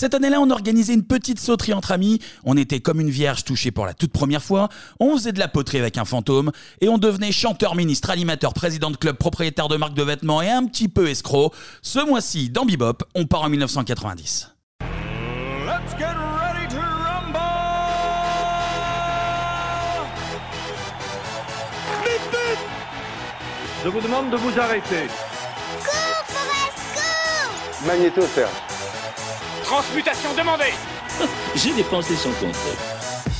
Cette année-là, on organisait une petite sauterie entre amis. On était comme une vierge touchée pour la toute première fois. On faisait de la poterie avec un fantôme. Et on devenait chanteur, ministre, animateur, président de club, propriétaire de marque de vêtements et un petit peu escroc. Ce mois-ci, dans Bebop, on part en 1990. Let's get ready to rumble! Vite, vite! Je vous demande de vous arrêter. Magnéto, Serge. Transmutation demandée. J'ai dépensé son compte.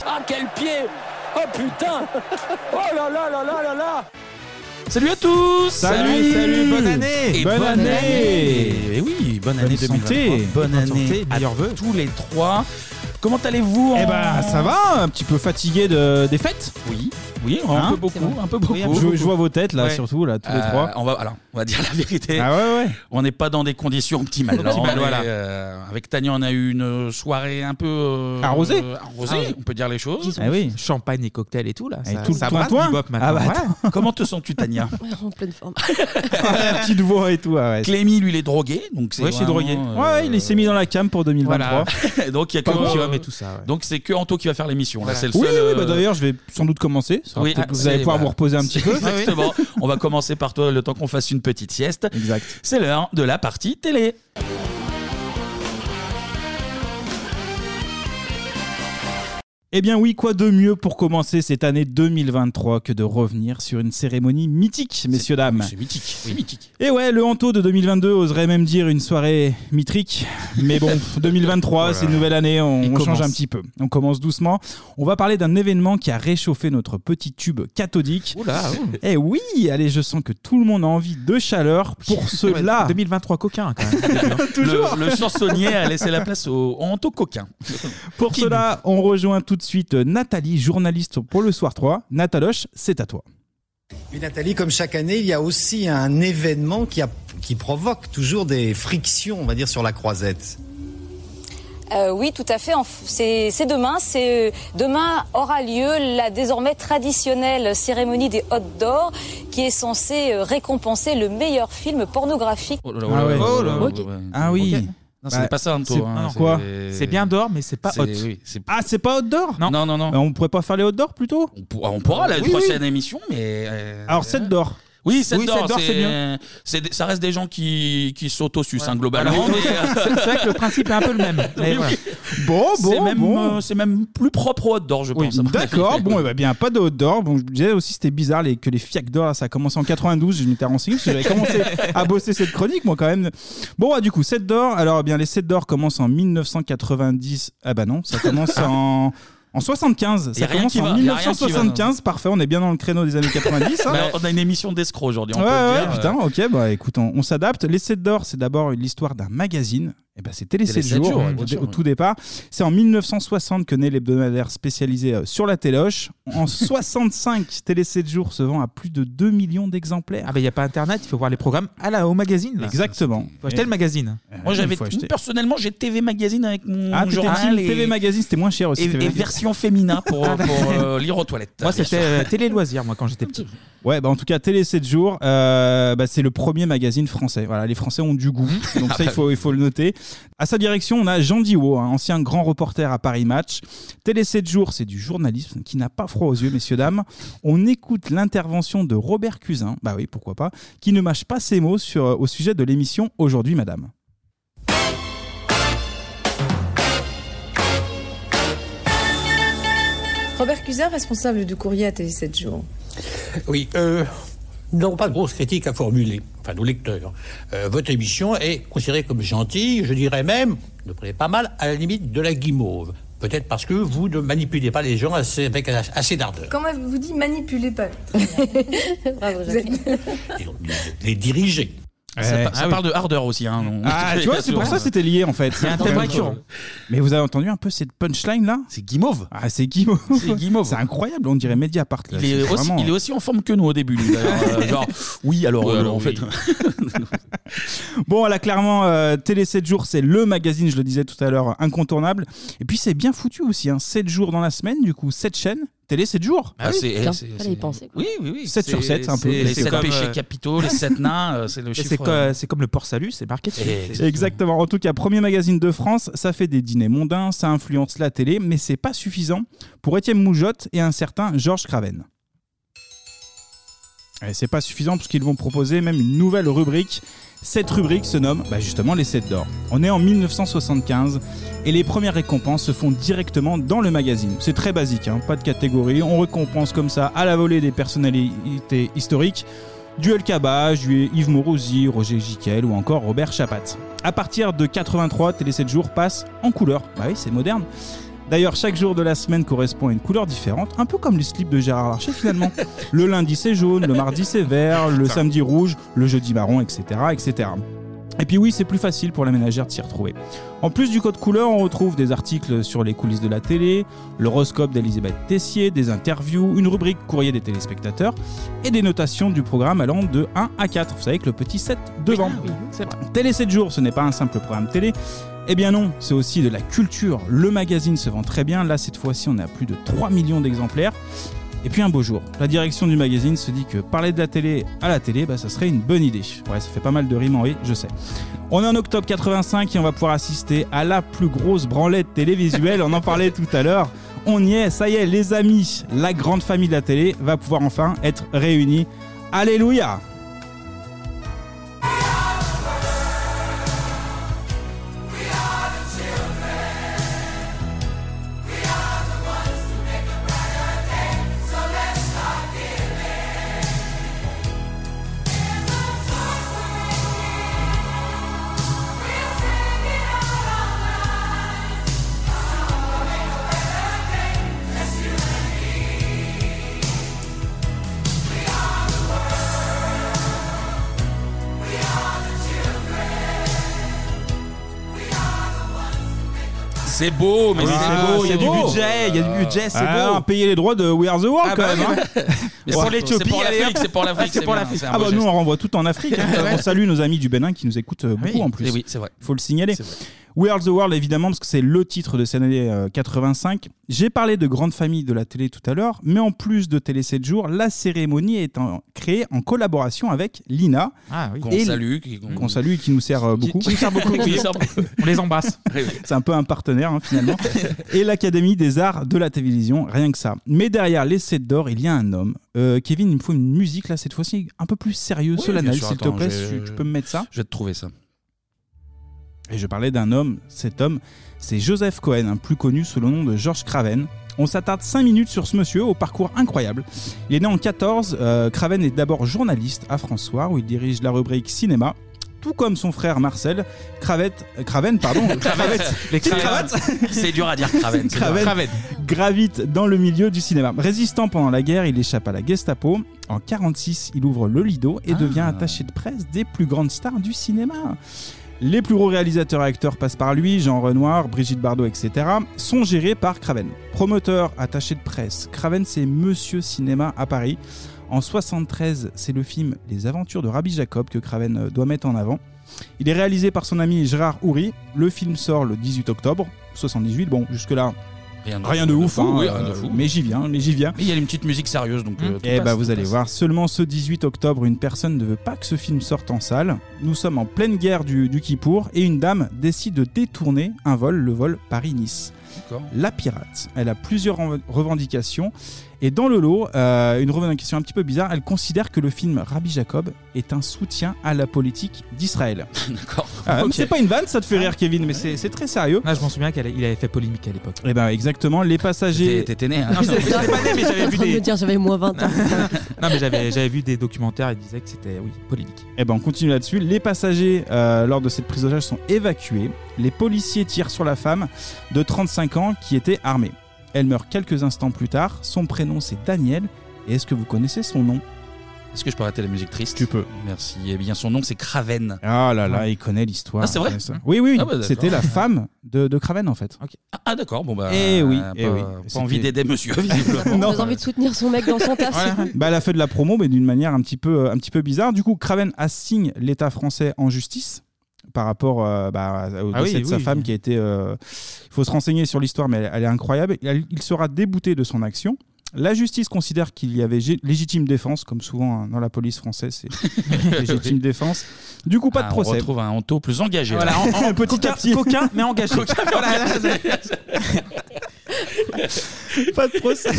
Ah, quel pied. Oh putain. Oh là là là là là là. Salut à tous. Salut, salut, bonne année. Et Bonne bonne, année. année. Et oui, bonne, Bonne année santé. 2023. Bonne Bonne année à vœux. tous les trois. Comment allez-vous Eh en- ben, ça va, un petit peu fatigué de, des fêtes. Oui, oui, un Hein peu beaucoup, un peu beaucoup. je, je vois vos têtes là, Ouais. surtout là, tous les Euh, trois. On va, alors, on va dire la vérité. Ah ouais, ouais. On n'est pas dans des conditions optimales. On est, voilà. euh, avec Tania, on a eu une soirée un peu euh, Arrosée. arrosée, Ah on peut dire les choses. Ah oui. Champagne et cocktail et tout là. Et ça, tout le ça maintenant. Ah bah. Comment te sens-tu, Tania En pleine forme. La petite voix et tout. ouais. Clémy, lui, il est drogué. Donc c'est Ouais, drogué. euh, Ouais, il s'est mis dans la cam pour 2023. Voilà. donc il y a que Opium et tout ça. ouais. Donc c'est que Anto qui va faire l'émission. Là, c'est le Oui, seul, oui, euh, bah d'ailleurs, je vais sans doute commencer. Ça Oui, vous c'est- allez pouvoir vous reposer un petit peu. Exactement. On va commencer par toi le temps qu'on fasse une petite sieste. Exact. C'est l'heure de la partie télé. Eh bien oui, quoi de mieux pour commencer cette année 2023 que de revenir sur une cérémonie mythique, messieurs, dames? C'est mythique. C'est mythique. Et ouais, le Hanto de 2022 oserait même dire une soirée mitrique. Mais bon, 2023, c'est une nouvelle année, on, change un petit peu. On commence doucement. On va parler d'un événement qui a réchauffé notre petit tube cathodique. Oula, ouh. Eh oui, allez, je sens que tout le monde a envie de chaleur pour cela. 2023 coquin quand même. Toujours. Le, le chansonnier a laissé la place au, au Anto coquin. Pour cela, on rejoint tout de suite Nathalie, journaliste pour le Soir 3. Nataloche, c'est à toi. Nathalie, comme chaque année, il y a aussi un événement qui, a- qui provoque toujours des frictions, on va dire, sur la croisette. Euh, oui, tout à fait. C'est demain. C'est demain aura lieu la désormais traditionnelle cérémonie des Hot d'Or, qui est censée euh, récompenser le meilleur film pornographique. Oh là là, Ah ouais. oh là. Ah oui. Non, Bah, c'est pas ça, Anto. c'est- hein, quoi C'est bien d'or, mais c'est pas c'est- hot. oui, c'est- Ah, c'est pas Hot d'or Non. Non, non, non. Euh, On pourrait pas faire les Hot d'or plutôt On, pour- on pourra la Oui, prochaine émission, mais. euh, Alors, 7 d'or. Oui, 7 Oui, d'or, sept d'or, c'est bien. c'est des- Ça reste des gens qui, qui s'auto-sucent hein, globalement. Voilà. euh, C'est c'est vrai que le principe est un peu le même. Mais oui, voilà. oui. Bon, C'est bon, même, bon. euh, c'est même plus propre au Hot d'or, je pense. à mon avis. d'accord. Bon, eh ben, bien, pas de d'or. Bon, je disais aussi, c'était bizarre les, que les fiacs d'or, ça a commencé en 92. Je m'étais renseigné parce que j'avais commencé à bosser cette chronique, moi, quand même. Bon, ah, du coup, 7 d'or. Alors, eh bien, les 7 d'or commencent en 1990. Ah, bah non, ça commence en. En 75, Y ça commence en va, y a rien qui va, 1975, parfait, on est bien dans le créneau des années 90. hein. Bah, on a une émission d'escrocs aujourd'hui, on Ouais, peut le ouais, dire. putain, ok, bah écoute, on, on s'adapte. Les 7 d'or, c'est d'abord l'histoire d'un magazine. Et ben, c'est Télé Télé 7 7 jours, jours, ouais, au, bien sûr, au ouais. tout départ. C'est en 1960 que naît l'hebdomadaire spécialisé euh, sur la téloche. En 65, Télé 7 jours se vend à plus de 2 millions d'exemplaires. Ah bah il y a pas internet, il faut voir les programmes à la au magazine. là. Exactement. Faut acheter le magazine. Moi, j'avais personnellement, j'ai TV Magazine avec mon Ah, journal et, TV Magazine, c'était moins cher aussi. et, TV et version féminin pour, Ah, pour, euh, lire aux toilettes. Moi c'était euh, télé loisirs moi quand j'étais petit. Ouais, bah en tout cas, Télé 7 jours, euh, bah, c'est le premier magazine français. Voilà, les Français ont du goût, donc ça, il faut, il faut le noter. À sa direction, on a Jean Diwo, un ancien grand reporter à Paris Match. Télé 7 jours, c'est du journalisme qui n'a pas froid aux yeux, messieurs, dames. On écoute l'intervention de Robert Cusin, bah oui, pourquoi pas, qui ne mâche pas ses mots sur, au sujet de l'émission Aujourd'hui, madame. Robert Cusin, responsable du courrier à Télé 7 jours. Oui, euh, nous n'avons pas de grosses critiques à formuler, enfin nos lecteurs. Euh, votre émission est considérée comme gentille, je dirais même, ne prenez pas mal, à la limite de la guimauve. Peut-être parce que vous ne manipulez pas les gens assez, avec assez d'ardeur. Comment vous dit manipulez pas Bravo, Disons, Les diriger. Ça, pa- ça ah oui. parle de hardeur aussi. Hein, donc- Ah, tu vois, c'est pour ça que c'était lié en fait. A un thème récurrent. Mais vous avez entendu un peu cette punchline là? C'est guimauve. Ah, c'est Guimauve. C'est guimauve. C'est incroyable, on dirait Mediapart. là. Il est, C'est aussi, vraiment- il est aussi en forme que nous au début. lui, d'ailleurs. Euh, genre, oui, alors, euh, alors, en fait. Bon, là, clairement, euh, Télé 7 jours, c'est le magazine, je le disais tout à l'heure, incontournable. Et puis, c'est bien foutu aussi. Hein. 7 jours dans la semaine, du coup, 7 chaînes. Télé 7 jours. Ah, c'est- Putain, c'est- fallait y penser. quoi. Oui, oui, oui. 7 sur 7, c'est un peu. Les c'est 7 comme, péchés euh, capitaux, les 7 nains, euh, c'est le Et chiffre. c'est co- c'est comme le port salut, c'est marqué dessus. Et- Exactement. En tout cas, premier magazine de France, ça fait des dîners mondains, ça influence la télé, mais c'est pas suffisant pour Étienne Moujotte et un certain Georges Craven. Et c'est pas suffisant parce qu'ils vont proposer même une nouvelle rubrique. Cette rubrique se nomme bah, justement les 7 d'or. On est en 1975 et les premières récompenses se font directement dans le magazine. C'est très basique, hein, pas de catégorie. On récompense comme ça à la volée des personnalités historiques. Du El Yves Morosi, Roger Giquel ou encore Robert Chapat. À partir de 83, Télé 7 jours passe en couleur. Bah oui, c'est moderne. D'ailleurs, chaque jour de la semaine correspond à une couleur différente, un peu comme les slips de Gérard Larcher finalement. le lundi c'est jaune, le mardi c'est vert, le samedi rouge, le jeudi marron, etc. etc. Et puis oui, c'est plus facile pour la ménagère de s'y retrouver. En plus du code couleur, on retrouve des articles sur les coulisses de la télé, l'horoscope d'Elisabeth Tessier, des interviews, une rubrique courrier des téléspectateurs et des notations du programme allant de 1 à 4. Vous savez que le petit 7 devant. Télé 7 jours, ce n'est pas un simple programme télé. Eh bien non, c'est aussi de la culture. Le magazine se vend très bien. Là, cette fois-ci, on à plus de 3 millions d'exemplaires. Et puis un beau jour, la direction du magazine se dit que parler de la télé à la télé, bah, ça serait une bonne idée. Ouais, ça fait pas mal de rimes en oui, je sais. On est en octobre 85 et on va pouvoir assister à la plus grosse branlette télévisuelle. On en parlait tout à l'heure. On y est, ça y est, les amis. La grande famille de la télé va pouvoir enfin être réunie. Alléluia! C'est beau, mais Oui, c'est beau, il y a du budget, il y a du budget, c'est Ah, beau. payer les droits de We Are the World Ah quand bah même. oui. hein. Mais pour l'Éthiopie, C'est pour allez, l'Afrique, hop. c'est pour l'Afrique, Ah, c'est c'est pour bien, l'Afrique. c'est un Ah beau bah nous geste. on renvoie tout en Afrique. hein. On salue nos amis du Bénin qui nous écoutent euh, beaucoup Oui, en plus. eh oui, c'est vrai. Faut le signaler. We Are the World évidemment parce que c'est le titre de cette année euh, 85. J'ai parlé de grande famille de la télé tout à l'heure, mais en plus de Télé 7 jours, la cérémonie est en- créée en collaboration avec l'INA. Ah oui. Qu'on Et- salue, qui- Qu'on salue et qui nous sert euh, beaucoup. Qui nous sert beaucoup, oui. On les embrasse. C'est un peu un partenaire hein, finalement. et l'Académie des arts de la télévision, rien que ça. Mais derrière les 7 d'or, il y a un homme. Euh, Kevin, il me faut une musique là cette fois-ci un peu plus sérieuse, Oui, solennelle, sûr, s'il te attends, plaît. si tu peux me mettre ça? Je vais te trouver ça. Et je parlais d'un homme. Cet homme, c'est Joseph Cohen, plus connu sous le nom de George Craven. On s'attarde 5 minutes sur ce monsieur au parcours incroyable. Il est né en 14. euh, Craven est d'abord journaliste à François où il dirige la rubrique cinéma. Tout comme son frère Marcel, Cravette, Craven, pardon, Cravette, Les cravates. C'est dur à dire, Craven. dur. Craven gravite dans le milieu du cinéma. Résistant pendant la guerre, il échappe à la Gestapo. En 46, il ouvre le Lido et Ah. devient attaché de presse des plus grandes stars du cinéma. Les plus gros réalisateurs et acteurs passent par lui, Jean Renoir, Brigitte Bardot, etc., sont gérés par Craven. Promoteur, attaché de presse, Craven c'est Monsieur Cinéma à Paris. En 73, c'est le film Les Aventures de Rabbi Jacob que Craven euh, doit mettre en avant. Il est réalisé par son ami Gérard Houry. Le film sort le 18 octobre 78. Bon, jusque-là, Rien de, rien de ouf, oui, rien de fou. mais j'y viens, mais j'y viens. Mais il y a une petite musique sérieuse, donc. euh, tout Eh bah vous allez passe. voir, seulement ce 18 octobre, une personne ne veut pas que ce film sorte en salle. Nous sommes en pleine guerre du, du Kippour et une dame décide de détourner un vol, le vol Paris-Nice. La pirate, elle a plusieurs rev- revendications et dans le lot, euh, une revendication un petit peu bizarre, elle considère que le film Rabbi Jacob est un soutien à la politique d'Israël. D'accord. Ah, Ok. C'est pas une vanne, ça te fait rire Kevin, mais c'est c'est très sérieux. Ah, je m'en souviens qu'il avait fait polémique à l'époque. Eh ben exactement, les passagers... T'étais né, hein. Non, j'étais j'étais pas né, mais j'avais vu En me des. dire, j'avais moins 20 ans. Non, mais j'avais vu des documentaires et disaient que c'était, oui, polémique. Eh ben on continue là-dessus. Les passagers, euh, lors de cette prise d'otage, sont évacués. Les policiers tirent sur la femme de 35 ans qui était armée. Elle meurt quelques instants plus tard. Son prénom c'est Daniel. Et est-ce que vous connaissez son nom? Est-ce que je peux arrêter la musique triste? Tu peux. Merci. Eh bien, son nom, c'est Craven. Ah là là, il connaît l'histoire. Ah, c'est vrai ça. Oui, oui, Ah bah, d'accord. c'était la femme de, de Craven en fait. Ah, Ah, d'accord. Bon, bah. Eh oui, pas, eh oui. pas C'était- envie d'aider monsieur, visiblement. On a envie de soutenir son mec dans son taf. Bah, elle a fait de la promo, mais d'une manière un petit peu, un petit peu bizarre. Du coup, Craven assigne l'État français en justice par rapport euh, bah, au Ah décès oui, de sa oui. femme qui a été. euh, Il faut se renseigner sur l'histoire, mais elle, elle est incroyable. Il sera débouté de son action. La justice considère qu'il y avait légitime défense, comme souvent hein, dans la police française, c'est légitime défense. Du coup, pas de Ah, on procès. retrouve un Anto plus engagé. Voilà, là. en- en- petit à petit. Coquin, mais engagé. Voilà, pas de procès.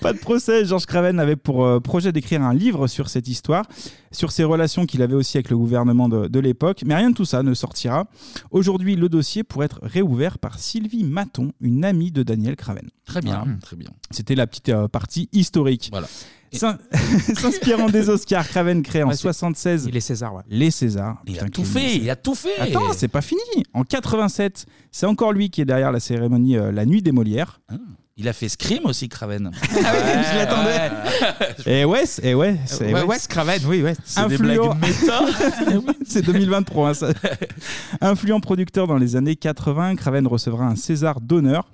pas de procès. Georges Craven avait pour euh, projet d'écrire un livre sur cette histoire, sur ses relations qu'il avait aussi avec le gouvernement de, de l'époque. Mais rien de tout ça ne sortira. Aujourd'hui, le dossier pourrait être réouvert par Sylvie Maton, une amie de Daniel Craven. Très bien, Voilà. très bien. C'était la petite euh, partie historique. Voilà. S'in- S'inspirant des Oscars, Craven crée en Ouais, c'est- 76 Il est César, ouais. les Césars. Il a Putain, tout quel- fait, il a tout fait. Attends, c'est pas fini. En 87, c'est encore lui qui est derrière la cérémonie euh, La Nuit des Molières. Il a fait Scream aussi, Craven. je l'attendais. Et ouais, c'est- et ouais, c'est Ouais, Craven, oui, ouais. C'est des blagues méta. c'est 2023. hein, ça. Influent producteur dans les années 80, Craven recevra un César d'honneur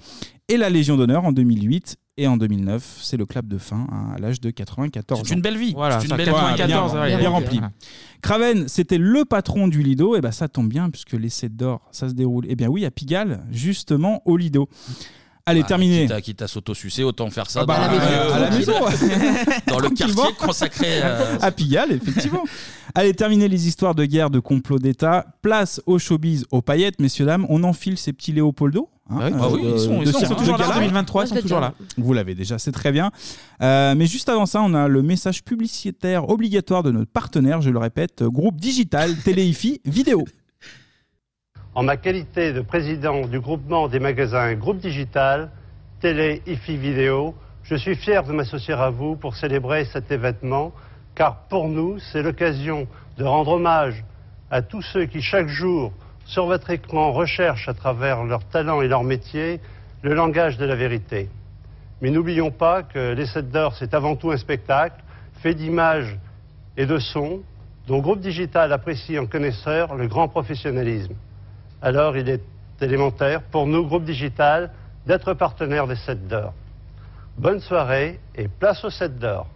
et la Légion d'honneur en 2008 et en 2009. C'est le clap de fin hein, à l'âge de 94 ans. C'est une belle vie. Voilà, C'est une belle vie. 94, bien, bien bien rempli. voilà. Craven, c'était le patron du Lido, et ben ça tombe bien puisque l'essai d'or, ça se déroule. Eh bien oui, à Pigalle, justement au Lido. Allez, Bah, terminé. Quitte à, à s'auto-sucer, autant faire ça Ah bah, dans, à la milieu, À la maison. dans le quartier consacré euh, à Pigalle, effectivement. Allez, terminer les histoires de guerre, de complot d'État. Place au showbiz, aux paillettes, messieurs, dames. On enfile ces petits Léopoldo. hein, Ah oui, bah oui, ils sont- ils de sont Cirque toujours là, Gala. 2023, ils sont toujours là. Vous l'avez déjà, c'est très bien. Euh, mais juste avant ça, on a le message publicitaire obligatoire de notre partenaire, je le répète, groupe digital Téléifi Vidéo. En ma qualité de président du groupement des magasins Groupe Digital, Télé, IFI Vidéo, je suis fier de m'associer à vous pour célébrer cet événement, car pour nous, c'est l'occasion de rendre hommage à tous ceux qui, chaque jour, sur votre écran, recherchent à travers leur talent et leur métier le langage de la vérité. Mais n'oublions pas que les 7 d'or, c'est avant tout un spectacle fait d'images et de sons dont Groupe Digital apprécie en connaisseur le grand professionnalisme. Alors il est élémentaire pour nous, Groupe Digital, d'être partenaire des 7 d'or. Bonne soirée et place aux 7 d'or.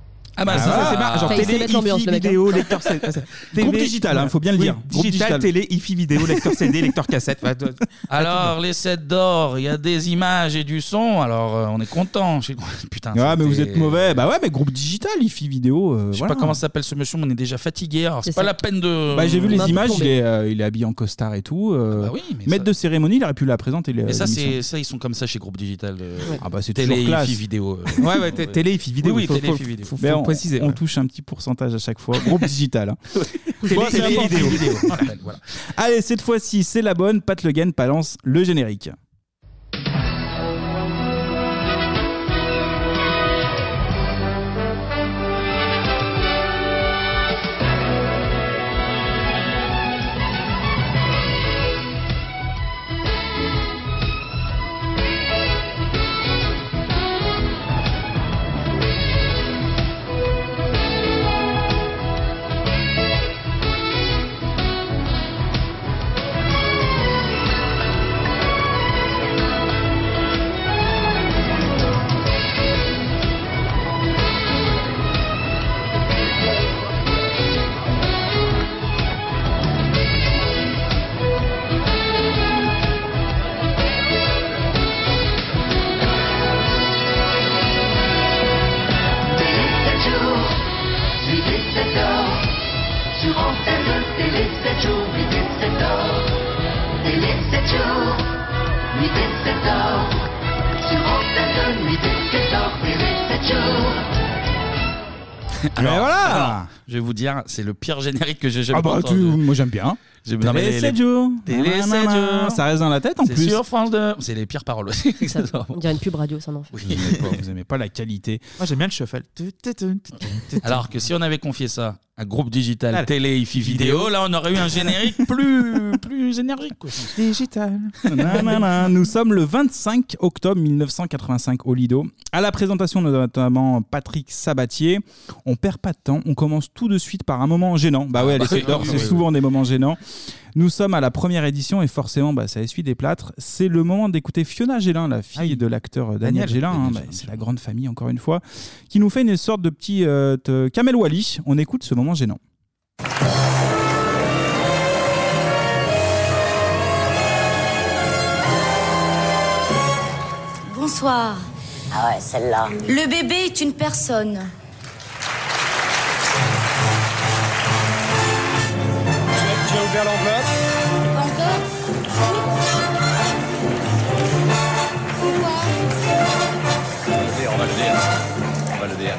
Ah bah Ah, ça, ça, c'est marrant. Genre Enfin, il sait télé, mettre l'ambiance, IFI, le mec, hein. vidéo, lecteur CD. Groupe digital, hein, faut bien le dire. Groupe Digital, digital. télé, IFI, vidéo, lecteur CD, lecteur cassette. Enfin, toi- Alors, les 7 d'or, il y a des images et du son, alors euh, on est content. Je Putain, Ah, mais vous c'était- êtes mauvais. Bah ouais, mais groupe digital, IFI Vidéo. euh, Je sais voilà. pas comment s'appelle ce monsieur, mais on est déjà fatigué. Alors, c'est pas ça. la peine de. Bah, j'ai vu les images, il est, euh, il est habillé en costard et tout. euh, bah maître ça- de cérémonie, il aurait pu la présenter. Mais ça, c'est ça, ils sont comme ça chez Groupe Digital. euh, Ah bah c'est télé, toujours classe. IFI, vidéo. euh. Ouais, ouais, t- télé, IFI, vidéo. Oui, oui, faut- télé, faut- IFI, vidéo. faut- faut Mais on, préciser. on touche un petit pourcentage à chaque fois. Groupe digital. hein. Télé, Bon, c'est télé, important. vidéo. voilà. Allez, cette fois-ci, c'est la bonne. Pat Le Guen balance le générique. Dire, c'est le pire générique que j'ai jamais Ah bah, entendu. tu- moi j'aime bien. J'ai- non, mais Télé les- 7 jours. Télé 7 Nanana. jours. Ça reste dans la tête en C'est plus. sur France 2. C'est les pires paroles aussi. Ça, on dirait une pub radio, ça non. Vous aimez pas, vous aimez pas la qualité. Moi, j'aime bien le shuffle. Alors que si on avait confié ça à groupe digital, Allez. télé, IFI, vidéo, là on aurait eu un générique plus, plus énergique. Quoi. Digital. Nanana. Nous sommes le 25 octobre 1985 au Lido. À la présentation de notamment Patrick Sabatier, on perd pas de temps, on commence tout de suite par un moment gênant. Bah ouais, bah les oui, d'or, oui, c'est oui, souvent des moments gênants. Nous sommes à la première édition et forcément, bah, ça essuie des plâtres. C'est le moment d'écouter Fiona Gélin, la fille de l'acteur Daniel, Daniel. Gélin. hein. Bah, Gélin, c'est la grande famille, encore une fois, qui nous fait une sorte de petit euh, te- Kamel Wally. On écoute ce moment gênant. Bonsoir. Ah ouais, celle-là. Le bébé est une personne. Ouvert l'enveloppe. Encore On va le dire. On va le dire.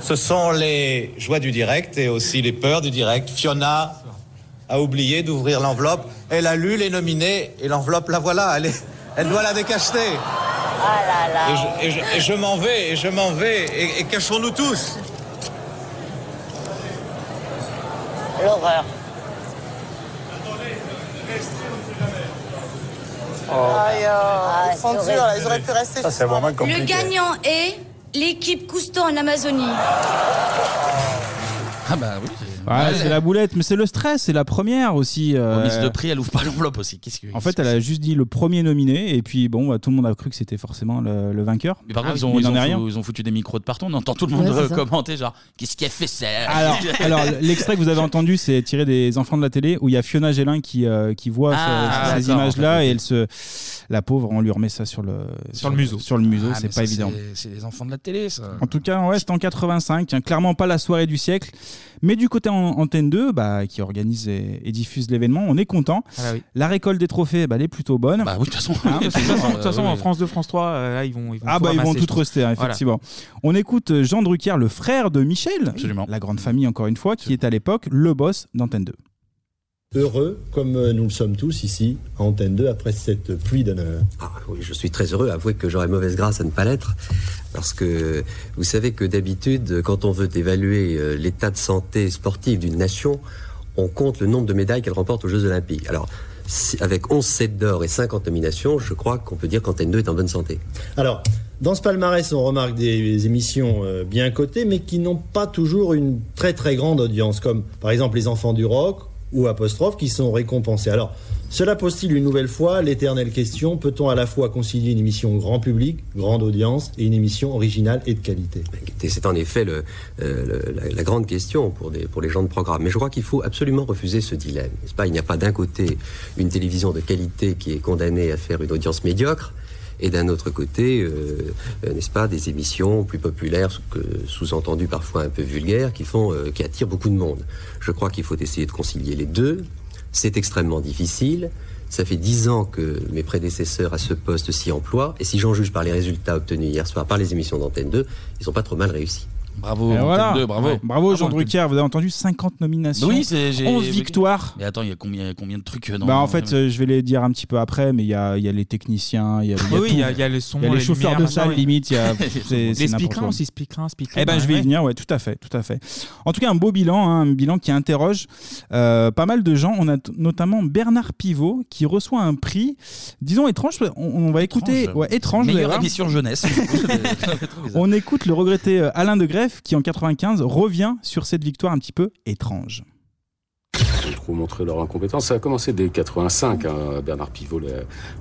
Ce sont les joies du direct et aussi les peurs du direct. Fiona a oublié d'ouvrir l'enveloppe. Elle a lu les nominés et l'enveloppe, la voilà. Elle, est- elle doit la décacheter. Ah là là. Et je, et je- et je m'en vais, et je m'en vais. Et, et cachons-nous tous. L'horreur. Ah, ils sont durs, là, ils auraient pu rester. Ça, c'est vraiment Le compliqué. gagnant est l'équipe Cousteau en Amazonie. Ah bah oui. Ouais, c'est la boulette, mais c'est le stress, c'est la première aussi. euh, Remise de prix, elle ouvre pas l'enveloppe aussi. Qu'est-ce que En fait, elle a juste dit le premier nominé, et puis bon, bah, tout le monde a cru que c'était forcément le, le vainqueur. Mais par Ah contre, oui, ils, ont, il ils, en ont est rien. fou- ils ont foutu des micros de partout. On entend tout le monde Ouais, c'est euh, ça. commenter genre qu'est-ce qu'elle fait ça Alors, alors l'extrait que vous avez entendu, c'est tiré des Enfants de la télé, où il y a Fiona Gélin qui, euh, qui voit Ah, ce- ces d'accord, images-là, en fait, et elle se, la pauvre, on lui remet ça sur le Sur le museau. Sur le museau, Ah, c'est pas ça, évident. c'est- C'est les enfants de la télé, ça. En tout cas, ouais, c'était en 85, hein, clairement pas la soirée du siècle. Mais du côté en- Antenne 2, bah, qui organise et, et diffuse l'événement, on est content. Ah bah oui. La récolte des trophées, bah, elle est plutôt bonne. Bah oui, de toute façon. De toute façon, de toute façon, oui, en. France 2, France 3, euh, là, ils vont, ils vont Ah tout bah ils vont ramasser, je tout pense. rester, hein, Voilà. effectivement. On écoute Jean Drucker, le frère de Michel, la grande famille encore une fois, qui est à l'époque le boss d'Antenne 2. Heureux, comme euh, nous le sommes tous ici, à Antenne 2, après cette pluie d'honneur. Ah oui, je suis très heureux. Avouez que j'aurais mauvaise grâce à ne pas l'être. Parce que vous savez que d'habitude, quand on veut évaluer euh, l'état de santé sportif d'une nation, on compte le nombre de médailles qu'elle remporte aux Jeux Olympiques. Alors, avec 11 7 d'or et 50 nominations, je crois qu'on peut dire qu'Antenne 2 est en bonne santé. Alors, dans ce palmarès, on remarque des émissions euh, bien cotées, mais qui n'ont pas toujours une très très grande audience, comme par exemple Les Enfants du Rock ou Apostrophe, qui sont récompensés. Alors, cela pose-t-il une nouvelle fois l'éternelle question peut-on à la fois concilier une émission grand public, grande audience, et une émission originale et de qualité? Et C'est en effet euh, la, grande question pour, les gens de programme. Mais je crois qu'il faut absolument refuser ce dilemme. pas? Il n'y a pas d'un côté une télévision de qualité qui est condamnée à faire une audience médiocre, et d'un autre côté, euh, euh, n'est-ce pas, des émissions plus populaires, sous-entendues parfois un peu vulgaires, qui font, euh, qui attirent beaucoup de monde. Je crois qu'il faut essayer de concilier les deux. C'est extrêmement difficile. Ça fait dix ans que mes prédécesseurs à ce poste s'y emploient, et si j'en juge par les résultats obtenus hier soir par les émissions d'Antenne 2, ils sont pas trop mal réussis. Bravo, Et Antenne voilà. 2, bravo. Ouais. Bravo Jean Bravo, Drucker, vous avez entendu 50 nominations, Oui, c'est j'ai- 11 j'ai- victoires. Mais attends, il y a combien, il y a combien de trucs euh, dans Bah en fait, euh, je vais les dire un petit peu après, mais il y a, il y a les techniciens, il y a, il y a Oui, tout. il y a- il y a le son, il y a les chauffeurs lumières, de salle, oui. limite, il y a c'est- Les c'est n'importe speakerins quoi. aussi, speakerins, speakerins, Eh ben, je vais y venir, ouais, tout à fait, tout à fait. En tout cas, un beau bilan, hein, un bilan qui interroge euh, pas mal de gens. On a t- notamment Bernard Pivot qui reçoit un prix, disons étrange. On, on va écouter, ouais, étrange. vous allez Meilleure voir. émission jeunesse. On écoute le regretté euh, Alain de Qui en 95 revient sur cette victoire un petit peu étrange. Je trouve montrer leur incompétence. Ça a commencé dès 85. hein. Bernard Pivot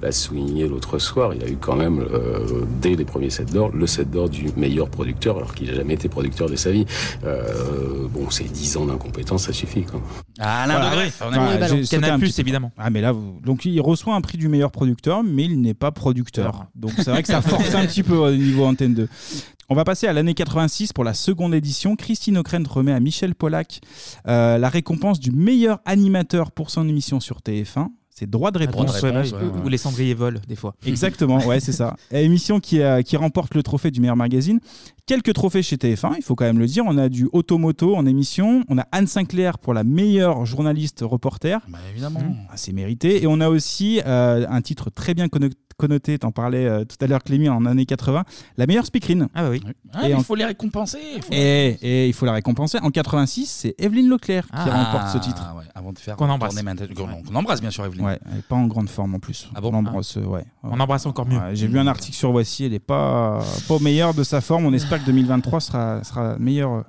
l'a souligné l'autre soir. Il y a eu quand même, euh, dès les premiers sets d'or, le set d'or du meilleur producteur, alors qu'il n'a jamais été producteur de sa vie. Euh, bon, c'est 10 ans d'incompétence, ça suffit. Quoi. Ah, Alain Voilà. de Greff, on a un petit peu. évidemment. Ah mais là, vous- donc il reçoit un prix du meilleur producteur, mais il n'est pas producteur. Donc c'est vrai que ça force un petit peu au niveau Antenne 2. On va passer à l'année 86 pour la seconde édition. Christine O'Krent remet à Michel Pollack euh, la récompense du meilleur animateur pour son émission sur TF1. C'est droit de réponse. Ouais, ouais, Ou les cendriers volent, des fois. Exactement, ouais, c'est ça. Et Émission qui, a- qui remporte le trophée du meilleur magazine. Quelques trophées chez TF1, il faut quand même le dire. On a du Automoto en émission. On a Anne Sinclair pour la meilleure journaliste reporter. évidemment. Ah, c'est mérité. Et on a aussi euh, un titre très bien conno- connoté, t'en parlais euh, tout à l'heure Clémy en années 80, la meilleure speakerine. Ah bah oui. Ah, mais Et en- il faut les récompenser. il faut- Et, et il faut la récompenser. En 86, c'est Evelyne Leclerc qui Ah, remporte ce titre. ouais, avant de faire Qu'on embrasse. tourner maintenant- qu'on- qu'on embrasse bien sûr Evelyne. Ouais, elle est pas en grande forme en plus. Ah bon on embrasse, euh, ouais. On embrasse encore mieux. Ouais, J'ai vu un article sur Voici, elle est pas, pas au meilleur de sa forme. On espère que 2023 sera, sera meilleur euh,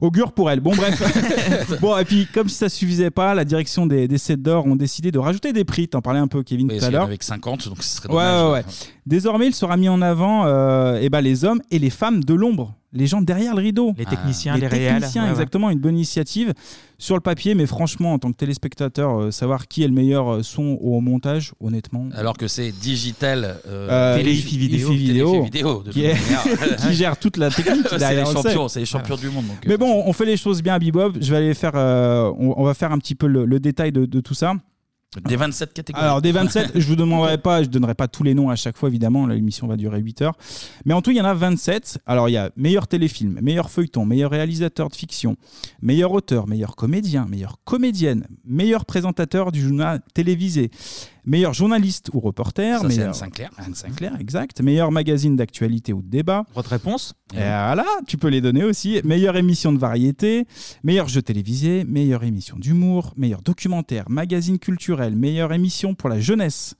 augure pour elle. Bon, bref. bon, et puis, comme si ça suffisait pas, la direction des, des sets d'or ont décidé de rajouter des prix. T'en parlais un peu, Kevin, Oui, tout à parce qu'il y en l'heure. avait que 50, donc ce serait dommage. Ouais, ouais. Désormais, il sera mis en avant euh, eh ben, les hommes et les femmes de l'ombre les gens derrière le rideau. Les techniciens, les réels. techniciens, Ouais, ouais. exactement, une bonne initiative sur le papier, mais franchement, en tant que téléspectateur, euh, savoir qui est le meilleur euh, son au montage, honnêtement. Alors que c'est digital, euh, vidéo. Télé-Fi vidéo, de qui, toute est- manière. qui gère toute la technique. c'est les derrière, on le sait. champions, c'est les champions du monde. donc, Mais bon, on fait les choses bien à Bebop. Je vais aller faire, euh, on, on va faire un petit peu le, le détail de, de tout ça. Des 27 catégories. Alors des 27, je vous demanderai pas, je donnerai pas tous les noms à chaque fois évidemment, l'émission va durer 8 heures. Mais en tout, il y en a 27. Alors il y a meilleur téléfilm, meilleur feuilleton, meilleur réalisateur de fiction, meilleur auteur, meilleur comédien, meilleure comédienne, meilleur présentateur du journal télévisé, meilleur journaliste ou reporter, Ça, meilleur Anne Sinclair. Anne Sinclair, exact, meilleur magazine d'actualité ou de débat. De réponse Et voilà, tu peux les donner aussi. Meilleure émission de variété, meilleur jeu télévisé, meilleure émission d'humour, meilleur documentaire, magazine culturel, meilleure émission pour la jeunesse,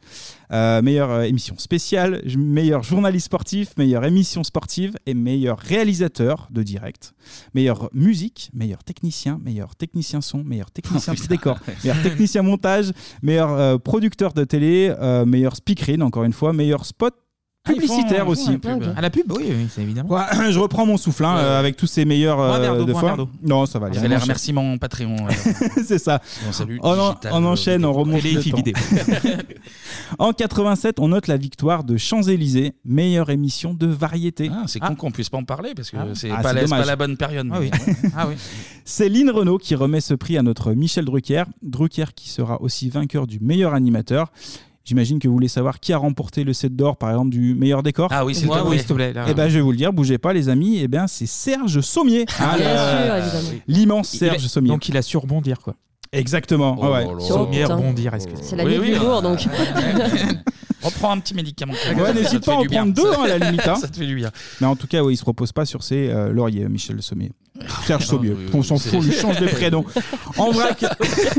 euh, meilleure euh, émission spéciale, meilleur journaliste sportif, meilleure émission sportive et meilleur réalisateur de direct, meilleure musique, meilleur technicien, meilleur technicien son, meilleur technicien décor, meilleur technicien montage, meilleur euh, producteur de télé, meilleur speakerine encore une fois, meilleur spot Ah, font- publicitaire font aussi. la pub. Ah, la pub, oui, oui, c'est évidemment. Ouais, je reprends mon souffle hein, euh, avec tous ces meilleurs Bois un euh, verre d'eau, de bois un fois. verre d'eau. Non, ça va aller. C'est les enchaîne. remerciements Patreon. C'est ça. on salue On, en- Digital, on euh, enchaîne, on remonte Télé, le Hi-Fi temps. vidéo. en 87, on note la victoire de Champs-Élysées, meilleure émission de variété. Ah, c'est con qu'on puisse pas en parler parce que Ah. c'est Ah, pas, la- c'est pas la bonne période. Ah mais-. Ah. C'est Lynn Renault qui remet ce prix à notre Michel Drucker. Drucker qui sera aussi vainqueur du meilleur animateur. J'imagine que vous voulez savoir qui a remporté le set d'or, par exemple, du meilleur décor. Ah oui, plaît. oui, s'il te plaît. là. Eh ben, je vais vous le dire, bougez pas, les amis. Eh bien, c'est Serge Sommier. Ah, Bien sûr, évidemment. L'immense Serge Sommier. Donc il a su rebondir, quoi. Exactement. Oh ouais. Sommier, rebondir, est-ce que C'est la Oui, nuit oui, l'humour, euh, donc. Reprends un petit médicament. Ouais, n'hésite te pas à en prendre deux, hein, à la limite. hein. Ça te fait du bien. Mais en tout cas, oui, il se repose pas sur ses euh, lauriers, Michel Sommier. Serge Sommier, oui, oui, on s'en fout, on lui change les prénoms. En vrac,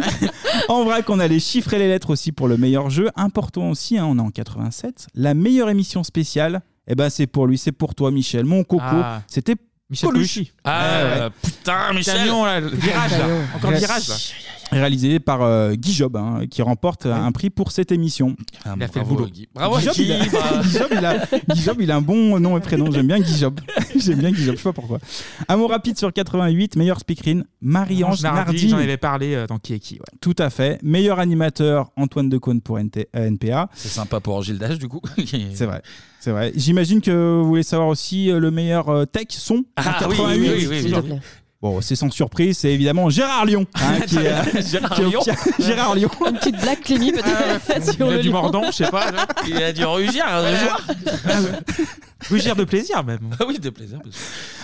en vrac, on a les chiffres et les lettres aussi pour le meilleur jeu. Important aussi, hein, on est en 87. La meilleure émission spéciale, eh ben, c'est pour lui, c'est pour toi, Michel. Mon coco, Ah. c'était Michel Colucci. Ah, Ouais, ouais. putain, Michel. Camion, là, le virage, là. Encore le virage, là. Réalisé par euh, Guy Job, hein, qui remporte un prix pour cette émission. Ah, Il a fait le boulot. Guy. Bravo, Guy Job, Guy, il a, bah. Guy Job, il a- Guy Job, il a un bon nom et prénom. J'aime bien Guy Job. J'aime bien Guy Job, je sais pas pourquoi. Un mot rapide sur 88, meilleur speakerine, Marie-Ange Nardi, Nardi. J'en avais parlé euh, dans Qui est qui. ouais. Tout à fait. Meilleur animateur, Antoine Decaune pour NT euh, NPA. C'est sympa pour Gilles Dash, du coup. C'est vrai. C'est vrai. J'imagine que vous voulez savoir aussi euh, le meilleur euh, tech son Ah oui, 88. oui, oui, oui, Bon, c'est sans surprise, c'est évidemment Gérard Lyon. hein, qui est- Gérard qui Lyon. Gérard Lyon. Une petite blague, Clémy, peut-être sur Il a le du lion. mordant, je sais pas. là. Il a dû rugir un jour. Rugir de plaisir, même. Ah oui, de plaisir.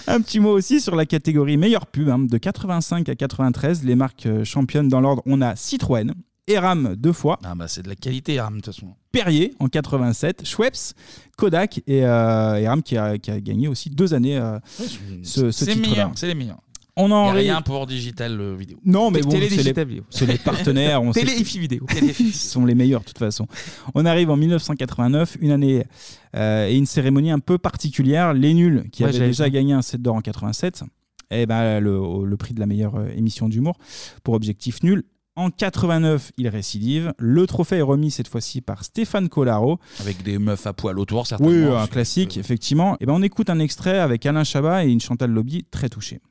Un petit mot aussi sur la catégorie meilleure pub. hein. De 85 à 93, les marques euh, championnes dans l'ordre, on a Citroën, Eram deux fois, Ah bah c'est de la qualité, Ram, de toute façon. Perrier en 87, Schweppes, Kodak et euh, Eram qui a, qui a gagné aussi deux années euh, ce, ce C'est titre-là. meilleur, c'est les meilleurs. On en rien pour digital euh, vidéo. Non, mais bon, Télé c'est les, digital vidéo. c'est les partenaires. On sait Télé vidéo. Ils sont les meilleurs de toute façon. On arrive en 1989, une année euh, et une cérémonie un peu particulière. Les Nuls, qui Ouais, avaient j'avais déjà gagné un set d'or en 87, et ben, le, le prix de la meilleure euh, émission d'humour pour Objectif Nul. En 89, il récidive. Le trophée est remis cette fois-ci par Stéphane Collaro. Avec des meufs à poil autour, certainement. Oui, un classique, effectivement. Et ben, on écoute un extrait avec Alain Chabat et une Chantal Lobby très touchée.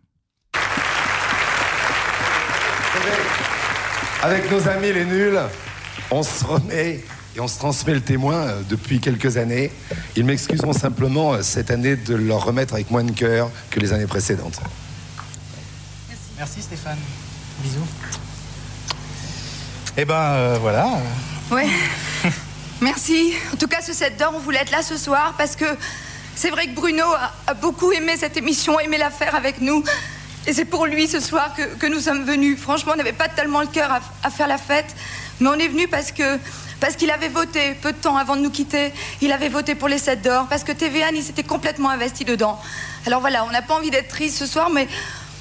Avec nos amis les nuls, on se remet et on se transmet le témoin euh, depuis quelques années. Ils m'excuseront simplement euh, cette année de leur remettre avec moins de cœur que les années précédentes. Merci Stéphane. Bisous. Eh ben euh, voilà. Ouais. Merci. En tout cas, ce set d'or, on voulait être là ce soir parce que c'est vrai que Bruno a, a beaucoup aimé cette émission, aimé la faire avec nous. Et c'est pour lui ce soir que, nous sommes venus. Franchement, on n'avait pas tellement le cœur à, faire la fête, mais on est venu parce que parce qu'il avait voté peu de temps avant de nous quitter. Il avait voté pour les sets d'or parce que TVN, il s'était complètement investi dedans. Alors voilà, on n'a pas envie d'être triste ce soir, mais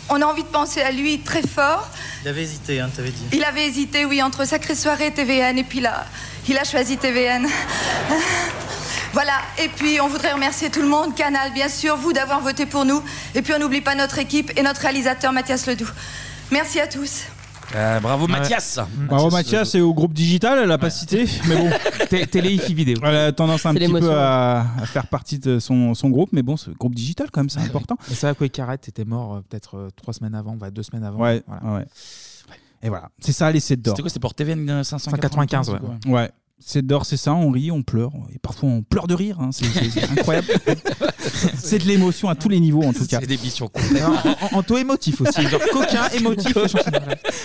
on a envie de penser à lui très fort. Il avait hésité, hein, t'avais dit. Il avait hésité, oui, entre Sacrée Soirée et TVN, et puis là, il a choisi TVN. Voilà, et puis on voudrait remercier tout le monde, Canal, bien sûr, vous d'avoir voté pour nous, et puis on n'oublie pas notre équipe et notre réalisateur Mathias Ledoux. Merci à tous. Euh, bravo Mathias. Bravo Mathias et au groupe digital, elle a pas cité, mais bon. Télé IFI vidéo. Elle a tendance un C'est petit peu à, à faire partie de son, son groupe, mais bon, ce groupe digital quand même, c'est important. Et ça, quoi, Carrette était mort euh, peut-être euh, trois semaines avant, bah, deux semaines avant. Ouais, Voilà. ouais. Et voilà, c'est ça les 7 d'or. C'était quoi C'était pour TVN 595 ouais. quoi Ouais. 7 d'or, c'est ça, on rit, on pleure, et parfois on pleure de rire, hein, c'est- c'est c'est incroyable. c'est de l'émotion à tous les niveaux en tout cas. C'est des missions En, en, en taux émotif aussi, genre coquin, émotif. chanson.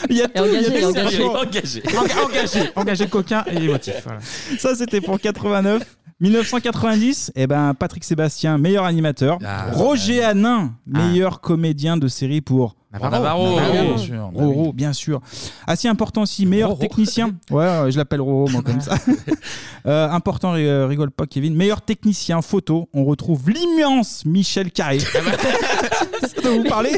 Il y a tout, il y a engagé, tout, engagé. franchement. Engagé. Enga- engagé, engagé coquin et émotif. voilà. Ça, c'était pour 89. 1990, eh ben, Patrick Sébastien, meilleur animateur. Roger Hanin, meilleur comédien de série pour Navarro. Navarro, Navarro. bien sûr. Roro, bien sûr. Assez important aussi, meilleur technicien. Ouais, je l'appelle Roro, moi, comme ça. Euh, important, ri- euh, rigole pas, Kevin. Meilleur technicien photo, on retrouve l'immense Michel Carré. Ça doit vous parler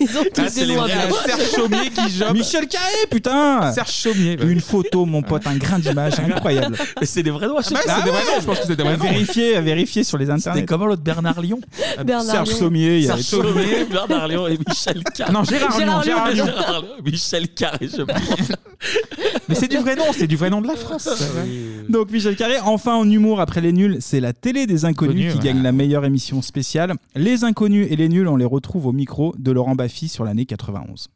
Ils ont tous Ah, c'est des les vrais bien. Serge Chaumier qui jobe. Michel Carré, putain Serge Chaumier. Une photo, mon pote, un grain d'image incroyable. Mais c'est des vrais doigts, Ah, c'est c'est des vrais noms, je pense que c'est des vrais noms. Vérifiez, vérifiez sur les internets. C'était comment l'autre Bernard Lyon Bernard Serge Lyon. Sommier, il y a Serge Sommier, Bernard Lyon et Michel Carré. Non, Gérard Lyon, Gérard Lyon. Gérard Lyon, Michel Carré, je pense. Mais c'est du vrai nom, c'est du vrai nom de la France. Donc Michel Carré, enfin en humour après les nuls, c'est la télé des inconnus qui ouais. gagne la meilleure émission spéciale. Les inconnus et les nuls, on les retrouve au micro de Laurent Baffy sur l'année 91.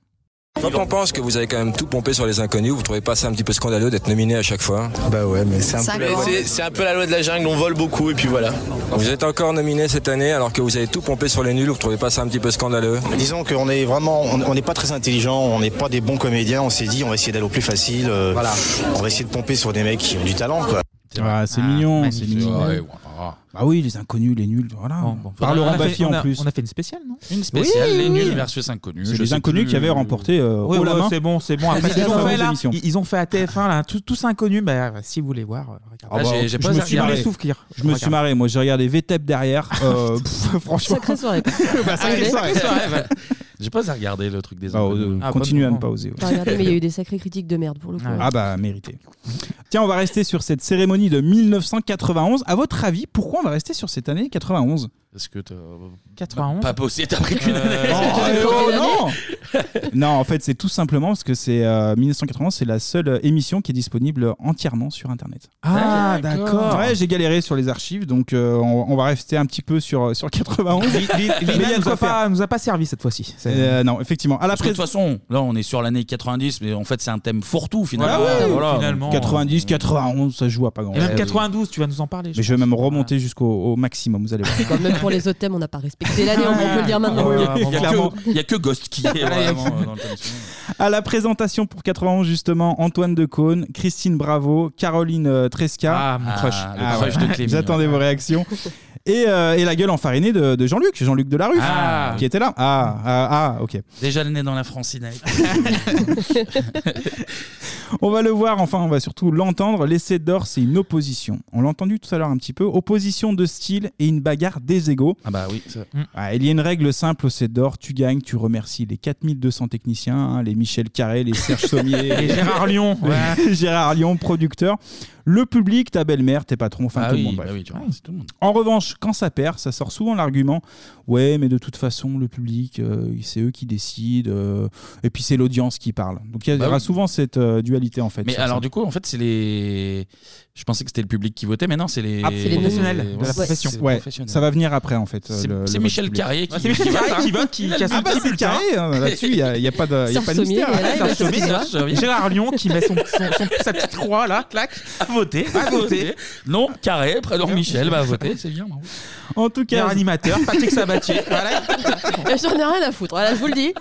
Quand on pense que vous avez quand même tout pompé sur les inconnus, vous trouvez pas ça un petit peu scandaleux d'être nominé à chaque fois? Bah ouais, mais c'est peu la- c'est- c'est un peu la loi de la jungle, on vole beaucoup et puis voilà. Vous êtes encore nominé cette année alors que vous avez tout pompé sur les nuls, vous trouvez pas ça un petit peu scandaleux? Disons qu'on est vraiment, on n'est pas très intelligent, on n'est pas des bons comédiens, on s'est dit on va essayer d'aller au plus facile, euh, on va essayer de pomper sur des mecs qui ont du talent quoi. Ah, c'est mignon, c'est magnifique. mignon. Ouais, Bah oui, les inconnus, les nuls, voilà. Par On Laurent a fait- Baffy on en a- plus. On a fait une spéciale, non? Une spéciale, Oui, les oui, nuls oui. versus inconnus. C'est je les sais inconnus plus. qui avaient remporté euh, Ouais, haut la ouais, main. c'est bon, c'est bon. Après, ils, ont fait, là, fameuses émissions. ils- ils ont fait à TF1 là, tous, tous inconnus. Bah, si vous voulez voir, euh, regardez. Ah bah, je pas me suis regardé. marré. souffrir. Je me suis marré, moi j'ai regardé VTEP derrière. Euh, pff, franchement. Sacrée soirée. Bah, sacrée Ouais. soirée. J'ai pas à regarder le truc des Ah, inconnus. euh, Ah, continuez à ne pas oser. ouais. T'as regardé, mais il y a eu des sacrées critiques de merde pour le coup. Ah bah mérité. Tiens, on va rester sur cette cérémonie de 1991. À votre avis, pourquoi on va rester sur cette année 91 Parce que t'as 91. pas bossé, t'as pris qu'une Euh, année. Oh, non Non, en fait, c'est tout simplement parce que c'est euh, 1991, c'est la seule euh, émission qui est disponible entièrement sur Internet. Ah, d'accord. Ouais, j'ai galéré sur les archives, donc euh, on, on va rester un petit peu sur, sur 91. Li- li- Mais il y Lina a de nous quoi a pas, nous a pas servi cette fois-ci. C'est- Euh, non, effectivement. À la Parce que de pré- toute façon, là, on est sur l'année 90, mais en fait, c'est un thème fourre-tout finalement. Ouais, ouais, Voilà. finalement. 90, 91, ça joue à pas grand Et même chose. 92, tu vas nous en parler. Mais je vais même remonter jusqu'au au maximum, vous allez voir. Quoi, Même pour les autres thèmes, on n'a pas respecté l'année, on peut le dire maintenant. Ah Il y a que- Il y a que Ghost qui est vraiment euh, dans le thème. À la présentation pour 91, justement, Antoine Decaune, Christine Bravo, Caroline euh, Tresca. Ah, mon crush. le crush de Clémy, J'attendais vos réactions. Et, euh, et la gueule enfarinée de, de Jean-Luc, Jean-Luc Delarue, Ah. qui était là. Ah, ah, ah, ok. Déjà le nez dans la francinette. On va le voir, enfin, on va surtout l'entendre. L'essai d'or, c'est une opposition. On l'a entendu tout à l'heure un petit peu. Opposition de style et une bagarre égaux. Ah bah oui. ça. Ah, il y a une règle simple au set d'or, tu gagnes, tu remercies les 4200 techniciens, hein, les Michel Carré, les Serge Sommier, Et Gérard Lyon. ouais. Gérard Lyon, producteur, le public, ta belle-mère, tes patrons, enfin Ah tout oui, bah bref. oui, tu vois, c'est tout le monde. En revanche, quand ça perd, ça sort souvent l'argument ouais, mais de toute façon, le public, euh, c'est eux qui décident, euh, et puis c'est l'audience qui parle. Donc il y Bah aura oui. souvent cette euh, dualité en fait. Mais sur alors ça. du coup, en fait, c'est les. Je pensais que c'était le public qui votait, mais non, c'est les. Ah, c'est les professionnels de la profession. Ouais, ça va venir après en fait. C'est le- c'est le vote Michel public. Carrier qui, Ouais, c'est Michel qui Carré vote, qui vote, qui, qui a son Ah bah petit c'est bulletin. carré, hein, là-dessus, il n'y a, il y a pas de, il y a pas de mystère. Gérard Lyon qui met son, son- son- sa petite croix là, clac. À voter. À voter. Non, Carré, prénom Michel, va voter, c'est bien. En tout cas, animateur, Patrick Sabatier. Voilà. J'en ai rien à foutre, voilà, je vous le dis.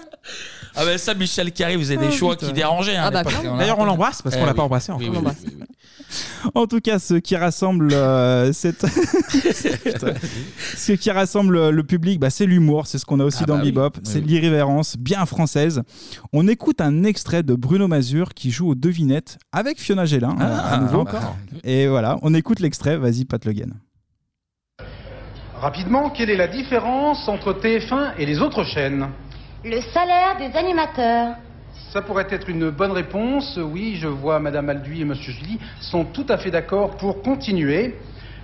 Ah bah ça, Michel Carré, vous avez des choix qui dérangeaient. hein, Ah à bah, l'époque, clairement. D'ailleurs, on l'embrasse parce qu'on Eh l'a oui. pas embrassé Oui, encore. En tout cas, ce qui rassemble euh, cette... Putain. ce qui rassemble le public, bah, c'est l'humour. C'est ce qu'on a aussi Ah dans bah oui. Bebop. Oui, c'est oui. l'irrévérence bien française. On écoute un extrait de Bruno Mazur qui joue aux devinettes avec Fiona Gélin Ah, euh, à nouveau. Et voilà, on écoute l'extrait. Vas-y, Pat Le Guen. Rapidement, quelle est la différence entre TF1 et les autres chaînes Le salaire des animateurs. Ça pourrait être une bonne réponse. Oui, je vois Madame Alduy et Monsieur Julie sont tout à fait d'accord pour continuer.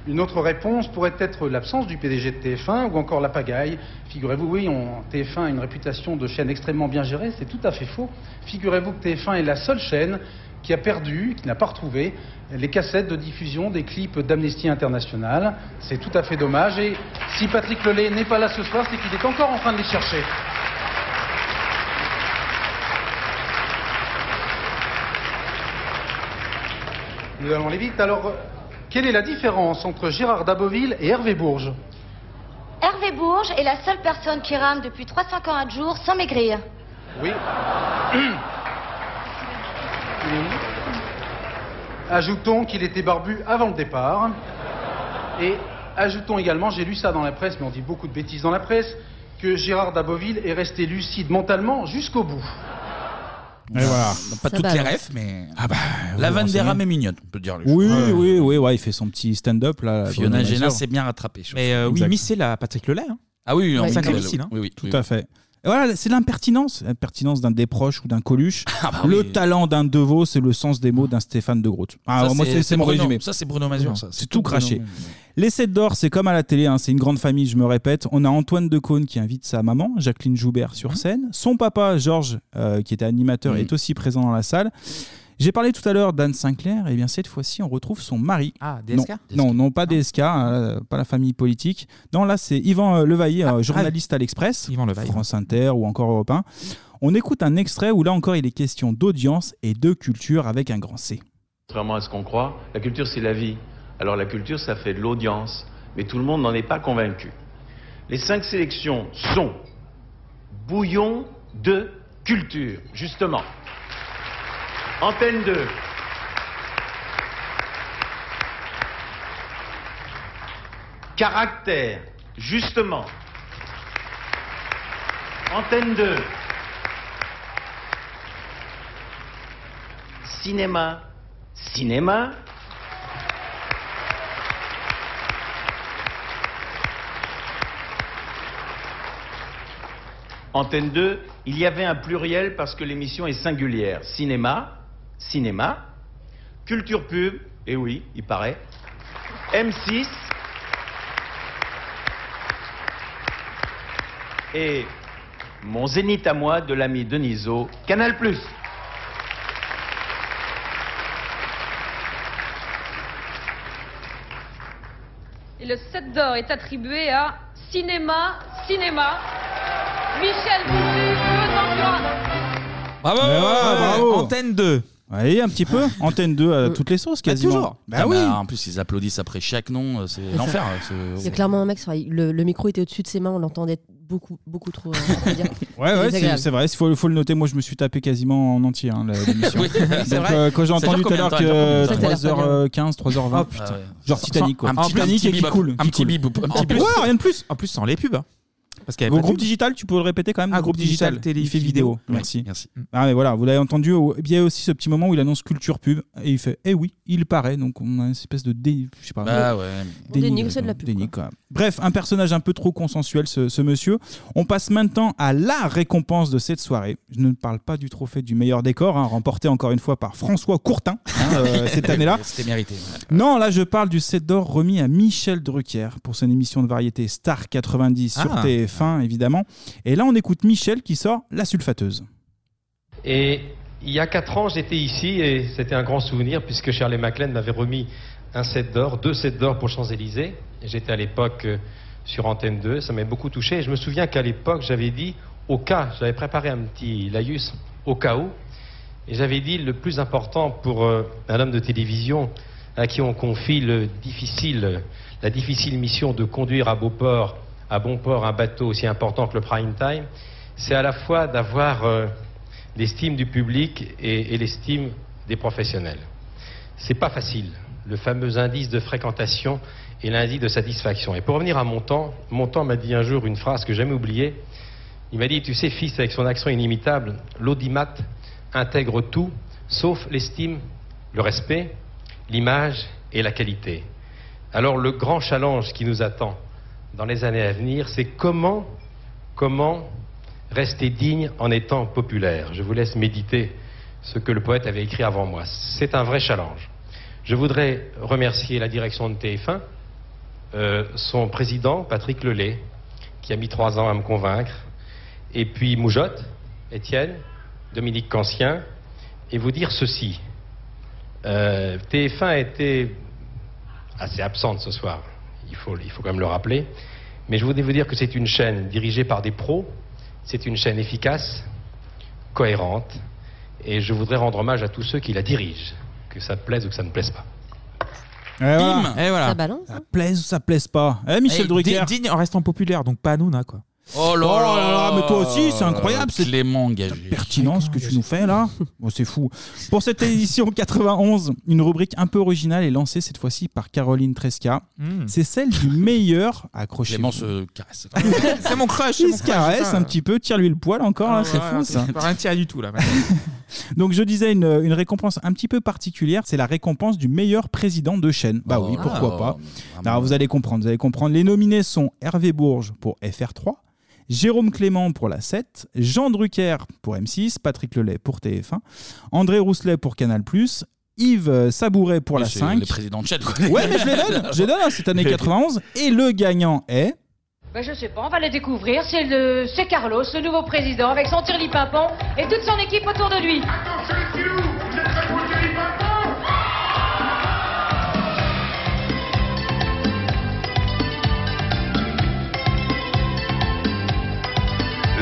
Une autre réponse pourrait être l'absence du PDG de TF1 ou encore la pagaille. Figurez-vous, oui, on- TF1 a une réputation de chaîne extrêmement bien gérée, c'est tout à fait faux. Figurez-vous que TF1 est la seule chaîne qui a perdu, qui n'a pas retrouvé les cassettes de diffusion des clips d'Amnesty International. C'est tout à fait dommage et si Patrick Lelay n'est pas là ce soir, c'est qu'il est encore en train de les chercher. Nous allons aller vite. Alors, quelle est la différence entre Gérard Daboville et Hervé Bourges? Hervé Bourges est la seule personne qui rame depuis 340 jours sans maigrir. Oui. Oui. Ajoutons qu'il était barbu avant le départ. Et ajoutons également, j'ai lu ça dans la presse, mais on dit beaucoup de bêtises dans la presse, que Gérard Daboville est resté lucide mentalement jusqu'au bout. Et voilà. Pas toutes les refs, mais. Ah bah, la oui, vanne des rames est mignonne, on peut dire. Oui, oui, oui, ouais, il fait son petit stand-up là. Fiona Génin s'est bien rattrapée. Mais euh, oui, Exact. Missé la Patrick Lelay. hein. Ah oui, Ouais. oui, Sacré oui, missile, hein. oui, oui, Tout oui. à fait. Et voilà, c'est l'impertinence, l'impertinence d'un Desproches ou d'un Coluche. Ah bah le talent d'un Devos, c'est le sens des mots d'un Stéphane de Groot. Ah, Ça, moi, c'est- mon Bruno. résumé. Ça, c'est Bruno Mazur, ça. C'est tout craché. Les 7 d'or, c'est comme à la télé, hein, c'est une grande famille, je me répète. On a Antoine Decaune qui invite sa maman, Jacqueline Joubert, sur scène. Son papa, Georges, euh, qui était animateur, est aussi présent dans la salle. J'ai parlé tout à l'heure d'Anne Sinclair, et bien cette fois-ci, on retrouve son mari. Ah, DSK Non, non, non, pas DSK, hein, pas la famille politique. Non, là, c'est Yvan euh, Levaillé, euh, journaliste à l'Express, France Inter ou encore Europe 1. On écoute un extrait où là encore, il est question d'audience et de culture avec un grand C. Contrairement à ce qu'on croit, la culture c'est la vie. Alors la culture ça fait de l'audience, mais tout le monde n'en est pas convaincu. Les cinq sélections sont bouillon de culture, justement. Antenne 2. Caractère, justement. Antenne 2. Cinéma, cinéma. Antenne 2, il y avait un pluriel parce que l'émission est singulière. Cinéma, cinéma. Culture pub, et oui, il paraît. M6. Et mon zénith à moi de l'ami Deniso, Canal+. Et le 7 d'or est attribué à Cinéma, Cinéma, Michel Tempura. Bravo, Et voilà, bravo. Antenne 2. Oui, un petit peu. Antenne 2 à toutes les sauces, quasiment. Bah Bah oui. En plus, ils applaudissent après chaque nom, euh, c'est l'enfer. Il y a c'est- clairement un mec, sur- le, le micro était au-dessus de ses mains, on l'entendait beaucoup, beaucoup trop. euh, dire. Ouais, ouais, c'est désagréable. c'est vrai, il faut, faut le noter. Moi, je me suis tapé quasiment en entier hein, la- l'émission. Oui, c'est Donc, vrai. euh, quand j'ai Ça dure entendu tout à combien l'heure de temps, elle dure que combien de temps 3h15, 3h20, Oh, putain. putain. genre Titanic, quoi. Un petit- Titanic un petit et qui bebop, coule. un petit bebop, un En petit plus, bebop. ouais, rien de plus. En plus, sans les pubs. hein. Parce qu'il y avait Au pas de groupe pub. digital, tu peux le répéter quand même Ah, groupe digital, télé, il fait vidéo. Merci. merci. Ah, mais voilà, vous l'avez entendu. au- Il y a aussi ce petit moment où il annonce culture pub et il fait Eh oui, il paraît. Donc on a une espèce de dé... je sais pas. Bah ouais. On dénigre, c'est de la pub, déni, quoi. Bref, un personnage un peu trop consensuel, ce, ce monsieur. On passe maintenant à la récompense de cette soirée. Je ne parle pas du trophée du meilleur décor, hein, remporté encore une fois par François Courtin hein, euh, cette année-là. C'était mérité. Non, là je parle du 7 d'or remis à Michel Drucker pour son émission de variété Star 90 sur Ah. TF1 évidemment. Et là on écoute Michel qui sort La Sulfateuse. Et il y a quatre ans, j'étais ici et c'était un grand souvenir puisque Shirley MacLaine m'avait remis un set d'or, deux sets d'or pour Champs-Élysées. J'étais à l'époque euh, sur Antenne 2, ça m'a beaucoup touché. Et je me souviens qu'à l'époque, j'avais dit, au cas, j'avais préparé un petit laïus au cas où, et j'avais dit le plus important pour euh, un homme de télévision à qui on confie la difficile mission de conduire à Beauport, à bon port, un bateau aussi important que le prime time, c'est à la fois d'avoir euh, l'estime du public et, l'estime des professionnels. C'est pas facile, le fameux indice de fréquentation et l'indice de satisfaction. Et pour revenir à Montand, Montand m'a dit un jour une phrase que j'ai jamais oubliée. Il m'a dit, tu sais, fils, avec son accent inimitable, l'audimat intègre tout, sauf l'estime, le respect, l'image et la qualité. Alors le grand challenge qui nous attend dans les années à venir, c'est comment, comment rester digne en étant populaire. Je vous laisse méditer ce que le poète avait écrit avant moi. C'est un vrai challenge. Je voudrais remercier la direction de TF1 euh, son président, Patrick Lelay, qui a mis trois ans à me convaincre, et puis Moujotte, Étienne, Dominique Cancien, et vous dire ceci. Euh, TF1 a été assez absente ce soir, il faut, il faut quand même le rappeler, mais je voudrais vous dire que c'est une chaîne dirigée par des pros, c'est une chaîne efficace, cohérente, et je voudrais rendre hommage à tous ceux qui la dirigent, que ça plaise ou que ça ne plaise pas. Et voilà. Et voilà. Ça balance. hein. Ça plaise ou ça plaise pas Eh, Michel Eh, Drucker di- Digne en restant populaire, donc pas Hanouna, quoi. Oh là Oh là là là, mais toi aussi, c'est incroyable, c'est Clément engagé. pertinent ce que tu nous fais là. Bon, c'est fou. Pour cette édition 91, une rubrique un peu originale est lancée cette fois-ci par Caroline Tresca. Mm. C'est celle du meilleur. Accrochez-vous. Clément se caresse. c'est mon crush. Il mon se crush, caresse un petit peu, tire-lui le poil encore, là, Ah, c'est ouais, fou ça. c'est pas un tir du tout là. Donc je disais une, une récompense un petit peu particulière, c'est la récompense du meilleur président de chaîne. Bah oui, pourquoi Oh, pas. Alors vous allez comprendre, vous allez comprendre. Les nominés sont Hervé Bourges pour FR3, Jérôme Clément pour la 7, Jean Drucker pour M6, Patrick Lelay pour TF1, André Rousselet pour Canal+, Yves Sabouret pour la c'est 5. le président de Chat, quoi. Ouais, mais je les donne, je les donne hein, cette année 91. Et le gagnant est... Ben, je sais pas, on va le découvrir. C'est le, c'est Carlos, le nouveau président, avec son tirli pimpon et toute son équipe autour de lui.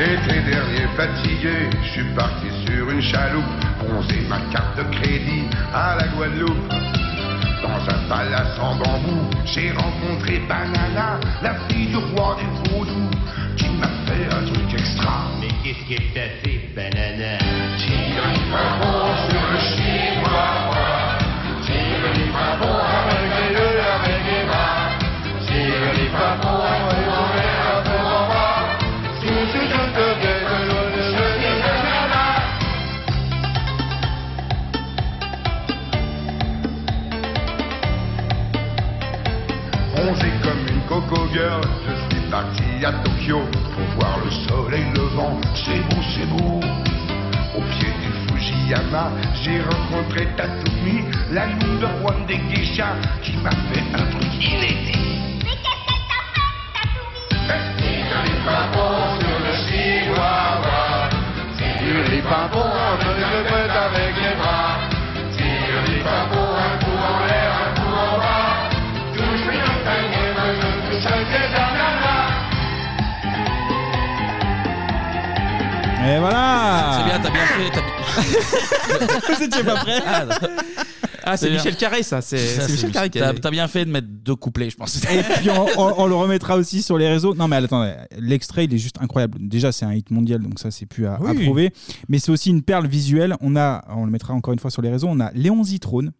L'été dernier fatigué, je suis parti sur une chaloupe, bronzer ma carte de crédit à la Guadeloupe. Dans un palace en bambou, j'ai rencontré Banana, la fille du roi des vaudous, qui m'a fait un truc extra. Mais qu'est-ce qui est passé, Banana? Tire les pimpons sur le chihuahua, tire les pimpons avec les deux, avec les bras, tire les pimpons coco girl, je suis parti à Tokyo pour voir le soleil levant. C'est beau, c'est beau. Au pied du Fujiyama, j'ai rencontré Tatumi, la number one des geishas, qui m'a fait un truc inédit. Tire les pimpons sur le chihuahua, tire les pimpons, je le avec Et voilà C'est bien, t'as bien fait. t'as- Vous étiez pas prêt Ah, c'est bien. Michel Carré, ça. C'est Ça, c'est Michel Carré qui T'as a. t'as bien fait de mettre deux couplets, je pense. Et puis on, on- on le remettra aussi sur les réseaux. Non mais attendez, l'extrait il est juste incroyable. Déjà c'est un hit mondial donc ça c'est plus à, à Oui. prouver. Mais c'est aussi une perle visuelle. On a, on le mettra encore une fois sur les réseaux. On a Léon Zitrone,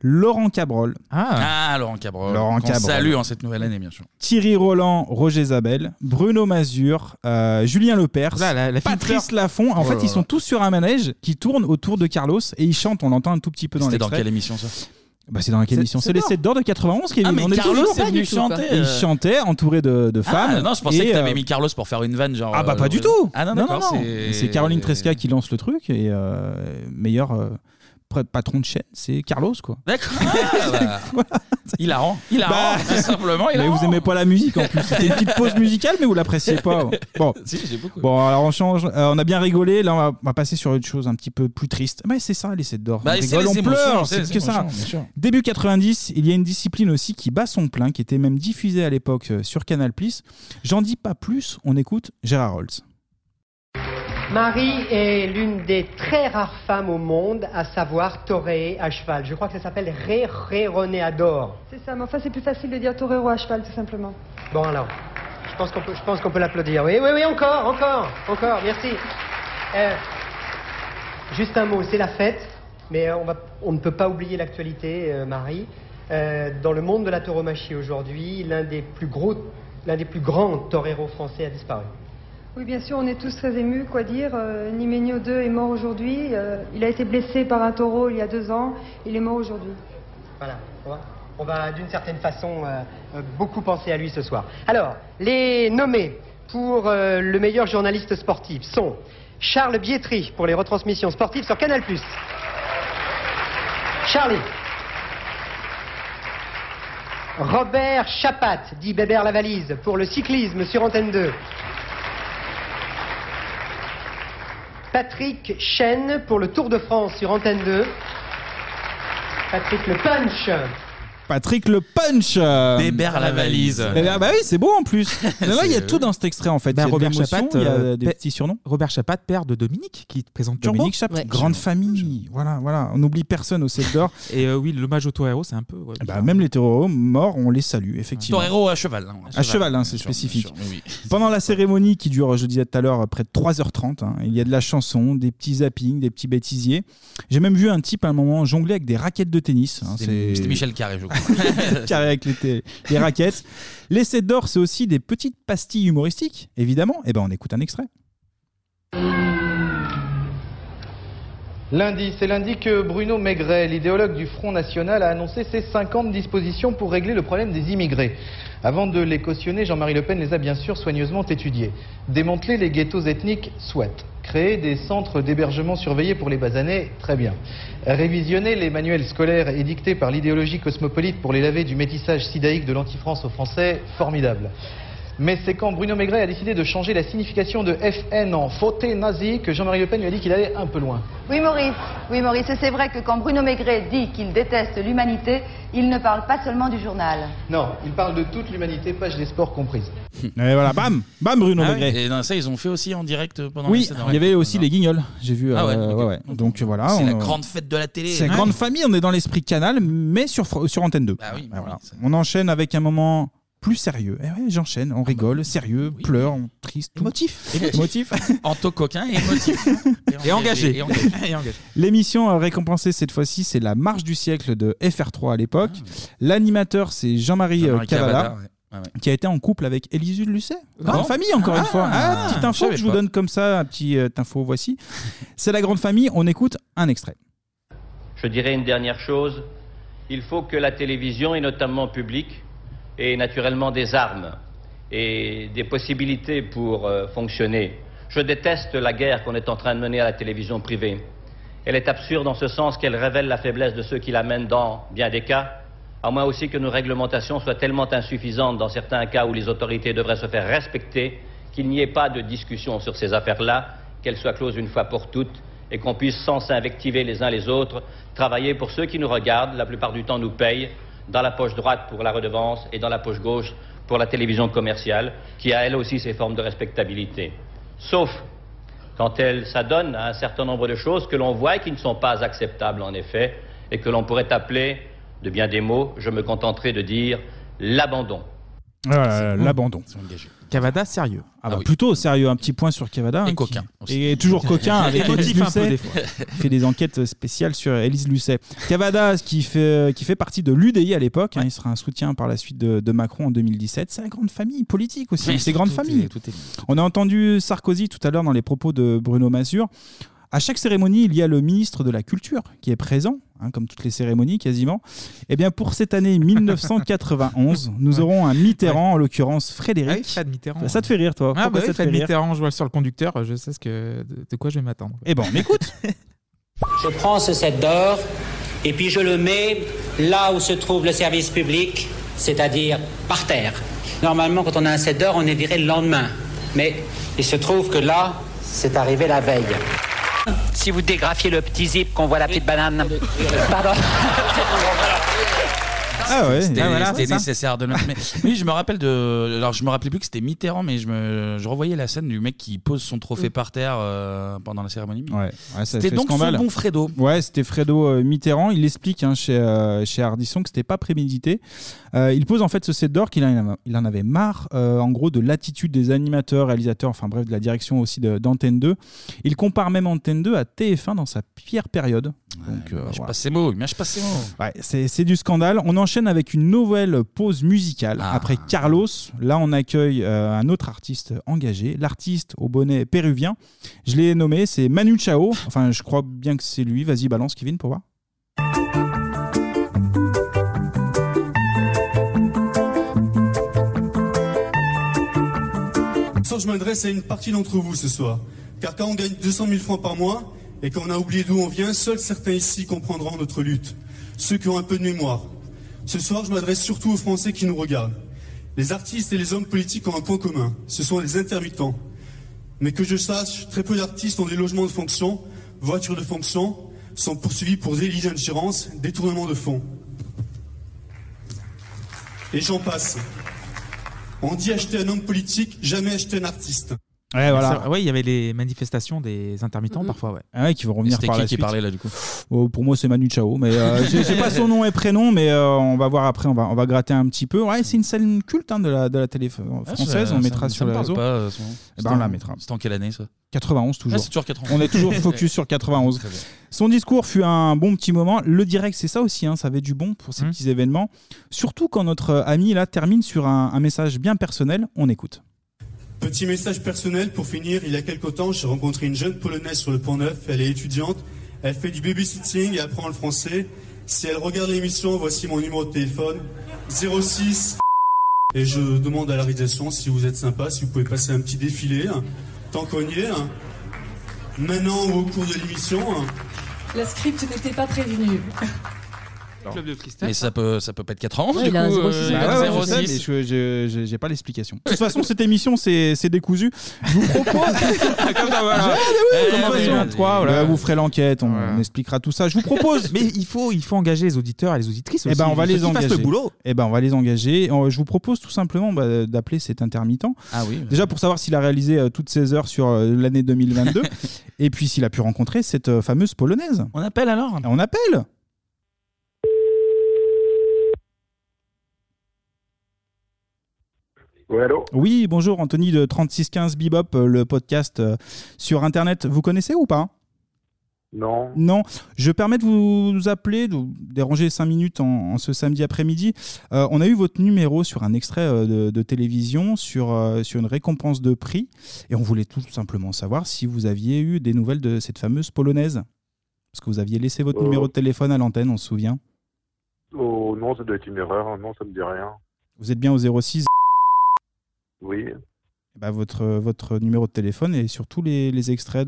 Laurent Cabrol, Ah, Laurent Cabrol. Laurent Qu'on Cabrol. Salue en cette nouvelle année, bien sûr. Thierry Roland, Roger Zabel, Bruno Mazur, euh, Julien Lepers, Là, la- Patrice. Lafont. En Oh fait là ils là. sont tous sur un manège qui tourne autour de Carlos et ils chantent. On l'entend un tout petit peu dans C'était dans l'extrait. quelle émission ça? Bah, c'est dans laquelle C'est- émission c'est les d'or. 7 d'or de 91 Kevin. Ah, mais On est Carlos toujours est pas venu du tout, chanter, quoi. Il euh. chantait entouré de, de femmes. Ah, non, je pensais et, que t'avais euh, mis Carlos pour faire une vanne, genre. Ah bah euh, pas du euh, tout. Ah non, non, d'accord. non. c'est- C'est Caroline Tresca qui lance le truc et euh, meilleur euh, patron de chaîne, c'est Carlos quoi. D'accord. Ah, bah, Hilarant. Hilarant, Bah, tout simplement. mais vous aimez pas la musique en plus. C'était une petite pause musicale mais vous l'appréciez pas. Bon. Si, j'ai beaucoup. Bon alors on change. Euh, on a bien rigolé. Là on va, on va passer sur une chose un petit peu plus triste. Mais c'est ça les 7 d'or. Bah, on c'est rigole, les on émotions, pleure. c'est C'est les que ça. émotions, bien sûr. Début 90, il y a une discipline aussi qui bat son plein, qui était même diffusée à l'époque euh, sur Canal+. J'en dis pas plus. On écoute Gérard Rolls. Marie est l'une des très rares femmes au monde à savoir toréer à cheval. Je crois que ça s'appelle Ré Ré Renéador. C'est ça, mais enfin c'est plus facile de dire torero à cheval tout simplement. Bon alors, je pense qu'on peut, je pense qu'on peut l'applaudir. Oui, oui, oui, encore, encore, encore, merci. Euh, juste un mot, c'est la fête, mais on, va, on ne peut pas oublier l'actualité, euh, Marie. Euh, dans le monde de la tauromachie aujourd'hui, l'un des plus gros, l'un des plus grands toreros français a disparu. Oui, bien sûr, on est tous très émus, quoi dire. Euh, Nimenio 2 est mort aujourd'hui. Euh, il a été blessé par un taureau il y a deux ans. Il est mort aujourd'hui. Voilà, on va, d'une certaine façon euh, euh, beaucoup penser à lui ce soir. Alors, les nommés pour le meilleur journaliste sportif sont Charles Bietri pour les retransmissions sportives sur Canal+. Charlie. Robert Chapat, dit Bébert la valise, pour le cyclisme sur Antenne 2. Patrick Chen pour le Tour de France sur Antenne 2. Patrick le Punch. Patrick le punch euh, Bébert la valise. Bébert, bah oui, c'est beau en plus. Mais là, il y a tout dans cet extrait en fait. Bah, il y a de Robert l'émotion, Chapat, il y a euh, des pe- petits surnoms. Robert Chapat, père de Dominique, qui te présente Turbo. Dominique Chapat, grande famille. Voilà, voilà. On n'oublie personne au 7 d'or. Et euh, oui, l'hommage au torero, c'est un peu. ouais, Bah, même les terreaux morts, on les salue, effectivement. Torero à cheval. hein. À cheval, hein, c'est bien sûr, spécifique. bien sûr, oui, oui. Pendant la cérémonie qui dure, je disais tout à l'heure, près de 3h30, hein, il y a de la chanson, des petits zappings, des petits bêtisiers. J'ai même vu un type à un moment jongler avec des raquettes de tennis. hein, c'est- c'était Michel Carré, je crois. Carré avec les, raquettes. Les 7 d'or, c'est aussi des petites pastilles humoristiques, évidemment. Et ben, on écoute un extrait. Lundi, c'est lundi que Bruno Maigret, l'idéologue du Front National, a annoncé ses 50 dispositions pour régler le problème des immigrés. Avant de les cautionner, Jean-Marie Le Pen les a bien sûr soigneusement étudiées. Démanteler les ghettos ethniques, soit. Créer des centres d'hébergement surveillés pour les basanés, très bien. Révisionner les manuels scolaires édictés par l'idéologie cosmopolite pour les laver du métissage sidaïque de l'anti-France aux Français, formidable. Mais c'est quand Bruno Maigret a décidé de changer la signification de FN en fauté nazi que Jean-Marie Le Pen lui a dit qu'il allait un peu loin. Oui, Maurice. Oui, Maurice. Et c'est vrai que quand Bruno Maigret dit qu'il déteste l'humanité, il ne parle pas seulement du journal. Non, il parle de toute l'humanité, page des sports comprise. Et voilà, bam, bam, Bruno Ah Maigret. Et ça, ils ont fait aussi en direct pendant Oui, il y avait aussi les guignols, j'ai vu. Ah ouais, euh, ok. ouais, ouais. Donc voilà. C'est on- la grande fête de la télé. C'est la Ouais. grande famille, on est dans l'esprit canal, mais sur, Fr- sur Antenne 2. Bah oui, Ah, voilà. On enchaîne avec un moment plus sérieux. Eh ouais, j'enchaîne, on rigole, sérieux, pleure, on triste. tout. Émotif. Émotif. Anto coquin et émotif. Et engagé. Et engagé. Et engagé. L'émission euh, récompensée cette fois-ci, c'est la marche du siècle de FR3 à l'époque. L'animateur, c'est Jean-Marie euh, Jean-Marie Cavada. Cavada, ouais. Ah ouais. Qui a été en couple avec Élise Lucet. Ah Grande bon famille, encore une Ah, fois. Ah, petite je info savais que je vous pas. donne comme ça, un petit euh, info, voici. C'est la grande famille, on écoute un extrait. Je dirais une dernière chose. Il faut que la télévision, et notamment publique, ait naturellement des armes et des possibilités pour euh, fonctionner. Je déteste la guerre qu'on est en train de mener à la télévision privée. Elle est absurde en ce sens qu'elle révèle la faiblesse de ceux qui la mènent dans bien des cas, à moins aussi que nos réglementations soient tellement insuffisantes dans certains cas où les autorités devraient se faire respecter qu'il n'y ait pas de discussion sur ces affaires-là, qu'elles soient closes une fois pour toutes et qu'on puisse, sans s'invectiver les uns les autres, travailler pour ceux qui nous regardent, la plupart du temps nous payent, dans la poche droite pour la redevance et dans la poche gauche pour la télévision commerciale, qui a elle aussi ses formes de respectabilité. Sauf quand elle s'adonne à un certain nombre de choses que l'on voit et qui ne sont pas acceptables en effet, et que l'on pourrait appeler, de bien des mots, je me contenterai de dire l'abandon. Voilà, L'abandon. Cavada, sérieux. Ah bah plutôt sérieux, un petit point sur Cavada. hein, qui- coquin Et toujours coquin avec Élise Émotif un peu, Lucet. des fois. Il fait des enquêtes spéciales sur Élise Lucet. Cavada, qui fait, qui fait partie de l'UDI à l'époque, hein, il sera un soutien par la suite de, de Macron en 2017. C'est la grande famille politique aussi, Oui, c'est grande tout est- famille. tout est lié. On a entendu Sarkozy tout à l'heure dans les propos de Bruno Mazur. À chaque cérémonie, il y a le ministre de la Culture qui est présent, hein, comme toutes les cérémonies quasiment. Et bien pour cette année 1991, nous aurons un Mitterrand, en l'occurrence Frédéric. Ah Fred Mitterrand. Ça te fait rire, toi Ah bah ça fait rire Mitterrand, je vois sur le conducteur, je sais ce que, de, de quoi je vais m'attendre. Eh ben, on écoute. Je prends ce set d'or et puis je le mets là où se trouve le service public, c'est-à-dire par terre. Normalement, quand on a un set d'or, on est viré le lendemain. Mais il se trouve que là, c'est arrivé la veille. Si vous dégrafiez le petit zip qu'on voit la petite banane. Pardon. Ah ouais, C'était ah voilà, c'était c'est ça. nécessaire de le mais, Oui, je me rappelle de. Alors, je me rappelais plus que c'était Mitterrand, mais je, me, je revoyais la scène du mec qui pose son trophée par terre euh, pendant la cérémonie. Ouais, ouais, ça C'était fait donc scandale. son bon Fredo. Ouais, c'était Fredo euh, Mitterrand. Il explique hein, chez, euh, chez Ardisson que c'était pas prémédité. Euh, il pose en fait ce set d'or qu'il en, a- il en avait marre, euh, en gros, de l'attitude des animateurs, réalisateurs, enfin bref, de la direction aussi de- d'Antenne 2. Il compare même Antenne 2 à TF1 dans sa pire période. Donc, euh, Je voilà. passe ces mots, mais je passe ces mots. Ouais, c'est c'est du scandale. On enchaîne avec une nouvelle pause musicale. Ah. Après Carlos, là on accueille euh, un autre artiste engagé, l'artiste au bonnet péruvien. Je l'ai nommé, c'est Manu Chao. Enfin, je crois bien que c'est lui. Vas-y, balance Kevin pour voir. Ça, je m'adresse à une partie d'entre vous ce soir. Car quand on gagne 200 000 francs par mois et qu'on a oublié d'où on vient, seuls certains ici comprendront notre lutte. Ceux qui ont un peu de mémoire. Ce soir, je m'adresse surtout aux Français qui nous regardent. Les artistes et les hommes politiques ont un point commun. Ce sont les intermittents. Mais que je sache, très peu d'artistes ont des logements de fonction, voitures de fonction, sont poursuivis pour délit d'ingérence, détournement de fonds. Et j'en passe. On dit acheter un homme politique, jamais acheter un artiste. Ouais, voilà. Ouais, il y avait les manifestations des intermittents parfois, ouais. Ah ouais, qui vont revenir C'était par qui la qui suite. parlait, là, du coup Oh, Pour moi, c'est Manu Chao, mais euh, j'ai j'ai pas son nom et prénom, mais euh, on va voir après, on va, on va gratter un petit peu. Ouais, c'est une scène culte hein, de, la, de la télé f- française, ça- on mettra sur réseaux. pas, euh. Eh ben, on la mettra. C'était en quelle année ça? 91 toujours. Ah, c'est toujours 91. On est toujours focus sur 91. Très bien. Son discours fut un bon petit moment. Le direct, c'est ça aussi, hein, ça avait du bon pour Mmh. ces petits événements. Surtout quand notre ami là termine sur un, un message bien personnel. On écoute. Petit message personnel pour finir. Il y a quelque temps, j'ai rencontré une jeune polonaise sur le Pont Neuf. Elle est étudiante. Elle fait du babysitting et apprend le français. Si elle regarde l'émission, voici mon numéro de téléphone 06. Et je demande à la réalisation si vous êtes sympa, si vous pouvez passer un petit défilé, hein, tant qu'on y est. hein. Maintenant ou au cours de l'émission. hein. La script n'était pas prévenue. Club de freestyle. Mais ça peut, ça peut pas être 91 Ouais, du il a coup. un 06, euh, il a Ah ouais, ouais, je sais, 06. mais je- je- je- j'ai pas l'explication. De toute façon, cette émission, c'est c'est décousu. Je vous propose. Comme ça, voilà. Mais oui, Eh, voilà, vous ferez l'enquête, on, on expliquera tout ça. Je vous propose. Mais il faut, il faut engager les auditeurs et les auditrices Eh aussi. ben, on va faut les qu'ils fassent engager. le boulot. Eh ben, on va les engager. Je vous propose tout simplement bah, d'appeler cet intermittent. Ah oui. Déjà pour savoir s'il a réalisé euh, toutes ses heures sur euh, l'année 2022 et puis s'il a pu rencontrer cette euh, fameuse polonaise. On appelle alors? On appelle. Oui, allô Oui, bonjour Anthony de 3615 Bebop, euh, le podcast euh, sur internet. Vous connaissez ou pas? Non. Non, je permets de vous appeler, de vous déranger 5 minutes en, en ce samedi après-midi. Euh, on a eu votre numéro sur un extrait euh, de, de télévision sur, euh, sur une récompense de prix et on voulait tout simplement savoir si vous aviez eu des nouvelles de cette fameuse polonaise. Parce que vous aviez laissé votre numéro de téléphone à l'antenne, on se souvient. Oh non, ça doit être une erreur. Non, ça me dit rien. Vous êtes bien au 06 Oui. bah, votre, votre numéro de téléphone et surtout les, les extraits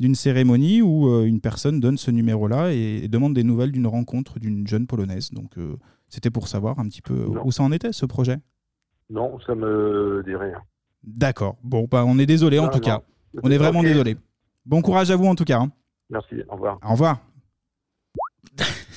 d'une cérémonie où euh, une personne donne ce numéro-là et, et demande des nouvelles d'une rencontre d'une jeune polonaise. Donc euh, c'était pour savoir un petit peu Non. où ça en était ce projet? Non, ça me dit rien. D'accord. Bon, bah, on est désolé en tout non. cas. On est vraiment désolé. Bon courage à vous en tout cas. hein. Merci, au revoir. Au revoir.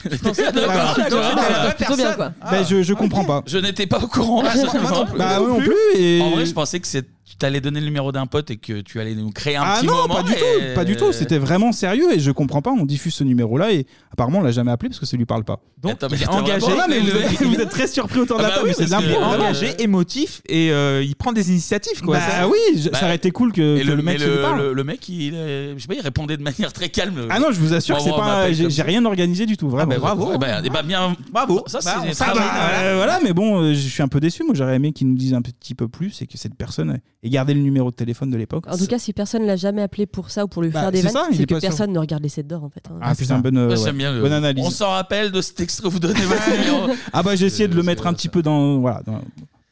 Plutôt bien, quoi. Bah, je, je comprends pas. Je n'étais pas au courant. personnellement. Bah, moi non plus, et- En vrai, je pensais que c'est- tu allais donner le numéro d'un pote et que tu allais nous créer un Ah petit non, moment. pas du et- tout, pas du tout. C'était vraiment sérieux et je comprends pas. On diffuse ce numéro-là et apparemment on l'a jamais appelé parce que ça lui parle pas. Donc, Attends, mais il est engagé. Vraiment- vous, êtes, vous êtes très surpris autour de Ah la bah table. oui, c'est vraiment. engagé, émotif et euh, il prend des initiatives. Quoi. Bah Ça- oui, je- Bah, ça aurait été cool que, Et que le, mec le, parle. le- le mec, il, je sais pas, il répondait de manière très calme. Ah non, je vous assure que c'est pas. J'ai rien organisé du tout, vraiment. Ah bah, bravo. eh ben, eh ben, bien. Bravo. Ça, Bah, c'est voilà, mais bon, euh, je suis un peu déçu. Moi, j'aurais aimé qu'ils nous disent un petit peu plus et que cette personne ait gardé le numéro de téléphone de l'époque. En tout cas, si personne l'a jamais appelé pour ça ou pour lui Bah, faire des c'est vannes, c'est que personne ne regarde les 7 d'or en fait. hein. Ah, bonne, euh, ouais, j'aime bien le- bonne analyse. On s'en rappelle de cet extrait que vous donnez. Ah bah j'ai essayé de le mettre un petit peu dans voilà dans,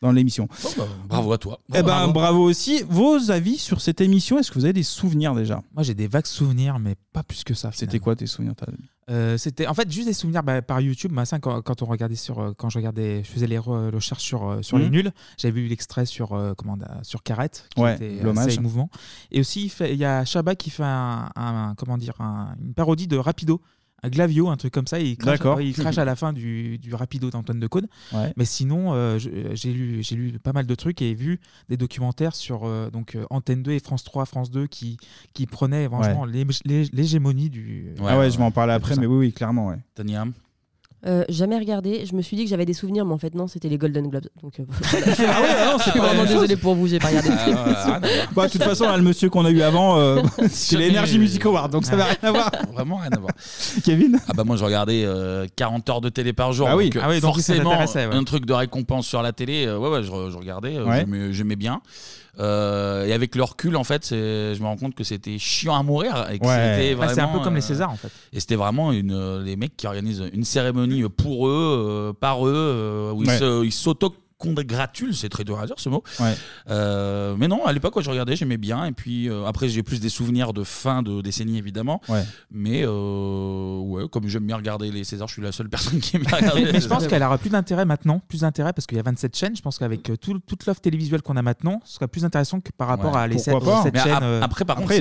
dans l'émission. Bon, bah, bravo à toi. Eh ben bravo. aussi. Vos avis sur cette émission Est-ce que vous avez des souvenirs déjà? Moi, j'ai des vagues souvenirs, mais pas plus que ça. C'était quoi tes souvenirs t'as- Euh, C'était en fait juste des souvenirs bah, par YouTube. Bah, ça, quand, quand on regardait sur, euh, quand je regardais, je faisais les re- recherches sur euh, sur les Mhm. nuls. J'avais vu l'extrait sur euh, comment euh, sur Carrette, qui Ouais, était l'hommage. assez émouvant. Et aussi, il, fait- il y a Chabat qui fait un, un- comment dire un- une parodie de Rapido. Un Glavio, un truc comme ça, et il crache, D'accord. ouais, il crache à la fin du, du Rapido d'Antoine de Caunes. Ouais. Mais sinon, euh, je- j'ai lu, j'ai lu pas mal de trucs et vu des documentaires sur euh, donc euh, Antenne 2 et France 3, France 2 qui, qui prenaient franchement l'hé- l'hé- l'hégémonie du. ah ouais, je vais en parler après, mais oui, oui, clairement, ouais. Tania Euh, jamais regardé. Je me suis dit que j'avais des souvenirs, mais en fait non, c'était les Golden Globes. Donc, euh, Ah ouais, non, je c'est suis vraiment désolé pour vous, j'ai pas regardé. Ah, voir. Bah, de toute façon, là, le monsieur qu'on a eu avant, euh, c'est l'Energy Music Award, donc ça n'a rien à voir. Vraiment rien à voir. Kevin Ah bah moi je regardais euh, 40 heures de télé par jour. Ah oui. donc, euh, Ah oui, donc ça forcément t'intéressait, ouais. un truc de récompense sur la télé. euh, ouais ouais, je, je regardais, euh, Ouais. j'aimais- j'aimais bien. Euh, et avec le recul en fait, c'est- je me rends compte que c'était chiant à mourir et que Ouais. c'était c'est un peu comme les euh, Césars en fait. Et c'était vraiment une, euh, les mecs qui organisent une cérémonie pour eux, euh, par eux, euh, où ils Ouais. se- ils s'auto congratule, c'est très dur à dire ce mot. Ouais. Euh, mais non, à l'époque, quand je regardais, j'aimais bien. Et puis euh, après, j'ai plus des souvenirs de fin de décennie, évidemment. Ouais. Mais euh, ouais, comme j'aime bien regarder les Césars, je suis la seule personne qui aime bien regarder. mais, les mais je pense qu'elle aura plus d'intérêt maintenant, plus d'intérêt parce qu'il y a 27 chaînes. Je pense qu'avec tout- toute l'offre télévisuelle qu'on a maintenant, ce serait plus intéressant que par rapport Ouais. à les Pourquoi 7, pas sept Mais chaînes. ap- euh, Après, par contre,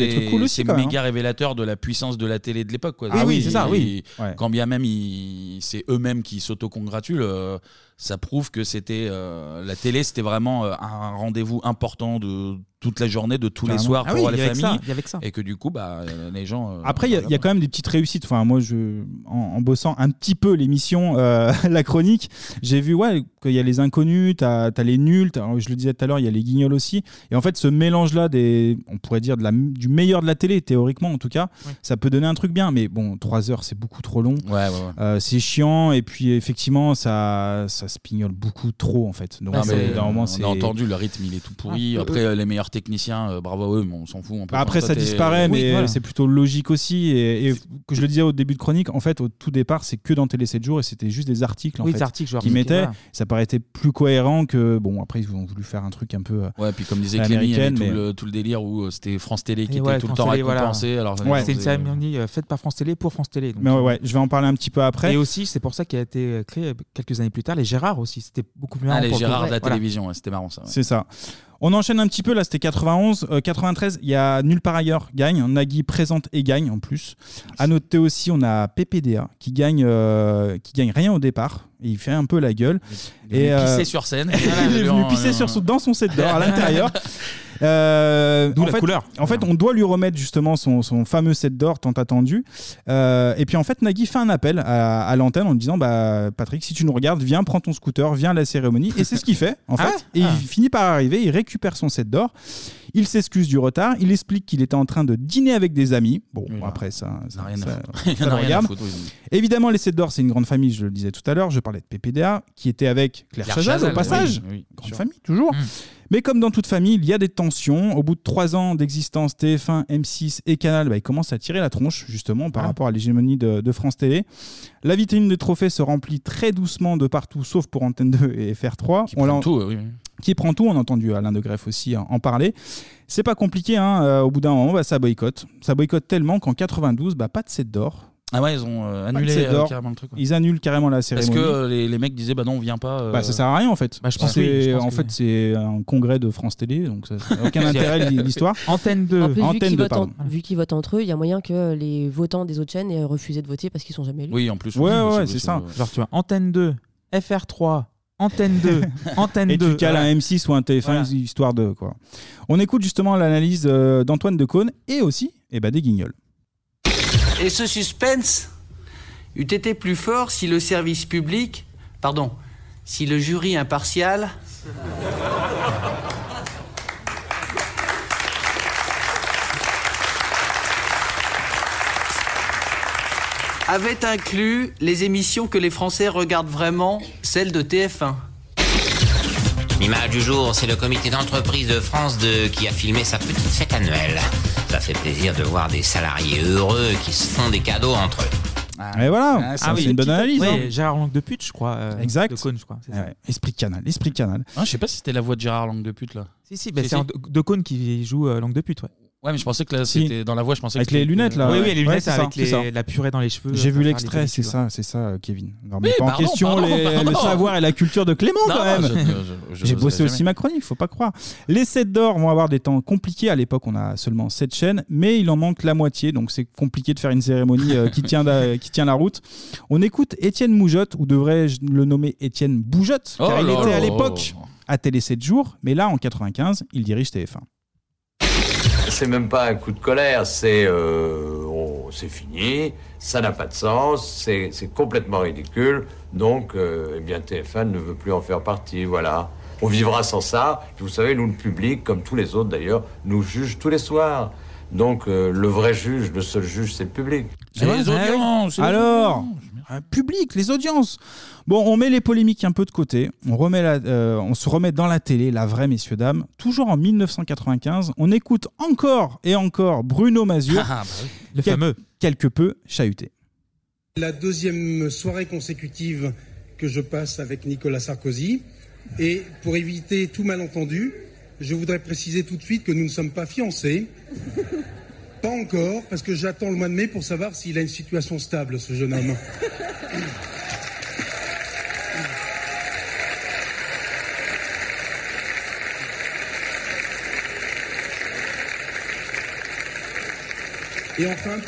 c'est méga révélateur de la puissance de la télé de l'époque. quoi. Ah oui, c'est ça, oui. et Ouais. Quand bien même ils- c'est eux-mêmes qui s'autocongratulent, euh, ça prouve que c'était euh, la télé, c'était vraiment euh, un rendez-vous important de toute la journée, de tous les Carrément. soirs Ah pour oui, les il y avait que ça, familles. il y avait que ça. Et que du coup, bah, euh, les gens. euh, Après, il y a- il y, a quand même des petites réussites. Enfin, moi, je, en, en bossant un petit peu l'émission, euh, la chronique, j'ai vu ouais, qu'il y a les inconnus, tu as, les nuls, t'as- je le disais tout à l'heure, il y a les guignols aussi. Et en fait, ce mélange-là, des, on pourrait dire de la, du meilleur de la télé, théoriquement en tout cas, ça peut donner un truc bien. Mais bon, 3 heures, c'est beaucoup trop long. Euh, c'est chiant. Et puis, effectivement, ça, ça se pignole beaucoup trop, en fait. Donc, Non, mais, d'un moment, on c'est- a entendu, le rythme il est tout pourri. Ah, Après, euh, les meilleurs techniciens, euh, bravo à eux, mais on s'en fout. On peut Bah, Après, ça disparaît, mais Oui, voilà. c'est plutôt logique aussi. Et, et que je le disais au début de chronique, en fait, au tout départ, c'est que dans Télé 7 jours et c'était juste des articles en Oui, fait, des articles, qui mettaient. voilà. Ça paraissait plus cohérent que. Bon, après, ils ont voulu faire un truc un peu. euh, Ouais, puis comme disait Clémy, tout, mais- le, tout le délire où euh, c'était France Télé qui Et était ouais, tout le temps Télé, voilà. récompensé. Alors, Ouais. C'est une cérémonie euh, faite par France Télé pour France Télé. donc, Mais ouais, ouais, je vais en parler un petit peu après. Et aussi, c'est pour ça qu'il a été créé quelques années plus tard, les Gérard aussi. C'était beaucoup mieux. Ah, les Gérard de la télévision, c'était marrant ça. C'est ça. On enchaîne un petit peu, là c'était 91. Euh, 93, il y a Nulle part ailleurs gagne. Nagui présente et gagne en plus. À noter aussi, on a PPDA qui gagne, euh, qui gagne rien au départ. Et il fait un peu la gueule. Il est venu pisser sur scène. il est venu En- pisser sur son- dans son set d'or à l'intérieur. Euh, D'où en la fait- couleur. En fait, on doit lui remettre justement son, son fameux set d'or tant attendu. Euh, et puis en fait, Nagui fait un appel à, à l'antenne en lui disant bah, Patrick, si tu nous regardes, viens, prends ton scooter, viens à la cérémonie. Et c'est ce qu'il fait, en Ah fait. Et Ah. il finit par arriver, il récupère son set d'or. Il s'excuse du retard, il explique qu'il était en train de dîner avec des amis. Bon, après, ça, ça, rien à ça- foutre. ça rien à foutre, oui. Évidemment, les 7 d'or, c'est une grande famille, je le disais tout à l'heure. Je parlais de PPDA, qui était avec Claire, Claire Chazal, Chazal, au passage. oui, grande sûr. famille, toujours. Mais comme dans toute famille, il y a des tensions. Au bout de trois ans d'existence, TF1, M6 et Canal, bah, ils commencent à tirer la tronche, justement, par Ah. rapport à l'hégémonie de, de France Télé. La vitrine des trophées se remplit très doucement de partout, sauf pour Antenne 2 et FR3. Qui On l'a- prend tout, oui, oui. qui prend tout. On a entendu Alain de Greff aussi en, en parler. C'est pas compliqué, hein, euh, au bout d'un moment, bah, ça boycotte. Ça boycotte tellement qu'en 92, bah, pas de 7 d'or. Ah ouais, ils ont euh, de annulé euh, carrément le truc. ouais. Ils annulent carrément la Parce cérémonie. que euh, les, les mecs disaient bah non, on vient pas. euh, Bah, ça sert à rien en fait. Bah, je pense C'est- oui, je pense en que fait, oui. c'est un congrès de France Télé, donc ça n'a aucun intérêt l'histoire. Antenne 2. En plus, vu Antenne qu'ils 2, votent, en- pardon. vu qu'ils votent entre eux, il y a moyen que les votants des autres chaînes aient refusé de voter parce qu'ils sont jamais élus. Oui, en plus. Ouais, ouais, c'est ça. Genre, tu vois, Antenne 2, FR3, Antenne 2, Antenne Et 2. tu cales voilà. un M6 ou un TF1 Voilà. histoire de quoi. On écoute justement l'analyse euh, d'Antoine Decaune et aussi eh ben, des guignols. Et ce suspense eût été plus fort si le service public, pardon, si le jury impartial avait inclus les émissions que les Français regardent vraiment, celles de TF1. L'image du jour, c'est le comité d'entreprise de France 2 qui a filmé sa petite fête annuelle. Ça fait plaisir de voir des salariés heureux qui se font des cadeaux entre eux. et voilà, ça, c'est une bonne analyse. Ouais, hein. Gérard Langue de pute, je crois. euh, Exact. De Cône, je crois. c'est ça. Ouais, Esprit de canal, esprit de canal. Ah, je sais pas si c'était la voix de Gérard Langue de pute là. Si, si, bah, c'est en- de Cône qui joue euh, Langue de pute, ouais. Ouais, mais je pensais que là, Si. c'était dans la voix, je pensais Avec que les c'était- lunettes là. Oui, oui, les lunettes c'est avec les- la purée dans les cheveux. J'ai vu faire les l'extrait, c'est ça, c'est ça, euh, Kevin. Non, Oui, mais pas en pardon, question pardon, les- le savoir et la culture de Clément Non, quand même. je- je- je- J'ai je bossé aussi ma chronique, faut pas croire. Les 7 d'or vont avoir des temps compliqués. À l'époque, on a seulement 7 chaînes, mais il en manque la moitié, donc c'est compliqué de faire une cérémonie euh, qui, tient la, qui tient la route. On écoute Étienne Moujotte, ou devrais-je le nommer Étienne Boujotte, car Oh il là était à l'époque à Télé 7 jours, mais là, en 95, il dirige TF1. C'est même pas un coup de colère, c'est euh, on- c'est fini, ça n'a pas de sens, c'est c'est complètement ridicule, donc euh, eh bien TF1 ne veut plus en faire partie, voilà. On vivra sans ça. Vous savez, nous le public, comme tous les autres d'ailleurs, nous juge tous les soirs. Donc euh, le vrai juge, le seul juge, c'est le public. C'est vrai audiences, c'est les Alors, un public, les audiences. Bon, on met les polémiques un peu de côté. On, remet la- euh, on se remet dans la télé, la vraie, messieurs, dames. Toujours en 1995, on écoute encore et encore Bruno Mazur. Ah, bah oui. Le fameux. Quelque peu chahuté. La deuxième soirée consécutive que je passe avec Nicolas Sarkozy. Et pour éviter tout malentendu, je voudrais préciser tout de suite que nous ne sommes pas fiancés. Pas encore, parce que j'attends le mois de mai pour savoir s'il a une situation stable, ce jeune homme. Et enfin,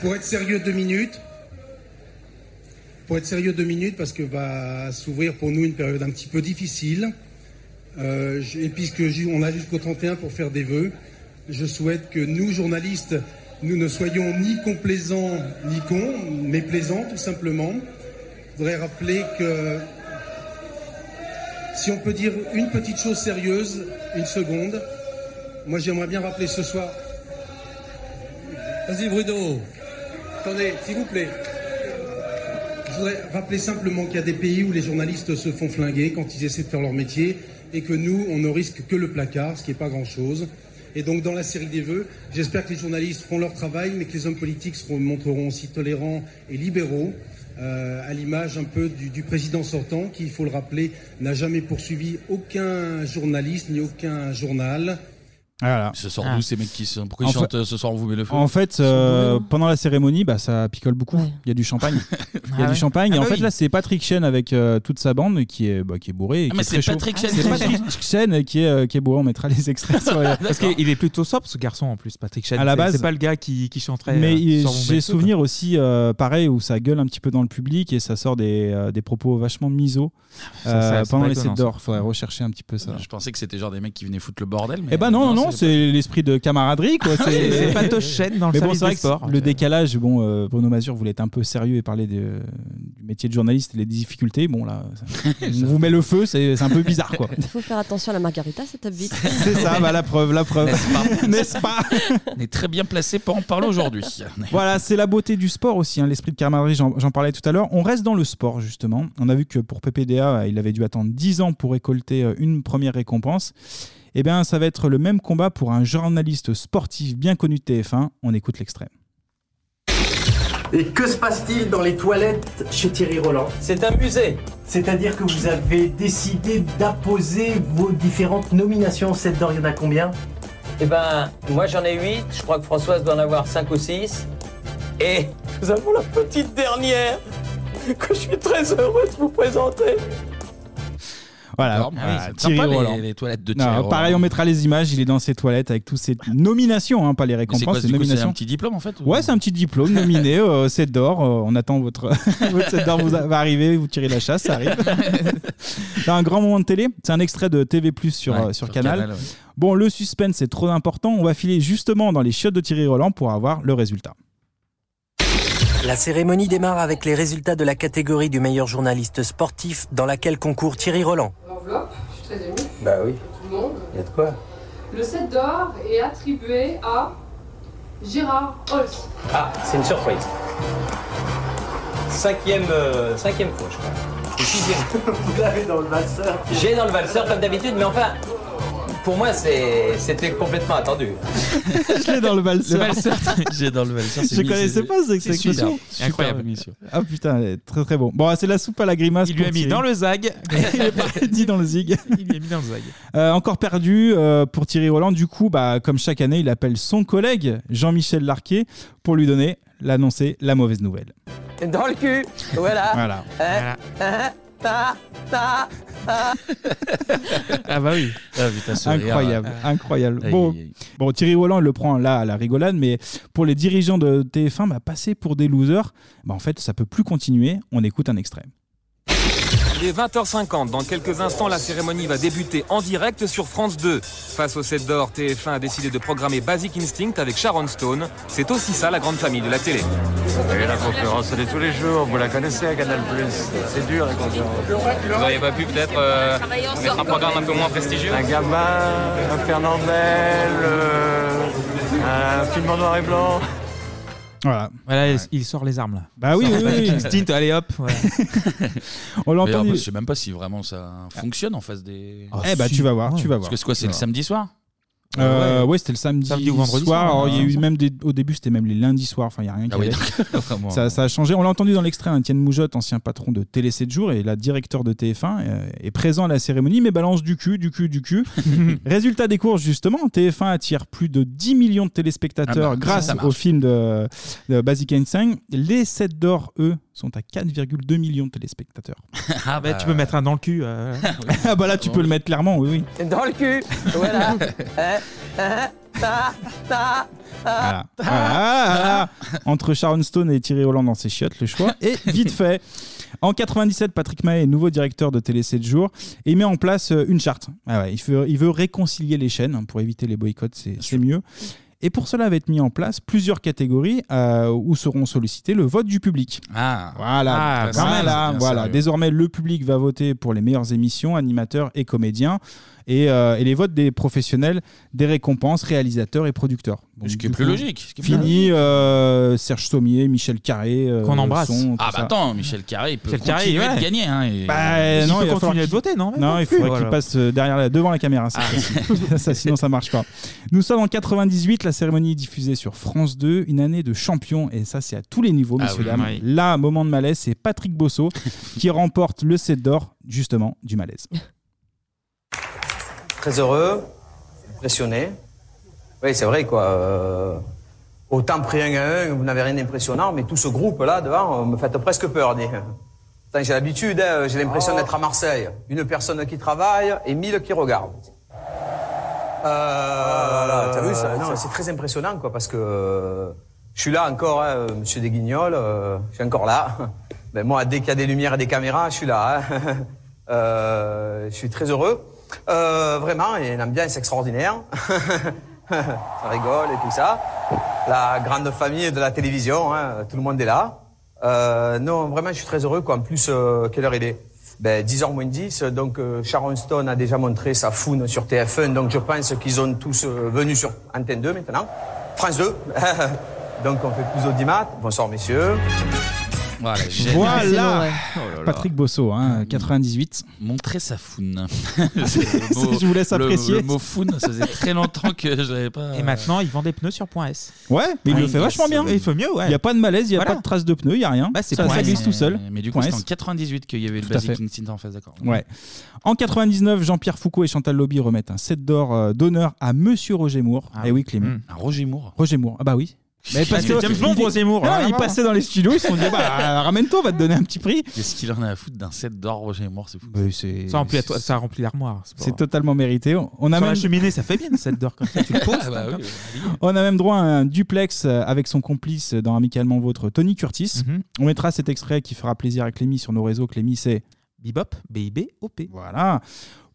pour être, sérieux deux minutes, pour être sérieux deux minutes, parce que va s'ouvrir pour nous une période un petit peu difficile, euh, et puisque on a jusqu'au 31 pour faire des vœux, je souhaite que nous, journalistes, nous ne soyons ni complaisants ni cons, mais plaisants tout simplement. Je voudrais rappeler que si on peut dire une petite chose sérieuse, une seconde, moi j'aimerais bien rappeler ce soir. Vas-y Bruno, attendez, s'il vous plaît. Je voudrais rappeler simplement qu'il y a des pays où les journalistes se font flinguer quand ils essaient de faire leur métier et que nous, on ne risque que le placard, ce qui n'est pas grand-chose. Et donc, dans la série des vœux, j'espère que les journalistes feront leur travail, mais que les hommes politiques seront, montreront aussi tolérants et libéraux, euh, à l'image un peu du, du président sortant, qui, il faut le rappeler, n'a jamais poursuivi aucun journaliste ni aucun journal. Voilà. Ce soir d'où ces mecs qui sont. Pourquoi En ils chantent euh, ce soir on vous met le feu En fait, euh, pendant la cérémonie, bah, ça picole beaucoup. Il y a du champagne. Il y a Ah du champagne. Ah et en bah fait, oui. là, c'est Patrick Chen avec euh, toute sa bande qui est, bah, qui est bourré. et Ah, qui mais est c'est très chaud. Patrick Chen C'est qui est Patrick Chen qui est, euh, qui est bourré. On mettra les extraits sur les- Parce qu'il est plutôt sobre ce garçon en plus, Patrick Chen. À la C'est- base. c'est pas le gars qui, qui chanterait. Mais euh, il- sur mon j'ai berceau, souvenir aussi, euh, pareil, où ça gueule un petit peu dans le public et ça sort des, euh, des propos vachement miso Ça, ça, c'est pendant pas les étonnant, sets d'or. Il faudrait rechercher un petit peu ça. Je pensais que c'était genre des mecs qui venaient foutre le bordel. Mais Eh ben non, non, non, c'est l'esprit de camaraderie, quoi. Ah, c'est- c'est Patoche Chen dans le Mais bon, service c'est vrai des que sports. Le décalage, bon, euh, Bruno Mazur voulait être un peu sérieux et parler de- du métier de journaliste et les difficultés. Bon, là, ça- on vous met le feu, c'est c'est un peu bizarre, quoi. Il faut faire attention à la margarita, ça tape vite. C'est ça, bah, la preuve, la preuve. N'est-ce pas On est très bien placé pour en parler aujourd'hui. Voilà, c'est la beauté du sport aussi, hein, l'esprit de camaraderie, j'en j'en parlais tout à l'heure. On reste dans le sport, justement. On a vu que pour PPDA, il avait dû attendre 10 ans pour récolter euh, une première récompense. Eh bien, ça va être le même combat pour un journaliste sportif bien connu de TF1. On écoute l'extrait. Et que se passe-t-il dans les toilettes chez Thierry Roland? C'est un musée. C'est-à-dire que vous avez décidé d'apposer vos différentes nominations. Cette d'or, il y en a combien? Eh ben, moi j'en ai 8, je crois que Françoise doit en avoir 5 ou 6. Et nous avons la petite dernière que je suis très heureux de vous présenter. Voilà. Ah oui, Thierry sympa, Roland. les toilettes de Non, Thierry Roland. Pareil, on mettra les images. Il est dans ses toilettes avec toutes ses nominations, hein, pas les Mais c'est récompenses, quoi, les du coup, c'est nominations. un petit diplôme en fait ou- Ouais, c'est un petit diplôme nominé, euh, 7 d'or. euh, on attend votre, votre 7 d'or vous a- va arriver, vous tirez la chasse, ça arrive. c'est un grand moment de télé. C'est un extrait de TV Plus sur, Ouais, euh, sur sur Canal. Canal, ouais. Bon, le suspense, c'est trop important. On va filer justement dans les chiottes de Thierry Roland pour avoir le résultat. La cérémonie démarre avec les résultats de la catégorie du meilleur journaliste sportif dans laquelle concourt Thierry Roland. L'enveloppe, je suis très émue. Bah oui. Tout le monde. Il y a de quoi Le 7 d'or est attribué à Gérard Holz. Ah, c'est une surprise. Cinquième, euh, cinquième fois, je crois. Ou sixième. Vous l'avez dans le valseur. J'ai dans le valseur comme d'habitude, mais enfin, pour moi, c'est- c'était complètement attendu. Je l'ai dans le valseur. Le valseur, j'ai dans le valseur. Je connaissais pas cette c'est expression. super, Incroyable émission. Ah putain, elle est très très bon. Bon, c'est la soupe à la grimace. Il lui a mis dans le zag. Il est parti dans le zig. Il lui a mis dans le zag. Euh, encore perdu euh, pour Thierry Roland. Du coup, bah, comme chaque année, il appelle son collègue Jean-Michel Larquet pour lui donner, l'annoncer la mauvaise nouvelle. Dans le cul, voilà. Voilà. Hein, hein, ta, ta, ta. Ah bah oui. Ah, putain, ce rire. incroyable, incroyable. Aïe, Bon, aïe, aïe. bon, Thierry Roland le prend là à la rigolade, mais pour les dirigeants de TF1, bah, passer pour des losers, bah, en fait, ça peut plus continuer. On écoute un extrait. Il est 20h50. Dans quelques instants, la cérémonie va débuter en direct sur France 2. Face au 7 d'or, TF1 a décidé de programmer Basic Instinct avec Sharon Stone. C'est aussi ça la grande famille de la télé. Et la conférence, elle est tous les jours. Vous la connaissez à Canal+. C'est dur, la conférence. Vous n'auriez pas pu peut-être euh, mettre un programme un peu moins prestigieux Un gamin, un Fernandel, euh, un film en noir et blanc. Voilà. Voilà, il- il sort les armes là. Bah oui, oui, oui. Instinct, allez hop. On l'a entendu. Je sais même pas si vraiment ça fonctionne en face des. eh bah, tu vas voir, tu vas voir. Parce que c'est quoi, c'est le samedi soir Euh, ouais, c'était le samedi, Samedi ou vendredi soir. il y a eu même des, au début, c'était même les lundis soirs. Enfin, il y a rien qui Ah oui, donc, vraiment. ça, ça a changé. On l'a entendu dans l'extrait. hein, Étienne Moujotte, ancien patron de Télé 7 jours et la directeur de TF1, euh, est présent à la cérémonie, mais balance du cul, du cul, du cul. Résultat des courses, justement, TF1 attire plus de 10 millions de téléspectateurs Ah bah, grâce ça, ça marche. au film de, de Basic Einstein. Les 7 d'or, eux, sont à 4,2 millions de téléspectateurs. Ah bah, tu peux mettre un dans le cul. euh. ah bah là, tu peux le mettre clairement, oui, oui. Dans le cul Voilà Hein, hein, ta, ta, ta, Voilà. ta. Voilà. Entre Sharon Stone et Thierry Holland dans ses chiottes, le choix est vite fait. En 97, Patrick Mahé est nouveau directeur de Télé 7 jours et il met en place euh, une charte. Ah ouais, il, veut, il veut réconcilier les chaînes hein, pour éviter les boycotts, c'est c'est mieux. Et pour cela va être mis en place plusieurs catégories euh, où seront sollicités le vote du public. Ah, Voilà, Ah, voilà. Désormais, le public va voter pour les meilleures émissions, animateurs et comédiens. Et, euh, et les votes des professionnels, des récompenses, réalisateurs et producteurs. Donc, Ce qui est plus coup, logique, ce qui est plus Fini euh, Serge Sommier, Michel Carré. euh, Qu'on embrasse. son, Ah bah ça. attends, Michel Carré, il peut Michel Carré, continuer ouais. de gagner. Hein, et- Bah, Il non, peut il va continuer de qu'il- voter, non? Non, il faudrait voilà. qu'il passe derrière la, devant la caméra. ça, ça, ça, sinon, ça marche pas. Nous sommes en 98. La cérémonie est diffusée sur France 2. Une année de champion. Et ça, c'est à tous les niveaux, Ah messieurs, oui, dames. oui. Là, moment de malaise, c'est Patrick Bosso qui remporte le set d'or, justement, du malaise. Très heureux, impressionné. Oui, c'est vrai, quoi. euh, autant pris un à un, vous n'avez rien d'impressionnant, mais tout ce groupe-là, devant, euh, me fait presque peur. dis. J'ai l'habitude, hein, j'ai l'impression d'être à Marseille. Une personne qui travaille et mille qui regardent. Euh, T'as vu, ça, non, c'est très impressionnant, quoi, parce que euh, je suis là encore, hein, monsieur Desguignols, euh, je suis encore là. Ben, moi, dès qu'il y a des lumières et des caméras, je suis là. hein. Euh, je suis très heureux. Euh, vraiment, une ambiance extraordinaire. ça rigole et tout ça. La grande famille de la télévision, hein, tout le monde est là. Euh, non, vraiment, je suis très heureux. Quoi. En plus, euh, quelle heure il est? Ben, 10h moins 10. Donc, euh, Sharon Stone a déjà montré sa foune sur TF1. Donc, je pense qu'ils ont tous euh, venu sur Antenne 2 maintenant. France 2. donc, on fait plus audimat. Bonsoir, messieurs. Voilà, Voilà Oh là là. Patrick Bosso, hein, 98. Montrer sa foune. Je vous laisse le- apprécier. Le, mot foune, ça faisait très longtemps que je n'avais pas. Et maintenant, il vend des pneus sur Point S. Ouais, mais il le fait vachement bien. Il fait mieux, ouais. Il n'y a pas de malaise, il n'y a Voilà. pas de traces de pneus, il n'y a rien. Bah, c'est ça, ça glisse tout seul. Mais du coup, Point c'était en S. 98 qu'il y avait le Tout à Basic fait. Instinct en face, d'accord. Ouais. En 99, Jean-Pierre Foucault et Chantal Lobby remettent un set d'or euh, d'honneur à Monsieur Roger Moore. et oui, Clément. Un Roger Moore. Roger Moore. Ah bah oui. Mais parce que James Bond, il- Roger Moore, Non, rien à il voir. passait dans les studios, ils se sont dit bah ramène-toi, on va te donner un petit prix. Qu'est-ce qu'il en a à foutre d'un set d'or Roger Moore C'est fou. c'est Ça remplit, la to- ça remplit l'armoire. C'est totalement mérité. On a Sur même la cheminée, ça fait bien cette d'or comme ça. Tu le poses. Ah bah t'as- oui, On a même droit à un duplex euh, avec son complice dans Amicalement Vôtre, Tony Curtis. Mhm. On mettra cet extrait qui fera plaisir à Clémy sur nos réseaux. Clémy, c'est. Bebop, BIB, OP. Voilà.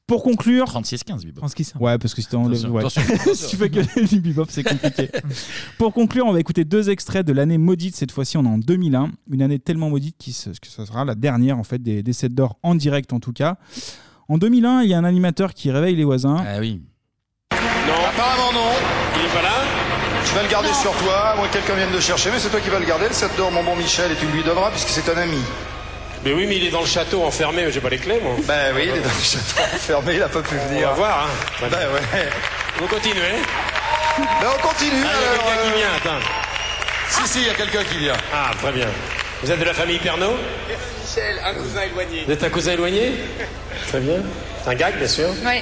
Pour conclure. 36-15, Bebop. Ouais, parce que si, t'enlèves- Attention, ouais. attention, si tu fais que du bebop, c'est compliqué. Pour conclure, on va écouter deux extraits de l'année maudite. Cette fois-ci, on est en 2001. Une année tellement maudite se- que ce sera la dernière en fait des, des sets d'or en direct en tout cas. En 2001, il y a un animateur qui réveille les voisins. Ah oui. Non. Apparemment non. Il est pas là Tu vas le garder sur toi, à moins que quelqu'un vienne le chercher, mais c'est toi qui vas le garder, le 7 d'or, mon bon Michel, et tu lui donneras puisque c'est un ami. Mais oui, mais il est dans le château enfermé, j'ai pas les clés, moi. Ben oui, il est dans le château enfermé, il a pas pu On venir. va voir, hein. Ben ouais. Vous continuez Ben on continue. Ah, il y a alors, quelqu'un qui euh, vient, attends. Si, si, il y a quelqu'un qui vient. Ah, très bien. Vous êtes de la famille Pernod Michel, un cousin éloigné. Vous êtes un cousin éloigné Très bien. C'est un gag, bien sûr. Oui.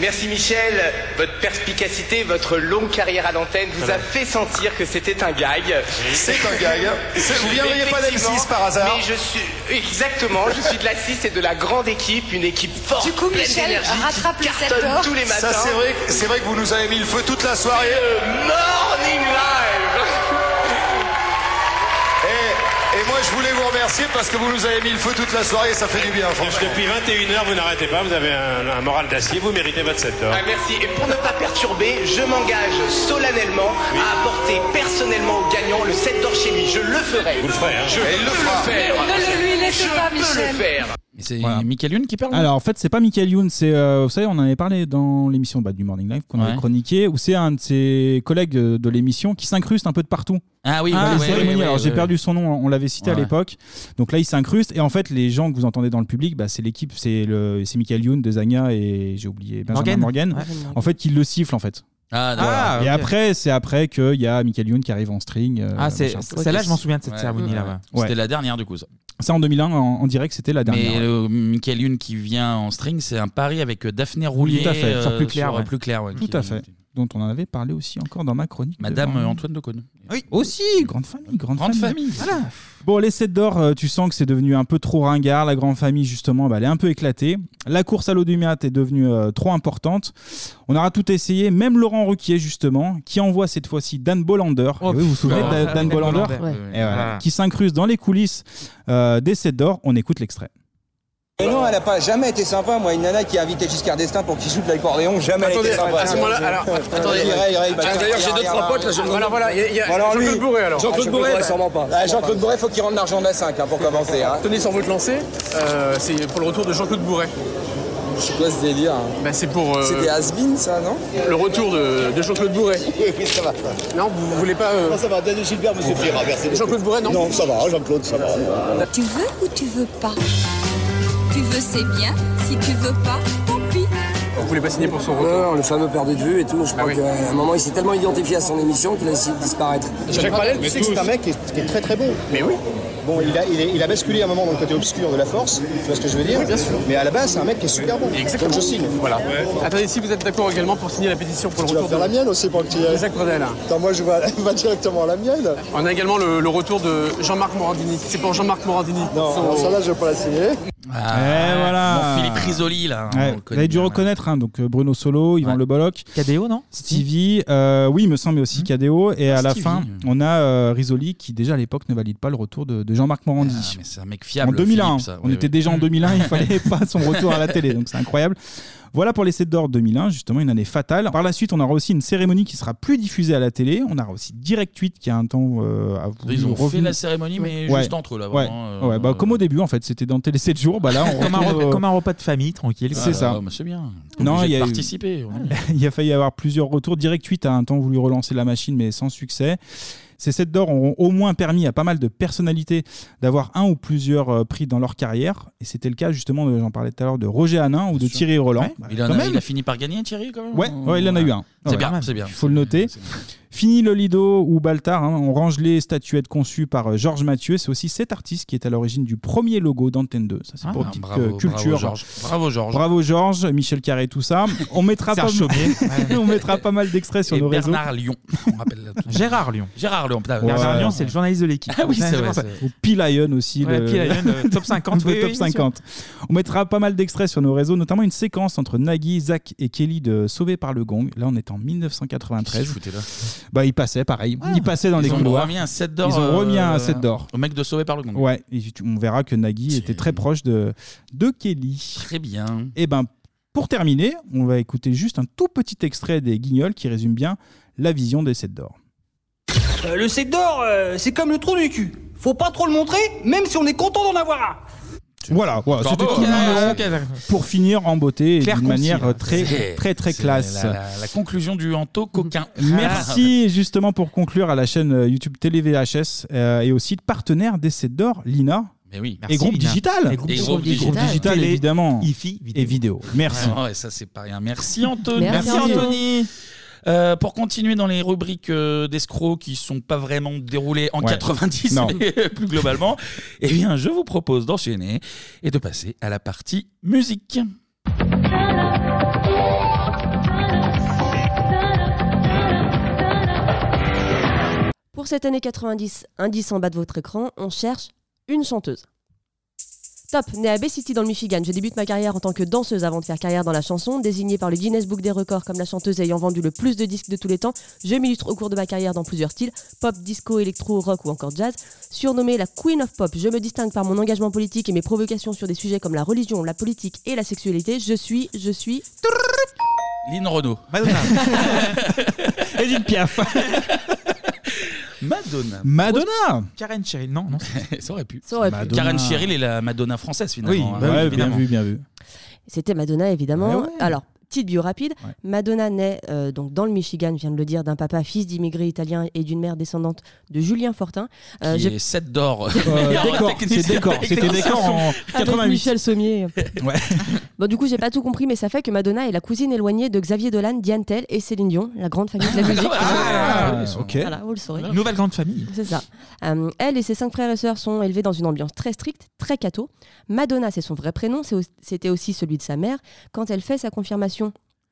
Merci Michel, votre perspicacité, votre longue carrière à l'antenne vous a fait sentir que c'était un gag. C'est un gag. Vous viendriez pas Effectivement, d'M6 par hasard Mais je suis exactement, je suis de la 6 et de la grande équipe, une équipe forte, Du coup, pleine Michel d'énergie, qui rattrape le cartonne tous les matins. Ça, c'est vrai, que- c'est vrai que vous nous avez mis le feu toute la soirée. Morning live. Je voulais vous remercier parce que vous nous avez mis le feu toute la soirée et ça fait du bien, franchement. Depuis 21h, vous n'arrêtez pas, vous avez un, un moral d'acier, vous méritez votre 7 d'or. Ah, merci. Et pour ne pas perturber, je m'engage solennellement à apporter personnellement au gagnant le 7 d'or chez lui. Je le ferai. Vous le ferez, hein. Je le le faire. Ne le lui laissez Je pas, peux Michel. le faire. C'est Voilà. Michael Youn qui parle Alors en fait, c'est pas Michael Youn, c'est euh, vous savez, on en avait parlé dans l'émission bah, du Morning Live qu'on avait Ouais. chroniqué, où c'est un de ses collègues de, de l'émission qui s'incruste un peu de partout. Ah oui, ouais, les ouais, cérémonies. ouais, Alors ouais, j'ai ouais. perdu son nom, on l'avait cité à Ouais. l'époque. Donc là, il s'incruste et en fait, les gens que vous entendez dans le public, bah, c'est l'équipe, c'est le, c'est Michael Youn, de et j'ai oublié Benjamin Morgan. Morgan. Ouais. En fait, qui le siffle en fait. Ah, d'accord. Et ok. après, c'est après qu'il y a Michael Youn qui arrive en string. euh, Ah, c'est- machin. celle-là, je m'en souviens de cette cérémonie-là, ouais. C'était la dernière du coup. Ça. Ça, en 2001, en, en direct, c'était la dernière. Mais ouais. le Michael Youn qui vient en string, c'est un pari avec euh, Daphné Roulier. Tout à fait. euh, plus clair. sur, euh, ouais. plus clair, ouais, Tout qui- à fait. Dont on en avait parlé aussi encore dans ma chronique. de Madame Vendredi. euh, Antoine Decaune. Oui, aussi, grande famille, grande, Grande famille. famille. Voilà. Bon, les 7 d'or, euh, tu sens que c'est devenu un peu trop ringard. La grande famille, justement, bah, elle est un peu éclatée. La course à l'audumiat est devenue euh, trop importante. On aura tout essayé, même Laurent Ruquier, justement, qui envoie cette fois-ci Dan Bolander. Oh, Et oui, vous vous souvenez de. Dan, Bolander Bolander. Ouais. Et voilà, Ah. Qui s'incruste dans les coulisses euh, des 7 d'or. On écoute l'extrait. Et non, elle a pas jamais été sympa. Moi, une nana qui a invité Giscard d'Estaing pour qu'il joue de l'accordéon, jamais elle a Attendez, été sympa. à ce moment-là, alors, attendez. Ray, bah, Ah, d'ailleurs, j'ai deux, trois potes, là, je- voilà, il y a- Jean-Claude Bourré, alors. Jean-Claude Bourré, Jean-Claude bah, sûrement pas. ah, Jean-Claude Bourré, faut qu'il rende l'argent de la 5 hein, pour commencer. Hein. Tenez sur votre lancée, euh, c'est pour le retour de Jean-Claude Bourret. C'est quoi ce délire bah, C'est pour. euh, C'est des has ça, non Le retour de, de Jean-Claude Bourret. Oui, ça va. Non, vous voulez pas. euh, ça va, Daniel Gilbert, monsieur Ferrat, merci. Jean-Claude Bourret, non Non, ça va, Jean-Claude, ça va. Tu veux ou tu veux pas Tu veux, c'est bien. Si tu veux pas, tant pis. Vous voulez pas signer pour son retour Non, le fameux perdu de vue et tout. Je crois oui. qu'à un moment, il s'est tellement identifié à son émission qu'il a essayé de disparaître. Jacques Brel, tu mais sais que c'est un mec qui est, qui est très très bon. Mais oui. Bon, il a, il, est- il a basculé à un moment dans le côté obscur de la force, tu vois ce que je veux dire Oui, bien sûr. Mais à la base, c'est un mec qui est super bon. Exactement. Donc je signe. Voilà. Attendez, si vous êtes d'accord également pour signer la pétition pour le Tu vas retour faire de, la mienne aussi pour que tu y ailles. Jacques. Attends, moi je vais, va directement à la mienne. On a également le, le retour de Jean-Marc Morandini. C'est pour Jean-Marc Morandini. Non, Son- alors ça là, je vais pas la signer. Ah, Eh, voilà. Mon Philippe Risoli, là. Ouais, on le vous connaît avez dû bien. reconnaître hein, donc euh, Bruno Solo, Yvan Le Bolloc, KDO, non? Stevie, euh, oui, il me semble aussi KDO. Et à la Stevie. fin, on a euh, Risoli qui, déjà à l'époque, ne valide pas le retour de, de Jean-Marc Morandi. Ah, mais c'est un mec fiable. en 2001, Philippe, ça. on était déjà en 2001, il fallait pas son retour à la télé, donc c'est incroyable. Voilà pour les 7 d'or 2001, justement une année fatale. Par la suite, on aura aussi une cérémonie qui sera plus diffusée à la télé. On aura aussi Direct 8 qui a un temps euh, a voulu Ils ont fait la cérémonie, mais Ouais. juste entre eux, là. Ouais, Vraiment, euh, ouais, bah, comme au début en fait, c'était dans Télé 7 jours. Bah là, on Comme un, comme repas de famille, tranquille. C'est ça. Ah, bah, c'est bien. Non, Obligé il y de a eu- participer. on est bien. il a failli y avoir plusieurs retours. Direct 8 a un temps voulu relancer la machine, mais sans succès. Ces 7 d'or ont au moins permis à pas mal de personnalités d'avoir un ou plusieurs euh, prix dans leur carrière. Et c'était le cas justement, de- j'en parlais tout à l'heure, de Roger Hanin ou de Thierry Roland. Ouais. Bah, il, en a, même. il a fini par gagner, Thierry, quand même Ouais, ouais, il en a eu un. C'est Ouais. bien, c'est bien. Il faut le noter. Fini le Lido ou Baltar, hein, on range les statuettes conçues par euh, Georges Mathieu. C'est aussi cet artiste qui est à l'origine du premier logo d'Antenne 2. Ça, c'est Ah, pour petite bravo, euh, bravo, culture. Georges. Bravo, Georges. Bravo Georges, Michel Carré, tout ça. On mettra, pas, Serge Chaumier. on mettra pas mal d'extraits sur Et nos réseaux. Bernard Lyon. On rappelle là tout. Gérard Lyon. Gérard Lyon. putain, Bernard ouais. Lyon, c'est le journaliste de l'équipe. Ah oui, c'est vrai. c'est- Ou aussi. Ouais, le... Euh, top 50, le oui, top oui, bien 50. On mettra pas mal d'extraits sur nos réseaux, notamment une séquence entre Nagui, Zach et Kelly de Sauvé par le Gong. Là, on est en 1993. Bah, il passait pareil. il passait dans Ils les ont couloirs. remis un set d'or. Ils ont remis un euh, set d'or. Au mec de Sauvé par le Gong. Ouais, et tu- on verra que Nagui était très proche de, de Kelly. Très bien. Et ben, pour terminer, on va écouter juste un tout petit extrait des Guignols qui résume bien la vision des 7 d'or. Euh, le sec d'or, euh, c'est comme le trou du cul. Faut pas trop le montrer, même si on est content d'en avoir un. Voilà, c'était tout pour finir en beauté et d'une manière là. très, très, très classe. La, la- la conclusion du Anto coquin. Merci justement pour conclure à la chaîne euh, YouTube Télé VHS euh, et aussi partenaire des 7 d'or, Lina. Mais oui. et groupe Lina. digital. Et groupe digital. Groupe digital, Télé, évidemment. IFI, Et vidéo. Merci. Ah ouais, ça c'est pas rien. Merci Anthony. Merci, Anthony. Euh, pour continuer dans les rubriques euh, d'escrocs qui sont pas vraiment déroulées en Ouais. 90, Non. mais plus globalement, eh bien, je vous propose d'enchaîner et de passer à la partie musique. Pour cette année 90, indice en bas de votre écran, on cherche une chanteuse. Top, née à Bay City dans le Michigan, je débute ma carrière en tant que danseuse avant de faire carrière dans la chanson. Désignée par le Guinness Book des records comme la chanteuse ayant vendu le plus de disques de tous les temps, je m'illustre au cours de ma carrière dans plusieurs styles, pop, disco, électro, rock ou encore jazz. Surnommée la Queen of Pop, je me distingue par mon engagement politique et mes provocations sur des sujets comme la religion, la politique et la sexualité. Je suis, je suis... Lynn Renault. Madonna. Edith Piaf. Madonna. Madonna. Karen Cheryl, non, non. ça aurait pu. Ça aurait pu. Madonna. Karen Cheryl est la Madonna française finalement. Oui, hein. bah Ouais, bien évidemment. vu, bien vu. C'était Madonna, évidemment. Alors, Petite bio rapide, Madonna naît euh, donc dans le Michigan, je viens de le dire, d'un papa fils d'immigrés italiens et d'une mère descendante de Julien Fortin. Euh, Qui est 7 d'or. Euh, c'est décor. C'était décor en Avec 88. Michel Sommier. Ouais. Bon, du coup, j'ai pas tout compris, mais ça fait que Madonna est la cousine éloignée de Xavier Dolan, Diane Tell et Céline Dion, la grande famille de la musique. Ah, ok. Voilà, vous le saurez. Nouvelle grande famille. C'est ça. Euh, elle et ses cinq frères et sœurs sont élevés dans une ambiance très stricte, très catho. Madonna, c'est son vrai prénom, c'était aussi celui de sa mère. Quand elle fait sa confirmation,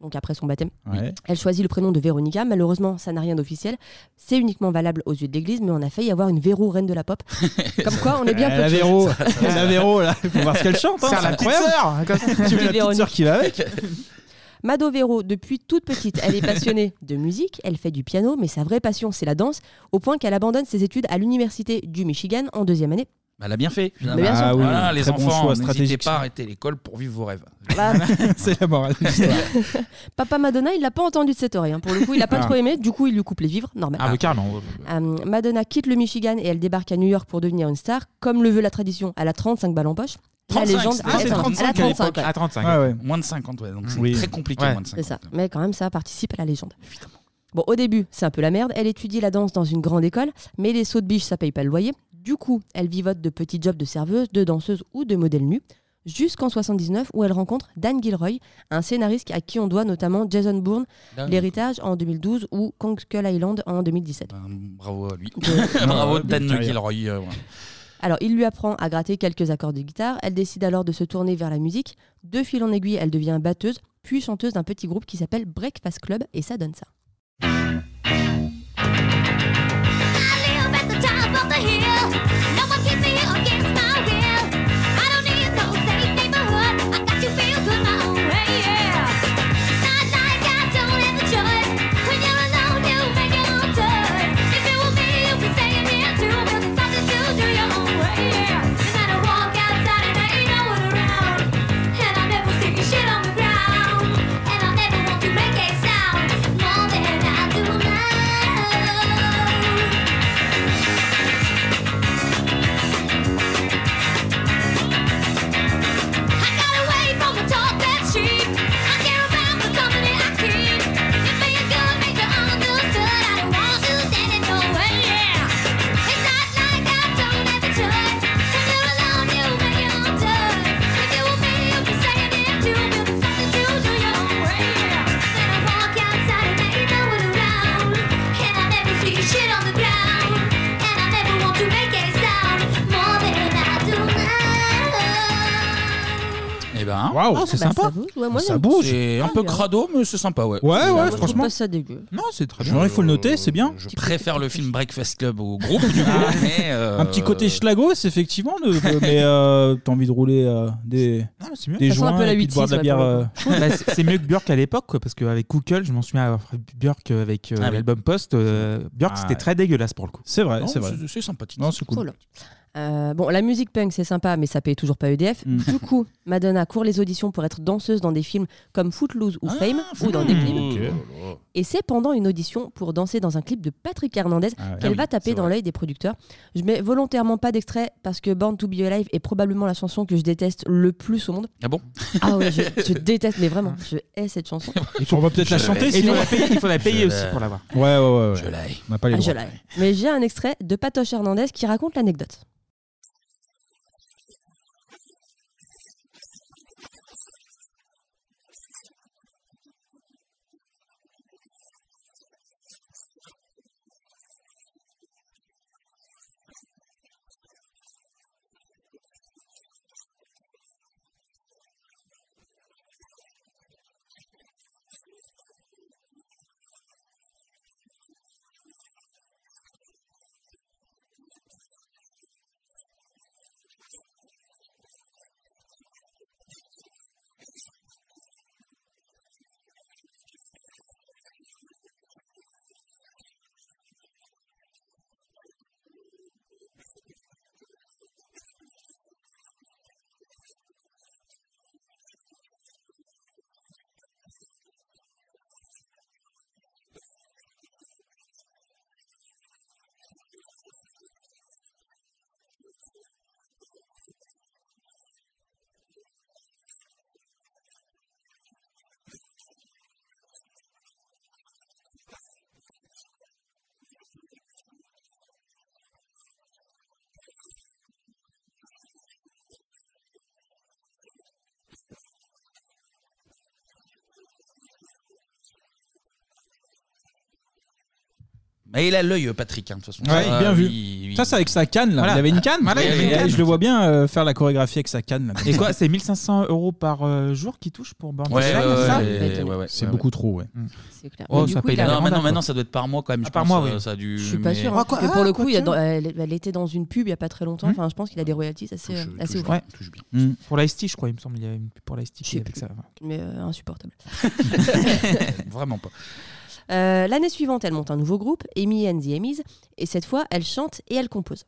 donc après son baptême, Ouais. elle choisit le prénom de Véronica. Malheureusement, ça n'a rien d'officiel. C'est uniquement valable aux yeux de l'église, mais on a failli avoir une Véro reine de la pop. Comme quoi, on est bien peu la Véro, choses. la Véro, là, il faut voir ce qu'elle chante. Hein, C'est la petite incroyable. sœur, comme ça. Tu mets la petite sœur qui va avec. Mado Véro, depuis toute petite, elle est passionnée de musique, elle fait du piano, mais sa vraie passion, c'est la danse, au point qu'elle abandonne ses études à l'université du Michigan en deuxième année. Bah, Elle a bien fait. Mais bien sûr. Ah oui, Voilà, les très bon enfants, choix n'hésitez stratégique, pas à ça. arrêter l'école pour vivre vos rêves. Bah, C'est la morale de l'histoire. Papa Madonna, il l'a pas entendu de cette oreille. hein. Pour le coup, il a pas Ah. trop aimé. Du coup, il lui coupe les vivres, normal. Ah, mais carrément. Euh, Madonna quitte le Michigan et elle débarque à New York pour devenir une star. Comme le veut la tradition, elle a 35 balles en poche. La 35, légende, ah, c'est elle, 35 elle a à 35. l'époque. ouais. À 35. Ah ouais. Moins de 50, ouais. Donc c'est Oui. très compliqué, Ouais. moins de C'est 50. ça. Mais quand même, ça participe à la légende. Bon, au début, c'est un peu la merde. Elle étudie la danse dans une grande école, mais les sauts de biche, ça paye pas le loyer. Du coup, elle vivote de petits jobs de serveuse, de danseuse ou de modèle nu, jusqu'en 79 où elle rencontre Dan Gilroy, un scénariste à qui on doit notamment Jason Bourne. L'héritage en 2012 ou Kong Skull Island en 2017. Ben, Bravo à lui. De- Bravo Ouais, Dan. Gilroy. euh, ouais. Alors, il lui apprend à gratter quelques accords de guitare. Elle décide alors de se tourner vers la musique. De fil en aiguille, elle devient batteuse, puis chanteuse d'un petit groupe qui s'appelle Breakfast Club, et ça donne ça. C'est bah, sympa. ça bouge. Ouais, moi, Ça j'aime. bouge. C'est un Ah, peu bien. crado, mais c'est sympa, ouais. Ouais, ouais, Moi, je trouve franchement. pas ça dégueu. Non, c'est très bien. Genre, il faut le noter, c'est bien. Je préfère le film Breakfast Club au groupe, du coup. mais, euh, Un petit côté schlagos, effectivement, mais euh, t'as envie de rouler euh, des, des Ça sent un joints peu la et puis de boire de la 8-6, bière. ouais, euh, pour Bah, c'est c'est mieux que Björk à l'époque, quoi, parce qu'avec Google, je m'en souviens avoir fait Björk avec euh, Ah oui. l'album Post. euh, Björk, Ah c'était ouais. très dégueulasse pour le coup. C'est vrai, non, c'est vrai. c'est- C'est sympathique. Non, c'est cool. Cool. Euh, bon, la musique punk, c'est sympa, mais ça paye toujours pas EDF. Mm. Du coup, Madonna court les auditions pour être danseuse dans des films comme Footloose ou Ah, Fame, ou dans des clips. Ok. Et c'est pendant une audition pour danser dans un clip de Patrick Hernandez Ah qu'elle Ah va oui, taper dans l'œil des producteurs. Je mets volontairement pas d'extrait parce que Born to Be Alive est probablement la chanson que je déteste le plus au monde. Ah bon? Ah ouais, je, je déteste, mais vraiment, je hais cette chanson. On va peut-être la chanter. Et il sinon. faut la payer, il faut la payer Je aussi pour l'avoir. Ouais, ouais, ouais. ouais. Je l'ai. On n'a pas les Ah, je l'ai. Mais j'ai un extrait de Patoche Hernandez qui raconte l'anecdote. Mais il a l'œil, euh, Patrick, hein, de toute façon. Ouais, Ça, bien vu. il- il- Ça, c'est avec sa canne. Là. Voilà. Il avait une canne. Voilà, il avait une Et canne. Je le vois bien euh, faire la chorégraphie avec sa canne. là. Et quoi, c'est 1500 euros par euh, jour qui touche pour Born Ouais, Shine, ouais, ça ouais, ouais, ouais, C'est ouais, beaucoup ouais. trop, ouais. C'est clair. Oh, Mais du ça coup, paye il a- la Non, maintenant, quoi. maintenant, ça doit être par mois quand même. je Ah, par pense, mois, euh, oui. Ça a dû... Je suis pas. Ah, hein, quoi, parce que pour ah, le coup, quoi il y a que- dans- elle, elle était dans une pub il y a pas très longtemps. Hmm. Enfin, je pense qu'il a des royalties assez, euh, assez ouf. Ouais. Mm. Pour l'ice je crois, il me semble. Il y a une pub pour Je sais avec plus. ça. Mais euh, insupportable. Vraiment pas. Euh, L'année suivante, elle monte un nouveau groupe, Amy and the Amy's, et cette fois, elle chante et elle compose.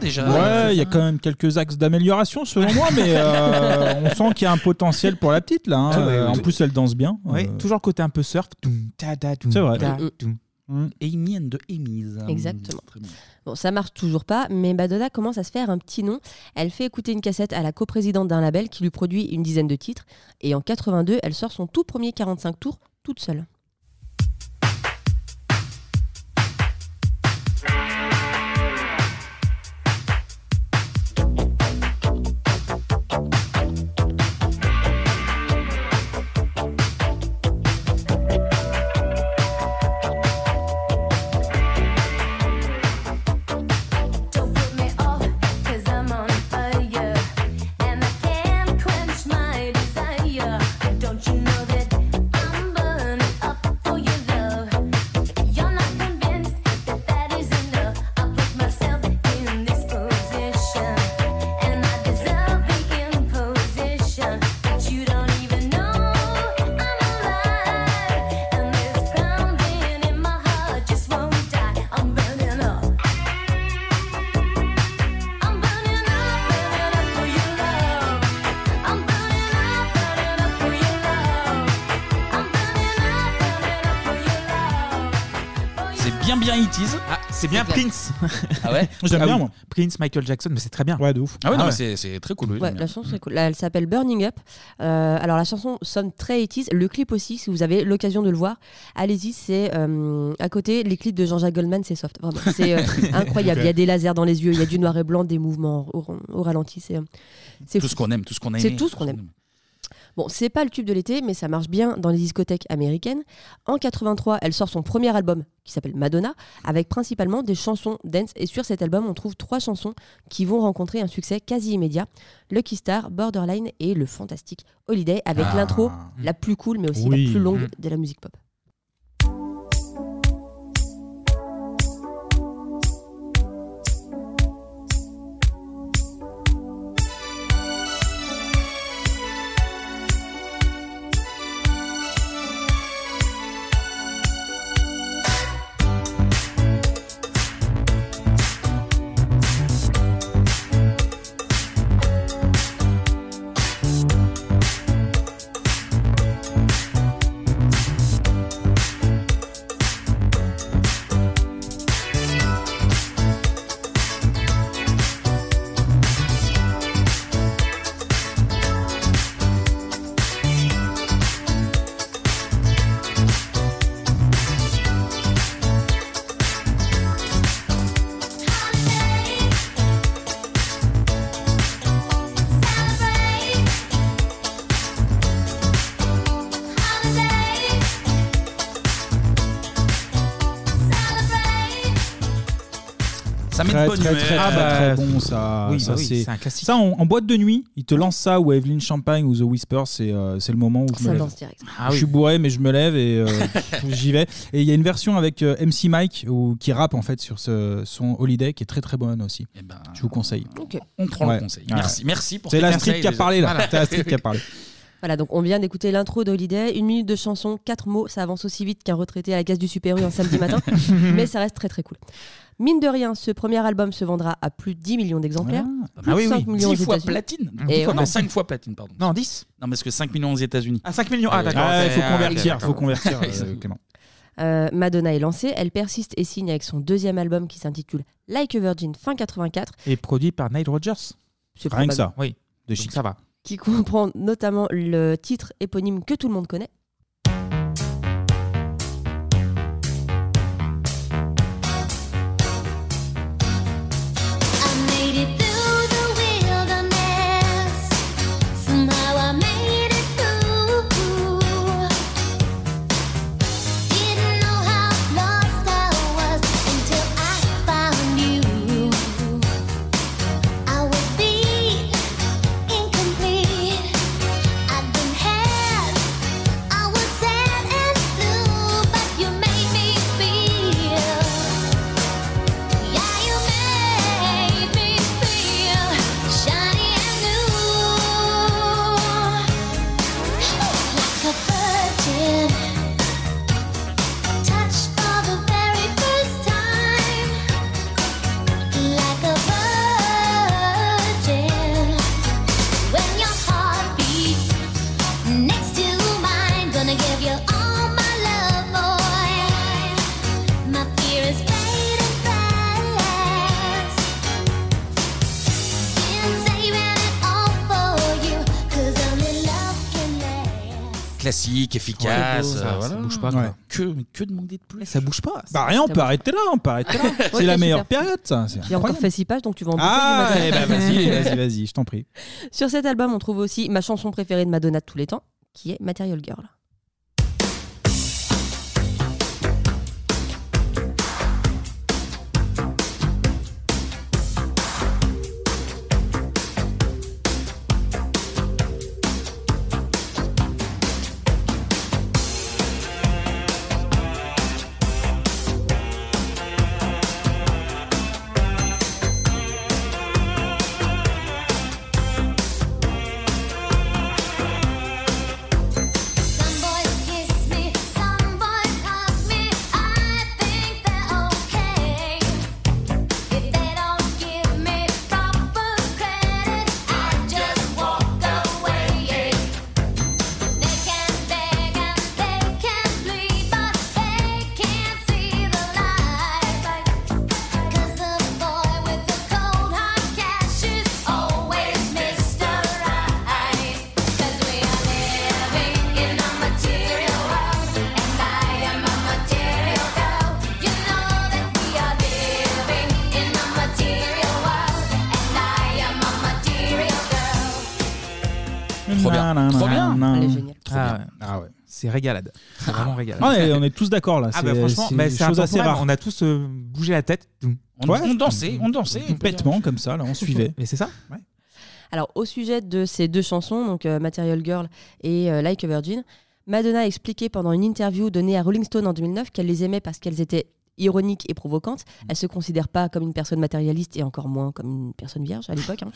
Déjà. Ouais, il y a quand même quelques axes d'amélioration selon moi, mais euh, on sent qu'il y a un potentiel pour la petite là. hein. Ah ouais, Euh, ouais. en plus, elle danse bien. Ouais, Euh, toujours le côté un peu surf. C'est vrai. Amy and the Amy's. Exactement. Très bien. Bon, ça marche toujours pas, mais Madonna commence à se faire un petit nom. Elle fait écouter une cassette à la coprésidente d'un label qui lui produit une dizaine de titres. Et en 82, elle sort son tout premier 45 tours toute seule. C'est bien Prince. Ah ouais J'aime Ah bien, oui. moi. Prince, Michael Jackson, mais c'est très bien. Ouais, de ouf. Ah ouais, non, Ah mais ouais. c'est- c'est très cool. oui, Ouais, j'aime la chanson c'est cool. Là, elle s'appelle Burning Up. Euh, alors la chanson sonne très 80s. Le clip aussi, si vous avez l'occasion de le voir, allez-y. C'est euh, à côté les clips de Jean-Jacques Goldman, c'est soft. Vraiment, c'est euh, incroyable. Ok. Il y a des lasers dans les yeux, il y a du noir et blanc, des mouvements au, au ralenti. C'est euh, c'est Tout fou. ce qu'on aime, tout ce qu'on a C'est aimé. tout ce qu'on aime. Bon, c'est pas le tube de l'été, mais ça marche bien dans les discothèques américaines. En 83, elle sort son premier album qui s'appelle Madonna, avec principalement des chansons dance. Et sur cet album, on trouve trois chansons qui vont rencontrer un succès quasi immédiat Lucky Star, Borderline et le fantastique Holiday, avec Ah. l'intro la plus cool, mais aussi Oui. la plus longue Mm. de la musique pop. De Très, bonne très, humeur. très, Ah très, bah, très bon ça. oui, ça, bah oui, c'est un classique. Ça, en, en boîte de nuit, ils te lancent ça ou Evelyn Champagne ou The Whisper, c'est euh, c'est le moment où je Ça me danse lève. direct. Ah je oui. suis bourré, mais je me lève et euh, j'y vais. Et il y a une version avec euh, MC Mike où, qui rappe en fait sur ce, son Holiday qui est très très bonne aussi. Eh ben, je vous conseille. On prend Ouais. le conseil. Ouais. Merci, merci pour C'est tes la conseils, street qui a déjà. parlé là. Voilà. C'est la street qui a parlé. Voilà, donc on vient d'écouter l'intro d'Holiday, une minute de chanson, quatre mots, ça avance aussi vite qu'un retraité à la case du Super U un samedi matin, mais ça reste très très cool. Mine de rien, ce premier album se vendra à plus de 10 millions d'exemplaires. Ah, plus oui, 5 oui. millions aux 10 fois États-Unis. platine. Et Et non, ouais. 5 fois platine, pardon. Non, 10 Non, parce que 5 millions aux États-Unis. Ah, 5 millions. Ah, d'accord. Ah, il faut Ah, convertir, d'accord. faut convertir, euh, Clément. Euh, Madonna est lancée, elle persiste et signe avec son deuxième album qui s'intitule Like a Virgin fin 84, Et produit par Nile Rodgers. C'est Rien que ça. Oui. De chic. ça va. Qui comprend notamment le titre éponyme que tout le monde connaît. Efficace. Ça, euh, ça voilà. bouge pas, quoi. Ouais. Que, que demander de plus? Ça bouge pas. Bah rien, on peut arrêter là, on peut arrêter là. C'est la meilleure super. période, ça. C'est J'ai encore incroyable. fait 6 pages, donc tu vas en bouffer Ah, du eh ben, vas-y, vas-y, vas-y, je t'en prie. Sur cet album, on trouve aussi ma chanson préférée de Madonna de tous les temps, qui est Material Girl. Régalade. C'est vraiment régalade. On est, on est tous d'accord là. Ah c'est bah franchement, c'est bah, une c'est chose assez rare. On a tous euh, bougé la tête. On, on dansait, on dansait. Bêtement comme ça, là, on suivait. Mais c'est ça Alors, au sujet de ces deux chansons, donc euh, Material Girl et euh, Like a Virgin, Madonna a expliqué pendant une interview donnée à Rolling Stone en 2009 qu'elle les aimait parce qu'elles étaient ironiques et provocantes. Elle se considère pas comme une personne matérialiste et encore moins comme une personne vierge à l'époque. hein.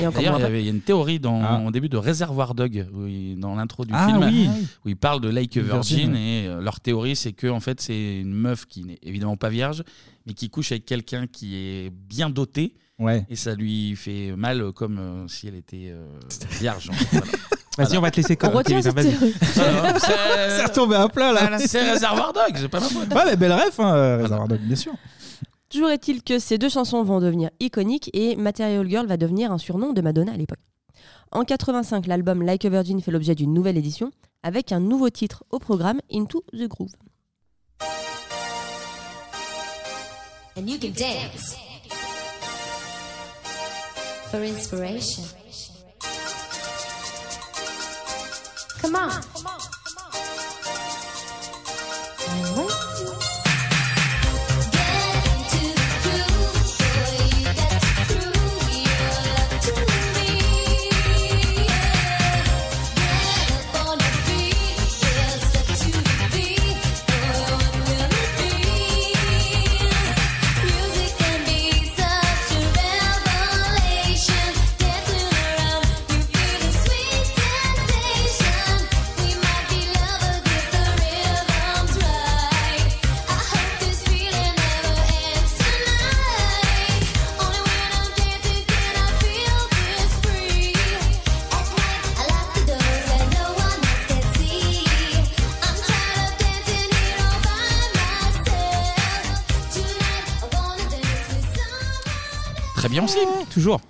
Et encore D'ailleurs, moins il y, avait, il y a une théorie dans, Ah. au début de Réservoir Dog, où il- dans l'intro du Ah film, oui. où il parle de Like a Virgin, et euh, leur théorie, c'est que en fait, c'est une meuf qui n'est évidemment pas vierge, mais qui couche avec quelqu'un qui est bien doté, Ouais. et ça lui fait mal comme euh, si elle était euh, vierge. en fait, voilà. Vas-y, on va te laisser comme retient cette théorie. C'est- retombé à plat là. Ah, c'est Réservoir Dog, c'est pas ma faute. Ouais, mais belle ref, hein, Réservoir Dog, bien sûr. Toujours est-il que ces deux chansons vont devenir iconiques et Material Girl va devenir un surnom de Madonna à l'époque. En 85, l'album Like a Virgin fait l'objet d'une nouvelle édition avec un nouveau titre au programme Into the Groove. And you can dance for inspiration. Come on. Come on. Aussi. Toujours.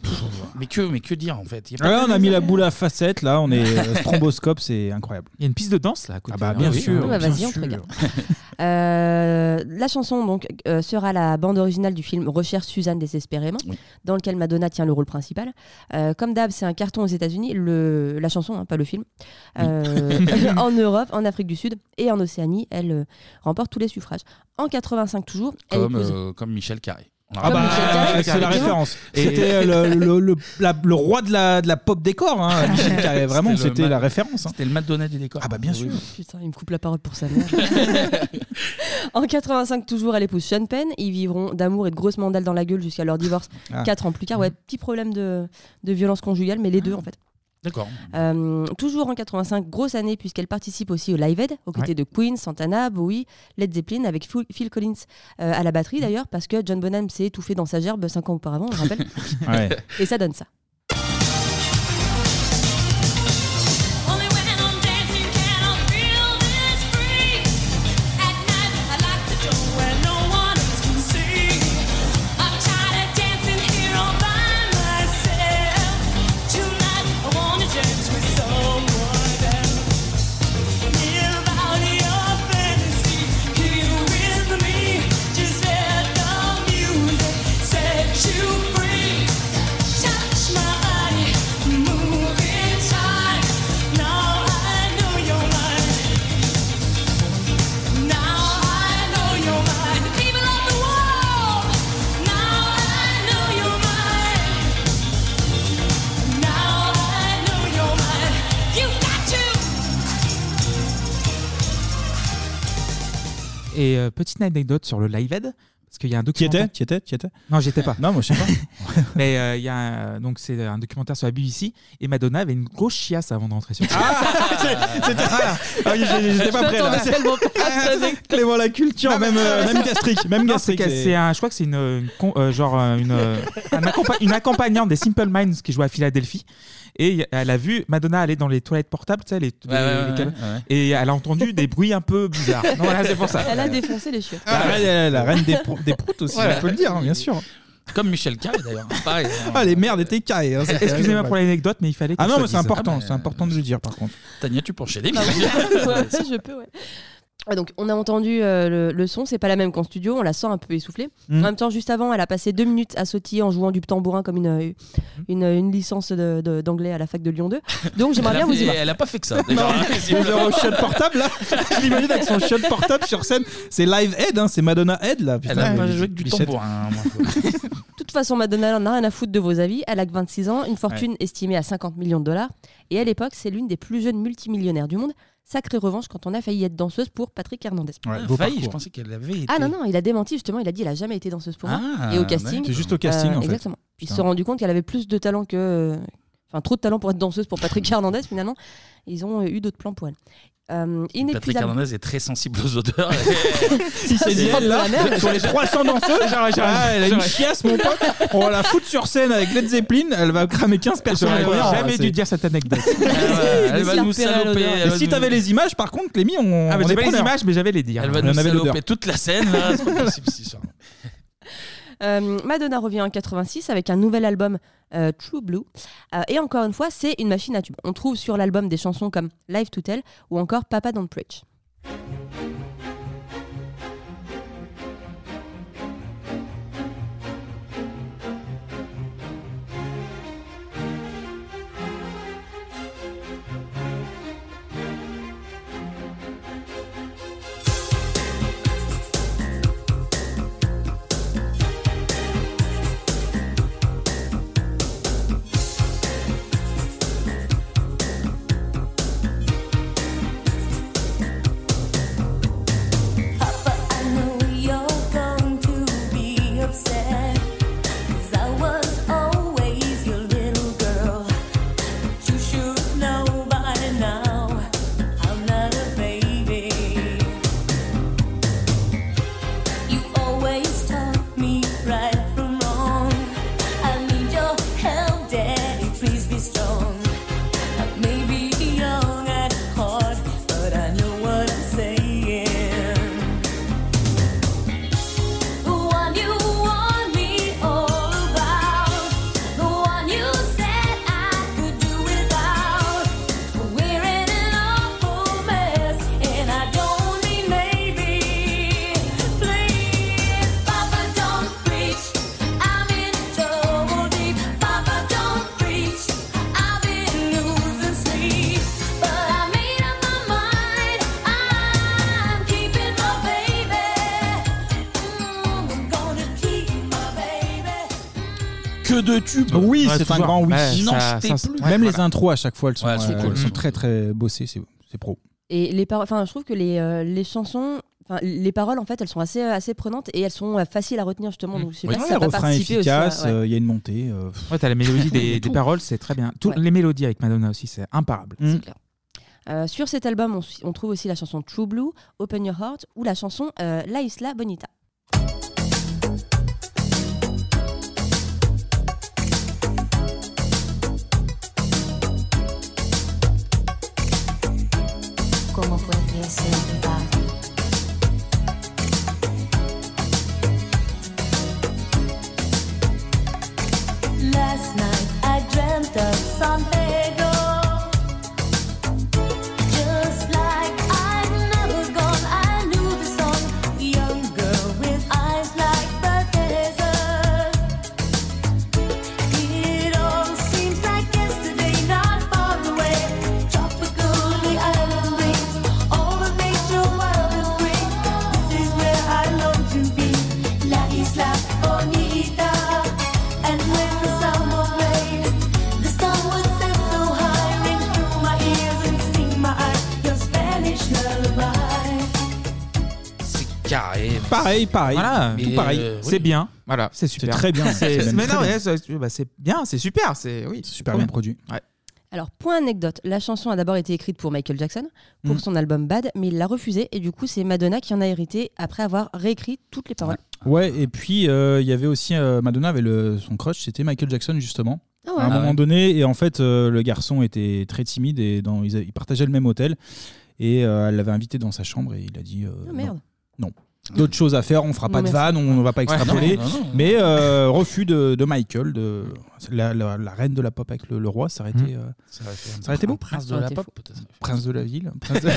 Mais que, mais que dire en fait Il y a pas Ah là, de- on a mis la boule à facettes, là, on est euh, stromboscope, c'est incroyable. Il y a une piste de danse là à côté. Ah bah bien oui. sûr. Ah bah, bien vas-y, on te regarde. Euh, la chanson donc euh, sera la bande originale du film Recherche Suzanne désespérément, dans lequel Madonna tient le rôle principal. Euh, comme d'hab, c'est un carton aux États-Unis, le, la chanson, hein, pas le film. Euh, en Europe, en Afrique du Sud et en Océanie, elle euh, remporte tous les suffrages. En 85 toujours, elle Comme, épouse- euh, comme Michel Carré. Ah bah, c'est la référence. Et- C'était euh, le, le- le- la- le roi de la, de la pop décor, hein, Michel Carré. Vraiment, le c'était Ma- la référence. hein. C'était le Madonna du décor. Ah bah bien sûr. Putain, il me coupe la parole pour sa mère. en 85 toujours, elle épouse Sean Penn. Ils vivront d'amour et de grosses mandales dans la gueule jusqu'à leur divorce Ah. 4 ans plus tard. Ouais, petit problème de, de violence conjugale, mais les deux en fait. D'accord. Euh, toujours en 85, grosse année puisqu'elle participe aussi au Live Aid aux côtés de Queen, Santana, Bowie, Led Zeppelin avec Phil Collins euh, à la batterie d'ailleurs parce que John Bonham s'est étouffé dans sa gerbe 5 ans auparavant, on le rappelle. Ouais. Et ça donne ça. Et euh, petite anecdote sur le Live Aid. Parce qu'il y a un Qui documentaire. était Qui était? Qui était? Non, j'étais pas. Non, moi je sais pas. Mais euh, il y a un- donc c'est un documentaire sur la BBC et Madonna avait une grosse chiasse avant de rentrer sur scène. C'était ah, ah oui, j'ai- j'étais pas prêt là. Clément la culture, même, euh, même gastrique, même Non, gastrique. c'est que c'est un, je crois que c'est une, une con- euh, genre euh, une, euh, un accompa- une accompagnante des Simple Minds qui joue à Philadelphie. Et elle a vu Madonna aller dans les toilettes portables, tu sais, les, les- ouais, les ouais, câbles. ouais. et elle a entendu des bruits un peu bizarres. Non, voilà, c'est pour ça. Elle a défoncé les chiottes. La reine, la reine des, des proutes aussi, Ouais. on peut le dire, hein, bien sûr. Comme Michel Carré d'ailleurs. Pareil. Ah, les merdes étaient carrées. hein, c'était- Excusez-moi pour l'anecdote, mais il fallait que Ah je non, le mais c'est dise. important, Ah bah, c'est important de le dire par contre. Tania, tu peux enchaîner. Ah oui. Si je peux, ouais. Ouais, Donc, on a entendu euh, le, le son, c'est pas la même qu'en studio, on la sent un peu essoufflée. Mm. En même temps, juste avant, elle a passé deux minutes à sautiller en jouant du tambourin comme une, une, une licence de- de- d'anglais à la fac de Lyon 2. Donc, j'aimerais bien vous y voir. Elle a pas fait que ça. déjà. Non, au shot portable là? Je l'imagine avec son shot portable sur scène. C'est live head, hein, c'est Madonna head là. Elle a mais joué avec du Bichette. tambourin. moi. De toute façon, Madonna elle en a rien à foutre de vos avis. Elle a que 26 ans, une fortune estimée à 50 millions de dollars. Et à l'époque, c'est l'une des plus jeunes multimillionnaires du monde. Sacrée revanche quand on a failli être danseuse pour Patrick Hernandez. Ah, beau failli, parcours. je pensais qu'elle avait été. Ah non, non, il a démenti justement. Il a dit il a jamais été danseuse pour moi. Ah, Et au casting. C'est juste au casting, en fait. Exactement. Il Putain. s'est rendu compte qu'elle avait plus de talent que. Enfin, trop de talent pour être danseuse pour Patrick Hernandez finalement. Ils ont eu d'autres plans pour elle. Euh, Patrick. Hernandez est très sensible aux odeurs. Dit, c'est là, la merde. sur les 300 danseuses, j'aurais- ah, elle a une chiasse, mon pote. On va la foutre sur scène avec Led Zeppelin, elle va cramer 15 personnes. J'aurais jamais c'est- dû dire cette anecdote. elle va nous saloper. Et si t'avais les images, par contre, Clémy, on. Ah, mais on j'ai est pas les images, mais j'avais les dire. Elle va nous saloper toute la scène. là, C'est pas possible, ce soir. Euh, Madonna revient en 86 avec un nouvel album euh, True Blue. Euh, et encore une fois, c'est une machine à tube. On trouve sur l'album des chansons comme Live to Tell ou encore Papa Don't Preach. Oui, Ouais, c'est un grand oui. Ouais, N'en ça- jetez ça- plus. Même les intros à chaque fois, elles sont, Ouais, elles sont euh, cool. elles sont très très bossées, c'est c'est pro. Et les paroles, enfin, je trouve que les, euh, les chansons, enfin, les paroles, en fait, elles sont assez, euh, assez prenantes et elles sont faciles à retenir, justement. Donc, je sais pas Ouais, si ça va refrain participer efficace, ouais. euh, il y a une montée. euh, Ouais, t'as la mélodie des, des Tout. paroles, c'est très bien. Toutes Ouais. les mélodies avec Madonna aussi, c'est imparable. C'est clair. Euh, sur cet album, on, on trouve aussi la chanson True Blue, Open Your Heart ou la chanson euh, La Isla Bonita. Listen. Pareil, pareil. Voilà, tout pareil. C'est bien. Voilà, c'est super. très bien. C'est- C'est même mais non, bien. ouais, c'est bah, c'est bien, c'est super. C'est oui, super bien produit. Ouais. Alors, point anecdote, la chanson a d'abord été écrite pour Michael Jackson, pour Mm. son album Bad, mais il l'a refusé et du coup, c'est Madonna qui en a hérité après avoir réécrit toutes les paroles. Ouais, et puis euh, il y avait aussi euh, Madonna avait le, son crush, c'était Michael Jackson justement. Ah ouais. À un Ah moment ouais. donné, et en fait, euh, le garçon était très timide et dans, ils, a- ils partageaient le même hôtel. Et euh, elle l'avait invité dans sa chambre et il a dit euh, Ah, merde. non. non. D'autres choses à faire, on fera pas Non, de vanne, on ne va pas Ouais, extrapoler. non, non, non. Mais euh, refus de, de Michael, de la, la- la reine de la pop avec le, le roi, ça aurait été, euh, Ça aurait ça été beau. prince de Ça aurait la été pop, fou. peut-être. Prince de la ville. Prince de-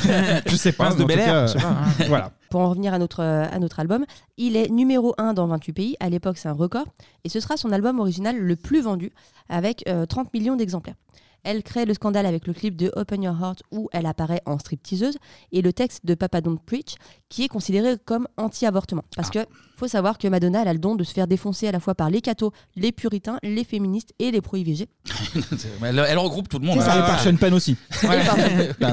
je sais pas. Prince de mais en tout Bel-Air, cas, je sais pas, hein. voilà. Pour en revenir à notre, euh, à notre album, il est numéro 1 dans 28 pays. À l'époque, c'est un record. Et ce sera son album original le plus vendu, avec euh, 30 millions d'exemplaires. Elle crée le scandale avec le clip de Open Your Heart où elle apparaît en stripteaseuse et le texte de Papa Don't Preach qui est considéré comme anti-avortement. Parce que faut savoir que Madonna elle a le don de se faire défoncer à la fois par les cathos, les puritains, les féministes et les pro-IVG. elle, elle regroupe tout le monde. Ça, et par Sean Penn aussi. Et par-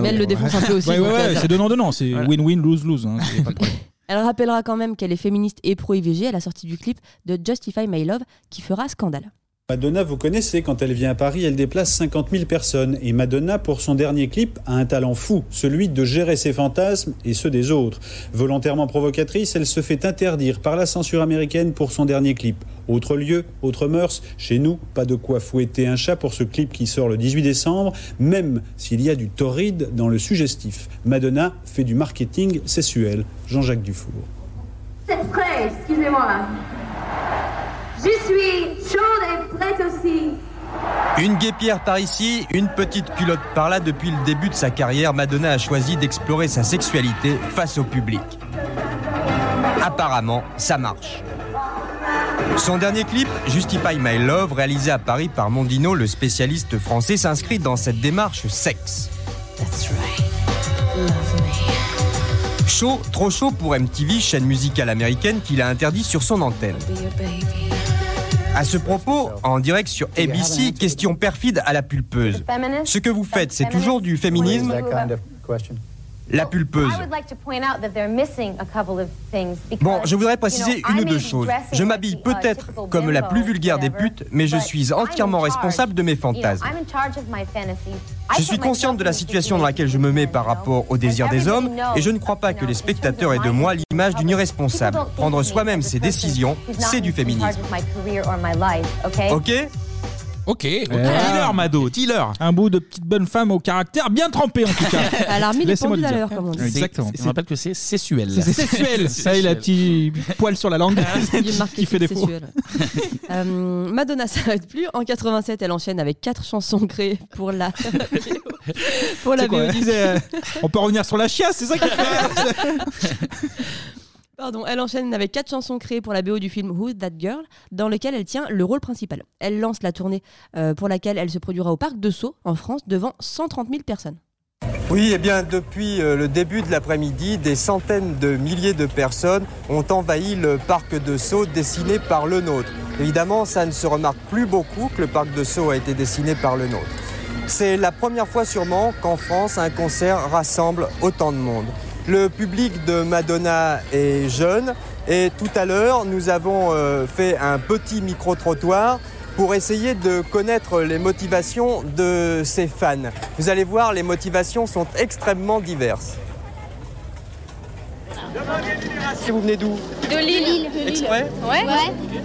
Mais elle le défonce un peu aussi. Ouais, ouais, ouais, euh, c'est donnant-donnant. C'est win-win, lose-lose. hein. Elle rappellera quand même qu'elle est féministe et pro-IVG à la sortie du clip de Justify My Love qui fera scandale. Madonna, vous connaissez, quand elle vient à Paris, elle déplace 50 000 personnes. Et Madonna, pour son dernier clip, a un talent fou, celui de gérer ses fantasmes et ceux des autres. Volontairement provocatrice, elle se fait interdire par la censure américaine pour son dernier clip. Autre lieu, autre mœurs. Chez nous, pas de quoi fouetter un chat pour ce clip qui sort le 18 décembre, même s'il y a du torride dans le suggestif. Madonna fait du marketing sexuel. Jean-Jacques Dufour. C'est excusez-moi. Je suis chaude et prête aussi. Une guépière par ici, une petite culotte par là. Depuis le début de sa carrière, Madonna a choisi d'explorer sa sexualité face au public. Apparemment, ça marche. Son dernier clip, Justify My Love, réalisé à Paris par Mondino, le spécialiste français, s'inscrit dans cette démarche sexe. Chaud, trop chaud pour MTV, chaîne musicale américaine qui l'a interdit sur son antenne. À ce propos, en direct sur ABC, question perfide à la pulpeuse. Ce que vous faites, c'est toujours du féminisme La pulpeuse. Bon, je voudrais préciser une ou deux choses. Je m'habille uh, peut-être comme la plus vulgaire des putes, mais je suis entièrement responsable de mes fantasmes. Je suis consciente de la situation dans laquelle je me mets par rapport au désir des hommes et je ne crois pas que les spectateurs aient de moi l'image d'une irresponsable. Prendre soi-même ses décisions, c'est du féminisme. Ok? Ok, Dis-leur, Mado, dis-leur. Un bout de petite bonne femme au caractère bien trempé en tout cas. Elle a remis les Laissez-moi pendules le à dire. l'heure, comme on dit. Exactement. On rappelle que c'est sexuel. C'est sexuel. Ça, il a petit poil sur la langue qui fait défaut. sexuel. Euh, Madonna s'arrête plus. En 87, elle enchaîne avec quatre chansons créées pour la pour la C'est quoi, VOD. elle disait, euh, On peut revenir sur la chiasse, c'est ça qui te fait Pardon, elle enchaîne avec quatre chansons créées pour la BO du film Who's That Girl, dans lequel elle tient le rôle principal. Elle lance la tournée euh, pour laquelle elle se produira au parc de Sceaux, en France, devant 130 000 personnes. Oui, eh bien, depuis euh, le début de l'après-midi, des centaines de milliers de personnes ont envahi le parc de Sceaux dessiné par le nôtre. Évidemment, ça ne se remarque plus beaucoup que le parc de Sceaux a été dessiné par le nôtre. C'est la première fois sûrement qu'en France, un concert rassemble autant de monde. Le public de Madonna est jeune et tout à l'heure, nous avons euh, fait un petit micro-trottoir pour essayer de connaître les motivations de ses fans. Vous allez voir, les motivations sont extrêmement diverses. Si vous venez d'où? De Lille. Exprès? Ouais.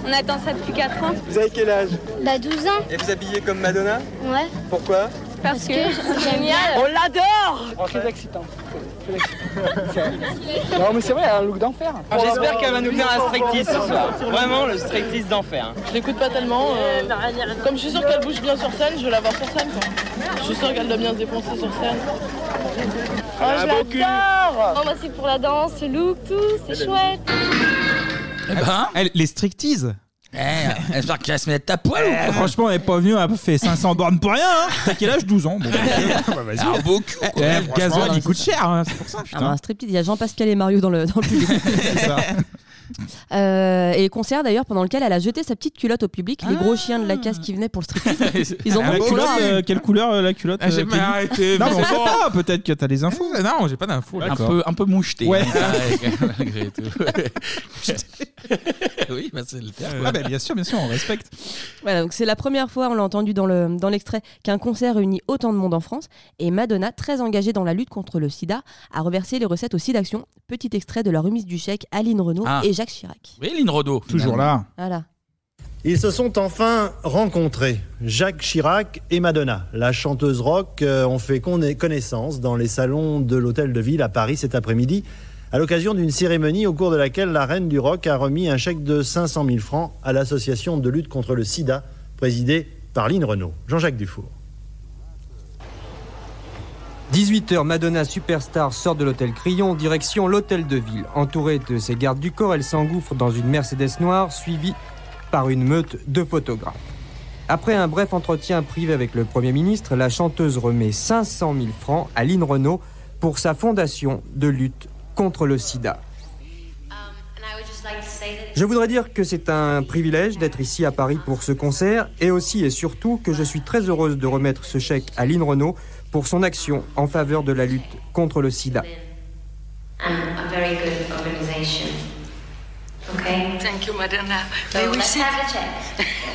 On attend ça depuis 4 ans. Vous avez quel âge? Bah 12 ans. Et vous habillez comme Madonna? Ouais. Pourquoi? Parce, que c'est génial. On l'adore Très excitant. Non mais c'est vrai, elle a un look d'enfer. J'espère qu'elle va nous faire un striptease ce soir. Vraiment le striptease d'enfer. Je l'écoute pas tellement. euh, comme je suis sûre qu'elle bouge bien sur scène, je veux la voir sur scène. Quoi. Je suis sûre qu'elle doit bien se défoncer sur scène. Oh, je l'adore Oh bah c'est pour la danse, le look, tout, c'est chouette. Eh ben, Elle- les striptease. Eh, j'espère qu'elle va se mettre à poil ou Eh, quoi franchement, elle est pas venue, elle a fait 500 bornes pour rien. Hein. T'as quel âge? 12 ans bon, bah, vas-y. Ah, beaucoup. Eh, quoi, eh, franchement. gasoil, il coûte cher, hein, c'est pour ça. Ah, Putain. bah, un striptease, il y a Jean-Pascal et Mario dans le, dans le public. Euh, et concert d'ailleurs pendant lequel elle a jeté sa petite culotte au public. Les gros chiens de la casse qui venaient pour le striptease. Ils ont Ah, la beaucoup culotte, euh, quelle couleur euh, la culotte Ah, j'ai euh, Kelly Non, mais mais on c'est sait bon. pas, peut-être que t'as des infos. Euh, Non, j'ai pas d'infos. Un peu, un peu moucheté. Ouais. malgré tout. oui, bah, c'est le terme. Ah, bah, bien sûr, bien sûr, on respecte. Voilà, donc c'est la première fois, on l'a entendu dans le dans l'extrait, qu'un concert réunit autant de monde en France. Et Madonna, très engagée dans la lutte contre le SIDA, a reversé les recettes au SIDAction. Petit extrait de la remise du chèque à Aline Renault Ah. et Jacques Chirac. Oui, Lynn. Toujours là. Voilà. Ils se sont enfin rencontrés, Jacques Chirac et Madonna. La chanteuse rock euh, ont fait conna- connaissance dans les salons de l'Hôtel de Ville à Paris cet après-midi, à l'occasion d'une cérémonie au cours de laquelle la reine du rock a remis un chèque de 500 000 francs à l'association de lutte contre le sida, présidée par Lynn Renault. Jean-Jacques Dufour. 18h, Madonna Superstar sort de l'hôtel Crillon, direction l'hôtel de ville. Entourée de ses gardes du corps, elle s'engouffre dans une Mercedes noire, suivie par une meute de photographes. Après un bref entretien privé avec le Premier ministre, la chanteuse remet 500 000 francs à Lynn Renault pour sa fondation de lutte contre le sida. Je voudrais dire que c'est un privilège d'être ici à Paris pour ce concert et aussi et surtout que je suis très heureuse de remettre ce chèque à Lynn Renault pour son action en faveur de la lutte contre le sida. and a very good organization. Okay? Thank you, Madonna. So May we let's sit? have the check.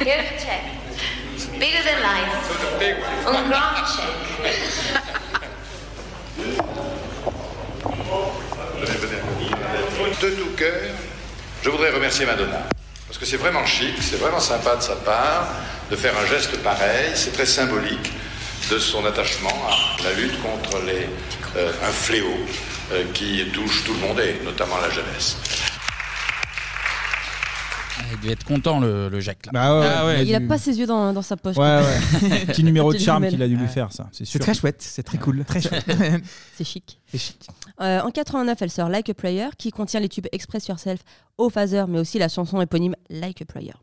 Here's the check. Bigger than life. Un grand check. De tout cœur, je voudrais remercier Madonna. Parce que c'est vraiment chic, c'est vraiment sympa de sa part de faire un geste pareil. C'est très symbolique de son attachement à la lutte contre les, euh, un fléau euh, qui touche tout le monde et notamment la jeunesse. Il devait être content, le, le Jacques. Là. Bah ouais, Ah ouais. Il a pas ses yeux dans, dans sa poche. Ouais, ouais. Petit numéro de charme qu'il a dû lui faire, ça. C'est sûr. très chouette, c'est très cool. Très chouette. C'est chic. Euh, en 89, elle sort Like a Prayer, qui contient les tubes Express Yourself, Au Phaser, mais aussi la chanson éponyme Like a Prayer.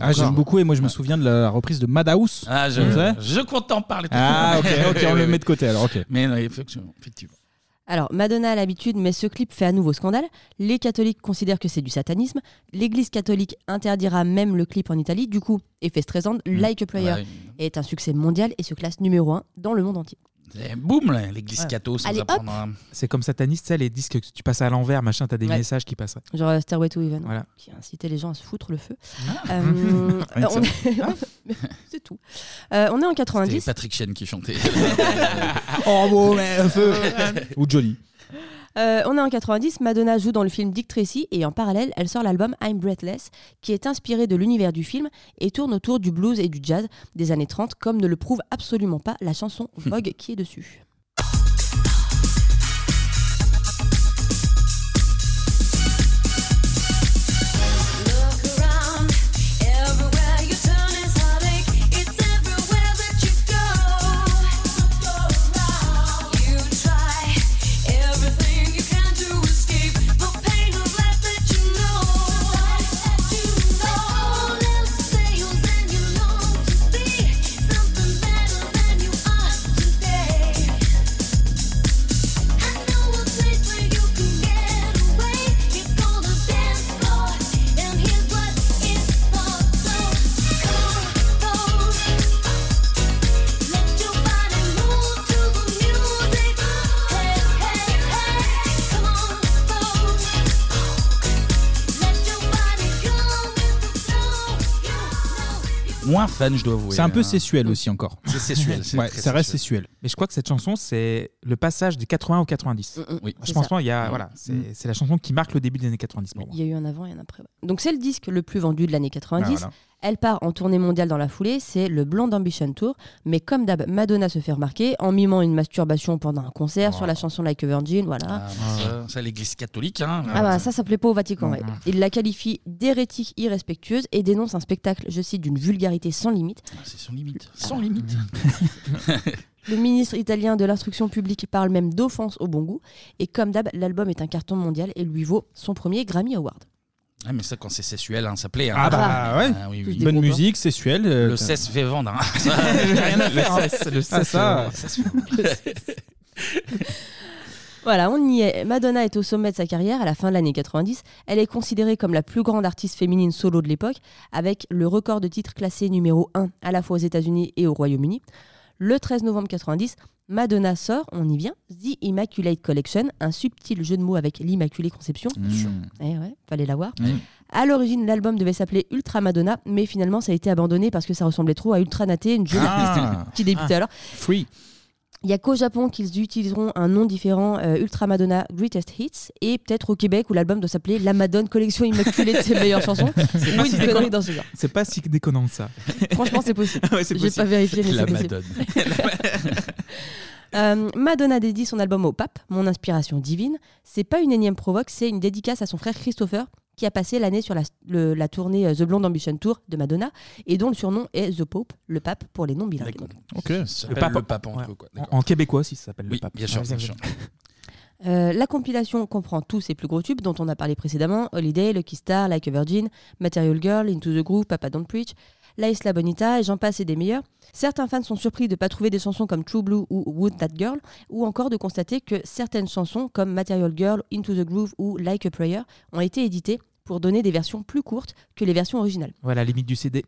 Ah, j'aime beaucoup et moi je me souviens de la reprise de Madhouse. Ah, je, je compte t'en parler tout Ah, à ok, l'heure. ok, on le met de côté alors, ok. Mais non, effectivement. effectivement. Alors, Madonna a l'habitude, mais ce clip fait à nouveau scandale. Les catholiques considèrent que c'est du satanisme. L'Église catholique interdira même le clip en Italie. Du coup, effet stressant, Like a Prayer Ouais. est un succès mondial et se classe numéro 1 dans le monde entier. Et boum, là, les gliscatos sans Allez, apprendre à- C'est comme sataniste, tu sais, les disques que tu passes à l'envers, machin, t'as des Ouais. messages qui passeraient. Genre euh, Stairway to Heaven, Voilà. qui incitait les gens à se foutre le feu. Ah. Euh, on ça- est- C'est tout. Euh, on est en C'était 90. Patrick Chen qui chantait. Oh, bon, mais feu Ou Johnny. Euh, on est en 90, Madonna joue dans le film Dick Tracy et en parallèle, elle sort l'album I'm Breathless qui est inspiré de l'univers du film et tourne autour du blues et du jazz des années 30 comme ne le prouve absolument pas la chanson Vogue qui est dessus. Moins fan, je dois avouer. C'est un peu hein. sessuel aussi encore. C'est Ouais, très ça reste sessuel. sessuel. Mais je crois que cette chanson, c'est le passage des 80 au 90. Oui. Je C'est pense il y a, Mm. voilà, c'est Mm. c'est la chanson qui marque le début des années 90 pour moi. Il y a eu un avant et un après. Donc c'est le disque le plus vendu de l'année 90. Ah. Elle part en tournée mondiale dans la foulée, c'est le Blonde Ambition Tour. Mais comme d'hab, Madonna se fait remarquer en mimant une masturbation pendant un concert sur la chanson Like a Virgin, voilà. Ah, bah, ça, ça, l'église catholique. Hein, Ah bah ça, ça plaît pas au Vatican. Ouais. Il la qualifie d'hérétique irrespectueuse et dénonce un spectacle, je cite, d'une vulgarité sans limite. Ah, C'est sans limite. Sans limite. Le ministre italien de l'instruction publique parle même d'offense au bon goût. Et comme d'hab, l'album est un carton mondial et lui vaut son premier Grammy Award. Ah, mais ça, quand c'est sessuel, hein, ça plaît. hein. Ah bah ouais. Ah, oui, Bonne musique, sessuelle. euh, Le t'as- cesse fait vendre. hein. J'ai rien à faire. hein. Le cesse, le Ah, ça. Voilà, on y est. Madonna est au sommet de sa carrière à la fin de l'année 90. Elle est considérée comme la plus grande artiste féminine solo de l'époque, avec le record de titres classés numéro 1 à la fois aux États-Unis et au Royaume-Uni. Le 13 novembre 90, Madonna sort, on y vient, The Immaculate Collection, un subtil jeu de mots avec l'Immaculée Conception. Mmh. Eh ouais, fallait l'avoir. Mm. À l'origine, l'album devait s'appeler Ultra Madonna, mais finalement, ça a été abandonné parce que ça ressemblait trop à Ultra Naté, une jeune Ah. artiste qui débutait Ah. alors. Free. Il n'y a qu'au Japon qu'ils utiliseront un nom différent, euh, Ultra Madonna Greatest Hits, et peut-être au Québec où l'album doit s'appeler La Madone Collection Immaculée de ses meilleures chansons. C'est pas si déconnant. dans ce genre. C'est pas si déconnant que ça. Franchement, c'est possible. Ouais, c'est J'ai pas vérifié, mais La c'est possible. Euh, Madonna dédie son album au pape, Mon inspiration divine. C'est pas une énième provoque, c'est une dédicace à son frère Christopher, qui a passé l'année sur la, le- la tournée euh, The Blonde Ambition Tour de Madonna, et dont le surnom est The Pope, le pape pour les non-bilingues. Ok. Ça s'appelle le pape ouais. eux, quoi. En, québécois aussi, ça s'appelle Oui, le pape. bien sûr, bien. Euh, la compilation comprend tous ses plus gros tubes dont on a parlé précédememment Holiday, Lucky Star, Like a Virgin, Material Girl, Into the Groove, Papa Don't Preach, La Isla Bonita et j'en passe et des meilleurs. Certains fans sont surpris de ne pas trouver des chansons comme True Blue ou Would That Girl, ou encore de constater que certaines chansons comme Material Girl, Into the Groove ou Like a Prayer ont été éditées pour donner des versions plus courtes que les versions originales. Voilà, limite du CD.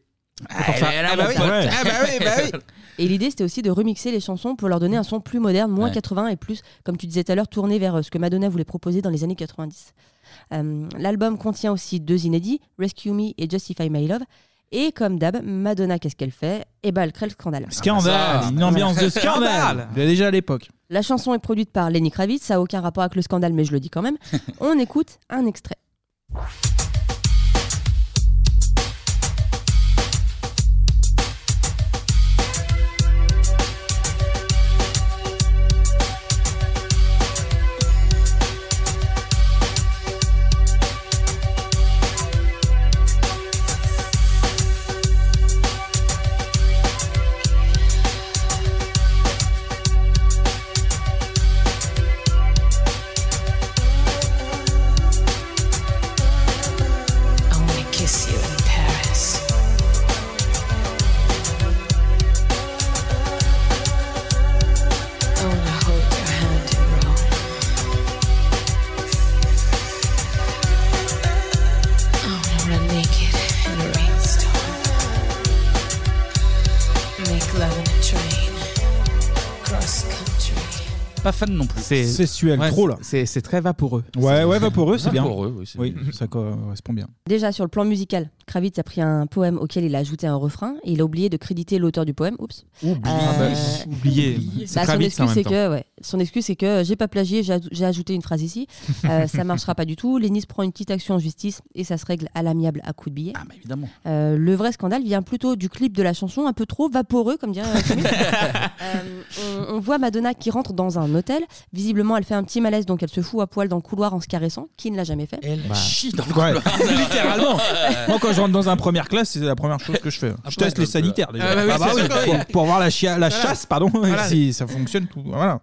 Ah, pour ça. elle est là, Ah bah mon oui. pote. Ouais. Ah bah oui, bah oui. Et l'idée, c'était aussi de remixer les chansons pour leur donner un son plus moderne, moins Ouais. 80 et plus, comme tu disais tout à l'heure, tourné vers euh, ce que Madonna voulait proposer dans les années 90. Euh, L'album contient aussi deux inédits, Rescue Me et Justify My Love. Et comme d'hab, Madonna, qu'est-ce qu'elle fait? Eh ben, elle crée le scandale. Scandale, ça. une ambiance de scandale. Scandale. Déjà à l'époque. La chanson est produite par Lenny Kravitz, ça n'a aucun rapport avec le scandale, mais je le dis quand même. On écoute un extrait. C'est Sexuel, ouais, trop, là. C'est très vaporeux. Ouais, ouais, vaporeux, c'est bien. Vaporeux, oui, c'est oui, bien. ça correspond bien. Déjà sur le plan musical, Kravitz a pris un poème auquel il a ajouté un refrain et il a oublié de créditer l'auteur du poème. Oups. Oublié. Ah bah, oublié. Bah, son excuse c'est que ouais, son excuse c'est que j'ai pas plagié, j'ai aj- j'ai ajouté une phrase ici. Euh, ça marchera pas du tout. Lennis prend une petite action en justice et ça se règle à l'amiable à coup de billet. Ah bah évidemment. Euh, le vrai scandale vient plutôt du clip de la chanson, un peu trop vaporeux, comme dirait euh. Euh, on, on voit Madonna qui rentre dans un hôtel. Visiblement, elle fait un petit malaise, donc elle se fout à poil dans le couloir en se caressant. Qui ne l'a jamais fait Elle Bah, chie dans le Ouais, couloir. littéralement. Moi, quand je rentre dans un première classe, c'est la première chose que je fais. Je teste les sanitaires déjà. Ah bah oui, bah sûr, oui. pour, pour voir la, chia- la Voilà. chasse, pardon, Voilà. si ça fonctionne. Tout, voilà.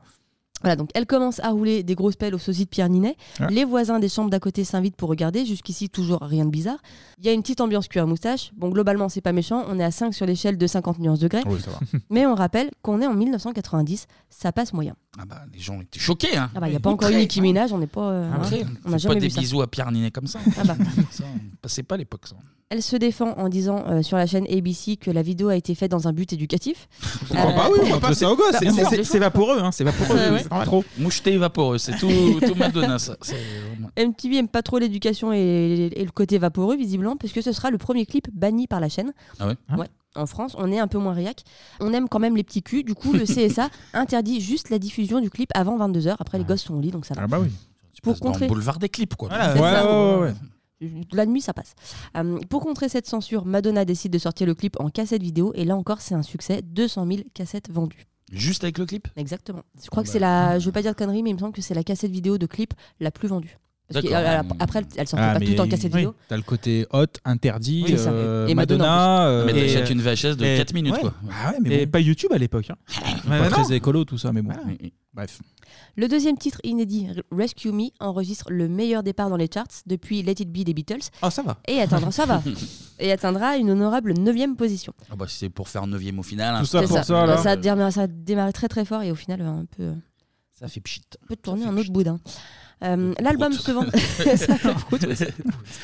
Voilà, donc elle commence à rouler des grosses pelles au sosie de Pierre Ninet. Ouais. Les voisins des chambres d'à côté s'invitent pour regarder. Jusqu'ici, toujours rien de bizarre. Il y a une petite ambiance cuir à moustache. Bon, globalement, c'est pas méchant. On est à 5 sur l'échelle de 50 nuances degrés. Oui, ça va. Mais on rappelle qu'on est en 1990. Ça passe moyen. Ah bah, les gens étaient choqués. Hein. Ah bah, il n'y a pas encore eu Nicki Minaj. On n'est pas. euh, Après, hein, on n'a jamais pas vu des ça. bisous à Pierre Ninet comme ça. Ah bah. ça on passait pas l'époque ça. Elle se défend en disant euh, sur la chaîne ABC que la vidéo a été faite dans un but éducatif. Pourquoi pas, oui, on va pas- c'est- c'est- c'est- C'est vaporeux, hein, c'est vaporeux. Ouais, ouais. c'est normal. Trop. Moucheté vaporeux, c'est tout, tout Madonna ça. C'est MTV aime pas trop l'éducation et, et le côté vaporeux, visiblement, puisque ce sera le premier clip banni par la chaîne. Ah ouais Ouais. En France, on est un peu moins réac. On aime quand même les petits culs. Du coup, le CSA interdit juste la diffusion du clip avant 22h. Après, les gosses sont au lit, donc ça va. Ah bah oui. Pour Dans le contrer... boulevard des clips quoi. Voilà, ça. ouais, ouais, ouais. La nuit, ça passe. Euh, pour contrer cette censure, Madonna décide de sortir le clip en cassette vidéo. Et là encore, c'est un succès. 200 000 cassettes vendues. Juste avec le clip? Exactement. Je crois que c'est la. Je veux pas dire de conneries, mais il me semble que c'est la cassette vidéo de clip la plus vendue. Parce que, euh, après, elle sortait Ah, pas tout en cassette oui, vidéo. T'as le côté hot, interdit, Oui, ça. euh, Et Madonna, euh, Mais t'achètes une VHS de et- 4 minutes ouais. quoi. Ah ouais, mais Et bon. pas YouTube à l'époque. hein. Pas Ouais, très écolo tout ça, mais bon. Bref. Le deuxième titre inédit, Rescue Me, enregistre le meilleur départ dans les charts depuis Let It Be des Beatles. Ah, ça va. Et atteindra, ça va. Et atteindra une honorable 9 position. Ah bah, c'est pour faire 9 au final. hein. Tout ça pour ça. ça, là. ça, a démarré, ça a démarré très très fort et au final, un peu, Ça fait pchit. un peu tourné un autre boudin. Euh, L'album ouais.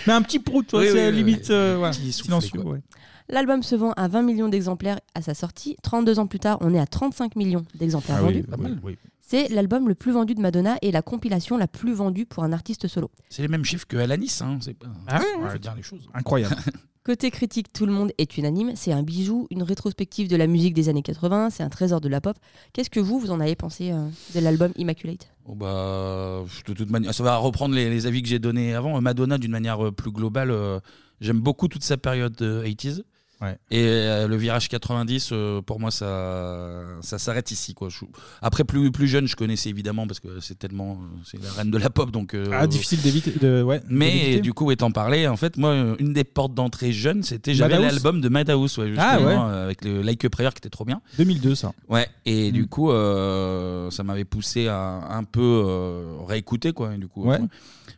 Mais un petit prout, Oui, c'est oui, limite oui. euh, silencieux. ouais. L'album se vend à 20 millions d'exemplaires à sa sortie. 32 ans plus tard, on est à 35 millions d'exemplaires Ah oui, vendus. pas mal, oui. C'est l'album le plus vendu de Madonna et la compilation la plus vendue pour un artiste solo. C'est les mêmes chiffres que Alanis. Hein. C'est pas... Ah ouais, Faut dire les choses. Incroyable. Côté critique, tout le monde est unanime. C'est un bijou, une rétrospective de la musique des années 80. C'est un trésor de la pop. Qu'est-ce que vous, vous en avez pensé euh, de l'album Immaculate? Oh bah, de toute manière, ça va reprendre les, les avis que j'ai donnés avant. Madonna, d'une manière euh, plus globale, euh, j'aime beaucoup toute sa période euh, 80s. Ouais. Et euh, le virage 90, euh, pour moi, ça, ça s'arrête ici. Quoi. Je- après, plus, plus jeune, je connaissais évidemment parce que c'est tellement. euh, C'est la reine de la pop. Donc, euh, Ah, difficile d'éviter. De, ouais, Mais d'éviter. du coup, étant parlé, en fait, moi, euh, une des portes d'entrée jeune, c'était j'avais Madhouse l'album de Madhouse, ouais, Ah, ouais. euh, avec le Like a Prayer qui était trop bien. 2002, ça. Ouais, et Mm. du coup, euh, ça m'avait poussé à un peu euh, réécouter, quoi. et du coup, Ouais. euh,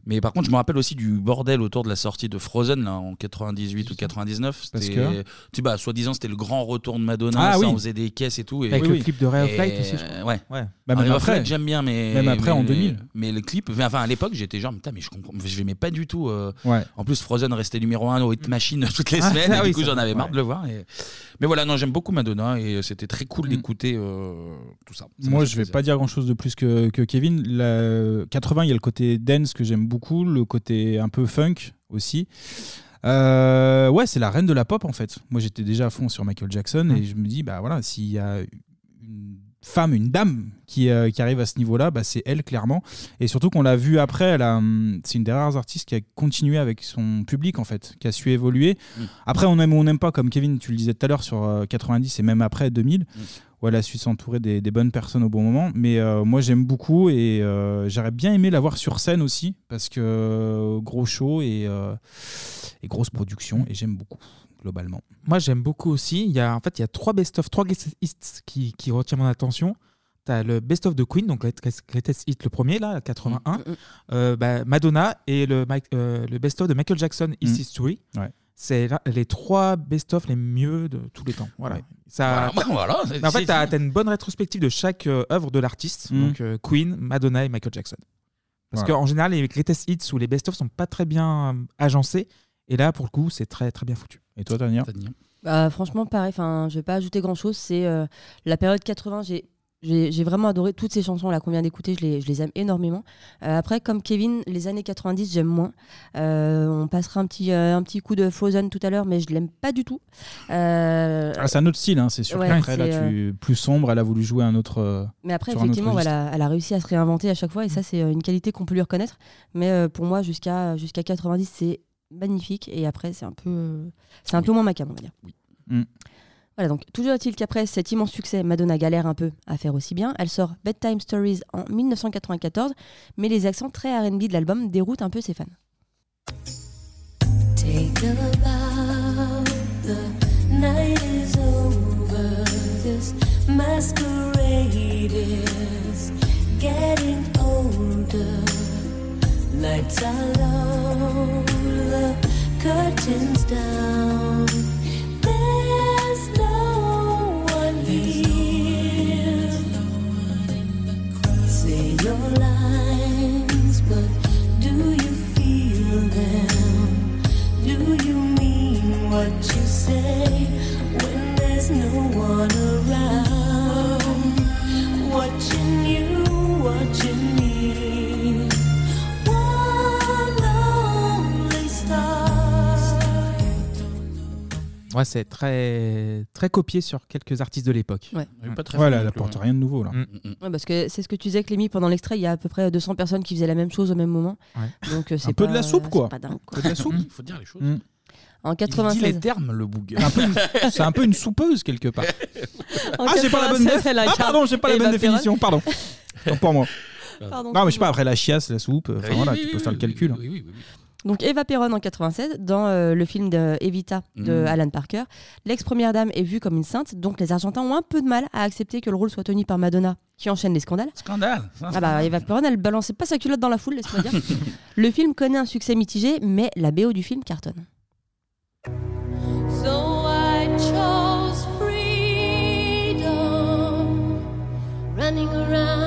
mais par contre, je me rappelle aussi du bordel autour de la sortie de Frozen là, en 98 ou 99. Parce que tu sais, bah, soi-disant, c'était le grand retour de Madonna. Ah ça, oui. on faisait des caisses et tout. Et, Avec le clip de Ray of Light aussi, je euh, crois. Ouais. Ouais. Bah, même Ray of après. Light, j'aime bien, mais Même après, mais- en 2000. Mais le clip, enfin à l'époque, j'étais genre, putain, mais je comprends, je l'aimais pas du tout. euh. Ouais. En plus, Frozen restait numéro 1 au Hit Machine toutes les Ah, semaines. ah et oui, du coup, ça- j'en avais marre ouais. de le voir. et- Mais voilà, non, j'aime beaucoup Madonna et c'était très cool Mm. d'écouter euh, tout ça. Ça Moi, m'a je fait vais plaisir. pas dire grand chose de plus que, que Kevin. La 80, il y a le côté dance que j'aime beaucoup, le côté un peu funk aussi. Euh, ouais, c'est la reine de la pop en fait. Moi, j'étais déjà à fond sur Michael Jackson et je me dis, bah voilà, s'il y a une femme, une dame qui, euh, qui arrive à ce niveau-là, bah, c'est elle clairement. Et surtout qu'on l'a vu après, elle a, hum, c'est une des rares artistes qui a continué avec son public en fait, qui a su évoluer. Après, on aime ou on n'aime pas, comme Kevin, tu le disais tout à l'heure sur euh, 90 et même après 2000, où elle a su s'entourer des, des bonnes personnes au bon moment. Mais euh, moi, j'aime beaucoup et euh, j'aurais bien aimé la voir sur scène aussi, parce que euh, gros show et, euh, et grosse production, et j'aime beaucoup globalement. Moi, j'aime beaucoup aussi. Il y a, en fait, il y a trois best-of, trois greatest hits qui, qui retiennent mon attention. Tu as le best-of de Queen, donc Greatest greatest hit, le premier, là, 81. Euh, bah, Madonna et le, euh, le best-of de Michael Jackson, Is Mm. History. Ouais. C'est les trois best-of les mieux de tous les temps. Voilà. Ouais. Ça, Voilà, voilà, c'est- Mais en fait, tu as, une bonne rétrospective de chaque euh, œuvre de l'artiste. Mm. Donc euh, Queen, Madonna et Michael Jackson. Parce Voilà. qu'en général, les greatest hits ou les best-of sont pas très bien euh, agencés. Et là, pour le coup, c'est très, très bien foutu. Et toi, Tania Bah, franchement, pareil. Enfin, je vais pas ajouter grand chose. C'est euh, la période 80. J'ai J'ai j'ai vraiment adoré toutes ces chansons là qu'on vient d'écouter, je les, je les aime énormément. Euh, après, comme Kevin, les années 90, j'aime moins. Euh, on passera un petit, euh, un petit coup de Frozen tout à l'heure, mais je l'aime pas du tout. Euh, Ah, c'est un autre style, hein, c'est sûr. ouais, qu'après, là, c'est, tu... plus sombre, elle a voulu jouer un autre. Mais après, sur un autre effectivement, elle a, elle a réussi à se réinventer à chaque fois et ça, c'est euh, une qualité qu'on peut lui reconnaître. Mais euh, pour moi, jusqu'à jusqu'à 90, c'est magnifique et après, c'est un peu, c'est un peu moins macabre, on va dire. Mm. Voilà, donc toujours est-il qu'après cet immense succès, Madonna galère un peu à faire aussi bien. Elle sort Bedtime Stories en 1994, mais les accents très R&B de l'album déroutent un peu ses fans. Take a bow, the night is over. This masquerade Lights are low, the curtains down. There's no one here. Say your lines, but do you feel them? Do you mean what you say when there's no one around? Ouais, c'est très, très copié sur quelques artistes de l'époque. Ouais. Ouais, là, elle apporte rien de nouveau là. Mm. Ouais, parce que c'est ce que tu disais, Clémy, pendant l'extrait, il y a à peu près 200 personnes qui faisaient la même chose au même moment. Donc, euh, c'est Un peu pas- de la soupe, quoi. pas dingue, quoi. Un peu de la soupe. Il faut dire les choses. Mm. En Il dit 96. les termes, le boug. C'est un peu une- C'est un peu une soupeuse quelque part. En ah, j'ai pas la bonne 96, def- elle Ah, pardon, j'ai pas la bonne définition, pardon. Tant pour moi. Pardon, non, mais je sais pas, après la chiasse, la soupe, enfin voilà, tu peux faire le calcul. hein. Donc Eva Perron en 96, dans euh, le film de Evita de Mm. Alan Parker, l'ex-première dame est vue comme une sainte, donc les Argentins ont un peu de mal à accepter que le rôle soit tenu par Madonna, qui enchaîne les scandales. Scandale Ah bah Eva Perron, elle balançait pas sa culotte dans la foule, laisse-moi dire. le film connaît un succès mitigé, mais la BO du film cartonne. So I chose freedom, running around,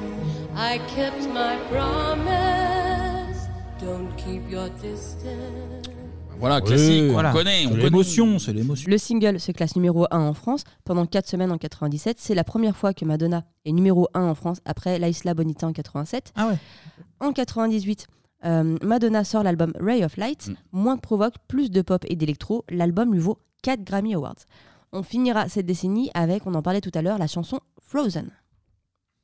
I kept my promise. Don't keep your distance. Voilà, classique, on voilà. connaît. C'est l'émotion, c'est l'émotion. Le single se classe numéro 1 en France pendant 4 semaines en 97. C'est la première fois que Madonna est numéro 1 en France après La Isla Bonita en 87. Ah ouais. En 98, euh, Madonna sort l'album Ray of Light. Moins de provoque, plus de pop et d'électro. L'album lui vaut 4 Grammy Awards. On finira cette décennie avec, on en parlait tout à l'heure, la chanson Frozen.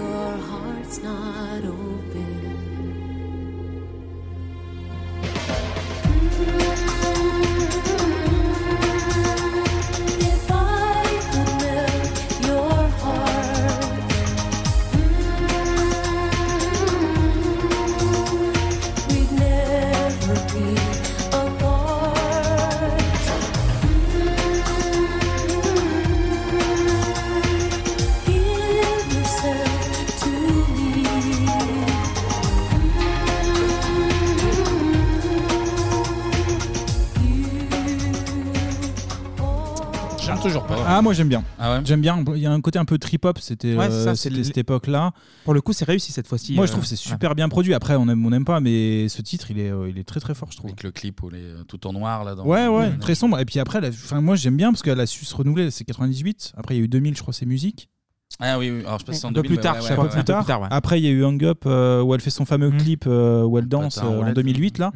your heart's not open. Pas. Ah, moi j'aime bien. Ah ouais J'aime bien. Il y a un côté un peu trip-hop, c'était Ouais, euh, c'est ça, c'est c'était le- cette époque-là. Pour le coup, c'est réussi cette fois-ci. Moi euh, je trouve que c'est ouais. super bien produit. Après, on aime, on n'aime pas, mais ce titre, il est, euh, il est très très fort, je trouve. Avec le clip où elle est tout en noir là. Dans Ouais, ouais, très sombre. Et puis après, elle a- enfin, moi j'aime bien parce qu'elle a su se renouveler. C'est 98. Après, il y a eu 2000, je crois, c'est musique. Ah oui, oui. Alors je sais pas si c'est en Un peu 2000, plus tard, ouais, je ouais, sais pas, ouais, plus ouais. tard. Après, il y a eu Hang Up euh, où elle fait son fameux Mm. clip euh, où elle danse en euh, en roulette. 2008 là.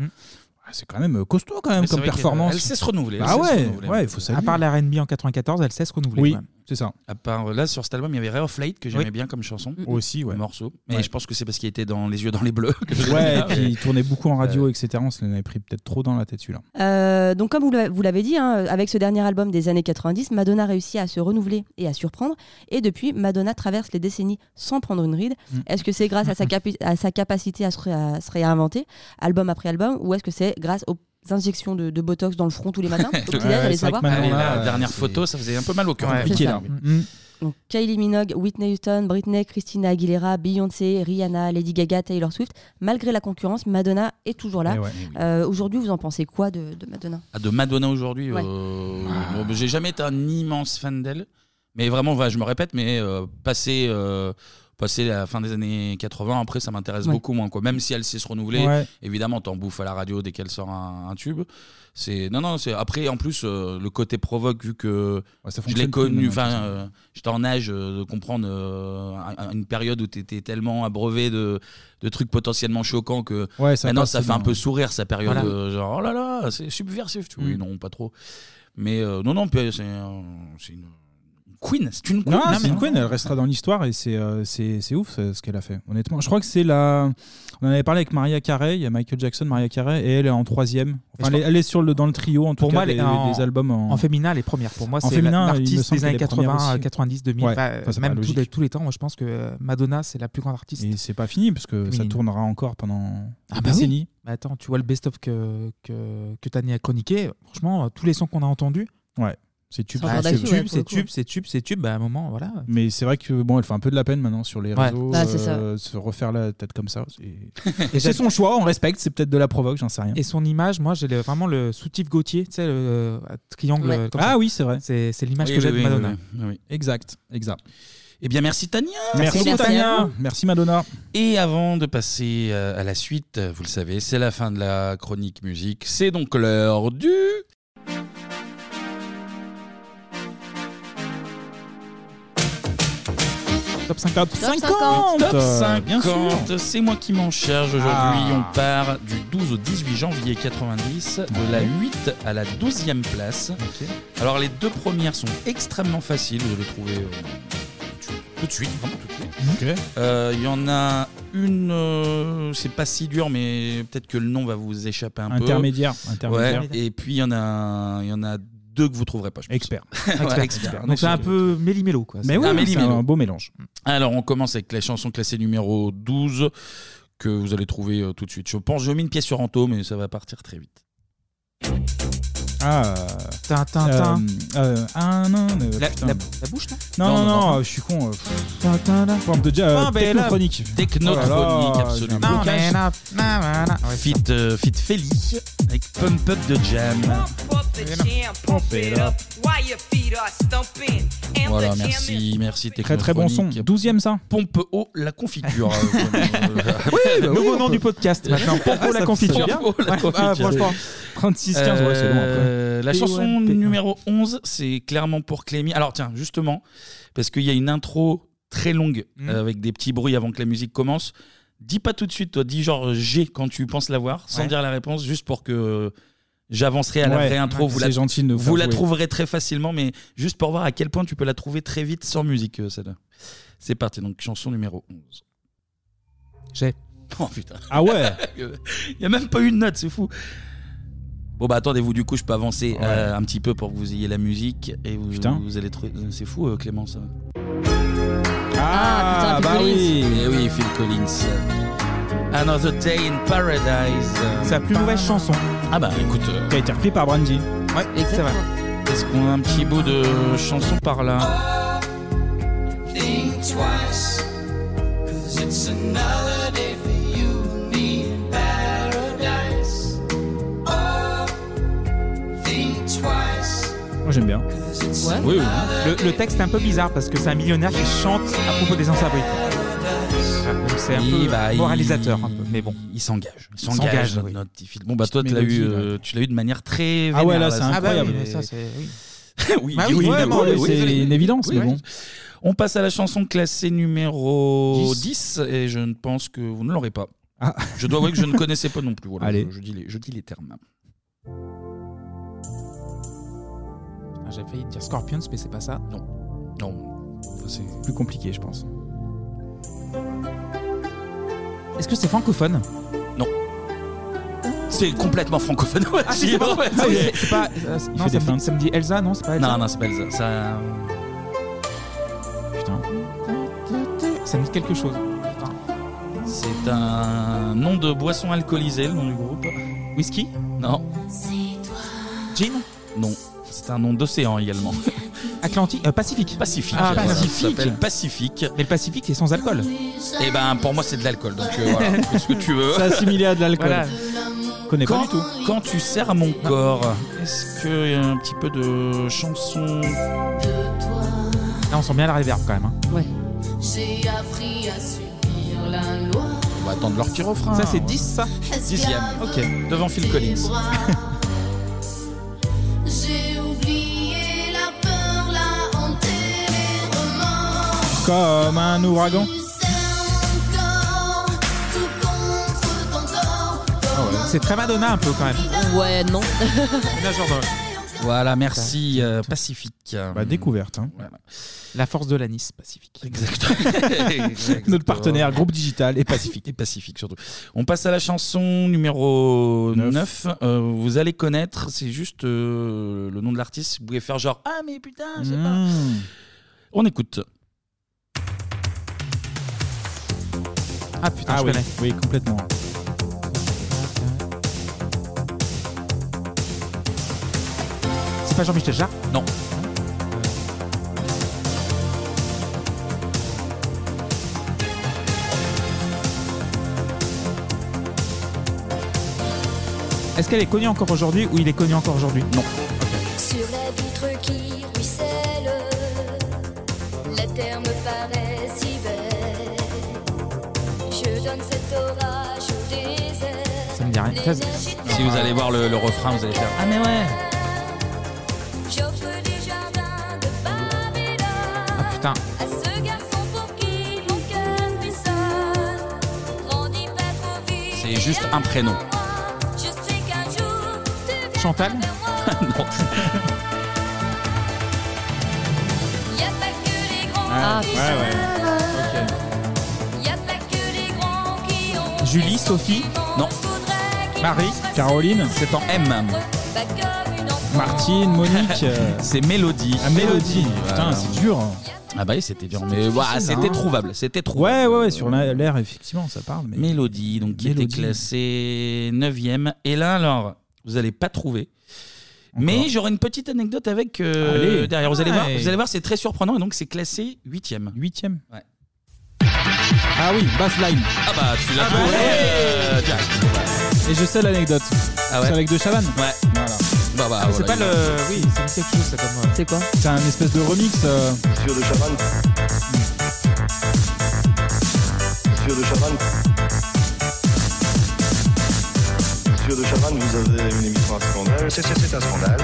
Ah, C'est quand même costaud quand même Mais c'est comme vrai qu'elle- performance. elle sait se renouveler, elle Ah sait se ouais, renouveler. ouais, il faut saluer. À part la R&B en 94, elle sait se renouveler. Oui, quand même. C'est ça. À part là, sur cet album, il y avait Ray of Light que j'aimais Oui. bien comme chanson. Aussi, ouais. Morceau. Mais Ouais. je pense que c'est parce qu'il était dans Les yeux dans les bleus. que je l'aimais Ouais, et bien, puis il tournait beaucoup en radio, etc. On se l'avait pris peut-être trop dans la tête celui-là. Euh, donc comme vous l'a- vous l'avez dit, hein, avec ce dernier album des années 90, Madonna réussit à se renouveler et à surprendre. Et depuis, Madonna traverse les décennies sans prendre une ride. Mm. Est-ce que c'est grâce à sa, capi- à sa capacité à se, ré- à se réinventer, album après album, ou est-ce que c'est grâce aux injections de, de Botox dans le front tous les matins au petit-déj, allez savoir Allez, la dernière photo, ça faisait un peu mal au cœur. Ouais, Compliqué, là. Mm. Donc, Kylie Minogue, Whitney Houston, Britney, Christina Aguilera, Beyoncé, Rihanna, Lady Gaga, Taylor Swift. Malgré la concurrence, Madonna est toujours là. Eh ouais. Euh, Aujourd'hui, vous en pensez quoi de, de Madonna? Ah, de Madonna aujourd'hui, Ouais. euh, bon, j'ai jamais été un immense fan d'elle. Mais vraiment, je me répète, mais euh, passer, euh, passer la fin des années 80, après, ça m'intéresse Ouais. beaucoup moins. Quoi. Même si elle sait se renouveler, Ouais. évidemment, t'en bouffes à la radio dès qu'elle sort un, un tube. C'est non, non. C'est après, en plus, euh, le côté provoque, vu que ça je l'ai fonctionne plus connu. maintenant, Enfin, toute euh, j'étais en âge euh, de comprendre euh, un- une période où t'étais tellement abreuvé de, de trucs potentiellement choquants que Ouais, ça maintenant passe, ça c'est fait un peu sourire sa période. Voilà. euh, genre oh là là, c'est subversif. Tu vois. Mm. Oui, non, pas trop. Mais euh, non, non, puis, c'est euh, c'est une queen. C'est une queen. Non, c'est une queen, elle restera dans l'histoire et c'est euh, c'est c'est ouf ce ce qu'elle a fait. Honnêtement, je crois que c'est la. On en avait parlé avec Maria Carey, il y a Michael Jackson, Maria Carey, et elle est en troisième. Enfin, elle, est, elle est sur le, dans le trio en tout Pour cas moi, des, elle est en- des albums en, En féminin, elle est première. Pour moi, En c'est féminin, il me l'artiste semble des années qu'elle est première 80, aussi. 90, 2000. Ouais, enfin, ça, même tous les, tous les temps, moi, je pense que euh, Madonna, c'est la plus grande artiste. Et c'est pas fini parce que ça tournera encore pendant Ah des bah oui. décennies. Bah attends, tu vois le best-of que, que, que Tani a chroniqué. Franchement, euh, tous les sons qu'on a entendus. Ouais, c'est tube. Ah, c'est c'est tube, c'est tube, c'est tube, c'est tube. Bah à un moment, voilà. Mais c'est vrai que bon, elle fait un peu de la peine maintenant sur les Ouais. réseaux. Ah, c'est ça. euh, se refaire la tête comme ça. c'est- Et c'est son choix, on respecte. C'est peut-être de la provoque, j'en sais rien. Et son image, moi, j'ai le- vraiment le soutif Gauthier, tu sais, le euh, triangle. Ouais. comme Ah ça. oui, c'est vrai. C'est c'est l'image Oui, que j'ai oui, de Madonna. oui, oui, oui. Exact, exact. Eh bien, merci Tania. Merci, Merci Tania. vous. Merci Madonna. Et avant de passer euh, à la suite, euh, vous le savez, c'est la fin de la chronique musique. C'est donc l'heure du. Top 50. Top 50. Top bien sûr. 50, c'est moi qui m'en charge aujourd'hui. Ah. On part du 12 au 18 janvier 90, de la 8 à la 12e place. Alors les deux premières sont extrêmement faciles, vous allez trouver euh, tout de suite, vraiment tout de suite. Euh, Il y en a une, euh, c'est pas si dur, mais peut-être que le nom va vous échapper un peu. Intermédiaire, intermédiaire. Ouais, et puis il y en a, il y en a deux que vous trouverez pas. je pense. Expert. Expert. Donc c'est un peu méli-mélo, quoi. Mais oui, un c'est méli-mélo. un beau mélange. Alors, on commence avec la chanson classée numéro 12 que vous allez trouver euh, tout de suite. Je pense que je mets une pièce sur Anto, mais ça va partir très vite. Ah. Tintin, euh, euh, ah non, euh, La, putain. la- la bouche, là? Non, non, Non, non, non, non. je suis con. euh, Forme de déjà euh, Ah, ben là, technochronique. Technochronique, Oh absolument. na. Ouais. Fit, euh, fit Feli avec Pump Up de Jam. Voilà, merci, merci Très très bon son. Technochronique. 12ème ça Pompe haut la confiture. Oui, bah oui. Nouveau nom du podcast maintenant. Pompo la ça confiture. la Ouais. confiture. Ah, franchement. 36, 15, ouais, c'est. Euh, après. La chanson P-O-M-P. numéro 11, c'est clairement pour Clémy. Alors tiens, justement, parce qu'il y a une intro très longue Mm. euh, avec des petits bruits avant que la musique commence. Dis pas tout de suite, toi, dis genre G quand tu penses l'avoir, sans Ouais. dire la réponse, juste pour que j'avancerai à la Ouais, vraie intro. ouais, vous c'est la, gentil de nous vous faire la jouer. trouverez très facilement, mais juste pour voir à quel point tu peux la trouver très vite sans musique, euh, celle-là. C'est parti, donc chanson numéro 11. J'ai. Oh putain. Ah ouais Il n'y a même pas eu de note, c'est fou. Bon bah attendez-vous, du coup je peux avancer euh, un petit peu pour que vous ayez la musique et vous, Putain. vous allez trouver... C'est fou euh, Clément ça. Ah, putain, Phil bah Collins. oui. Eh oui, Phil Collins. Another Day in Paradise. C'est la plus mauvaise chanson. Ah bah écoute, euh, Qui a été repris par Brandy. Ouais, c'est vrai. est-ce qu'on a un petit bout de chanson par là Think twice, cause it's another day j'aime bien. Ouais. Oui, oui. Le, le texte est un peu bizarre parce que c'est un millionnaire qui chante à propos des sans-abri. Ah, c'est un Oui, peu bah, il- moralisateur, un peu. Mais bon. Il s'engage. Il s'engage, notre, oui. notre petit Phil. Bon bah toi tu l'as eu, euh, tu l'as eu de manière très Ah ouais, là, c'est incroyable. Ah bah oui, mais ça, c'est. Oui. oui, Bah oui, oui, c'est oui. une évidence, Oui, mais oui. bon. On passe à la chanson classée numéro 10, 10. et je ne pense que vous ne l'aurez pas. Je dois avouer que je ne connaissais pas non plus. Voilà, Allez. Je, je dis les, je dis les termes. Ah, J'avais failli dire Scorpions, mais c'est pas ça. Non. Non. C'est plus compliqué, je pense. Est-ce que c'est francophone? Non. C'est complètement francophone. Ouais, Ah, c'est bon. ouais, Ah c'est- pas. euh, Il non, fait ça des me, dit, ça me dit Elsa, non C'est pas Elsa? Non, non, c'est pas Elsa. Ça... Putain. Ça me dit quelque chose. Putain. C'est un nom de boisson alcoolisée, le nom du groupe. Whisky? Non. Gin? Non. C'est un nom d'océan également. Atlantique euh, Pacifique. Pacifique. Ah, voilà, Pacifique. Ça s'appelle Pacifique. Mais le Pacifique, c'est sans alcool. Et ben pour moi c'est de l'alcool. Donc euh, voilà, fais ce que tu veux. C'est assimilé à de l'alcool. Voilà. Connais pas du tout. quand tu serres mon corps, est-ce qu'il y a un petit peu de chanson? Là, on sent bien la réverb quand même. hein. Ouais. J'ai appris à subir la loi. On va attendre leur petit refrain. Ça, c'est 10, ça? Dixième. Ok. Devant Phil Collins. Comme un ouragan. Corps. C'est très Madonna un peu quand même. Ouais, non. Euh, Voilà, merci euh, Pacifique. Bah, découverte. hein. Voilà. La force de l'anis pacifique. Exactement. Notre partenaire, groupe digital et Pacifique. Et Pacifique surtout. On passe à la chanson numéro 9. vous allez connaître, c'est juste euh, le nom de l'artiste. Vous pouvez faire genre Ah, mais putain, je sais pas. Mmh. On écoute. Ah putain, Ah je oui, connais. oui, complètement. C'est pas Jean-Michel Jarre? Non. Est-ce qu'elle est connue encore aujourd'hui ou il est connu encore aujourd'hui? Non. Sur la vitre qui ruisselle, la terre me paraît si Ça me dit rien. Si vous allez voir le, le refrain, vous allez faire Ah, mais ouais. Ah putain. C'est juste un prénom. Chantal non. Ah, ouais, ouais. Julie, Sophie Non. Marie Caroline C'est en M. Martine, Monique. euh, C'est Mélodie. Ah, Mélodie. Voilà. Putain, c'est dur. Ah bah oui, c'était dur. Mais c'était hein. trouvable. C'était trouvable. Ouais, ouais, ouais, sur la- l'air, effectivement, ça parle. Mais... Mélodie, donc qui Mélodie. était classée 9 Et là, alors, vous n'allez pas trouver. Mais j'aurai une petite anecdote avec euh, Allez. derrière. Vous allez voir, Ouais. vous allez voir, c'est très surprenant. Et donc, c'est classé 8 Huitième. Ouais. Ah oui, bassline. Ah bah, tu l'as Ah trouvé ouais. euh, direct. Et je sais l'anecdote. Ah ouais C'est avec De Chavannes. Ouais. Voilà. Bah, bah, Ah, mais c'est pas le. Oui, c'est quelque chose, ça comme. euh, C'est quoi C'est un espèce de remix. euh, Monsieur de Chavannes. Monsieur de Chavannes. Vous avez une émission à scandale. C'est, c'est- c'est un scandale.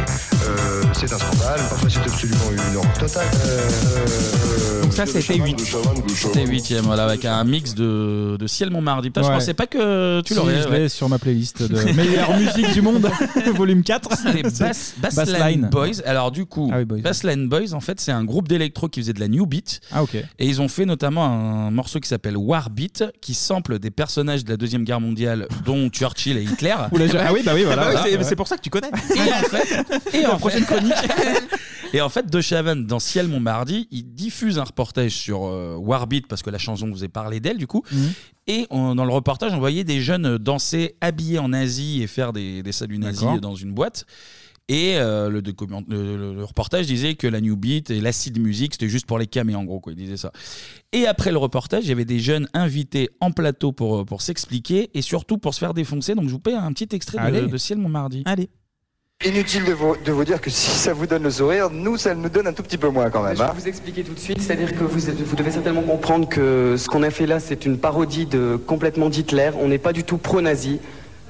Euh, c'est un scandale. Parfois, c'est absolument une horreur totale. Euh, euh, Donc ça, c'était Chavannes, 8. de Chavannes, de C'était Chavannes. 8 voilà, avec un mix de, de Ciel Montmardi. Putain, je Ouais. pensais pas que tu si, l'aurais. je ouais. l'ai sur ma playlist de meilleure musique du monde, volume 4. C'était Bass, Bassline Bassline. Boys. Alors du coup, Ah oui, Boys. Bassline Boys, en fait, c'est un groupe d'électro qui faisait de la new beat. Ah ok. Et ils ont fait notamment un morceau qui s'appelle War Beat, qui sample des personnages de la Deuxième Guerre mondiale, dont Churchill et Hitler. Oula, j'ai- ah oui, bah oui, voilà. Ah bah oui, voilà. c'est- c'est pour ça que tu connais. Et en fait, et en prochaine fait- chronique. et en fait, De Chavannes, dans Ciel Montmardi, il diffuse un reportage sur euh, Warbeat parce que la chanson vous a parlé d'elle du coup. Mhm. Et on- dans le reportage, on voyait des jeunes danser habillés en Asie et faire des, des saluts nazis D'accord. dans une boîte. Et euh, le, document- le- le- le reportage disait que la new beat et l'acid music c'était juste pour les camés en gros quoi. Il disait ça. Et après le reportage, il y avait des jeunes invités en plateau pour, pour s'expliquer et surtout pour se faire défoncer. Donc je vous paie un petit extrait de, de Ciel Montmardi. Allez. Inutile de vous, de vous dire que si ça vous donne le sourire, nous, ça nous donne un tout petit peu moins quand même. Je hein. vais vous expliquer tout de suite, c'est-à-dire que vous, êtes- vous devez certainement comprendre que ce qu'on a fait là, c'est une parodie de complètement d'Hitler. On n'est pas du tout pro-nazi.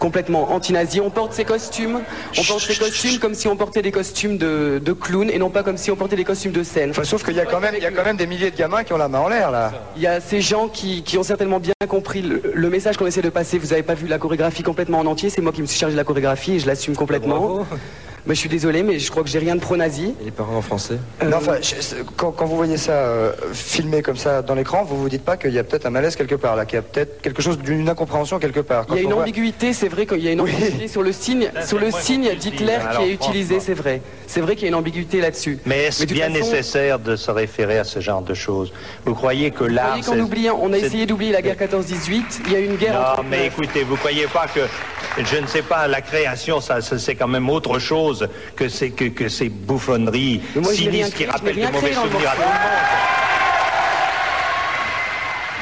Complètement anti-nazi. On porte ces costumes, on porte ces costumes comme si on portait des costumes de, de clown et non pas comme si on portait des costumes de scène. sauf qu'il y a quand même, il y a quand même des milliers de gamins qui ont la main en l'air là. Il y a ces gens qui, qui ont certainement bien compris le, le message qu'on essaie de passer. Vous n'avez pas vu la chorégraphie complètement en entier, c'est moi qui me suis chargé de la chorégraphie et je l'assume complètement. Mais je suis désolé, mais je crois que j'ai rien de pro-nazi. Et les parents en français Non, enfin, je- quand, quand vous voyez ça euh, filmé comme ça dans l'écran, vous vous dites pas qu'il y a peut-être un malaise quelque part là, qu'il y a peut-être quelque chose d'une incompréhension quelque part. Il y a Quand une on voit- ambiguïté, c'est vrai qu'il y a une ambiguïté sur le signe, sur le signe d'Hitler qui est utilisé, c'est vrai. C'est vrai qu'il y a une ambiguïté là-dessus. Mais est-ce bien façon, nécessaire de se référer à ce genre de choses? Vous croyez que Vous l'art... croyez qu'en c'est- oubliant, on a essayé d'oublier la guerre 14-18, il y a eu une guerre Non, entre... mais écoutez, vous croyez pas que, je ne sais pas, la création, ça, ça, c'est quand même autre chose que ces, que, que ces bouffonneries moi, sinistres qui rappellent de rien mauvais souvenirs à tout le monde.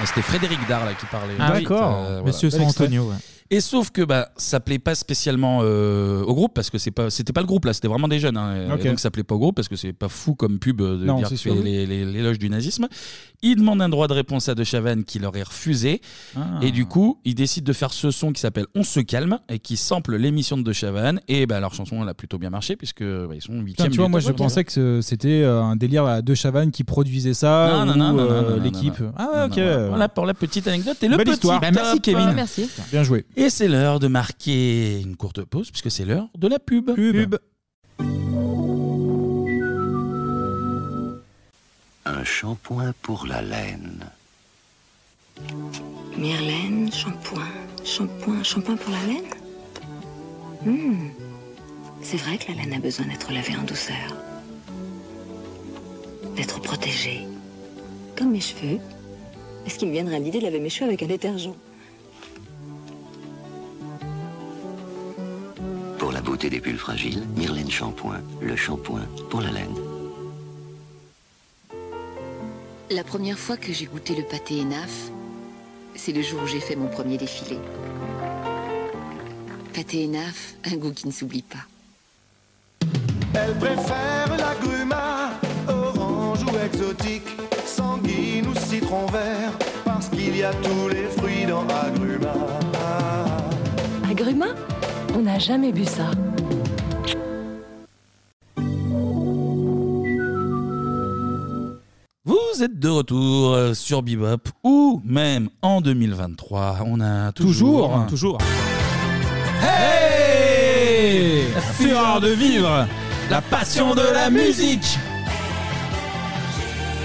Ah, C'était Frédéric Dard là, qui parlait. Ah D'accord. Euh, Monsieur voilà. San Antonio, ouais. Et sauf que bah ça plaît pas spécialement euh, au groupe parce que c'est pas c'était pas le groupe là c'était vraiment des jeunes hein, Ok. Et donc ça plaît pas au groupe parce que c'est pas fou comme pub de Non, dire c'est que sûr. c'est les- les- l'éloge du nazisme. Ils demandent un droit de réponse à De Chavannes qui leur est refusé Ah. et du coup ils décident de faire ce son qui s'appelle On se calme et qui sample l'émission de De Chavannes et bah leur chanson elle a plutôt bien marché puisque bah, ils sont Putain, huitième. tu vois, moi je 40. pensais que ce- c'était euh, un délire à De Chavannes qui produisait ça Non, non, ou non, non, euh, non, non, non, l'équipe. non. Ah ok. non, voilà. Voilà pour la petite anecdote et le Belle petit histoire. top. Bah, merci, Kevin. Merci. Bien joué. Et c'est l'heure de marquer une courte pause puisque c'est l'heure de la pub. Pub. Un shampoing pour la laine. Myrlaine, shampoing, shampoing, shampoing pour la laine? Hmm. C'est vrai que la laine a besoin d'être lavée en douceur. D'être protégée. Comme mes cheveux. Est-ce qu'il me viendrait l'idée de laver mes cheveux avec un détergent Pour la beauté des pulls fragiles, Myrlène Shampoing, le shampoing pour la laine. La première fois que j'ai goûté le pâté Enaf, c'est le jour où j'ai fait mon premier défilé. Pâté Enaf, un goût qui ne s'oublie pas. Elle préfère l'agruma, orange ou exotique, sanguine ou citron vert, parce qu'il y a tous les fruits dans agruma. Agruma On n'a jamais bu ça. Vous êtes de retour euh, sur Bebop ou même en 2023. On a toujours. Toujours. Toujours. Hey La fureur de vivre La passion de la musique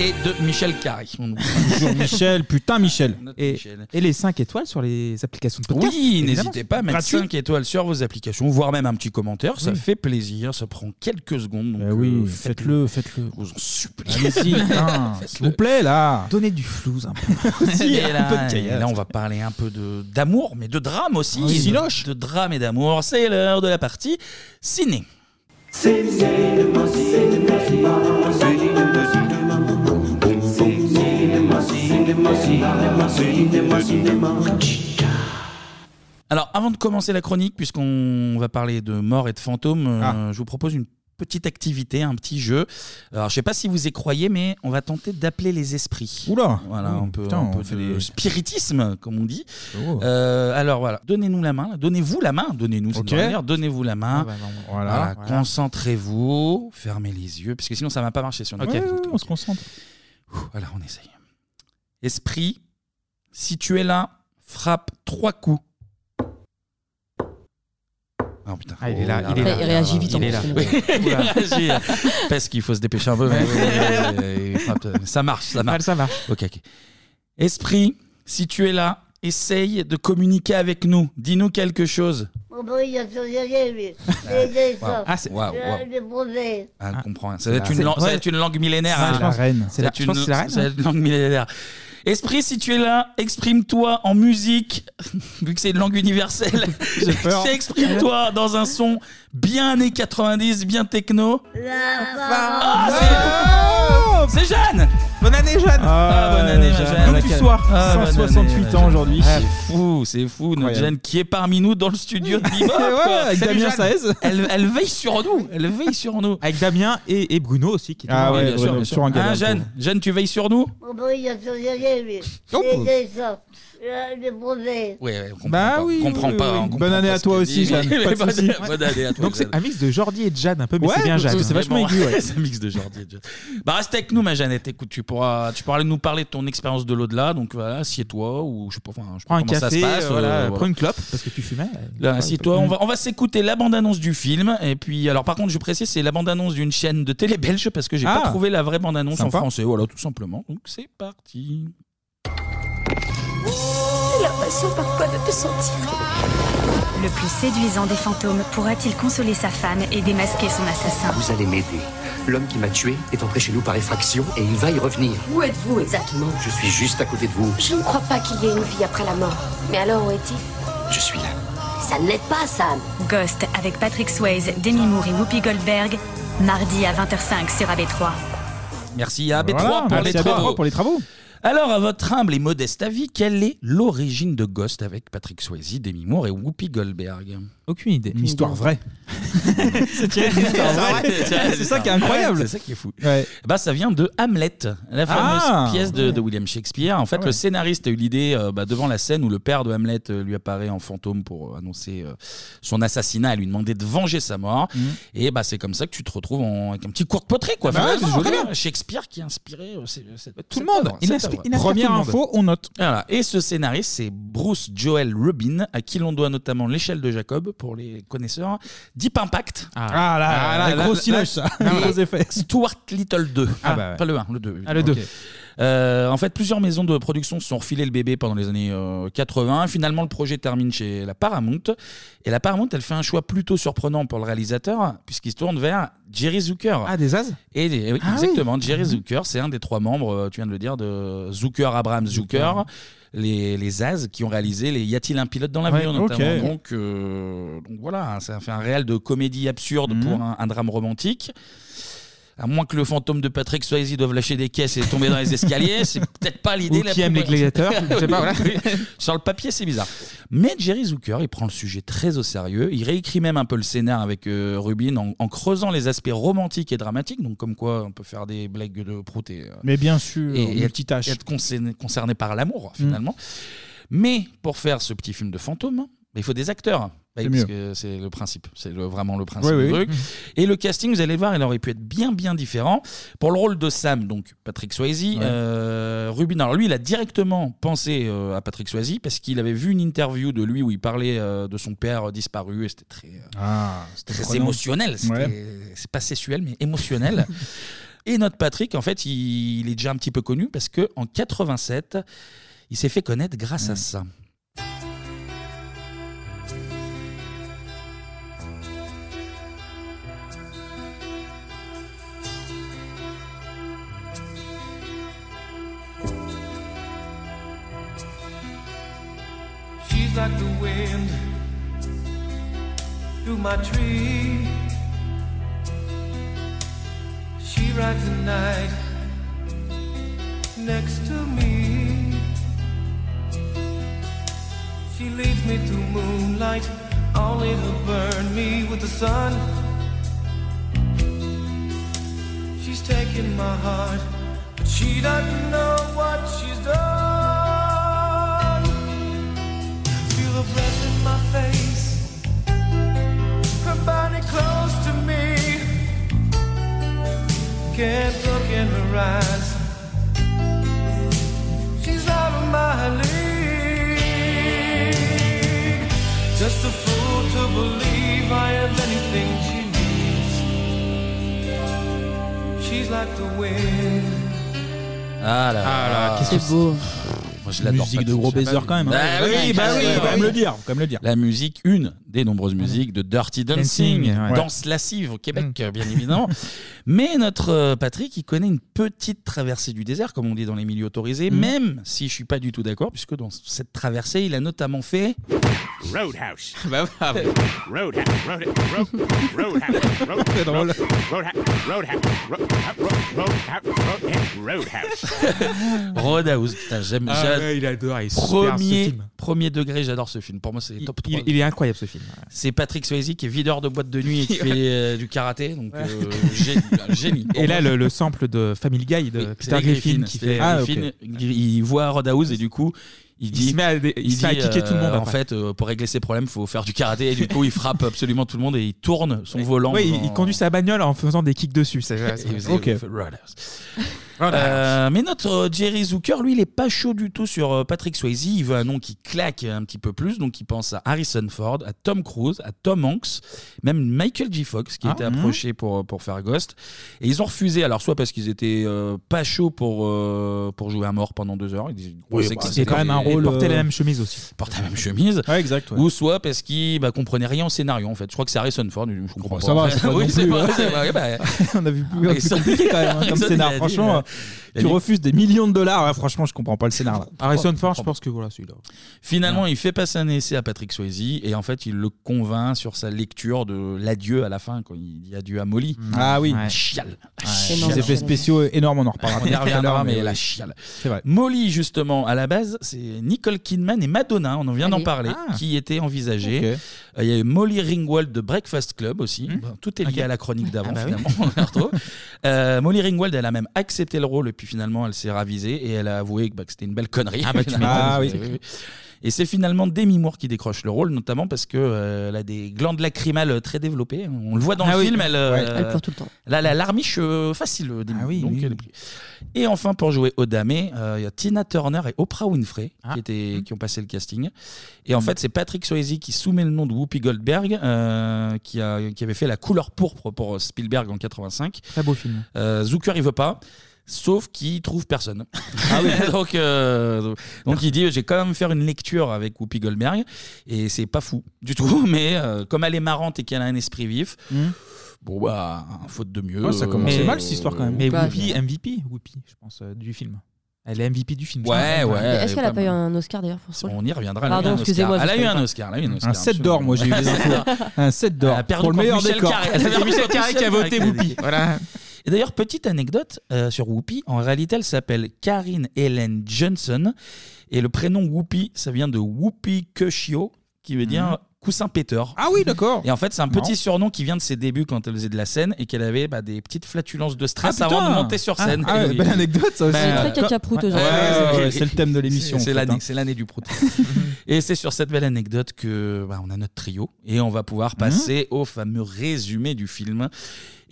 Et de Michel Carré. On oublie. Toujours Michel, putain Michel. Et, et les 5 étoiles sur les applications de podcast. Oui, évidemment. n'hésitez pas à mettre Gratuit. 5 étoiles sur vos applications, voire même un petit commentaire. Ça Oui. fait plaisir, ça prend quelques secondes. donc, Eh oui, euh, faites-le, faites-le. Je vous en supplie. Allez-y, s'il vous plaît là. Donnez du flou un peu. Si, et, un là, peu de et caillasse. là, on va parler un peu de d'amour, mais de drame aussi. Oui. de, drame et d'amour. C'est l'heure de la partie ciné. Alors, avant de commencer la chronique, puisqu'on va parler de mort et de fantômes, euh, Ah. je vous propose une petite activité, un petit jeu. Alors, je sais pas si vous y croyez, mais on va tenter d'appeler les esprits. Oula Voilà, Oh, un peu, putain, un peu on fait de des- spiritisme, comme on dit. Oh. Euh, alors voilà, donnez-nous la main, là. donnez-vous la main, donnez-nous, c'est Ok. une manière, donnez-vous la main. Ah bah voilà, Voilà, voilà. concentrez-vous, fermez les yeux, parce que sinon ça va pas marcher Ok, notre ouais, on se concentre. Voilà, on essaye. Esprit, si tu es là, frappe trois coups. Oh putain. Ah, il est là, Oh il est là. Il réagit vite, Il en est là. plus. Oui, il Oula. réagit. Parce qu'il faut se dépêcher un peu. mais- ça marche, ça marche. Ah, ça marche. Ok, ok. Esprit, si tu es là, essaye de communiquer avec nous. Dis-nous quelque chose. Ah. Ah, c'est- waouh. Ah, je comprends. Ça va être une, langue- c'est- ça va ouais. être une langue millénaire. C'est hein. la reine. Ça C'est la- être une- ça hein. être une langue millénaire. Esprit, si tu es là, exprime-toi en musique, vu que c'est une langue universelle. J'ai peur. exprime-toi dans un son bien années 90, bien techno. La Ah, c'est- C'est Jeanne Bonne année, Jeanne Ah, bonne année, Jeanne. Comme tu sois. Ah, bonne 168 année, ans Jeanne. aujourd'hui. Ah, C'est fou, c'est fou. Notre Incroyable. Jeanne qui est parmi nous dans le studio de Bebop. Ouais, avec Salut, Damien Jeanne. Saez. Elle, elle veille sur nous. Elle veille sur nous. Avec Damien et, et Bruno aussi. Qui est Ah toujours- ouais, bien sûr, Bruno, bien sûr. sur un galère, Hein, Jeanne, Jeanne, tu veilles sur nous? Oh bah oui, Les brevets. Ouais, ouais, on comprend Bah pas. oui, on comprend oui, pas. oui. on Bonne année pas à ce toi aussi, dit. Jeanne, Mais pas de bonne- année à toi. Donc c'est un mix de Jordi et de Jeanne, un peu, mais Ouais, c'est bien Jeanne. c'est vachement aigu, ouais. C'est un mix de Jordi et Jeanne. Bah, reste avec nous, ma Jeannette. Écoute, tu pourras, tu pourras nous parler de ton expérience de l'au-delà. Donc voilà, assieds-toi ou je sais pas, enfin, je sais pas Prends un comment ça se passe. euh, voilà, euh, prends une clope parce que tu fumais. Là, assieds-toi. On va, on va s'écouter la bande-annonce du film. Et puis, alors, par contre, je précise, c'est la bande-annonce d'une chaîne de télé belge parce que j'ai Ah. pas trouvé la vraie bande-annonce en Sympa. français. Voilà, tout simplement. Donc, c'est parti. J'ai l'impression parfois de te sentir. Le plus séduisant des fantômes pourra-t-il consoler sa femme et démasquer son assassin? Vous allez m'aider. L'homme qui m'a tué est entré chez nous par effraction et il va y revenir. Où êtes-vous exactement? Je suis juste à côté de vous. Je ne crois pas qu'il y ait une vie après la mort. Mais alors où est-il? Je suis là. Ça ne l'aide pas, Sam. Ghost avec Patrick Swayze, Demi Moore et Whoopi Goldberg, mardi à 20h05 sur AB3. Merci à B3 Voilà, pour, merci les à B3 travaux. pour les travaux. Alors, à votre humble et modeste avis, quelle est l'origine de Ghost avec Patrick Swayze, Demi Moore et Whoopi Goldberg? Aucune idée. Une histoire vraie. c'est tiré d'une histoire vraie. C'est ça qui est incroyable. C'est ça qui est fou. Ouais. Bah, ça vient de Hamlet, la fameuse Ah, pièce de, ouais. de William Shakespeare. En fait, Ah ouais. le scénariste a eu l'idée euh, bah, devant la scène où le père de Hamlet euh, lui apparaît en fantôme pour euh, annoncer euh, son assassinat et lui demander de venger sa mort. Mhm. Et bah, c'est comme ça que tu te retrouves en- avec un petit cours de poterie. Quoi. Ah bah voilà, Shakespeare qui a inspiré euh, Tout le monde. Première tout le monde. info, on note. Et ce scénariste, c'est Bruce Joel Rubin, à qui l'on doit notamment l'échelle de Jacob, pour les connaisseurs, Deep Impact. Ah là, la grosse image, ça. Gros effet. Stuart Little 2. Ah bah ouais. Pas le 1, le 2. Ah, le 2. Ok. Euh, en fait, plusieurs maisons de production se sont refilées le bébé pendant les années euh, 80. Finalement, le projet termine chez la Paramount. Et la Paramount, elle fait un choix plutôt surprenant pour le réalisateur, puisqu'il se tourne vers Jerry Zucker. Ah, des As Et les- oui, Ah oui. exactement. Jerry Zucker, c'est un des trois membres, euh, tu viens de le dire, de Zucker, Abraham Zucker. Les, les As qui ont réalisé les Y a-t-il un pilote dans l'avion Ouais, notamment. ok. Donc, euh, donc voilà, ça fait un réel de comédie absurde Mhm. pour un, un drame romantique. À moins que le fantôme de Patrick Swayze doive lâcher des caisses et tomber dans les escaliers, c'est peut-être pas l'idée. Ou la qui plus aime les gladiateurs, je sais pas, voilà. Oui. Sur le papier, c'est bizarre. Mais Jerry Zucker, il prend le sujet très au sérieux. Il réécrit même un peu le scénar avec euh, Rubin en, en creusant les aspects romantiques et dramatiques. Donc, comme quoi, on peut faire des blagues de prout et, euh, Mais bien sûr, et, et être, et être concerné, concerné par l'amour, Mm. finalement. Mais pour faire ce petit film de fantôme, il faut des acteurs. C'est parce mieux. que c'est le principe, c'est le- vraiment le principe Oui, du oui. truc. Et le casting, vous allez le voir, il aurait pu être bien, bien différent. Pour le rôle de Sam, donc Patrick Swayze, euh, Rubin, alors lui, il a directement pensé euh, à Patrick Swayze parce qu'il avait vu une interview de lui où il parlait euh, de son père disparu et c'était très, euh, Ah, c'était très prenant. émotionnel. C'était-. C'est pas sexuel, mais émotionnel. Et notre Patrick, en fait, il, il est déjà un petit peu connu parce que en 87, il s'est fait connaître grâce à ça. Like the wind through my tree. She rides the night next to me. She leads me through moonlight, only to burn me with the sun. She's taken my heart, but she doesn't know what she's done. Her breath in my face, her body close to me. Can't look in her eyes. She's out of my league. Just a fool to believe I have anything she needs. She's like the wind. Ah là, Ah là, là. qu'est-ce que C'est beau. Je l'adore. Musique de gros baiser quand même, hein. Bah oui, bah oui, quand même le dire, même le dire. La musique, une des nombreuses musiques de Dirty Dancing, Dancing, ouais. danse lascive au Québec, euh, bien évidemment. Mais notre euh, Patrick, il connaît une petite traversée du désert, comme on dit dans les milieux autorisés, Mm. même si je suis pas du tout d'accord, puisque dans cette traversée, il a notamment fait. Roadhouse. Bah, ah, bah. Roadhouse. Roadhouse. Roadhouse. Roadhouse. C'est drôle. Roadhouse. Roadhouse. Roadhouse. Roadhouse. Roadhouse, putain, j'aime. Ah j'a- ouais, il adore, il est super, ce premier, film. premier degré, j'adore ce film. Pour moi, c'est top 3. Il, il est incroyable ce film. C'est Patrick Swayze qui est videur de boîte de nuit et qui fait euh, du karaté, donc euh, génie. génie. Et là, le, le sample de Family Guy de Oui, Peter c'est Griffin qui c'est fait. Griffin, il voit Roadhouse et du coup. Il, dit, se met à dé- il se met à kicker tout le monde En après. fait, euh, pour régler ses problèmes, il faut faire du karaté. Et du coup, il frappe absolument tout le monde et il tourne son volant. Ouais, il, il conduit sa bagnole en faisant des kicks dessus. c'est- c'est- Ok. Roadhouse. Euh, mais notre euh, Jerry Zucker, lui, il est pas chaud du tout sur euh, Patrick Swayze. Il veut un nom qui claque un petit peu plus. Donc, il pense à Harrison Ford, à Tom Cruise, à Tom Hanks, même Michael J. Fox, qui Ah, était mhm. approché pour, pour faire Ghost. Et ils ont refusé. Alors, soit parce qu'ils étaient euh, pas chauds pour, euh, pour jouer un mort pendant deux heures. Ils disaient, Oui, c'est bah, c'est quand même un rôle, euh, même chemise aussi. porter la même chemise. Ouais, exact. ouais. Ou soit parce qu'il bah, comprenait rien au scénario en fait. Je crois que c'est Harrison Ford. Je comprends ça pas. va, c'est pas oui, non c'est plus, pas, hein. c'est pas- ouais, bah, On a vu plus, Ah, compliqué quand même hein, comme scénar. il a dit, Franchement, euh, tu refuses des millions de dollars. Ouais, franchement, je comprends pas le scénar. Harrison Ford, je pense que voilà, celui-là. Finalement, il fait passer un essai à Patrick Swayze et en fait, il le convainc sur sa lecture de l'adieu à la fin quand il dit adieu à Molly. Ah oui. La Les chiale. effets spéciaux énormes, on en reparlera. On y reviendra, mais oui. la chiale. C'est vrai. Molly, justement, à la base, c'est Nicole Kidman et Madonna, on en vient d'en parler, Ah. qui étaient envisagées. Ok. Euh, Il y a eu Molly Ringwald de Breakfast Club aussi. Bon, tout est lié à la chronique d'avant, Ah bah oui. finalement. on retrouve. Euh, Molly Ringwald, elle a même accepté le rôle, et puis finalement, elle s'est ravisée et elle a avoué que, bah, que c'était une belle connerie. Ah bah, tu finalement. Euh, oui. Et c'est finalement Demi Moore qui décroche le rôle, notamment parce que euh, elle a des glandes lacrymales très développées. On le voit dans Ah le oui. film, elle, euh, Ouais. Elle pleure tout le temps. Elle a la larmiche euh, facile, euh, Demi. Ah oui, Donc, oui, elle est prise. Et enfin, pour jouer Odamé, euh, il y a Tina Turner et Oprah Winfrey qui, étaient, qui ont passé le casting. Et en fait, c'est Patrick Swayze qui soumet le nom de Whoopi Goldberg, euh, qui, a, qui avait fait la couleur pourpre pour Spielberg en 85. Très beau film. Euh, Zucker, il veut pas. Sauf qu'il trouve personne. donc, euh, donc il dit j'ai quand même faire une lecture avec Whoopi Goldberg et c'est pas fou du tout, mais euh, comme elle est marrante et qu'elle a un esprit vif, bon bah faute de mieux. Ouais, ça commençait euh, mal, cette histoire, quand même. Mais Whoopi, MVP, Whoopi, je pense, euh, du film. Elle est MVP du film. je Ouais, crois. ouais. Mais Est-ce qu'elle a pas eu un Oscar d'ailleurs pour On y reviendra. elle a eu Pardon, un Oscar. excusez-moi. Elle a eu un. Oscar. elle a eu un Un Oscar. 7 d'or, moi j'ai eu les infos. Un 7 d'or. Elle a perdu Pour le contre meilleur Michel décor. Carré. Elle a perdu Michel Carré qui a voté. Whoopi. Voilà. Et d'ailleurs, petite anecdote euh, sur Whoopi. En réalité, elle s'appelle Karine Helen Johnson. Et le prénom Whoopi, ça vient de Whoopi Cushio, qui veut dire Mhm. coussin péteur. Ah oui, d'accord. Et en fait, c'est un petit surnom qui vient de ses débuts quand elle faisait de la scène et qu'elle avait bah, des petites flatulences de stress Ah, putain. avant de monter sur Ah, scène. ah, belle anecdote, ça aussi. C'est très caca-prout ouais, aujourd'hui. ouais, Ouais, ouais, ouais, c'est le thème de l'émission, C'est fait, l'année, hein. c'est l'année du prout. et c'est sur cette belle anecdote que bah, on a notre trio et on va pouvoir passer au fameux résumé du film.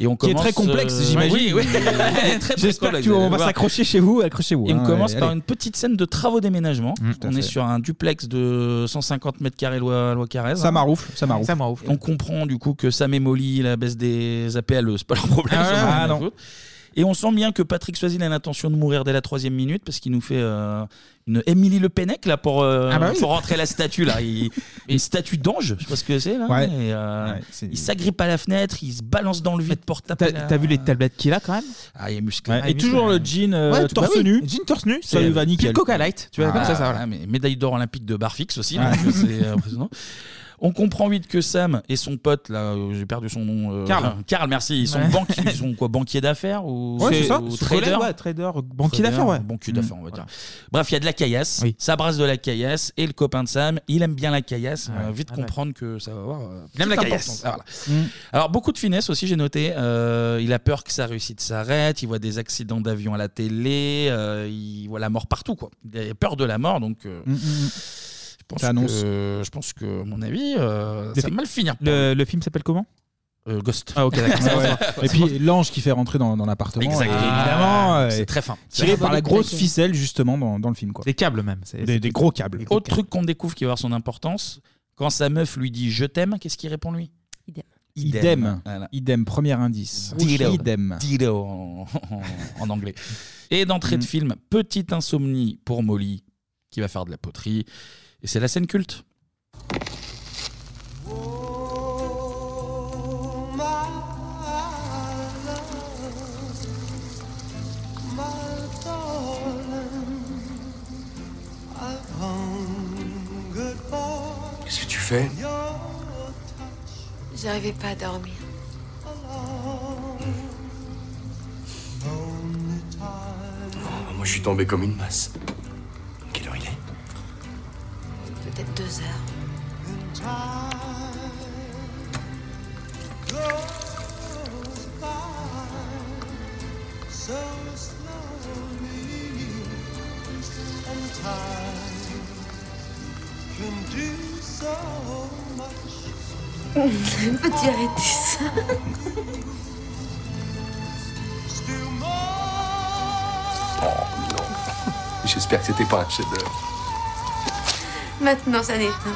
Et on Qui est commence, très complexe, euh, j'imagine. Oui, oui. très, très J'espère complexe, qu'on vous allez va voir. s'accrocher chez vous. Accrochez-vous. Et on hein, commence allez, par allez. une petite scène de travaux d'aménagement. Tout à on est fait. sur un duplex de 150 mètres carrés loi, loi Carrez. Ça hein. maroufle, ça maroufle. Ça m'offre. Et on comprend du coup que Sam et Molly la baisse des APL, c'est pas leur problème. Ah, ça, on ah, non. Et on sent bien que Patrick Swayze a l'intention de mourir dès la troisième minute parce qu'il nous fait euh, une Emily Le Pennec là pour, euh, Ah bah oui. pour rentrer la statue là. Il- une statue d'ange, je sais pas ce que c'est là. Ouais. Et, euh, il s'agrippe à la fenêtre, il se balance dans le vide pour taper. T'as t'as vu les tablettes qu'il a quand même? Ah, il est musclé. Ouais, et toujours le jean euh, Ouais, tout- torse bah oui, nu. Jean torse nu. Ça lui va nickel. Coca Light. Tu vois, Ah, comme ça, ça va. voilà, mais médaille d'or olympique de barfix aussi, Ouais. donc c'est impressionnant. On comprend vite que Sam et son pote, là, euh, j'ai perdu son nom. euh, Karl. Karl, merci. Ils sont, Ouais. banquiers, ils sont quoi, banquiers d'affaires ou Ouais, c'est ça. ou trader collègue, ouais, trader, banquier Trader, d'affaires, ouais. Banquier d'affaires, on va voilà. dire. Bref, il y a de la caillasse. Ça brasse de la caillasse. Et le copain de Sam, il aime bien la caillasse. Ouais. Euh, vite Ah ouais. comprendre que ça va avoir. euh, Il aime la petite caillasse. importance. Ah, voilà. Alors, beaucoup de finesse aussi, j'ai noté. Euh, il a peur que sa réussite s'arrête. Il voit des accidents d'avion à la télé. euh, il voit la mort partout, quoi. Il a peur de la mort, donc. euh, Mm, mm, mm. Je pense, Ça annonce. que, je pense que, à mon avis, euh, ça va mal finir. Le, le film s'appelle comment? Euh, Ghost. Ah ok, d'accord. Ouais, ouais. Et puis l'ange qui fait rentrer dans, dans l'appartement. Exactement. et évidemment, Ah, euh, c'est très fin. Tiré C'est par la grosse truc. ficelle justement dans, dans le film. Quoi. Des câbles même. c'est- Des, des gros câbles. Autre truc qu'on découvre qui va avoir son importance, quand sa meuf lui dit je t'aime, qu'est-ce qu'il répond lui? Idem. Idem. Voilà. Idem, premier indice. Ditto. Idem. Ditto en, en- en anglais. Et d'entrée Mm. de film, petite insomnie pour Molly. qui va faire de la poterie. Et c'est la scène culte. Qu'est-ce que tu fais? J'arrivais pas à dormir. Oh, Moi, je suis tombé comme une masse. Deux heures. So slowly, and time can do so much. Peux-tu arrêter ça J'espère que c'était pas un chef-d'œuvre. Maintenant, ça n'éteint.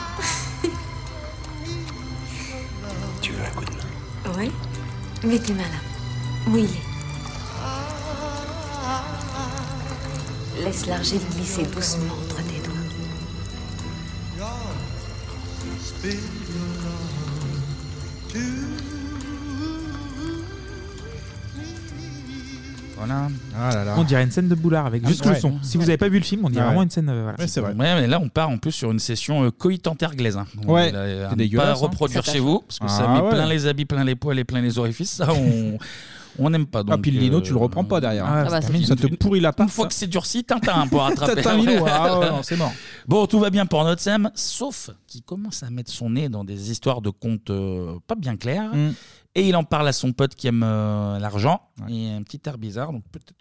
Tu veux un coup de main Oui Mets tes mains là. Où il est Laisse l'argile glisser doucement entre tes doigts. Voilà. On dirait une scène de boulard avec juste le son. Si vous n'avez pas vu le film, on dirait Ouais. vraiment une scène. euh, voilà. Ouais, mais là, on part en plus sur une session euh, coïtantère glaise. Hein. Ouais. euh, C'est ne pas dégueulasse, hein. reproduire Ça chez vous, parce que ça Ah met ouais. plein les habits, plein les poils et plein les orifices. Ça, on on n'aime pas. Ah, Donc, puis le lino, euh, tu le reprends pas derrière. Ah, hein. bah, ça, c'est te pourrit la part. Une fois que c'est durci, Tintin pour rattraper. Tintin Milou, ah ouais, non, c'est mort. Bon, tout va bien pour notre Sam, sauf qu'il commence à mettre son nez dans des histoires de contes euh, pas bien clairs. Et il en parle à son pote qui aime euh, l'argent. Et un petit air bizarre, donc peut-être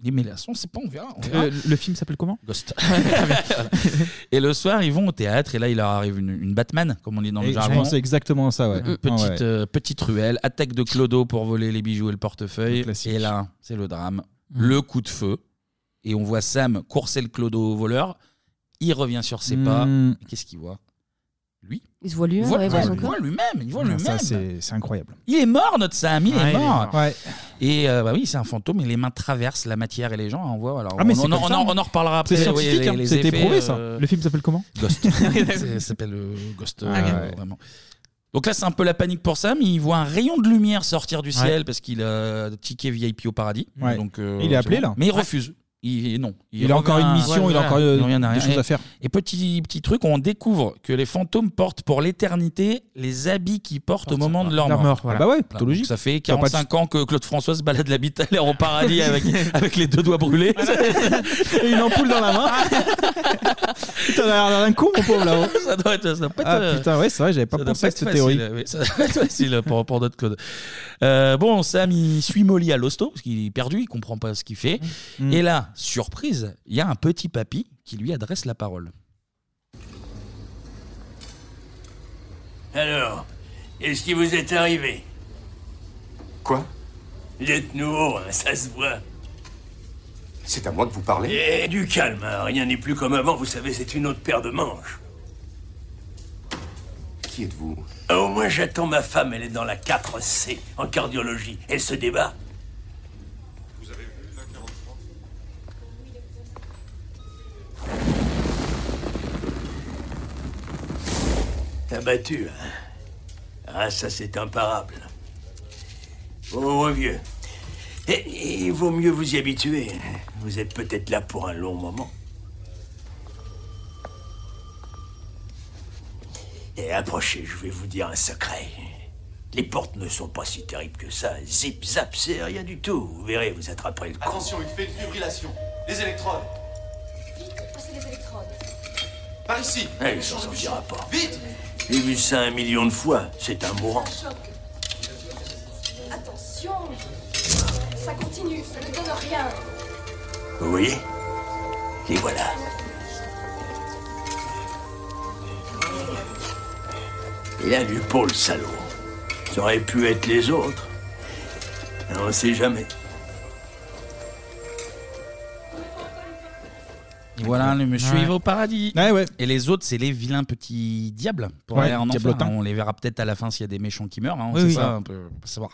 qu'il est mêlé à son, c'est pas, on verra. on verra. Euh, le film s'appelle comment? Ghost. et le soir, ils vont au théâtre et là, il leur arrive une, une Batman, comme on dit dans le Et je jargon. exactement à ça, ouais. Une Ah petite, ouais. euh, petite ruelle, attaque de Clodo pour voler les bijoux et le portefeuille. Et là, c'est le drame. Le coup de feu. Et on voit Sam courser le Clodo au voleur. Il revient sur ses pas. Mm. Et Qu'est-ce qu'il voit? Lui Il se voit lui-même, Il voit, ouais, son corps. lui-même. Il voit Ah, lui-même. ça, c'est c'est incroyable. Il est mort, notre Sam, il Ouais, est il est mort. Et euh, bah oui, c'est un fantôme et les mains traversent la matière et les gens. On voit. Alors, Ah, mais on, c'est on, comme en- ça. on en- on en reparlera après. C'est oui, scientifique, les- hein. les C'était effets, prouvé, ça. euh, Le film s'appelle comment? Ghost. C'est- Ça s'appelle euh, Ghost. euh, Ah, vraiment. Donc là, c'est un peu la panique pour Sam. Il voit un rayon de lumière sortir du Ouais. ciel parce qu'il a ticket VIP au paradis. Ouais. Donc, euh, Il est appelé, c'est là. Mais il Ouais. refuse. Il, non. Il a encore une mission, il a encore, euh, revient à des rien. choses à faire. Et petit, petit truc, on découvre que les fantômes portent pour l'éternité les habits qu'ils portent au moment de leur mort. mort, voilà. Ah bah ouais, plutôt logique. Ça fait Ça va pas 45 ans que Claude François se balade l'habit à l'air au paradis avec, avec les deux doigts brûlés. Et une ampoule dans la main. A l'air d'un con, mon pauvre là-haut. Ça doit être. Ça doit pas être, Ah euh, putain, ouais, c'est vrai, j'avais pas pensé à cette facile, théorie. oui, ça doit être facile pour, pour notre Claude. Euh, bon, Sam, il suit Molly à l'hosto, parce qu'il est perdu, il comprend pas ce qu'il fait. Mm. Et là, surprise, il y a un petit papy qui lui adresse la parole. Alors, qu'est-ce qui vous est arrivé? Quoi? Vous êtes nouveau, hein, ça se voit. C'est à moi que vous parlez Et du calme, hein, rien n'est plus comme avant, vous savez, c'est une autre paire de manches. Qui êtes-vous? Au moins, j'attends ma femme, elle est dans la 4C, en cardiologie. Elle se débat. T'as battu, hein Ah, ça, c'est imparable. Oh, vieux. Et il vaut mieux vous y habituer. Vous êtes peut-être là pour un long moment. Et approchez, je vais vous dire un secret. Les portes ne sont pas si terribles que ça. Zip, zap, c'est rien du tout. Vous verrez, vous attraperez le coup. Attention, il fait une fibrillation. Les électrodes. Passez les électrodes. Par ici. Eh, il s'en sortira pas. Vite J'ai vu ça un million de fois. C'est un mourant. Choc. Attention. Ça continue, ça ne donne rien. Vous voyez? Et voilà. Il a du pot, le salaud. Ça aurait pu être les autres. On sait jamais. Voilà, le monsieur, il va au paradis. Et les autres, c'est les vilains petits diables. Pour Ouais, aller en enfer. diablotins. On les verra peut-être à la fin s'il y a des méchants qui meurent. hein, Oui, oui. ça, on peut savoir.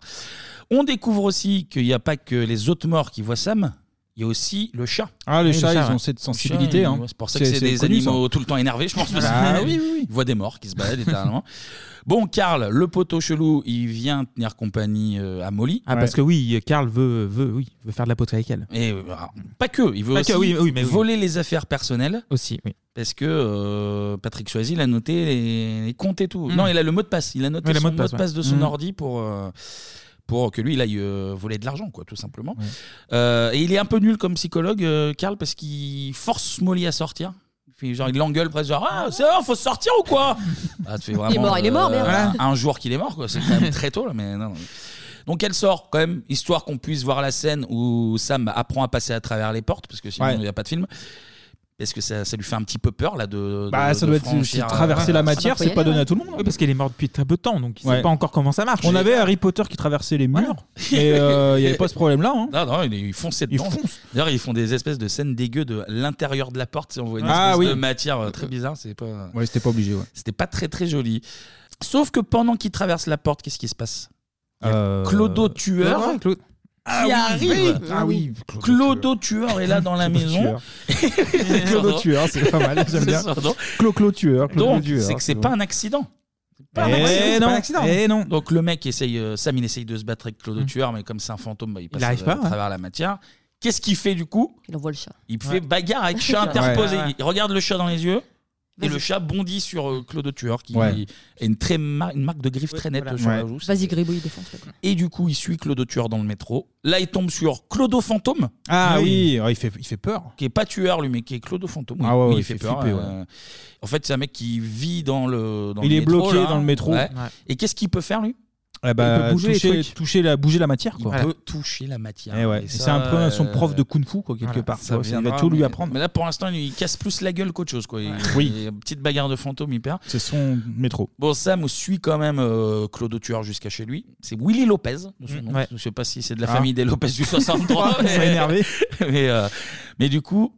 On découvre aussi qu'il n'y a pas que les autres morts qui voient Sam. Il y a aussi le chat. Ah, les Oui, chats, ils ouais. ont cette Le sensibilité, chat, hein. C'est pour ça que c'est c'est des connu, animaux ça. tout le temps énervés, je pense. parce Ah que- oui, oui, oui. Ils voient des morts qui se baladent littéralement. Bon, Karl, le poteau chelou, il vient tenir compagnie euh, à Molly. Ah, parce que oui, Karl veut, veut, oui, veut faire de la poterie avec elle. Et euh, alors, pas que, il veut Pas aussi que, oui, oui, mais oui. voler les affaires personnelles. Aussi, oui. Parce que euh, Patrick Swayze, il a noté les, les comptes et tout. Mm. Non, il a le mot de passe. Il a noté Oui, le son mot mot de de passe, passe, ouais. de son Mm. ordi pour, euh, pour que lui, il aille euh, voler de l'argent, quoi, tout simplement. Euh, et il est un peu nul comme psychologue, euh, Karl, parce qu'il force Molly à sortir. Il fait genre, il l'engueule presque genre, ah, c'est bon, faut sortir ou quoi Ah, vraiment, Il est mort, il est mort, merde. voilà, un jour qu'il est mort, quoi. C'est quand même très tôt, là, mais non. Donc elle sort quand même, histoire qu'on puisse voir la scène où Sam apprend à passer à travers les portes, parce que sinon Ouais. il n'y a pas de film. Parce que ça, ça lui fait un petit peu peur là de. Bah, de- ça de doit être franchir, traverser euh, la matière, c'est pas donné à tout le monde. Oui, parce qu'il est mort depuis très peu de temps, donc il Ouais. sait pas encore comment ça marche. On avait Harry Potter qui traversait les murs, et euh, il n'y avait pas ce problème-là. hein. Non, non, ils- ils fonçaient Ils dedans. D'ailleurs, ils font des espèces de scènes dégueu de l'intérieur de la porte. Si on voit une Ah, espèce oui. de matière euh, très bizarre, c'est pas. Ouais, c'était pas obligé. Ouais. C'était pas très très joli. Sauf que pendant qu'il traverse la porte, qu'est-ce qui se passe? Il y a Euh, Clodo tueur Ouais, ouais, Claude. qui oui, arrive. oui. Ah oui, Clodo tueur est là dans la maison. Clodo tueur, c'est pas mal, j'aime bien. Clo-Clo tueur. Clodo Donc, tueur, c'est que c'est pas un accident. Pas un accident, c'est non, pas un accident. non. Donc le mec essaye, euh, Sam il essaye de se battre avec Clodo tueur, mais comme c'est un fantôme, bah, il passe arrive à, pas, à ouais. travers la matière. Qu'est-ce qu'il fait du coup? Il envoie le chat. Il fait bagarre avec chat Ouais. interposé. Ouais. Il regarde le chat dans les yeux. Et le chat bondit sur euh, Claude Tueur qui Ouais. a une, très mar- une marque de griffe très nette sur la Ouais. joue. Vas-y, gribouille, défonce. Et du coup, il suit Claude Tueur dans le métro. Là, il tombe sur Clodo Fantôme. Ah oui, ouais, il, fait, il fait peur. Qui est pas tueur, lui, mais qui est Clodo Fantôme. Ah ouais, Oui, ouais, il il fait, fait peur. flipper, euh, En fait, c'est un mec qui vit dans le. Dans Il le est métro, bloqué là. dans le métro. Ouais. Ouais. Et qu'est-ce qu'il peut faire, lui? Eh bah, Il peut bouger les toucher, trucs. toucher la, bouger la matière. Il peut toucher la matière. Eh ouais. Et C'est ça, un peu son euh, prof de kung fu, quoi, quelque voilà, part. ça va tout lui mais- apprendre. Mais là, pour l'instant, il casse plus la gueule qu'autre chose. Quoi. Il- Oui. il y a une petite bagarre de fantôme, il perd. C'est son métro. Bon, Sam suit quand même euh, Claude Tueur jusqu'à chez lui. C'est Willy Lopez. de son Mm, nom. ouais. Je sais pas si c'est de la Ah. famille des Lopez du 63. Ça m'a énervé. mais, euh, mais du coup,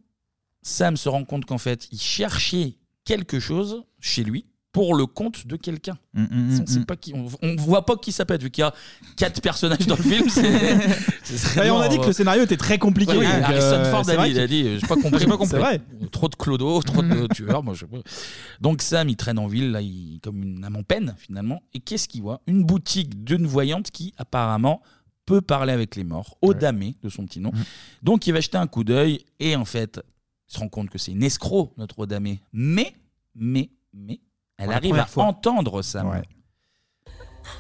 Sam se rend compte qu'en fait, il cherchait quelque chose chez lui pour le compte de quelqu'un. Mm, mm, on mm. pas qui, on, on voit pas qui ça peut être vu qu'il y a quatre personnages dans le film. c'est- Et on a dit que euh, le scénario était très compliqué. donc, Harrison euh, Ford c'est a vrai dit, il a dit, j'ai pas compris. J'ai pas compris. C'est vrai. Trop de clodo, trop de tueurs, moi je sais pas. Donc Sam, il traîne en ville, là, il, comme une âme en peine finalement. Et qu'est-ce qu'il voit? Une boutique d'une voyante qui apparemment peut parler avec les morts, Odamé de son petit nom. Donc il va jeter un coup d'œil et en fait, il se rend compte que c'est une escroc, notre Odamé. Mais, mais, mais, elle arrive à fois. entendre Sam.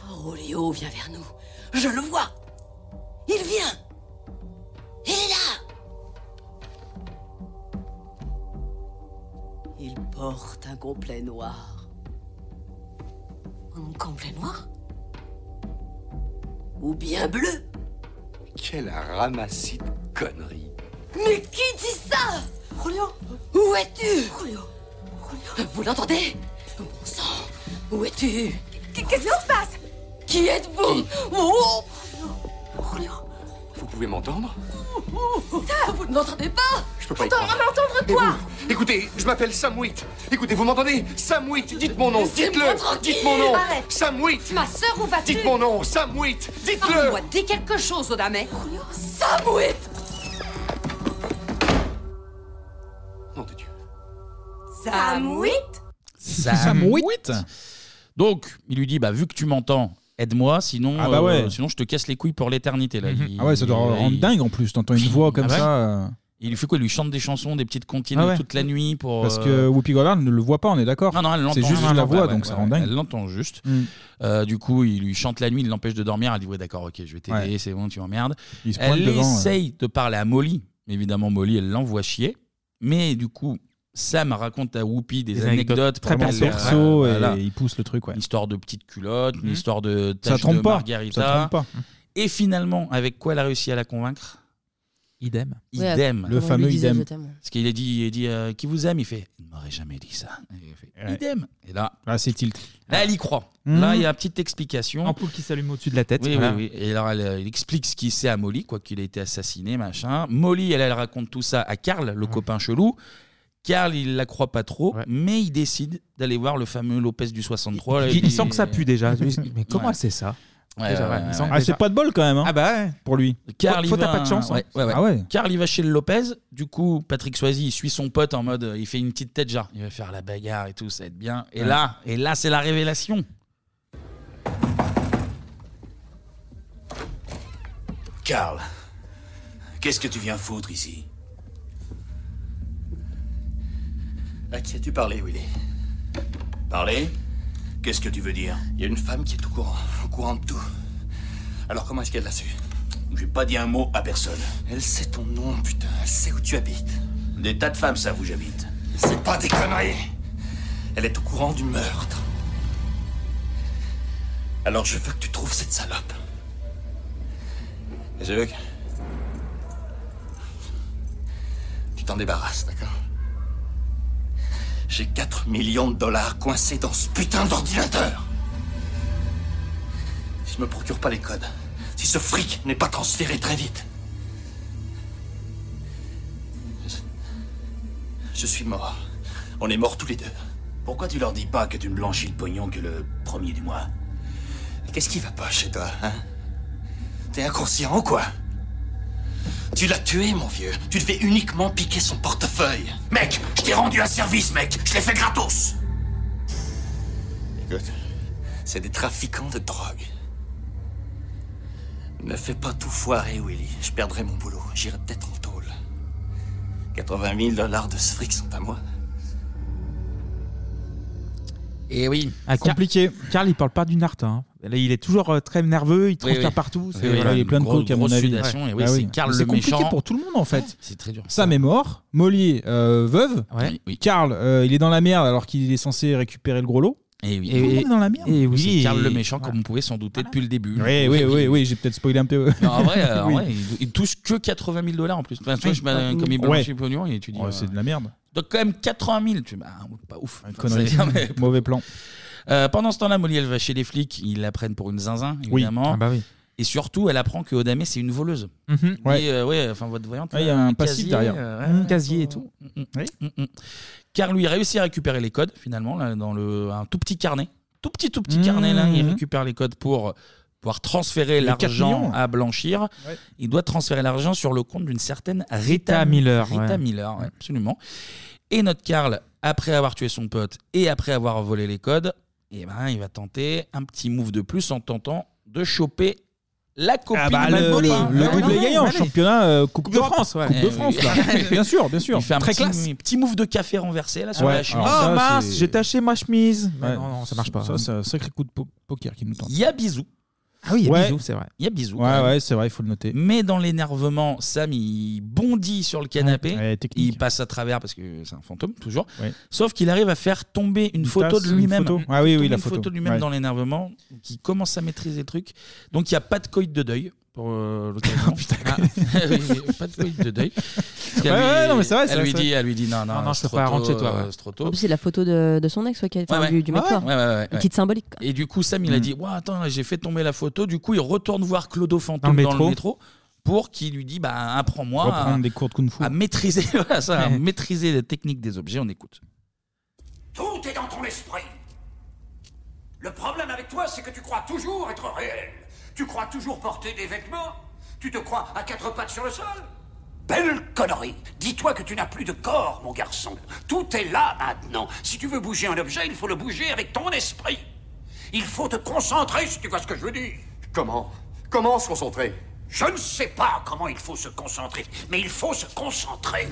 Rolio vient vers nous. Je le vois. Il vient. Il est là. Il porte un complet noir. Un complet noir? Ou bien bleu? Quel ramassis de conneries. Mais qui dit ça? Rolio Où es-tu? Rolio Vous l'entendez? Bon sang Où es-tu Qu'est-ce qui se passe? Qui êtes-vous? Oh Rolio Vous pouvez m'entendre? Ça, vous ne m'entendez pas? Je peux pas croire. m'entendre quoi vous Écoutez, je m'appelle Sam Witt. Écoutez, vous m'entendez? Sam Witt, dites mon nom, dites-le. Dites mon nom Arrête. Sam Witt Ma sœur, où vas-tu? Dites mon nom, Sam Witt Dites-le Parle-moi, dis quelque chose, Odamé Samouit Nom de Dieu. Sam Witt. Donc, il lui dit bah, vu que tu m'entends, aide-moi, sinon, Ah bah ouais. euh, sinon je te casse les couilles pour l'éternité. là. Il- Ah ouais, ça doit il- rendre dingue en plus. T'entends une voix comme Ah ouais ça. euh, Il lui fait quoi? Il lui chante des chansons, des petites comptines Ah ouais. toute la nuit pour. Parce euh, que Whoopi Goldberg ne le voit pas, on est d'accord Non, non, elle l'entend. C'est juste elle la l'entend, voix, ouais, donc ouais, ça ouais, rend dingue. Elle l'entend juste. Mm. Euh, du coup, il lui chante la nuit, il l'empêche de dormir. Elle dit Ouais, d'accord, ok, je vais t'aider, Ouais. c'est bon, tu m'emmerdes. Il se pointe Elle devant, essaye de parler à Molly. Évidemment, Molly, elle l'envoie chier. Mais du coup, Sam raconte à Whoopi des, Des anecdotes anecdotes très vraiment perso, et voilà. il pousse le truc. Ouais. Une histoire de petite culotte, une Mhm. histoire de Ça tache trompe de pas, margarita. ça trompe pas. Et finalement, avec quoi elle a réussi à la convaincre? Idem. Ouais, Idem. Le comment fameux lui disait idem. je t'aime. Parce qu'il a dit, il dit euh, qui vous aime? Il fait il ne m'aurait jamais dit ça. Et il fait, Ouais. Idem. Et là, Ah, c'est tilt. là, elle y croit. Mhm. Là, il y a une petite explication. Ampoule qui s'allume au-dessus de la tête. Oui, voilà. oui, oui. Et alors, elle, euh, il explique ce qu'il sait à Molly, quoi qu'il a été assassiné, machin. Molly, elle, elle raconte tout ça à Karl, le copain chelou. Karl, il la croit pas trop, mais il décide d'aller voir le fameux Lopez du 63. là, Il, il dit- sent que ça pue déjà. Mais comment Ouais. sait ça Ouais, Déjà, ouais, ouais, ouais, il semble ouais. Ah, c'est pas de bol quand même. hein, Ah bah ouais. Pour lui. Carl, Faut- il faut va- t'as pas de chance, hein. ouais, ouais, ouais. Ah ouais. Carl, il va chez le Lopez. Du coup, Patrick Swayze, il suit son pote en mode, il fait une petite tête genre, il va faire la bagarre et tout, ça va être bien. Et Ouais. là, et là, c'est la révélation. Carl, qu'est-ce que tu viens foutre ici? À qui as-tu parlé, Willy? Parler? Qu'est-ce que tu veux dire? Il y a une femme qui est au courant, au courant de tout. Alors comment est-ce qu'elle l'a su? J'ai pas dit un mot à personne. Elle sait ton nom, putain. Elle sait où tu habites. Des tas de femmes savent où j'habite. C'est pas des conneries. Elle est au courant du meurtre. Alors je veux que tu trouves cette salope. Et je veux que... Tu t'en débarrasses, d'accord? J'ai 4 millions de dollars coincés dans ce putain d'ordinateur. Si je me procure pas les codes, si ce fric n'est pas transféré très vite, je, suis mort. On est morts tous les deux. Pourquoi tu leur dis pas que tu ne blanchis le pognon que le premier du mois? Qu'est-ce qui va pas chez toi, hein? T'es inconscient ou quoi? Tu l'as tué, mon vieux. Tu devais uniquement piquer son portefeuille. Mec, je t'ai rendu un service, mec. Je l'ai fait gratos. Écoute, c'est des trafiquants de drogue. Ne fais pas tout foirer, Willy. Je perdrai mon boulot. J'irai peut-être en tôle. 80 000 dollars de ce fric sont à moi. Et oui. Ah, Car- Compliqué. Carl, il parle pas d'une art. Hein. Là, il est toujours euh, très nerveux, il transpire oui. partout. Oui, c'est- oui, voilà. il est plein de Gros- à mon grosse avis. sudation, et oui, Ah c'est le compliqué méchant. pour tout le monde en fait. C'est très dur. Sam est mort, Molly euh, veuve, Carl euh, il est dans la merde alors qu'il est censé récupérer le gros lot. Et oui. Tout le monde est dans la merde. Et oui, c'est et- Carl le méchant, comme on pouvait s'en douter depuis le début. Oui, oui, oui, oui, j'ai peut-être spoilé un peu. Non, en vrai, euh, en Oui. vrai, il, il touche que 80 000 dollars en plus. Enfin, tu vois, je, comme il blanchit le pognon, et tu dis. Ouais, euh, c'est de la merde. Donc, quand même 80 000, tu dis, bah, pas ouf. Enfin, connerie. c'est- mais- Mauvais plan. Euh, pendant ce temps-là, Molly, elle va chez les flics, ils la prennent pour une zinzin, Oui. évidemment. Ah bah oui. Et surtout, elle apprend que Odamé, c'est une voleuse. Mhm. Ouais. Et, euh, ouais, enfin, votre voyante. Ouais, il y a là, un passif derrière. euh, ouais, casier et tout. Mm, mm, mm. Car lui réussit à récupérer les codes finalement là, dans le un tout petit carnet, tout petit tout petit carnet là, il mmh. récupère les codes pour pouvoir transférer Les 4 l'argent millions. à blanchir. Ouais. Il doit transférer l'argent sur le compte d'une certaine Rita, Rita Miller, Rita ouais. Miller, ouais, absolument. Et notre Carl, après avoir tué son pote et après avoir volé les codes, eh ben, il va tenter un petit move de plus en tentant de choper la copine Ah bah, de le, Molly. le, le Ouais, doublé ouais, gagnant, championnat euh, Coupe de. France, ouais. Eh Coupe de. France, là. bien sûr, bien sûr. Il fait un Très petit, classe. petit move de café renversé là sur Ouais. la chemise. Oh mince, j'ai taché ma chemise. Ouais. Non, non, ça marche pas. Ça, c'est un sacré coup de po- poker qui nous tente. Il y a bisous. Ah oui, il y a Ouais. bisous, c'est vrai. Il y a bisous. Ouais, même. ouais, c'est vrai, il faut le noter. Mais dans l'énervement, Sam il bondit sur le canapé. Il passe à travers parce que c'est un fantôme toujours. Sauf qu'il arrive à faire tomber une, photo tasse, de lui-même. photo. Ah oui, oui, Tomber la une photo. de lui-même Ouais. dans l'énervement, qui commence à maîtriser le truc. Donc il n'y a pas de coït de deuil pour euh, l'occasion. Ah, oui, oui, pas de de deuil. Parce qu'elle Ouais, lui- ouais, non, mais c'est vrai, c'est Elle vrai, lui c'est dit, vrai. elle lui dit non, non, Non, non, je c'est peux trop pas tôt, euh, ouais. C'est trop En tôt. plus, c'est la photo de, de son ex, ouais, qui a- enfin, Ouais, ouais. du, du mec Ouais, mort. ouais, ouais, ouais, Une ouais. petite symbolique. quoi. Et du coup, Sam, il a Mm. dit Ouah, Attends, là, j'ai fait tomber la photo. Du coup, il retourne voir Clodo Fantôme le dans le métro, métro. pour qu'il lui dise bah, Apprends-moi Reprendre à, des cours de kung-fu. à maîtriser, voilà, ça, à maîtriser les techniques des objets. On écoute. Tout est dans ton esprit. Le problème avec toi, c'est que tu crois toujours être réel. Tu crois toujours porter des vêtements? Tu te crois à quatre pattes sur le sol? Belle connerie. Dis-toi que tu n'as plus de corps, mon garçon. Tout est là maintenant. Si tu veux bouger un objet, il faut le bouger avec ton esprit. Il faut te concentrer, si tu vois ce que je veux dire. Comment? Comment se concentrer? Je ne sais pas comment il faut se concentrer, mais il faut se concentrer.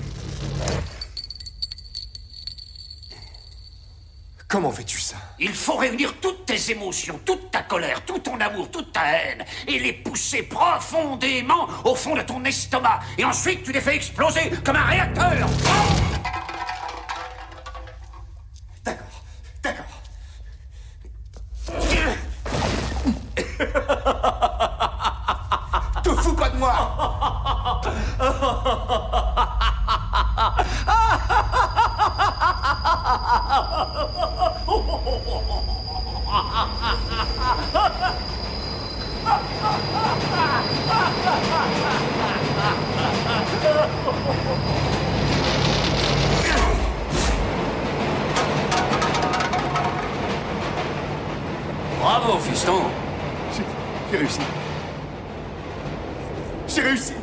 Comment fais-tu ça? Il faut réunir toutes tes émotions, toute ta colère, tout ton amour, toute ta haine, et les pousser profondément au fond de ton estomac. Et ensuite, tu les fais exploser comme un réacteur. D'accord, d'accord. Te fous pas de moi Bravo, fiston J'ai réussi. J'ai réussi.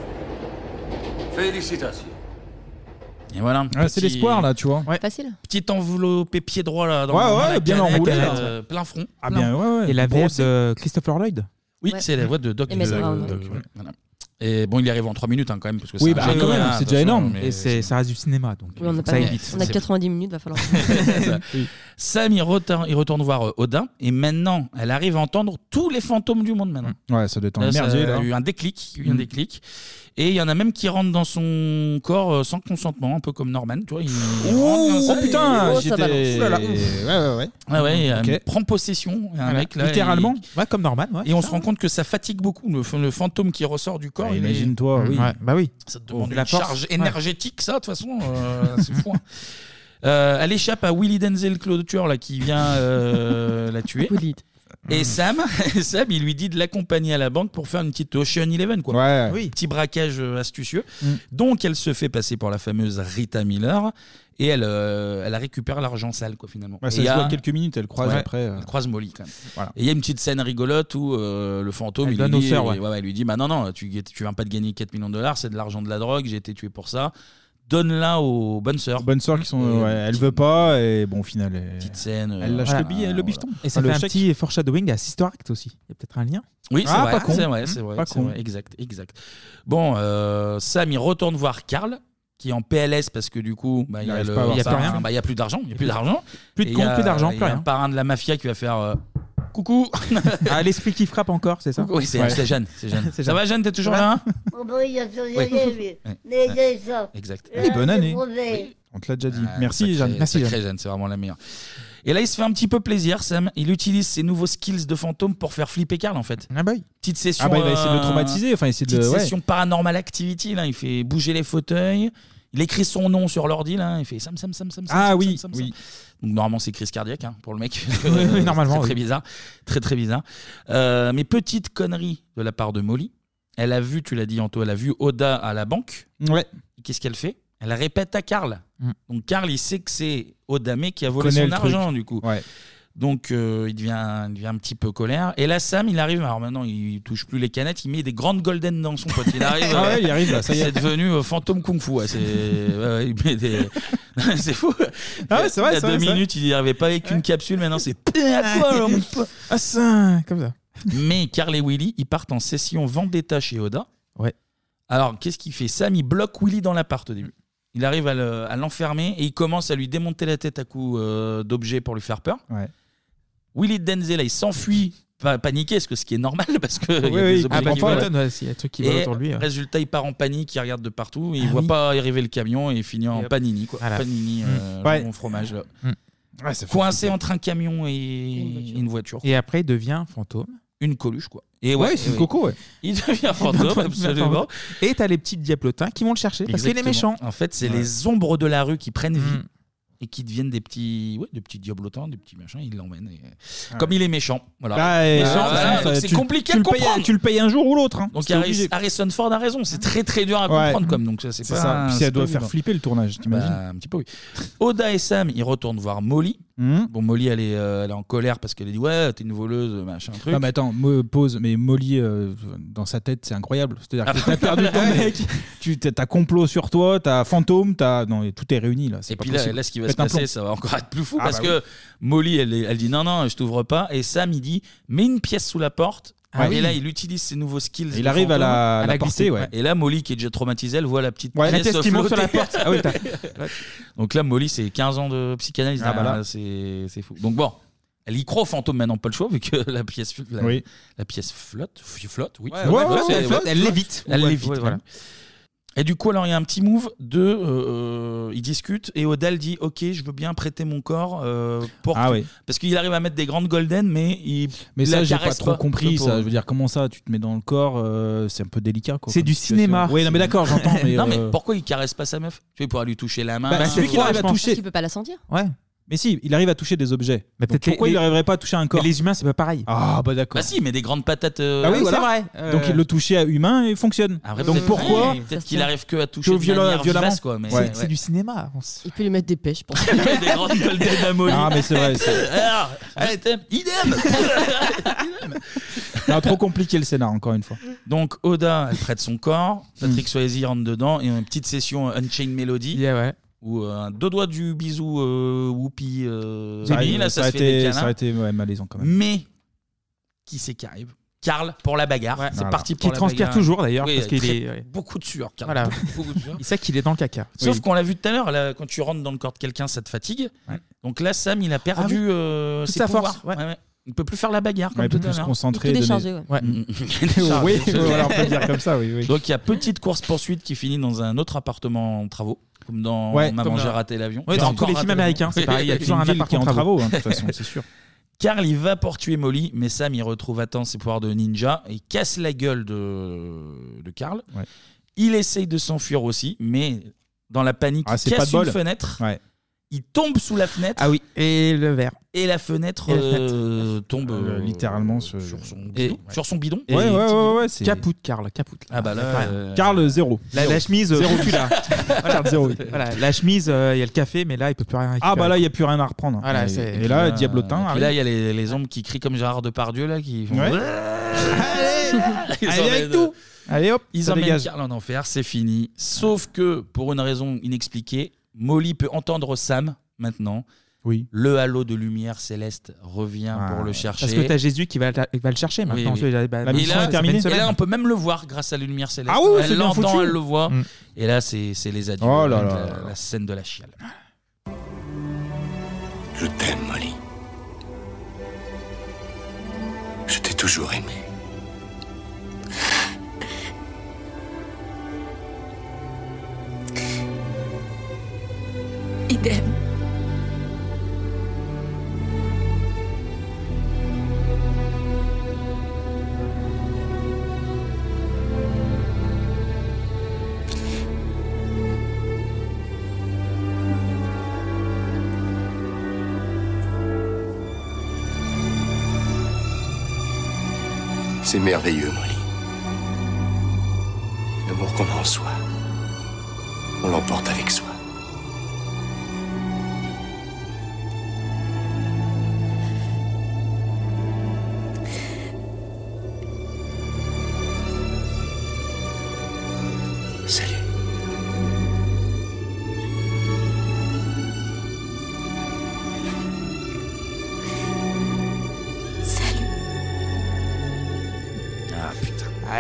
Félicitations. Et voilà. Ouais, c'est l'espoir, là, tu vois. Facile. Petite enveloppé pied droit là. Dans, Ouais, dans ouais, la bien canette, enroulé, là. euh, plein front. Ah, plein. bien, ouais, ouais. Et la voix Brossé. de Christopher Lloyd Oui, Ouais. c'est la voix de Doc. Et Mason de- Brown. Doc, ouais, voilà. Et bon, il y arrive en 3 minutes hein, quand même. Parce que Oui, c'est bah, quand même, hein, c'est déjà énorme. mais Et c'est, ça reste du cinéma, donc Oui, on n'a ça évite. on a 90 minutes, va falloir. Ça. Sam, il retourne, il retourne voir euh, Odin, et maintenant, elle arrive à entendre tous les fantômes du monde maintenant. Ouais, ça doit être un Là, a eu un déclic, il y a eu un Mm. déclic. Et il y en a même qui rentrent dans son corps euh, sans consentement, un peu comme Norman, tu vois. Il, il rentre comme ça, oh, putain, il- j'étais- Oulala. Ouais, ouais, ouais. Ouais, ouais, Ok. il prend possession. Il y a un Voilà. mec là. Littéralement. Ouais, comme Norman. Ouais, et on se ça. rend compte que ça fatigue beaucoup. Le, le fantôme qui ressort du corps. Il est- imagine-toi, oui. Ouais, bah oui. Ça te Oh, demande la une charge Ouais. énergétique, ça, de toute façon. euh, c'est fou. hein. Euh, elle échappe à Willy Denzel, Claude Tueur, là, qui vient euh, la tuer. Et Sam, Sam, il lui dit de l'accompagner à la banque pour faire une petite Ocean Eleven, quoi. Ouais. Oui. Petit braquage euh, astucieux. Mm. Donc, elle se fait passer pour la fameuse Rita Miller et elle, euh, elle récupère l'argent sale, quoi, finalement. Ouais, Et ça il y se a- voit quelques minutes, elle croise Ouais, après. euh, Elle croise Molly, quand même. Voilà. Et il y a une petite scène rigolote où euh, le fantôme Elle il donne lui, aux dit, sœurs, ouais. ouais, ouais, il lui dit Bah non, non, tu, tu viens pas de gagner 4 millions de dollars, c'est de l'argent de la drogue, j'ai été tué pour ça. Donne-la aux bonnes sœurs. Bonnes sœurs qui sont. Ouais, elle veut pas, et bon, au final. Elle, Petite scène. euh, elle lâche voilà. le billet, le bifton. Et ça Enfin, fait le un chèque. petit foreshadowing à Sister Act aussi. Il y a peut-être un lien Oui, c'est Ah, vrai, pas con. c'est vrai, c'est vrai, Pas c'est con. vrai, exact, exact. Bon, euh, Sam, il retourne voir Karl, qui est en PLS parce que du coup, bah, il y a, arrive le- pas à avoir il y a ça. plus rien. Bah, il y a plus d'argent, il y a plus d'argent. Plus de Et compte, il y a- plus d'argent, il y plus a rien. un parrain de la mafia qui va faire euh, coucou. Ah, l'esprit qui frappe encore, c'est ça Oui, c'est Ouais. c'est Jeanne, c'est Jeanne. Ça va, Jeanne, t'es toujours là ça. Exact. Euh, Et bonne année. On te l'a déjà dit. Ah, Merci, sacré- Jeanne. Merci, sacré Jeanne. C'est vraiment la meilleure. Et là, il se fait un petit peu plaisir, Sam. Il utilise ses nouveaux skills de fantôme pour faire flipper Karl, en fait. Ah bah oui. Petite session. Ah bah, il va essayer de le euh, traumatiser, enfin, essayer de Petite le- ouais. session paranormal activity, là. Il fait bouger les fauteuils. Il écrit son nom sur l'ordi, là. Il fait Sam, Sam, Sam, Sam. Sam, Ah Sam, oui, Sam, Sam, oui. Sam. Donc, normalement, c'est crise cardiaque hein, pour le mec. Oui, normalement, très oui. bizarre. Très, très bizarre. Euh, mais petite connerie de la part de Molly. Elle a vu, tu l'as dit, Anto, elle a vu Oda à la banque. Ouais. Qu'est-ce qu'elle fait? Elle répète à Karl. Mm. Donc Karl, il sait que c'est Odame qui a volé Connaît son le truc. argent, du coup. Ouais. Donc euh, il, devient, il devient un petit peu colère. Et là, Sam, il arrive. Alors maintenant, il touche plus les canettes. Il met des grandes golden dans son pote. Il arrive. Ah ouais, il arrive, là, ça y est. C'est devenu euh, fantôme kung fu. ouais, c'est ouais, ouais, il met des. c'est fou. Ah ouais, c'est vrai, Il y a c'est deux vrai, c'est vrai. minutes, il n'y arrivait pas avec une capsule. Maintenant, c'est. À quoi, là, mon pote Ah ça, comme ça. mais Carl et Willy, ils partent en session vendetta chez Oda. Ouais. Alors, qu'est-ce qu'il fait? Sam, il bloque Willy dans l'appart au début. Il arrive à le- à l'enfermer et il commence à lui démonter la tête à coups euh, d'objets pour lui faire peur. Ouais. Willy Denzel, il s'enfuit, paniqué, ce que ce qui est normal parce que il y a des oui, objets qui tu volent. m'étonnes, ouais, s'il y a des trucs qui volent Et autour de lui, ouais. Résultat, il part en panique, il regarde de partout, et il Ah voit oui. pas arriver le camion et il finit en panini, quoi. Voilà. Panini, Mm. euh, Ouais. fromage. Là. Mm. Coincé entre un camion et une voiture. Et après, il devient fantôme. Une coluche, quoi. Et ouais, c'est une coco, ouais. Il devient fantôme, absolument. Et t'as les petits diablotins qui vont le chercher parce qu'il est Exactement. méchant. En fait, c'est Ouais. les ombres de la rue qui prennent vie Mm. Et qui deviennent des petits, ouais, des petits diablotins, des petits machins. Il l'emmène. et- Ouais. Comme il est méchant, voilà. Bah, et Méchant, ça, voilà, ça, donc ça, c'est tu- compliqué tu à le payes- comprendre. Tu le payes un jour ou l'autre. hein. Donc C'est Harris- obligé. Harrison Ford a raison. C'est très très dur à Ouais. comprendre comme donc ça c'est C'est pas. ça. Puis c'est elle doit pas faire évident. flipper le tournage, t'imagines Bah, un petit peu oui. Oda et Sam ils retournent voir Molly. Mhm. Bon Molly elle est, euh, elle est en colère parce qu'elle a dit ouais t'es une voleuse machin truc. Non mais attends, me pause, mais Molly euh, dans sa tête c'est incroyable. C'est-à-dire que t'as perdu ton mec, tu t'as t'as complot sur toi, t'as fantôme, t'as non et tout est réuni là. c'est Et pas puis là, possible. là, ce qui va Faites se passer, ça va encore être plus fou Ah parce bah que Molly, elle, elle dit non, non, je t'ouvre pas. Et Sam, il dit mets une pièce sous la porte. Ah et oui. là, il utilise ses nouveaux skills. Il arrive à la- fantôme. à la À la porter, glisser. ouais. Et là, Molly, qui est déjà traumatisée, elle voit la petite Ouais, la pièce qui monte sur la porte. Ah oui, t'as- Donc là, Molly, c'est 15 ans de psychanalyse. Ah bah là. c'est c'est fou. Donc bon. Elle y croit au fantôme maintenant, pas le choix, vu que la pièce, la, Oui. la pièce flotte. Flotte, oui. Ouais, ouais, ouais, elle flotte, ouais, elle flotte. lévite. Elle Ouais, lévite, ouais, voilà. Et du coup, alors il y a un petit move de. euh, euh, ils discutent et Odell dit Ok, je veux bien prêter mon corps euh, pour. Ah oui. Parce qu'il arrive à mettre des grandes golden, mais il. Mais il ça, j'ai pas caresse trop compris. Ça, je veux dire, comment ça, tu te mets dans le corps, euh, c'est un peu délicat. quoi, C'est comme du situation. cinéma. Oui, non, mais d'accord, j'entends. Mais, non, mais euh, pourquoi il caresse pas sa meuf? Tu il pourra lui toucher la main. Bah, euh, celui qui ou- arrive à toucher. Tu peux pas la sentir Ouais. Mais si, il arrive à toucher des objets. Mais Donc peut-être pourquoi les- il n'arriverait pas à toucher un corps Mais les humains, c'est pas pareil. Ah bah d'accord. Bah si, mais des grandes patates. euh, Ah oui, c'est voilà. vrai. Donc il le touchait à humain et il fonctionne. Après, Donc peut-être- pourquoi ouais, Peut-être qu'il arrive que à toucher Que de viola- manière violemment. vivace, quoi. Mais Ouais. C'est du cinéma. Il peut lui mettre des pêches, je pense. des grandes golden Amoli. Ah mais c'est vrai. c'est- Alors, allez, t'aimes Idem Non, trop compliqué le scénar encore une fois. Donc Oda, elle prête son corps. Patrick Swayze rentre dedans et une petite session Unchained Melody. Ouais. Où euh, deux doigts du bisou euh, Whoopi euh, là, ça, aurait se fait des été, câlins. ça aurait été ouais, malaisant quand même. Mais qui c'est qui arrive? Karl pour la bagarre. C'est Voilà. parti Qui pour la transpire bagarre. toujours, d'ailleurs, Oui, parce qu'il très- est- ouais. beaucoup de sueur. Karl. Voilà. Beaucoup de sueur. Il sait qu'il est dans le caca. Sauf Oui. qu'on l'a vu tout à l'heure, là, quand tu rentres dans le corps de quelqu'un, ça te fatigue. Donc là, Sam, il a perdu Ah oui. euh, Toute ses sa pouvoirs. force, ouais. Ouais, ouais. Il peut plus faire la bagarre comme Ouais, il peut tout à plus se l'heure. concentrer, Il donner- ouais. Ouais. Mm. Oui, voilà, on peut dire comme ça, oui, oui. Donc il y a petite course poursuite qui finit dans un autre appartement en travaux, comme dans Ouais, Maman comme j'ai raté l'avion. Ouais, J'ai dans encore tous les films américains, c'est pareil, il y a toujours un appart qui est en travaux, hein, de toute façon, c'est sûr. Carl, il va pour tuer Molly, mais Sam, il retrouve à temps ses pouvoirs de ninja et il casse la gueule de, de Carl. Il essaye de s'enfuir aussi, mais dans la panique, Ah, il c'est casse pas bol. une fenêtre. Ouais. Il tombe sous la fenêtre. Ah oui, et le verre. Et la fenêtre, Et la fenêtre. euh, tombe Euh, euh, littéralement sur, son Et- bidon. Sur son bidon. Ouais, ouais, ouais, ouais, c'est- Capoute, Karl, capoute. Ah bah là, euh, Karl, zéro. La, chemise, Zéro. zéro, tu l'as. Karl, zéro. Voilà, la chemise, euh, il y a le café, mais là, il peut plus rien récupérer. Ah bah là, il n'y a plus rien à reprendre. Voilà, et, c'est- et là, Euh, Diablotin. Et puis là, il y a les, les hommes qui crient comme Gérard Depardieu, là, qui font. Ouais. Allez, emmènent- avec tout. Allez hop, Ils ça emmènent dégage. Karl en enfer, c'est fini. Sauf que, pour une raison inexpliquée, Molly peut entendre Sam maintenant. Oui. Le halo de lumière céleste revient pour le chercher. Parce que t'as Jésus qui va, il va le chercher maintenant. Oui, bah, là, Et on peut même le voir grâce à la lumière céleste. Ah oui, c'est elle bien l'entend, foutu. elle le voit. Mm. Et là, c'est c'est les adieux. Oh là la, là. la scène de la chiale. Je t'aime, Molly. Je t'ai toujours aimé. Idem. C'est merveilleux, Molly. L'amour qu'on a en soi, on l'emporte avec soi.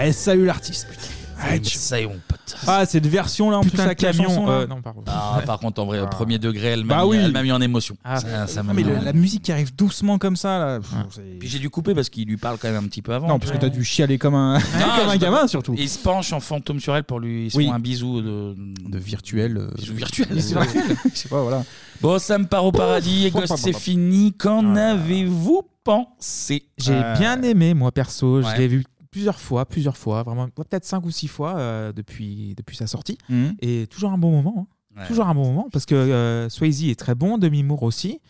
Ah, salut l'artiste, putain. Ah, ça y est, mon pote. Ah, cette version là en Putain plus de avec la camion, chanson, là. euh, non, pardon. Ah, par contre, en vrai, au premier degré, elle m'a Bah mis, oui. elle m'a mis en émotion. Ah, ça, ça Ah, m'a mais mis le- en- la musique qui arrive doucement comme ça là. pff, c'est- Puis j'ai dû couper parce qu'il lui parle quand même un petit peu avant. Non, parce que t'as dû chialer comme un, comme un gamin surtout. Il se penche en fantôme sur elle pour lui. Ils se Oui. font un bisou de. De virtuel. euh, Bisou virtuel. bisou virtuel. Je sais pas, voilà. Bon, ça me part au paradis et Ghost, c'est fini. Qu'en avez-vous pensé? J'ai Euh, bien aimé, moi, perso. Je l'ai vu plusieurs fois, plusieurs fois, vraiment, peut-être cinq ou six fois euh, depuis, depuis sa sortie. Mhm. Et toujours un bon moment. hein. Ouais. Toujours un bon moment, parce que euh, Swayze est très bon, Demi Moore aussi.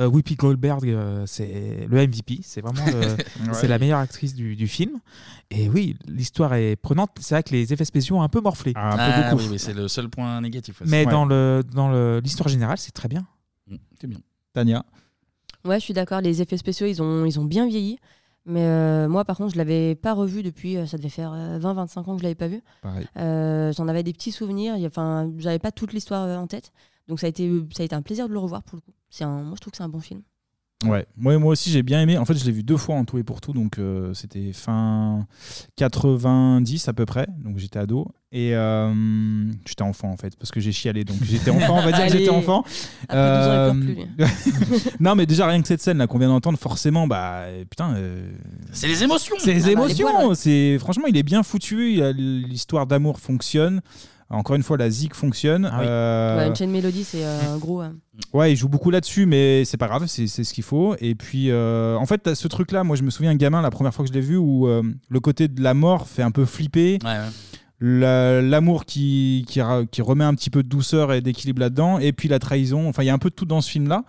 Euh, Whoopi Goldberg, euh, c'est le MVP. C'est vraiment le- c'est la meilleure actrice du, du film. Et oui, l'histoire est prenante. C'est vrai que les effets spéciaux ont un peu morflé. un peu Ah beaucoup. oui, oui, c'est le seul point négatif. aussi. Mais Ouais. dans le dans le- l'histoire générale, c'est très bien. Mm, C'est bien. Tania. Ouais, je suis d'accord. Les effets spéciaux, ils ont, ils ont bien vieilli. Mais euh, moi, par contre, je l'avais pas revu depuis. euh, ça devait faire 20-25 ans que je l'avais pas vu. Euh, J'en avais des petits souvenirs. Enfin, j'avais pas toute l'histoire euh, en tête. Donc ça a été, ça a été un plaisir de le revoir pour le coup. C'est un, moi, je trouve que c'est un bon film. Ouais, moi, moi aussi j'ai bien aimé. En fait, je l'ai vu deux fois en tout et pour tout, donc euh, c'était fin 90 à peu près, donc j'étais ado. Et euh, j'étais enfant en fait, parce que j'ai chialé, donc j'étais enfant, on va dire que j'étais enfant. Après 12 ans, il pleure Euh, non, mais déjà rien que cette scène là qu'on vient d'entendre, forcément, bah putain. euh, C'est les émotions. c'est les Ah bah, les émotions. ouais. C'est franchement, il est bien foutu. L'histoire d'amour fonctionne. Encore une fois, la zik fonctionne. Ah oui. Euh, Ouais, une chaîne mélodie, c'est euh, gros. euh, Ouais, il joue beaucoup là-dessus, mais c'est pas grave, c'est c'est ce qu'il faut. Et puis, euh, en fait, ce truc-là, moi je me souviens gamin, la première fois que je l'ai vu, où euh, le côté de la mort fait un peu flipper. Ouais, ouais. la- l'amour qui, qui, remet un petit peu de douceur et d'équilibre là-dedans, et puis la trahison. Enfin, il y a un peu de tout dans ce film-là.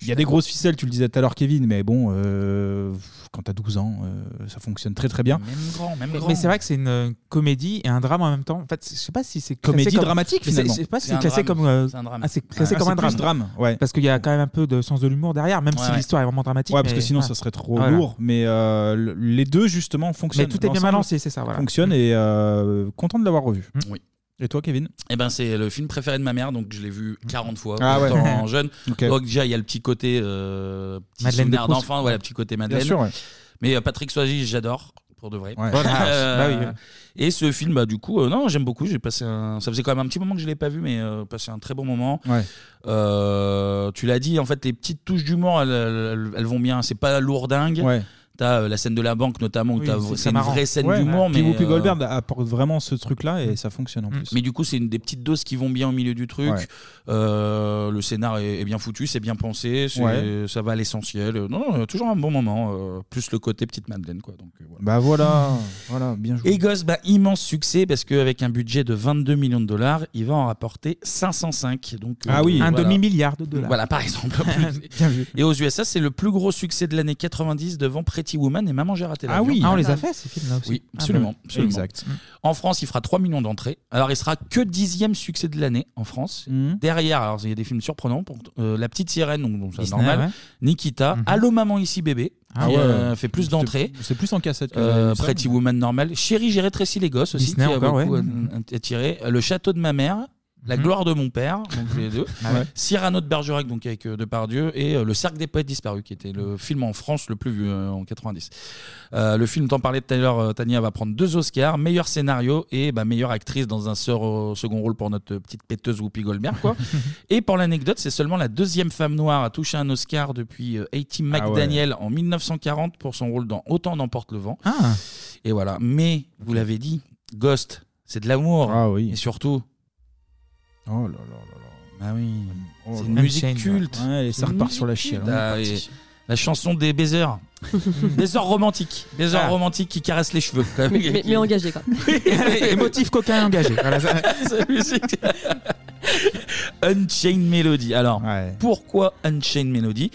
Il y a des grosses ficelles, tu le disais tout à l'heure, Kevin, mais bon, euh, quand t'as 12 ans, euh, ça fonctionne très très bien. Même grand, même Mais, grand. mais c'est vrai que c'est une euh, comédie et un drame en même temps. En fait, je sais pas si c'est classé Comédie comme- dramatique, mais c'est- finalement. Je sais pas si C'est c'est un classé drame. comme euh, C'est un drame. ah, c'est classé Ah, comme c'est un plus drame. ouais. Parce qu'il y a quand même un peu de sens de l'humour derrière, même Ouais, si ouais. l'histoire est vraiment dramatique. Ouais, parce que mais- sinon ouais. ça serait trop Voilà. lourd. Mais euh, le- les deux justement fonctionnent. Mais tout est bien L'ensemble balancé, c'est ça, voilà. Fonctionne et euh, content de l'avoir revu. Oui. Et toi, Kevin Eh ben, c'est le film préféré de ma mère, donc je l'ai vu 40 fois Ah ouais. étant jeune. Ok. Donc déjà, il y a le petit côté euh, petit Madeleine de souvenir Proust. d'enfant, voilà, petit côté Madeleine. Bien sûr, ouais. Mais euh, Patrick Swayze, j'adore pour de vrai. Ouais. Roadhouse. Bah oui, ouais. Et ce film, bah du coup, euh, non, j'aime beaucoup. J'ai passé un... ça faisait quand même un petit moment que je l'ai pas vu, mais euh, passé un très bon moment. Ouais. Euh, tu l'as dit, en fait, les petites touches d'humour, elles, elles- elles vont bien. C'est pas lourdingue. Ouais. T'as euh, la scène de la banque notamment où Oui, t'as- c'est c'est très une marrant. vraie scène Ouais. d'humour, Puis mais Whoopi euh, Goldberg apporte vraiment ce truc-là et ça fonctionne en plus. mais du coup, c'est une des petites doses qui vont bien au milieu du truc. Ouais. Euh, le scénar est, est bien foutu, c'est bien pensé, c'est- Ouais. ça va à l'essentiel. Non, non, toujours un bon moment. euh, plus le côté petite Madeleine, quoi. Donc, euh, voilà. Bah voilà, voilà, bien joué. Et Ghost, bah, immense succès parce qu'avec un budget de 22 millions de dollars, il va en rapporter 505. Donc, euh, Ah oui. Un voilà. demi-milliard de dollars. Voilà, par exemple. Bien vu. Et aux USA, c'est le plus gros succès de l'année 90 devant Pretty Woman et Maman j'ai raté Ah l'avion. oui. Ah, on les a fait, ces films-là aussi. Oui, Ah, absolument. bah, absolument. exact. En France, il fera 3 millions d'entrées. Alors, il sera que dixième succès de l'année en France. Mhm. Derrière, alors il y a des films surprenants. Pour, euh, La petite sirène, donc, donc ça, Disney, normal. ouais. Nikita, Allô maman ici bébé, Ah qui ouais. euh, fait plus C'est- d'entrées. c'est plus en cassette que Euh, ça, Pretty Woman normal. Chérie, j'ai rétréci les gosses aussi, Disney qui a encore, beaucoup ouais. euh, attiré. Le château de ma mère. La Mhm. gloire de mon père, donc les deux. Ah ouais. Cyrano de Bergerac, donc avec euh, Depardieu, et euh, Le cercle des poètes disparus, qui était le film en France le plus vu euh, en 90. Euh, le film, t'en parlais tout à l'heure, euh, Tania va prendre deux Oscars, meilleur scénario et bah, meilleure actrice dans un euh, second rôle pour notre petite péteuse Whoopi Goldberg. Quoi. et pour l'anecdote, c'est seulement la deuxième femme noire à toucher un Oscar depuis euh, Haiti Ah ouais. McDaniel en 1940 pour son rôle dans Autant n'emporte le vent. Ah. Et voilà. Mais, vous l'avez dit, Ghost, c'est de l'amour. Ah oui. Et surtout, Oh là là là là. ah oui. Oh c'est là une là. musique culte. ouais. Et ça repart sur la chienne, Ah, et la chanson des baisers. baisers romantiques. Baisers Ah. romantiques qui caressent les cheveux. quand même. Mais, mais- mais engagé, quoi. Émotif, coquin, engagé. Voilà, ça- Cette musique. Unchained Melody. Alors, pourquoi Unchained Melody?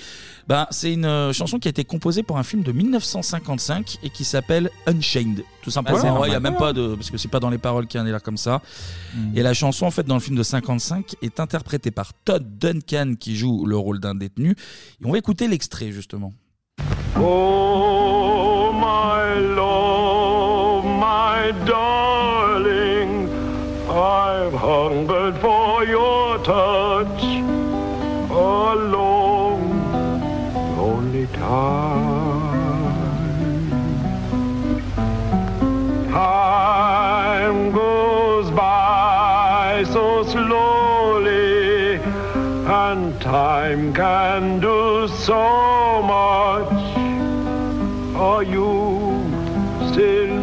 Ben, C'est une euh, chanson qui a été composée pour un film de 1955 et qui s'appelle Unchained. Tout simplement. Ah, c'est Il y a même pas de. Parce que c'est pas dans les paroles qu'il y a un délire comme ça. Mm. Et la chanson, en fait, dans le film de 55, est interprétée par Todd Duncan qui joue le rôle d'un détenu. Et on va écouter l'extrait, justement. Oh, my love, my darling, I've hungered for your touch time. Goes by so slowly, and time can do so much. Are you still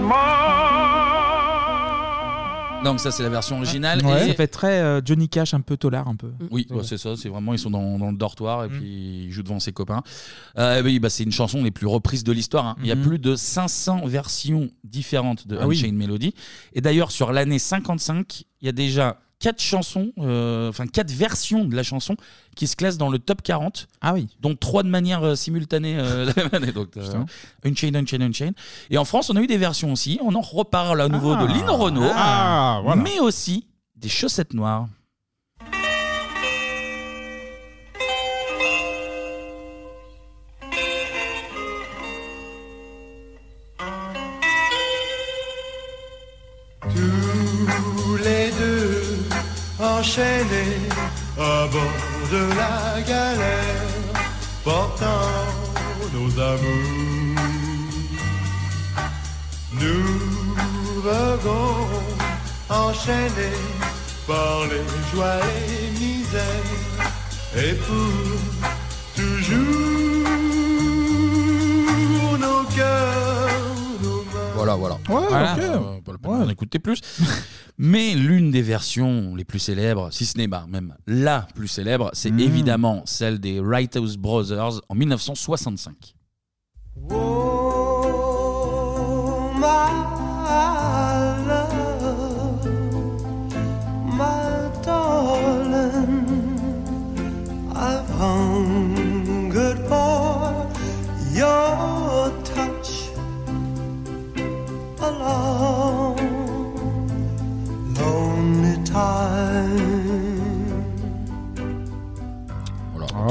Donc, ça, c'est la version originale. Ouais. Et- Ça fait très euh, Johnny Cash, un peu tolard, un peu. Oui, bah, c'est ça, c'est vraiment, ils sont dans, dans le dortoir et puis ils jouent devant ses copains. Euh, oui, bah, c'est une chanson les plus reprises de l'histoire. hein. Il y a Mhm. plus de 500 versions différentes de Ah oui. Unchained Melody. Et d'ailleurs, sur l'année 55, il y a déjà quatre chansons, euh, enfin quatre versions de la chanson qui se classent dans le top 40. Ah oui. Dont trois de manière euh, simultanée euh, la même année. Donc, euh, Putain. Unchained, Unchained, Unchained. Et en France, on a eu des versions aussi. On en reparle à nouveau Ah. de Lynn Renault. Ah, voilà. Mais aussi des chaussettes noires. Enchaînés à bord de la galère, portant nos amours. Nous voguons enchaînés par les joies et misères, et pour toujours nos cœurs. Voilà, voilà. Ouais, Voilà. ok. Euh, pas peine d'en écouter plus. Mais l'une des versions les plus célèbres, si ce n'est bah, même la plus célèbre, c'est Mm. évidemment celle des Wrighthouse Brothers en 1965. Oh, my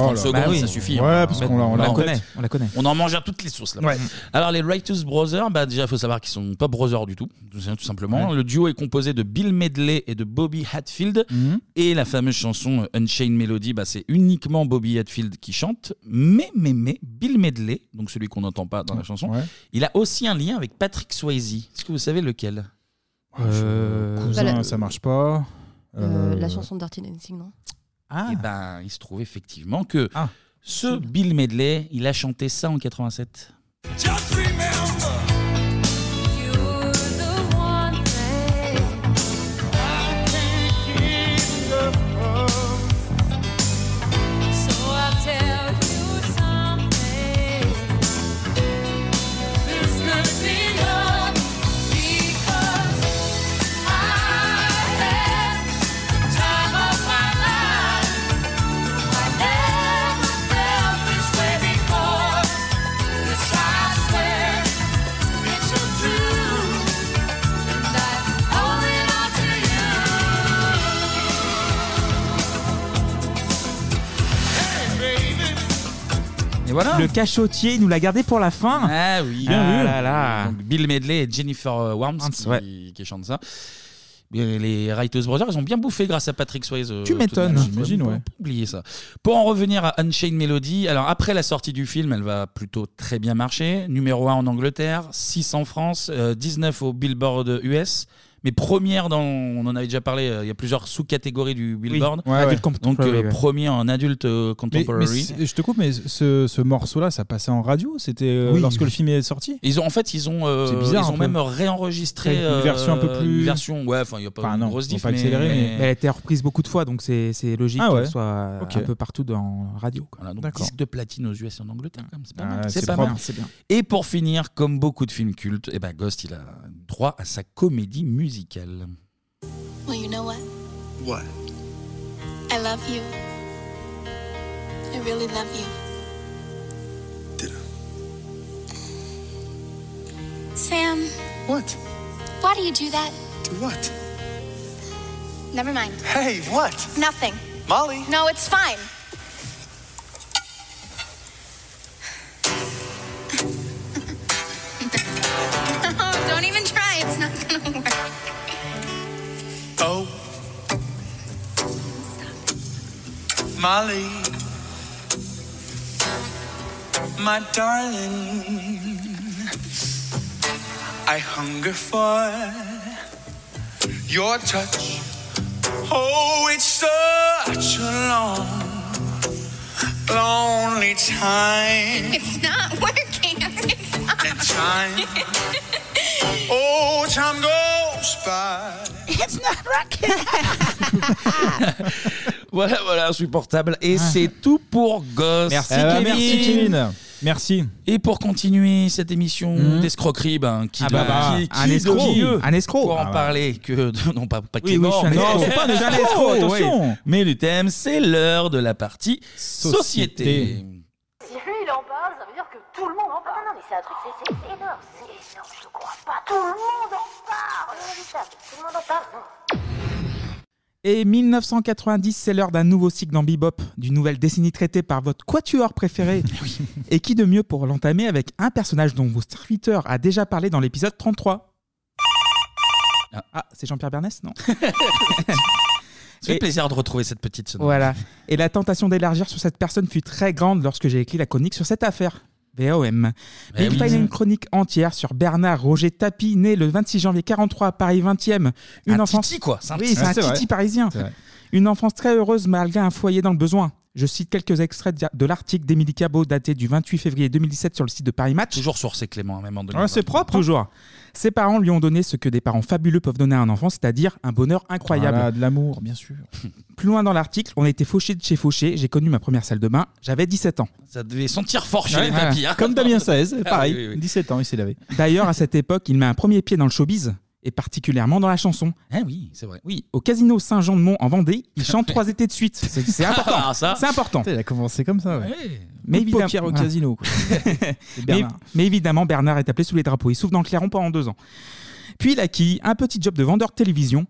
30 là. secondes, Bah oui. ça suffit. Hein. On la connaît. On la connaît. On en mange à toutes les sources. Mm. Alors, les Righteous Brothers, bah, déjà, il faut savoir qu'ils sont pas brothers du tout, tout simplement. Le duo est composé de Bill Medley et de Bobby Hatfield. Mm -hmm. Et la fameuse chanson euh, Unchained Melody, bah, c'est uniquement Bobby Hatfield qui chante. Mais, mais, mais, Bill Medley, donc celui qu'on n'entend pas dans la chanson, il a aussi un lien avec Patrick Swayze. Est-ce que vous savez lequel? Ah, euh, cousin, Bah, la- ça marche pas. Euh, la chanson de Dirty Dancing, non? Et ben, il se trouve effectivement que ce Bill Medley, il a chanté ça en 87. So Et voilà. Le cachotier, il nous l'a gardé pour la fin. Ah oui, Ah là là. Donc, Bill Medley et Jennifer euh, Warnes qui, qui chantent ça. Les Righteous Brothers, ils ont bien bouffé grâce à Patrick Swayze. euh, Tu de m'étonnes. même. J'imagine, ouais. oublier ça. Pour en revenir à Unchained Melody, alors après la sortie du film, elle va plutôt très bien marcher. Numéro 1 en Angleterre, 6 en France, euh, 19 au Billboard US. Mais première dans, on en avait déjà parlé, euh, il y a plusieurs sous-catégories du Billboard. Ouais, ouais. Donc euh, premier en adulte euh, Mais, contemporary. mais c'est- je te coupe, mais ce, ce morceau-là, ça passait en radio? C'était euh, Oui, lorsque oui. le film est sorti? Ils ont en fait ils ont euh, C'est bizarre, ils un ont peu. même réenregistré une version un peu plus- une version ouais enfin il y a pas Enfin, une non, grosse faut diff pas mais, accélérer, mais- Elle a été reprise beaucoup de fois, donc c'est c'est logique Ah ouais. qu'elle soit Ok. un peu partout dans la radio. quoi. Voilà, donc D'accord. disque de platine aux US et en Angleterre quand même, c'est pas Ah, mal. c'est pas bien, mal. c'est bien. Et pour finir, comme beaucoup de films cultes, eh ben Ghost il a droit à sa comédie musicale. Well, you know what? What? I love you. I really love you. Did I? Sam. What? Why do you do that? Do what? Never mind. Hey, what? Nothing. Molly? No, it's fine. Don't even try. It's not gonna work. Oh. Molly. My darling. I hunger for your touch. Oh, it's such a long, lonely time. It's not working. It's not. And time. Oh, time goes by. It's not working. Voilà, voilà, insupportable. Et c'est tout pour Ghost. Merci, Kevin. merci, Kevin. Merci. Et pour continuer cette émission Mhm. d'escroquerie, ben, qui, Ah bah, bah, qui- un qui de escroc. mieux Un escroc. Pour en Ah bah. parler que de- non pas, pas Oui, qui est oui, je mort, suis un mais- escroc. C'est pas un escroc, escroc, attention. oui. Mais le thème, c'est l'heure de la partie société. Société. Si lui il en parle, ça veut dire que tout le monde en parle. Non, non, mais c'est un truc, c'est c'est énorme. C'est pas. Tout le monde en parle. Inévitable. Tout le monde en parle. Non. Et 1990, c'est l'heure d'un nouveau cycle dans Bebop, d'une nouvelle décennie traitée par votre quatuor préféré. Et qui de mieux pour l'entamer avec un personnage dont vos serviteur a déjà parlé dans l'épisode 33 Ah, c'est Jean-Pierre Bernès Non? Ça fait Et- plaisir de retrouver cette petite sonore. Voilà. Et la tentation d'élargir sur cette personne fut très grande lorsque j'ai écrit la chronique sur cette affaire. VOM. Mais il oui. fallait une chronique entière sur Bernard Roger Tapie, né le 26 janvier 43 à Paris 20e. Une Un enfance... titi, quoi. C'est un oui, petit- c'est Ouais, un c'est titi vrai. parisien. C'est vrai. Une enfance très heureuse malgré un foyer dans le besoin. Je cite quelques extraits de- de l'article d'Émilie Cabot daté du 28 février 2017 sur le site de Paris Match. Toujours sourcé Clément, même en Ouais, c'est propre. Toujours. Ses parents lui ont donné ce que des parents fabuleux peuvent donner à un enfant, c'est-à-dire un bonheur incroyable. Voilà, de l'amour, bien sûr. Plus loin dans l'article, on était fauché de chez Fauché. J'ai connu ma première salle de bain. J'avais 17 ans. Ça devait sentir fort chez Ouais, les tapis. hein. Comme Damien Saez, Ah pareil. oui, oui, oui. 17 ans, il s'est lavé. D'ailleurs, à cette époque, il met un premier pied dans le showbiz, et particulièrement dans la chanson. Ah oui, c'est vrai. Oui, au casino Saint-Jean-de-Mont en Vendée, il chante trois étés de suite. C'est c'est important. Ah, ça. C'est important. Il a commencé comme ça, ouais. Mais évidemment, poker au casino. quoi. C'est mais, Bernard. mais évidemment, Bernard est appelé sous les drapeaux. Il souffle dans le clairon pendant deux ans. Puis il acquit un petit job de vendeur de télévision.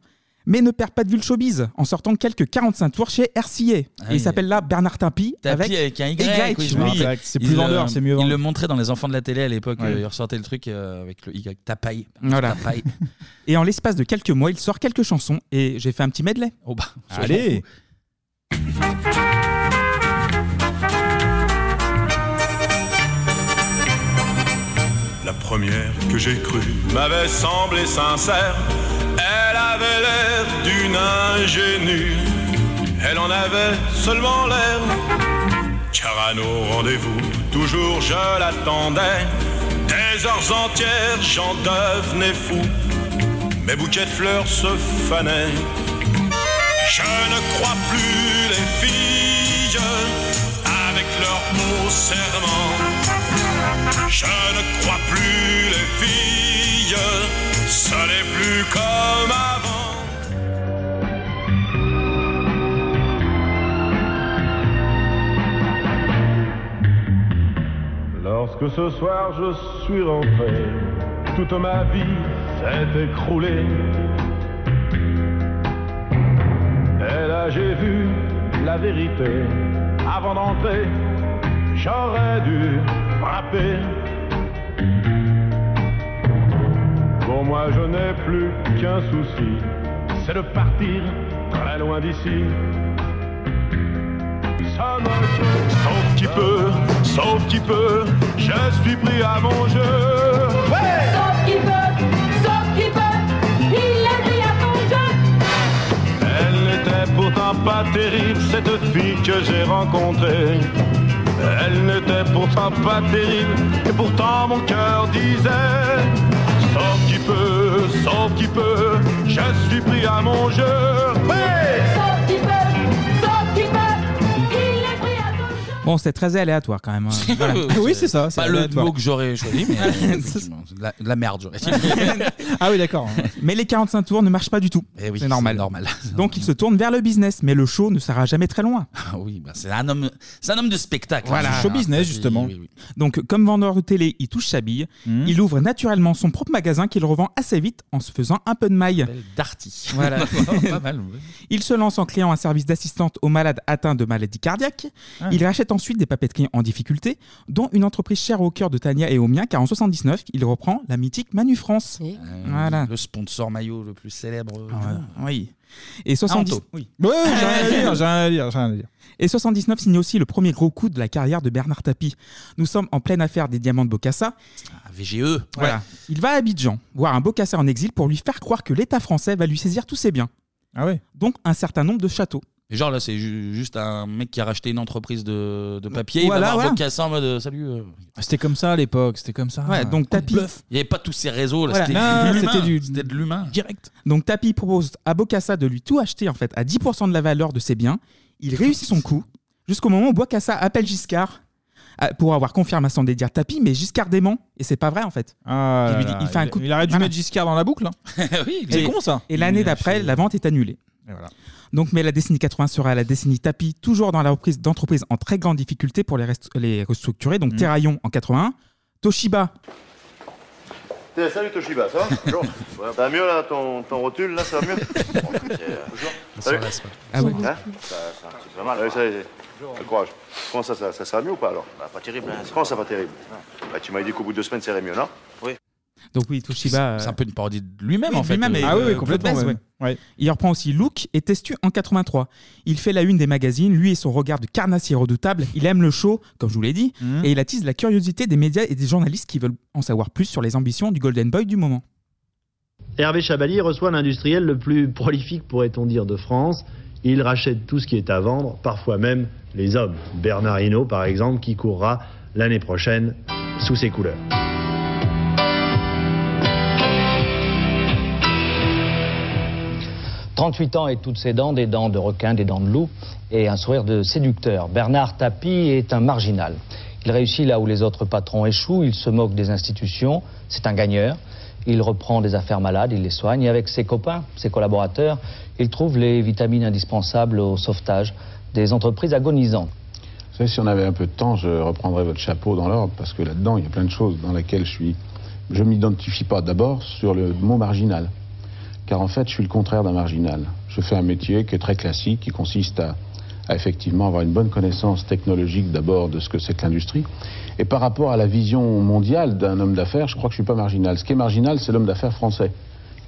Mais ne perd pas de vue le showbiz en sortant quelques 45 tours chez RCA. et Ah il oui. s'appelle là Bernard Tapie. Tapis avec, un Y, oui, je me oui. rappelle. Il le- Il le montrait dans les enfants de la télé à l'époque. Ouais. euh, Il ressortait le truc euh, avec le Y. Tapaille. Voilà. Tapaille. Et en l'espace de quelques mois, il sort quelques chansons et j'ai fait un petit medley. Oh bah, Allez. La première que j'ai crue m'avait semblé sincère. Elle avait l'air d'une ingénue. Elle en avait seulement l'air. Car à nos rendez-vous, toujours je l'attendais. Des heures entières, j'en devenais fou. Mes bouquets de fleurs se fanaient. Je ne crois plus les filles avec leurs mots serments. Je ne crois plus les filles, ce n'est plus comme avant. Lorsque ce soir je suis rentré, toute ma vie s'est écroulée. Et là j'ai vu la vérité. Avant d'entrer, j'aurais dû frapper. Pour moi je n'ai plus qu'un souci, c'est de partir très loin d'ici. Ça me sauf qui peut, sauf qui peut, je suis pris à mon jeu. Sauf qui peut, sauf qui peut, il est pris à ton jeu. Elle n'était pourtant pas terrible, cette fille que j'ai rencontrée. Elle n'était pourtant pas terrible, et pourtant mon cœur disait qui peut, sauf qui peut, je suis pris à mon jeu. Bon, c'est très aléatoire quand même. hein. Voilà. Pas le mot que j'aurais choisi, mais effectivement, c'est de la, de la merde, j'aurais dit. ah oui, d'accord. Mais les 45 tours ne marchent pas du tout. Eh oui, c'est normal. c'est normal. Donc il se tourne vers le business, mais le show ne sera jamais très loin. Ah oui, bah, c'est un homme, c'est un homme de spectacle. Voilà. Ah, oui, oui, oui. Donc, comme vendeur de télé, il touche sa bille. Mhm. Il ouvre naturellement son propre magasin qu'il revend assez vite en se faisant un peu de maille. Darty. Voilà. Pas mal, oui. Il se lance en créant un service d'assistante aux malades atteints de maladies cardiaques. Ah. Il rachète ensuite des papeteries en difficulté, dont une entreprise chère au cœur de Tania et au mien, car en 79, il reprend la mythique Manu France. Euh, Voilà. Le sponsor maillot le plus célèbre. du Ah. Oui. Et 70... Anto. oui. Ouais, j'ai rien à dire, j'ai rien à dire, j'ai rien à dire. Et 79 signe aussi le premier gros coup de la carrière de Bernard Tapie. Nous sommes en pleine affaire des diamants de Bocassa. Ah, VGE. Voilà. Il va à Abidjan voir un Bocassa en exil pour lui faire croire que l'État français va lui saisir tous ses biens. Ah ouais Donc un certain nombre de châteaux. Et genre là, c'est ju- juste un mec qui a racheté une entreprise de, de papier. Voilà, il va voir voilà. Bocassa en mode euh, salut. euh. C'était comme ça à l'époque, c'était comme ça. Ouais, donc Tapi. Il n'y avait pas tous ces réseaux. là, Voilà. C'était Non, de l'humain. c'était du- C'était de l'humain. Direct. Donc Tapi propose à Bocassa de lui tout acheter en fait à 10% de la valeur de ses biens. Il réussit son coup jusqu'au moment où Bocassa appelle Giscard euh, pour avoir confirmation des dires Tapi, mais Giscard dément et c'est pas vrai en fait. Ah il, lui là dit- là, il fait un coup. il aurait dû mettre Giscard dans la boucle. hein. oui, C'est Et- con ça. Et l'année d'après, la vente est annulée. Et voilà. Donc, mais la décennie 80 sera la décennie tapis, toujours dans la reprise d'entreprises en très grande difficulté pour les, rest- les restructurer. Donc, Terraillon en 81, Toshiba. Tiens, Salut Toshiba, ça va Bonjour. Ça va mieux là, ton, ton rotule là, ça va mieux Bon, euh, Bonjour. Salut. Ah ouais. Hein ça, ça, un petit peu mal. Ouais, ça, y est. Courage. Comment ça, ça, ça, ça va mieux ou pas alors bah, Pas terrible. Hein, Comment ça va terrible bah, Tu m'as dit qu'au bout de deux semaines, ça irait mieux, non? Oui. Donc, oui, Toshiba. C'est un peu une parodie de lui-même Oui, en fait. lui-même, Euh, et, Ah oui, oui, euh, complètement, ouais. Il reprend aussi Look et Testu en 83. Il fait la une des magazines, lui et son regard de carnassier redoutable. Il aime le show, comme je vous l'ai dit, Mhm. et il attise la curiosité des médias et des journalistes qui veulent en savoir plus sur les ambitions du Golden Boy du moment. Hervé Chabalier reçoit l'industriel le plus prolifique, pourrait-on dire, de France. Il rachète tout ce qui est à vendre, parfois même les hommes. Bernard Hinault, par exemple, qui courra l'année prochaine sous ses couleurs. « 38 ans et toutes ses dents, des dents de requin, des dents de loup, et un sourire de séducteur. Bernard Tapie est un marginal. Il réussit là où les autres patrons échouent, il se moque des institutions, c'est un gagneur. Il reprend des affaires malades, il les soigne, et avec ses copains, ses collaborateurs, il trouve les vitamines indispensables au sauvetage des entreprises agonisantes. Vous savez, si on avait un peu de temps, je reprendrais votre chapeau dans l'ordre, parce que là-dedans, il y a plein de choses dans lesquelles je suis. Je ne m'identifie pas d'abord sur le mot marginal. Car en fait, je suis le contraire d'un marginal. Je fais un métier qui est très classique, qui consiste à, à effectivement avoir une bonne connaissance technologique d'abord de ce que c'est que l'industrie. Et par rapport à la vision mondiale d'un homme d'affaires, je crois que je suis pas marginal. Ce qui est marginal, c'est l'homme d'affaires français,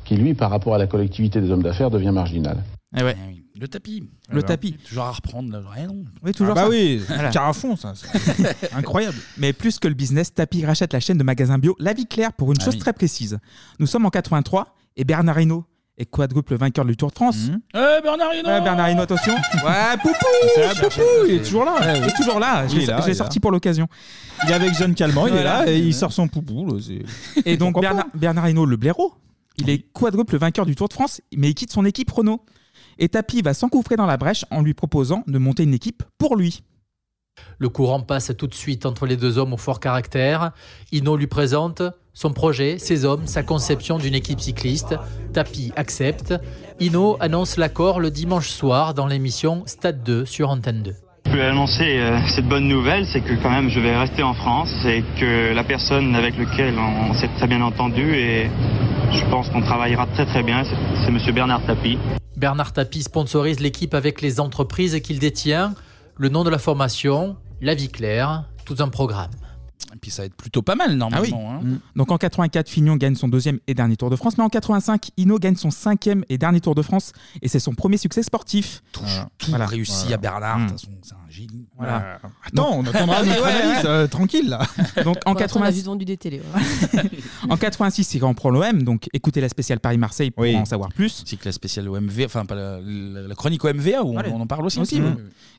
qui lui, par rapport à la collectivité des hommes d'affaires, devient marginal. Eh ouais. Le tapis. Le tapis. Toujours à reprendre. Là. Ouais, non. Oui, toujours Ah bah ça. oui, Voilà. carafon, ça. c'est Incroyable. Mais plus que le business, Tapi rachète la chaîne de magasins bio La Vie Claire pour une Ah chose oui. très précise. Nous sommes en 83 et Bernard Hinault est quadruple vainqueur du Tour de France. Eh, Bernard Hinault Ouais, Bernard Hinault, attention. Ouais, Poupou C'est un Poupou, il est toujours là. Il est toujours là. Je Il l'ai est là, je l'ai il est sorti là. pour l'occasion. Il est avec Jeanne Calment, il est là et il sort son poupou. là, c'est- Et donc Bernard, Bernard Hinault, le blaireau, il est quadruple vainqueur du Tour de France, mais il quitte son équipe Renault. Et Tapi va s'engouffrer dans la brèche en lui proposant de monter une équipe pour lui. Le courant passe tout de suite entre les deux hommes au fort caractère. Hino lui présente son projet, ses hommes, sa conception d'une équipe cycliste. Tapi accepte. Hino annonce l'accord le dimanche soir dans l'émission Stade 2 sur Antenne 2. Je peux annoncer euh, cette bonne nouvelle, c'est que quand même je vais rester en France et que la personne avec laquelle on s'est très bien entendu et je pense qu'on travaillera très très bien, c'est Monsieur Bernard Tapie. Bernard Tapie sponsorise l'équipe avec les entreprises qu'il détient. Le nom de la formation, La Vie Claire, tout un programme. Et puis ça va être plutôt pas mal Ah oui. normalement. hein. Mm. Donc en 84, Fignon gagne son deuxième et dernier Tour de France, mais en 85, Hino gagne son cinquième et dernier Tour de France, et c'est son premier succès sportif. Tout, tout réussi à Bernard. De toute façon, c'est un Voilà. Attends, on attendra notre Ouais, ouais. analyse, euh, tranquille là. Donc en Pour l'instant, on a 86, juste vendu des télés. ouais. en 86, il reprend l'OM, donc écoutez la spéciale Paris-Marseille pour en savoir plus. C'est que la spéciale OMV, enfin pas la, la- la chronique OMVA où on- on, en parle aussi. Aussi, oui.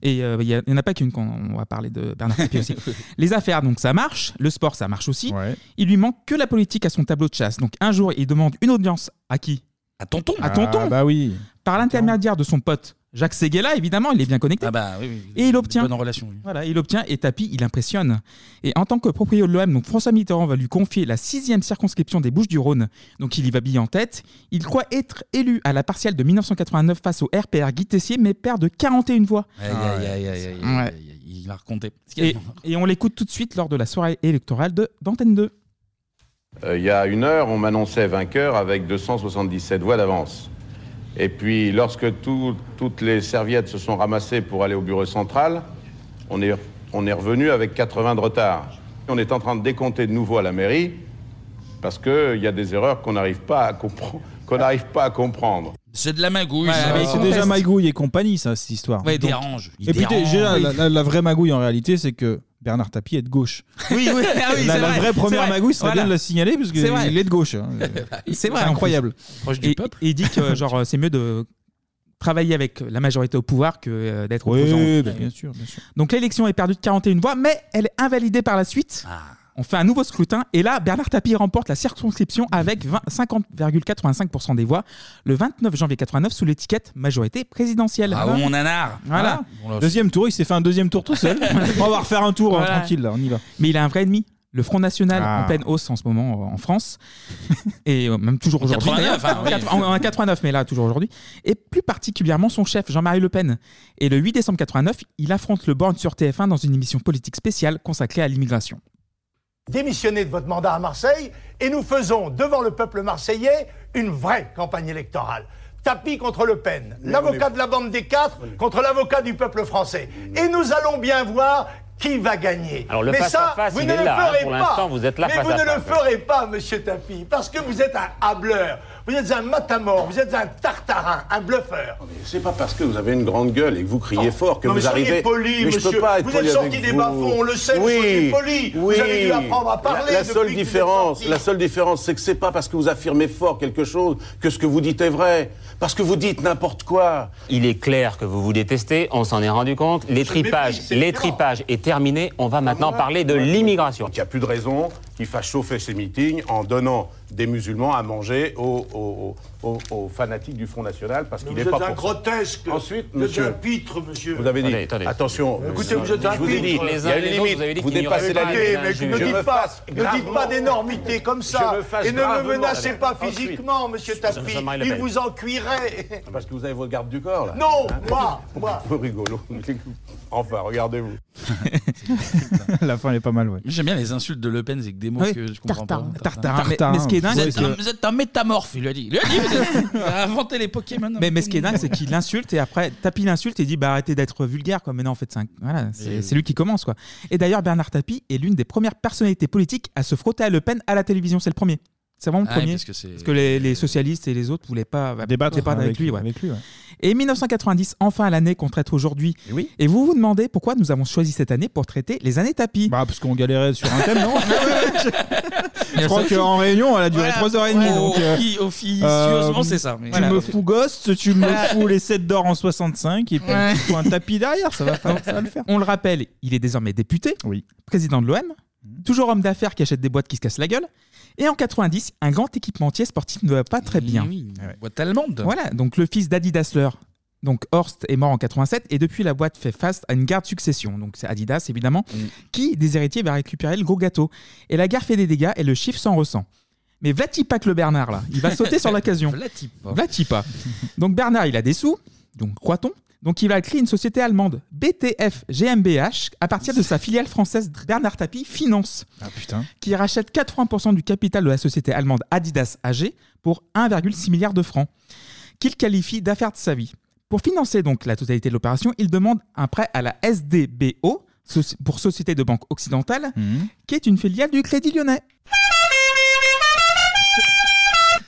Et euh, il y a- il n'y en a pas qu'une qu'on on va parler de Bernard Tapie aussi. Les affaires, donc ça marche. Le sport, ça marche aussi. Il lui manque que la politique à son tableau de chasse. Donc un jour, il demande une audience à qui? À Tonton. À Tonton. Ah, bah oui. Par l'intermédiaire de son pote Jacques Seguela, évidemment, il est bien connecté. Ah bah oui, oui, Et il obtient. bonne relation, oui. Voilà, il obtient et Tapi, il impressionne. Et en tant que propriétaire de l'OM, donc François Mitterrand va lui confier la sixième circonscription des Bouches-du-Rhône. Donc il y va bien en tête. Il croit être élu à la partielle de 1989 face au RPR Guy Tessier, mais perd de 41 voix. Aïe, aïe, aïe, aïe, aïe, Ouais. aïe, aïe, Il va raconter. Ce qu'il y a Et, dedans. et on l'écoute tout de suite lors de la soirée électorale de d'Antenne 2. Euh, il y a une heure, on m'annonçait vainqueur avec 277 voix d'avance. Et puis, lorsque tout- toutes les serviettes se sont ramassées pour aller au bureau central, on est, on est revenu avec 80 de retard. On est en train de décompter de nouveau à la mairie parce qu'il y a des erreurs qu'on n'arrive pas, à compre- qu'on n'arrive pas à comprendre. C'est de la magouille. Ouais, ça. mais c'est déjà magouille et compagnie, ça, cette histoire. Ouais, il Donc- dérange, il et puis dérange. déjà, Oui. la, la- la vraie magouille en réalité, c'est que Bernard Tapie est de gauche. Oui, oui, ah oui, la, c'est la vrai, vraie c'est première vrai. magouille, serait Voilà. bien de la signaler parce C'est vrai. qu'il est de gauche. hein. C'est vrai, C'est incroyable. plus. Et, et il dit que genre c'est mieux de travailler avec la majorité au pouvoir que euh, d'être Oui, opposant. bien sûr, bien sûr. Donc l'élection est perdue de 41 voix, mais elle est invalidée par la suite. Ah. On fait un nouveau scrutin et là, Bernard Tapie remporte la circonscription avec 20 50,85% des voix le 29 janvier 89 sous l'étiquette majorité présidentielle. Ah, mon nanar. Voilà. Là, Deuxième tour, il s'est fait un deuxième tour tout seul. on va refaire un tour, hein, Voilà. tranquille, là, on y va. Mais il a un vrai ennemi, le Front National Ah. en pleine hausse en ce moment euh, en France. et euh, même toujours En aujourd'hui. 89, d'ailleurs. hein, oui. En quatre- en, en 89, mais là toujours aujourd'hui. Et plus particulièrement son chef, Jean-Marie Le Pen. Et le 8 décembre 89, il affronte le Born sur TF1 dans une émission politique spéciale consacrée à l'immigration. Démissionnez de votre mandat à Marseille et nous faisons devant le peuple marseillais une vraie campagne électorale. Tapis contre Le Pen, l'avocat de la bande des quatre contre l'avocat du peuple français. Et nous allons bien voir qui va gagner. Alors, le Mais face ça, à face, vous il ne le là, hein. ferez pas. vous êtes là Mais face vous à ne le ferez pas, monsieur Tapie, parce que vous êtes un hableur, vous êtes un matamor, vous êtes un tartarin, un bluffeur. C'est pas parce que vous avez une grande gueule et que vous criez fort que non, mais vous soyez arrivez. poli, mais je monsieur. peux pas être Vous poli êtes sorti des vous. bas-fonds, on le sait, vous oui, soyez poli. Vous Oui. avez dû apprendre à parler La, la seule que vous êtes différence, la seule différence, c'est que c'est pas parce que vous affirmez fort quelque chose que ce que vous dites est vrai. Parce que vous dites n'importe quoi. Il est clair que vous vous détestez, on s'en est rendu compte. Les tripages, les tripages est terminé. On va maintenant parler de l'immigration. Il n'y a plus de raison qu'il fasse chauffer ses meetings en donnant des musulmans à manger aux, aux- aux- aux fanatiques du Front National parce qu'il Vous n'est pas un pour ça. grotesque. Ensuite, Vous êtes monsieur, un pitre, monsieur. Vous avez dit, attention, Écoutez, vous êtes un je vous ai dit, pitre. il y a une les autres, limite, vous avez dit vous dépassez pas la limite. Écoutez, mais Je ne me dites pas, ne dites pas d'énormité comme ça. Je me fasse Et ne me menacez pas ensuite. physiquement, monsieur Le Il vous en cuirait. Parce que vous avez votre garde du corps, là. Non, Hein moi, moi. Peu rigolo. Enfin, regardez-vous. La fin, elle est pas mal, ouais. J'aime bien les insultes de Le Pen, c'est que des mots Oui. que je comprends pas. Tartarin. Mais, Tartarin. mais ce qui est dingue, Vous c'est êtes, un, que- vous êtes un métamorphe, il lui a dit. Il lui a dit, vous êtes- vous avez inventé les Pokémon. Mais, mais ce qui est dingue, c'est qu'il l'insulte et après, Tapi l'insulte et dit bah arrêtez d'être vulgaire quoi. Mais non, en fait, c'est un- voilà, c'est Et- c'est lui qui commence quoi. Et d'ailleurs, Bernard Tapie est l'une des premières personnalités politiques à se frotter à Le Pen à la télévision. C'est le premier. C'est vraiment le Ah premier. parce que c'est- les, les socialistes et les autres voulaient pas bah, Débattre avec, avec lui. lui, ouais. avec lui, ouais. Et 1990, enfin l'année qu'on traite aujourd'hui. Et vous vous demandez pourquoi nous avons choisi cette année pour traiter les années tapis Bah parce qu'on galérait sur un thème, non Je crois qu'en réunion, elle a duré Voilà. 3h30. Ouais, donc, euh, officieusement, c'est ça. Mais- Tu Voilà. me fous Ghost, tu me fous les 7 d'or en 65 et puis Ouais. tu fous un tapis derrière, ça va, faire- ça va le faire. On le rappelle, il est désormais député, président de l'OM, toujours homme d'affaires qui achète des boîtes qui se cassent la gueule. Et en 90, un grand équipementier sportif ne va pas très bien. boîte allemande. Voilà, donc le fils d'Adi Dassler, donc Horst, est mort en 87 et depuis la boîte fait face à une guerre de succession. Donc c'est Adidas évidemment, qui des héritiers va récupérer le gros gâteau. Et la guerre fait des dégâts et le chiffre s'en ressent. Mais Vlatipa que le Bernard là, il va sauter sur l'occasion. Vlatipa. Vlatipa. Donc Bernard, il a des sous, donc croit-on? Donc il va créer une société allemande, BTF GmbH, à partir de sa filiale française Bernard Tapie Finance. Ah putain. Qui rachète 80% du capital de la société allemande Adidas AG pour 1,6 milliard de francs, qu'il qualifie d'affaire de sa vie. Pour financer donc la totalité de l'opération, il demande un prêt à la SDBO, soci- pour Société de Banque Occidentale, Mhm. qui est une filiale du Crédit Lyonnais.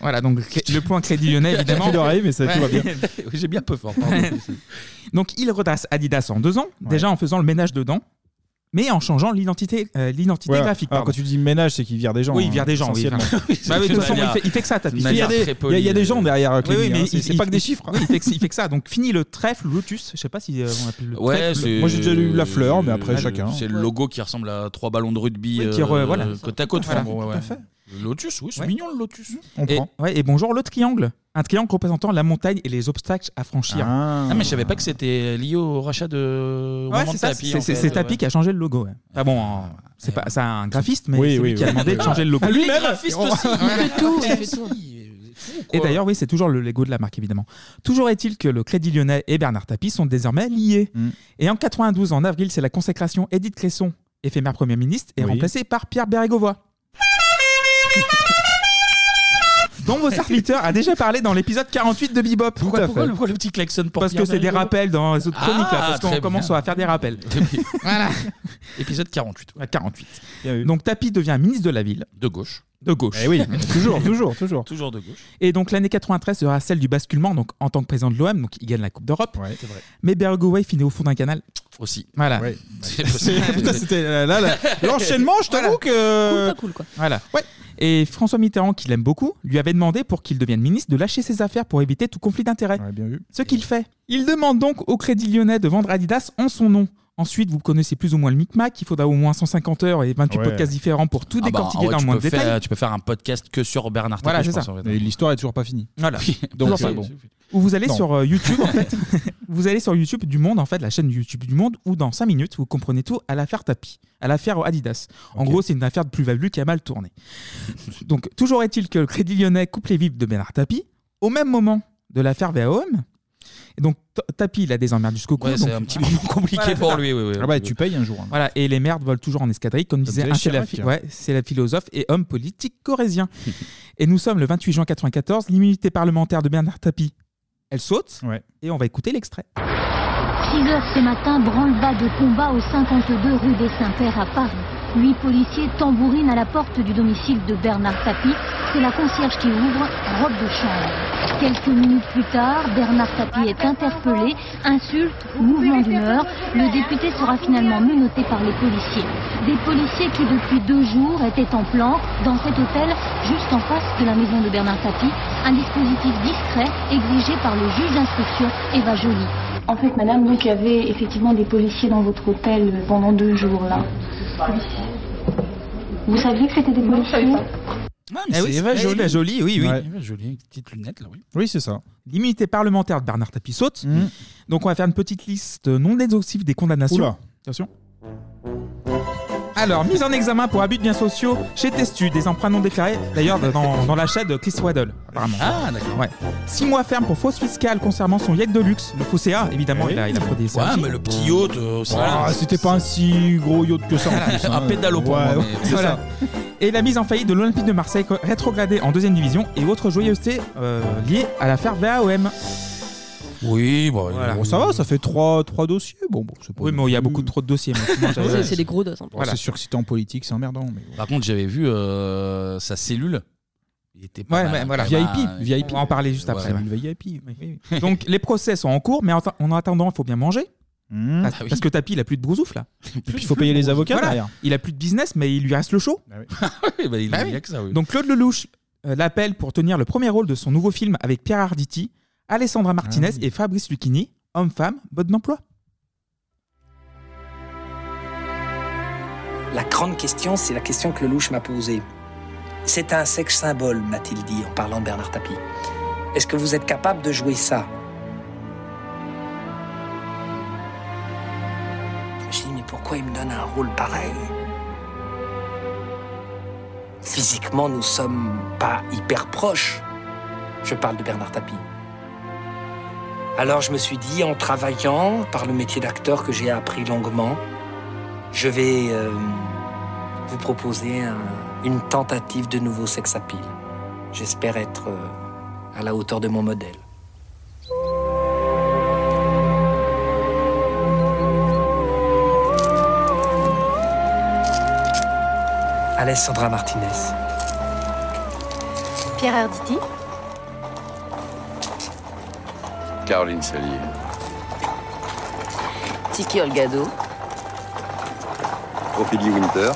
Voilà, donc le point Crédit Lyonnais, évidemment. J'ai l'oreille, mais ça, tout va bien. J'ai bien peu fort. pardon. donc il redresse Adidas en deux ans, déjà en faisant le ménage dedans, mais en changeant l'identité euh, l'identité Ouais, graphique. alors, pardon. quand tu dis ménage, c'est qu'il vire des gens. Oui, il hein, vire des gens, oui. essentiellement. Bah oui, de toute façon, il fait, il fait que ça, Tapi. Il y a des- il y a- il y a des gens derrière Oui, Clémy, oui, mais hein, c'est pas que des chiffres. hein. oui, il, fait que, il fait que ça. Donc, fini le trèfle, lotus. Je sais pas si euh, on appelle le Ouais, trèfle. c'est- Moi, j'ai déjà lu la fleur, mais après, chacun. C'est le logo qui ressemble à trois ballons de rugby Oui, qui re- euh, voilà. côte à côte. Voilà, enfin, bon, ouais, tout à ouais. Le lotus, oui, c'est Ouais. mignon le lotus. et, ouais, et bonjour le triangle. Un triangle représentant la montagne et les obstacles à franchir. Ah, mais je savais pas que c'était lié au rachat de. au Ouais, moment c'est de ça. tapis, C'est en c'est- fait, c'est ouais. Tapi qui a changé le logo. ouais. Ah bon, euh, c'est pas, c'est un graphiste, mais Oui, c'est oui, lui qui a oui. demandé de changer le logo. Ah, lui-même Il est graphiste aussi, il fait tout, il fait tout. Et d'ailleurs, oui, c'est toujours le Lego de la marque, évidemment. Toujours est-il que le Crédit Lyonnais et Bernard Tapie sont désormais liés. Mm. Et en 92, en avril, c'est la consécration Édith Cresson, éphémère Premier ministre, est Oui. remplacée par Pierre Bérégovoy. Dont vos serviteurs a déjà parlé dans l'épisode 48 de Bebop. Pourquoi, pourquoi le, pourquoi le petit klaxon pour Parce que c'est des rappels dans les autres Ah, chroniques, là, parce très qu'on commence bien. à faire des rappels. voilà. Épisode 48. À 48. Donc Tapi devient ministre de la ville. De gauche. De gauche. Eh oui, toujours, toujours, toujours. Toujours de gauche. Et donc l'année 93 sera celle du basculement, donc en tant que président de l'OM, donc il gagne la Coupe d'Europe. c'est vrai. Mais Bergoway finit au fond d'un canal. Aussi. Voilà. Ouais. C'est Putain, c'était là, là, là, l'enchaînement, je t'avoue que. Cool, quoi. Voilà. Et François Mitterrand, qui l'aime beaucoup, lui avait demandé pour qu'il devienne ministre de lâcher ses affaires pour éviter tout conflit d'intérêts. bien vu. Ce qu'il fait. Il demande donc au Crédit Lyonnais de vendre Adidas en son nom. Ensuite, vous connaissez plus ou moins le micmac. Il faudra au moins 150 heures et 28 Ouais. podcasts différents pour tout Ah bah, décortiquer dans tu le moins de peux faire- détails. Tu peux faire un podcast que sur Bernard Voilà, Tapie, c'est je pense, ça. en fait. Et l'histoire est toujours pas finie. Voilà. Donc, Toujours c'est pas. bon. Ou vous allez Non. sur euh, YouTube, en fait. vous allez sur YouTube du Monde, en fait, la chaîne YouTube du Monde, où dans 5 minutes, vous comprenez tout à l'affaire Tapi, à l'affaire Adidas. En gros, c'est une affaire de plus-value qui a mal tourné. Donc, toujours est-il que le Crédit Lyonnais coupe les vifs de Bernard Tapi, au même moment de l'affaire VAOM. Et donc, Tapi, il a des emmerdes jusqu'au cou. Ouais, c'est donc- un petit moment compliqué pour lui, oui, oui. Ah bah, tu payes un jour. hein. Voilà, et les merdes volent toujours en escadrille, comme disait un, c'est la, Chirac. phi- ouais, c'est la philosophe et homme politique corésien. et nous sommes le 28 juin 94, l'immunité parlementaire de Bernard Tapie, elle saute, et on va écouter l'extrait. 6 heures ce matin, branle-bas de combat au 52 rue des Saints-Pères à Paris. Huit policiers tambourinent à la porte du domicile de Bernard Tapie. C'est la concierge qui ouvre, robe de chambre. Quelques minutes plus tard, Bernard Tapie est interpellé, insulte, mouvement d'humeur. Le député sera finalement menotté par les policiers. Des policiers qui depuis deux jours étaient en planque dans cet hôtel juste en face de la maison de Bernard Tapie. Un dispositif discret exigé par le juge d'instruction Eva Joly. En fait, madame, donc il y avait effectivement des policiers dans votre hôtel pendant deux jours là. Vous saviez que c'était des policiers Ah, Eh oui, Eva c'est Joly. Eva Joly, oui, oui. Ouais. Eva avec petite lunette, là, oui. Oui, c'est ça. L'immunité parlementaire de Bernard Tapie saute. Donc on va faire une petite liste non exhaustive des condamnations. Oula. Attention. Alors, mise en examen pour abus de biens sociaux chez Testu, des emprunts non déclarés, d'ailleurs dans, dans l'achat de Chris Waddle, apparemment. Ah, d'accord. Ouais. Six mois ferme pour fausse fiscale concernant son yacht de luxe, le Fosséa, évidemment, il a, il a fraudé ça. Ouais, aussi. mais le petit yacht euh, aussi. Ah, c'était pas un si gros yacht que ça. en plus, Un hein. pédalo pour Ouais, moi, ouais, mais c'est Voilà. ça. Et la mise en faillite de l'Olympique de Marseille, rétrogradé en deuxième division, et autres joyeusetés euh, liées à l'affaire VAOM. Oui, bon, Voilà. Bon, ça va, ça fait trois, trois dossiers. Bon, bon, c'est pas Oui, mais il y a beaucoup trop de dossiers. C'est des gros dos. hein. Bon, C'est sûr que si t'es en politique, c'est emmerdant. Mais... Par contre, j'avais vu euh, sa cellule. Il était pas Ouais, mal, ouais, hein, voilà. VIP. VIP. On va en parler juste après. VIP. oui. Donc les procès sont en cours, mais en, atten- en attendant, il faut bien manger. Mmh. Parce, Ah oui. parce que Tapi, il a plus de brousouf là. Et puis il faut payer les avocats Voilà. derrière. Il a plus de business, mais il lui reste le show. Oui, bah, il Bah il oui. y a que ça, oui. Donc Claude Lelouch euh, l'appelle pour tenir le premier rôle de son nouveau film avec Pierre Arditi, Alessandra Martinez Ah oui. et Fabrice Lucchini, homme-femme, mode d'emploi. La grande question, c'est la question que Lelouch m'a posée. C'est un sexe symbole, m'a-t-il dit en parlant de Bernard Tapie. Est-ce que vous êtes capable de jouer ça? Je me suis dit, mais pourquoi il me donne un rôle pareil? Physiquement, nous sommes pas hyper proches. Je parle de Bernard Tapie. Alors je me suis dit, en travaillant par le métier d'acteur que j'ai appris longuement, je vais euh, vous proposer un- une tentative de nouveau sex appeal. J'espère être euh, à la hauteur de mon modèle. Alessandra Martinez. Pierre Arditi Caroline Salier. Tiki Olgado. Ophélie Winter.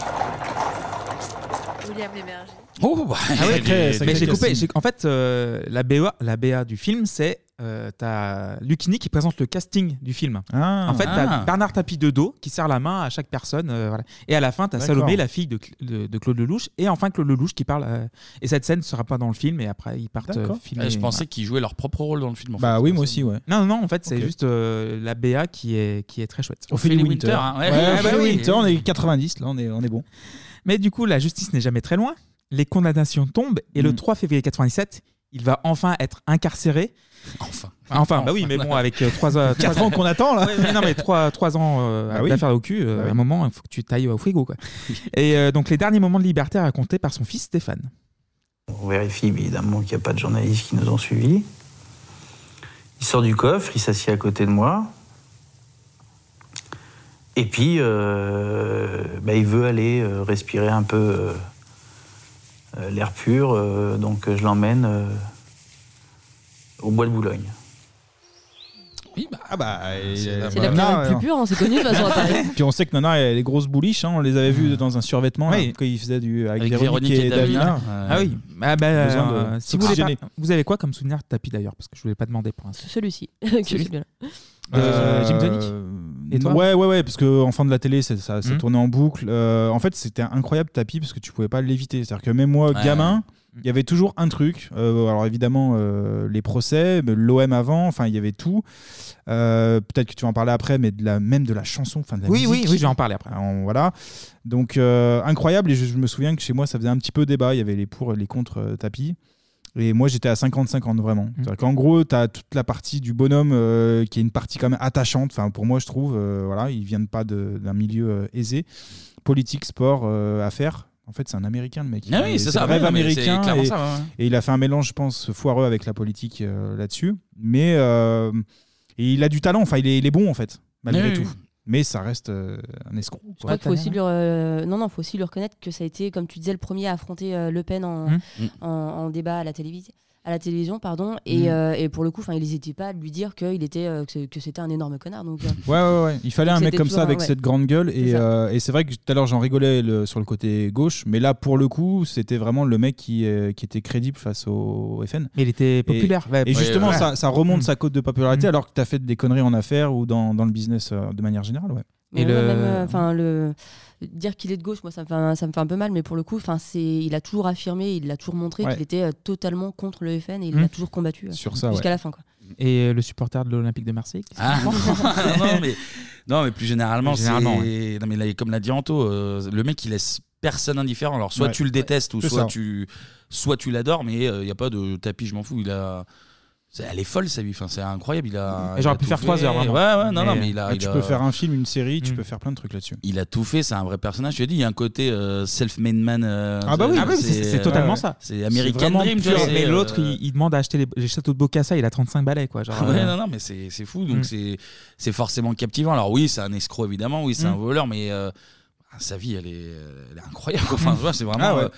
William Lémergie. Oh, bah, Ah sacré mais j'ai coupé. En fait, euh, la, BA, la BA du film, c'est. Euh, t'as Lucchini qui présente le casting du film. Ah. en fait, t'as Ah. Bernard Tapie de dos qui serre la main à chaque personne. euh, voilà. Et à la fin, t'as D'accord. Salomé, la fille de, Cl- de, de Claude Lelouch. Et enfin, Claude Lelouch qui parle. euh, et cette scène ne sera pas dans le film. Et après, ils partent euh, D'accord. filmer. Ah, je pensais voilà. qu'ils jouaient leur propre rôle dans le film. en Bah fait. oui, moi aussi, ouais. Non, non, en fait, c'est Ok. juste euh, la BA qui est, qui est très chouette. Ophélie Ophélie Winter. Winter, hein, ouais. Ouais, Ah, bah Ophélie oui. Winter, on est 90, là, on est, on est bon. Mais du coup, la justice n'est jamais très loin. Les condamnations tombent et le Mm. 3 février 97, il va enfin être incarcéré. Enfin. Enfin, bah oui, mais bon, avec 3 Quatre ans qu'on attend, là. Ouais, mais non, mais 3, ans euh, Ah oui. d'affaires au cul, euh, Bah à un moment, il faut que tu tailles au frigo. Quoi. Et euh, donc, les derniers moments de liberté racontés par son fils Stéphane. On vérifie évidemment qu'il n'y a pas de journalistes qui nous ont suivis. Il sort du coffre, il s'assied à côté de moi. Et puis, euh, bah, il veut aller euh, respirer un peu euh, euh, l'air pur, euh, donc euh, je l'emmène euh, au bois de Boulogne. Oui, bah, Ah bah, C'est C'est la pierre le plus pure, hein, c'est connu de toute façon à Paris. Puis on sait que Nana, elle a les grosses bouliches, hein, on les avait vues dans un survêtement Oui. là, quand il faisait du avec, Avec Véronique, Véronique et et David. Davina. Euh, Ah oui, ah bah, de euh, si vous, voulez pas- vous avez quoi comme souvenir de tapis d'ailleurs? Parce que je ne voulais pas demander pour l'instant. Celui-ci. que celui-là. Euh, Jim Tonic Et toi? Ouais, ouais, ouais, parce que en fin de la télé, ça, ça Mhm. tournait en boucle. Euh, en fait, c'était incroyable tapis parce que tu pouvais pas l'éviter. C'est-à-dire que même moi, Ouais. gamin, il y avait toujours un truc. Euh, alors évidemment, euh, les procès, l'OM avant, enfin, il y avait tout. Euh, Peut-être que tu vas en parler après, mais de la, même de la chanson, enfin de la Oui, oui, musique. oui, je vais en parler après. Voilà. Donc incroyable. Et je, je me souviens que chez moi, ça faisait un petit peu débat. Il y avait les pour, les contre tapis. Et moi, j'étais à 50-50 vraiment. Mmh. Qu'en gros, tu as toute la partie du bonhomme euh, qui est une partie quand même attachante. Enfin, pour moi, je trouve. euh, voilà, ils viennent pas d'un milieu euh, aisé. Politique, sport, affaires. En fait, c'est un Américain, le mec. Ah oui, c'est ça, le rêve ouais, non, mais c'est américain. clairement Et, ça, ouais, ouais. et il a fait un mélange, je pense, foireux avec la politique euh, là-dessus. Mais euh, et il a du talent. Enfin, il est, il est bon, en fait, malgré Oui, tout. oui. Mais ça reste euh, un escroc. Je crois qu'il faut aussi lui, euh, non, non, faut aussi lui reconnaître que ça a été, comme tu disais, le premier à affronter euh, Le Pen en, Mmh. Mm. en, en débat à la télévision. À la télévision, pardon, et, Mm. euh, et pour le coup, enfin, il n'hésitait pas à lui dire qu'il était, euh, que c'était un énorme connard. Donc, euh, Ouais, ouais, ouais. Il fallait donc un mec comme ça un- avec ouais. cette grande gueule. Et, euh, et c'est vrai que tout à l'heure, j'en rigolais le- sur le côté gauche. Mais là, pour le coup, c'était vraiment le mec qui, euh, qui était crédible face au FN. Mais il était Et- populaire. Et, Ouais, ouais, justement, ouais. ça, ça remonte Mm. sa cote de popularité alors que tu as fait des conneries en affaires ou dans, dans le business euh, de manière générale. Ouais. Mais ouais, même, enfin, le dire qu'il est de gauche, moi, ça me fait un, ça me fait un peu mal, mais pour le coup, enfin, c'est, il a toujours affirmé, il l'a toujours montré Ouais. qu'il était euh, totalement contre le FN et il Hmm. l'a toujours combattu euh, jusqu'à la fin, quoi. Et le supporter de l'Olympique de Marseille Ah, non, non, mais, Non, mais plus généralement, Plus généralement, c'est. Non, mais là, comme l'a dit Anto, euh, le mec, il laisse personne indifférent. Alors, soit Ouais. tu le détestes, ou soit ça. tu, soit tu l'adores, mais il n'y a pas de tapis, je m'en fous. Il a. c'est- Elle est folle sa vie, enfin, c'est incroyable. Il a. Et j'aurais a pu tout faire trois fait. heures, vraiment. Ouais, ouais, non, non, Mais- mais il a. Ouais, il tu a- peux faire un film, une série, tu peux faire plein de trucs là-dessus. Il a tout fait, c'est un vrai personnage. Je te dis, il y a un côté euh, self-made man. euh, Ah bah oui. Ah oui, c'est c'est totalement ouais, ça. C'est American vraiment Dream, tu pur. vois. mais l'autre, euh, il, il demande à acheter les, les châteaux de Bocassa, il a 35 balais, quoi. Genre, Ah ouais, euh, non, non, mais c'est c'est fou. Donc Mm. c'est c'est forcément captivant. Alors oui, c'est un escroc évidemment. Oui, c'est Mm. un voleur, mais euh, sa vie, elle est, elle est incroyable. Enfin, tu vois, c'est vraiment. Ah ouais. euh,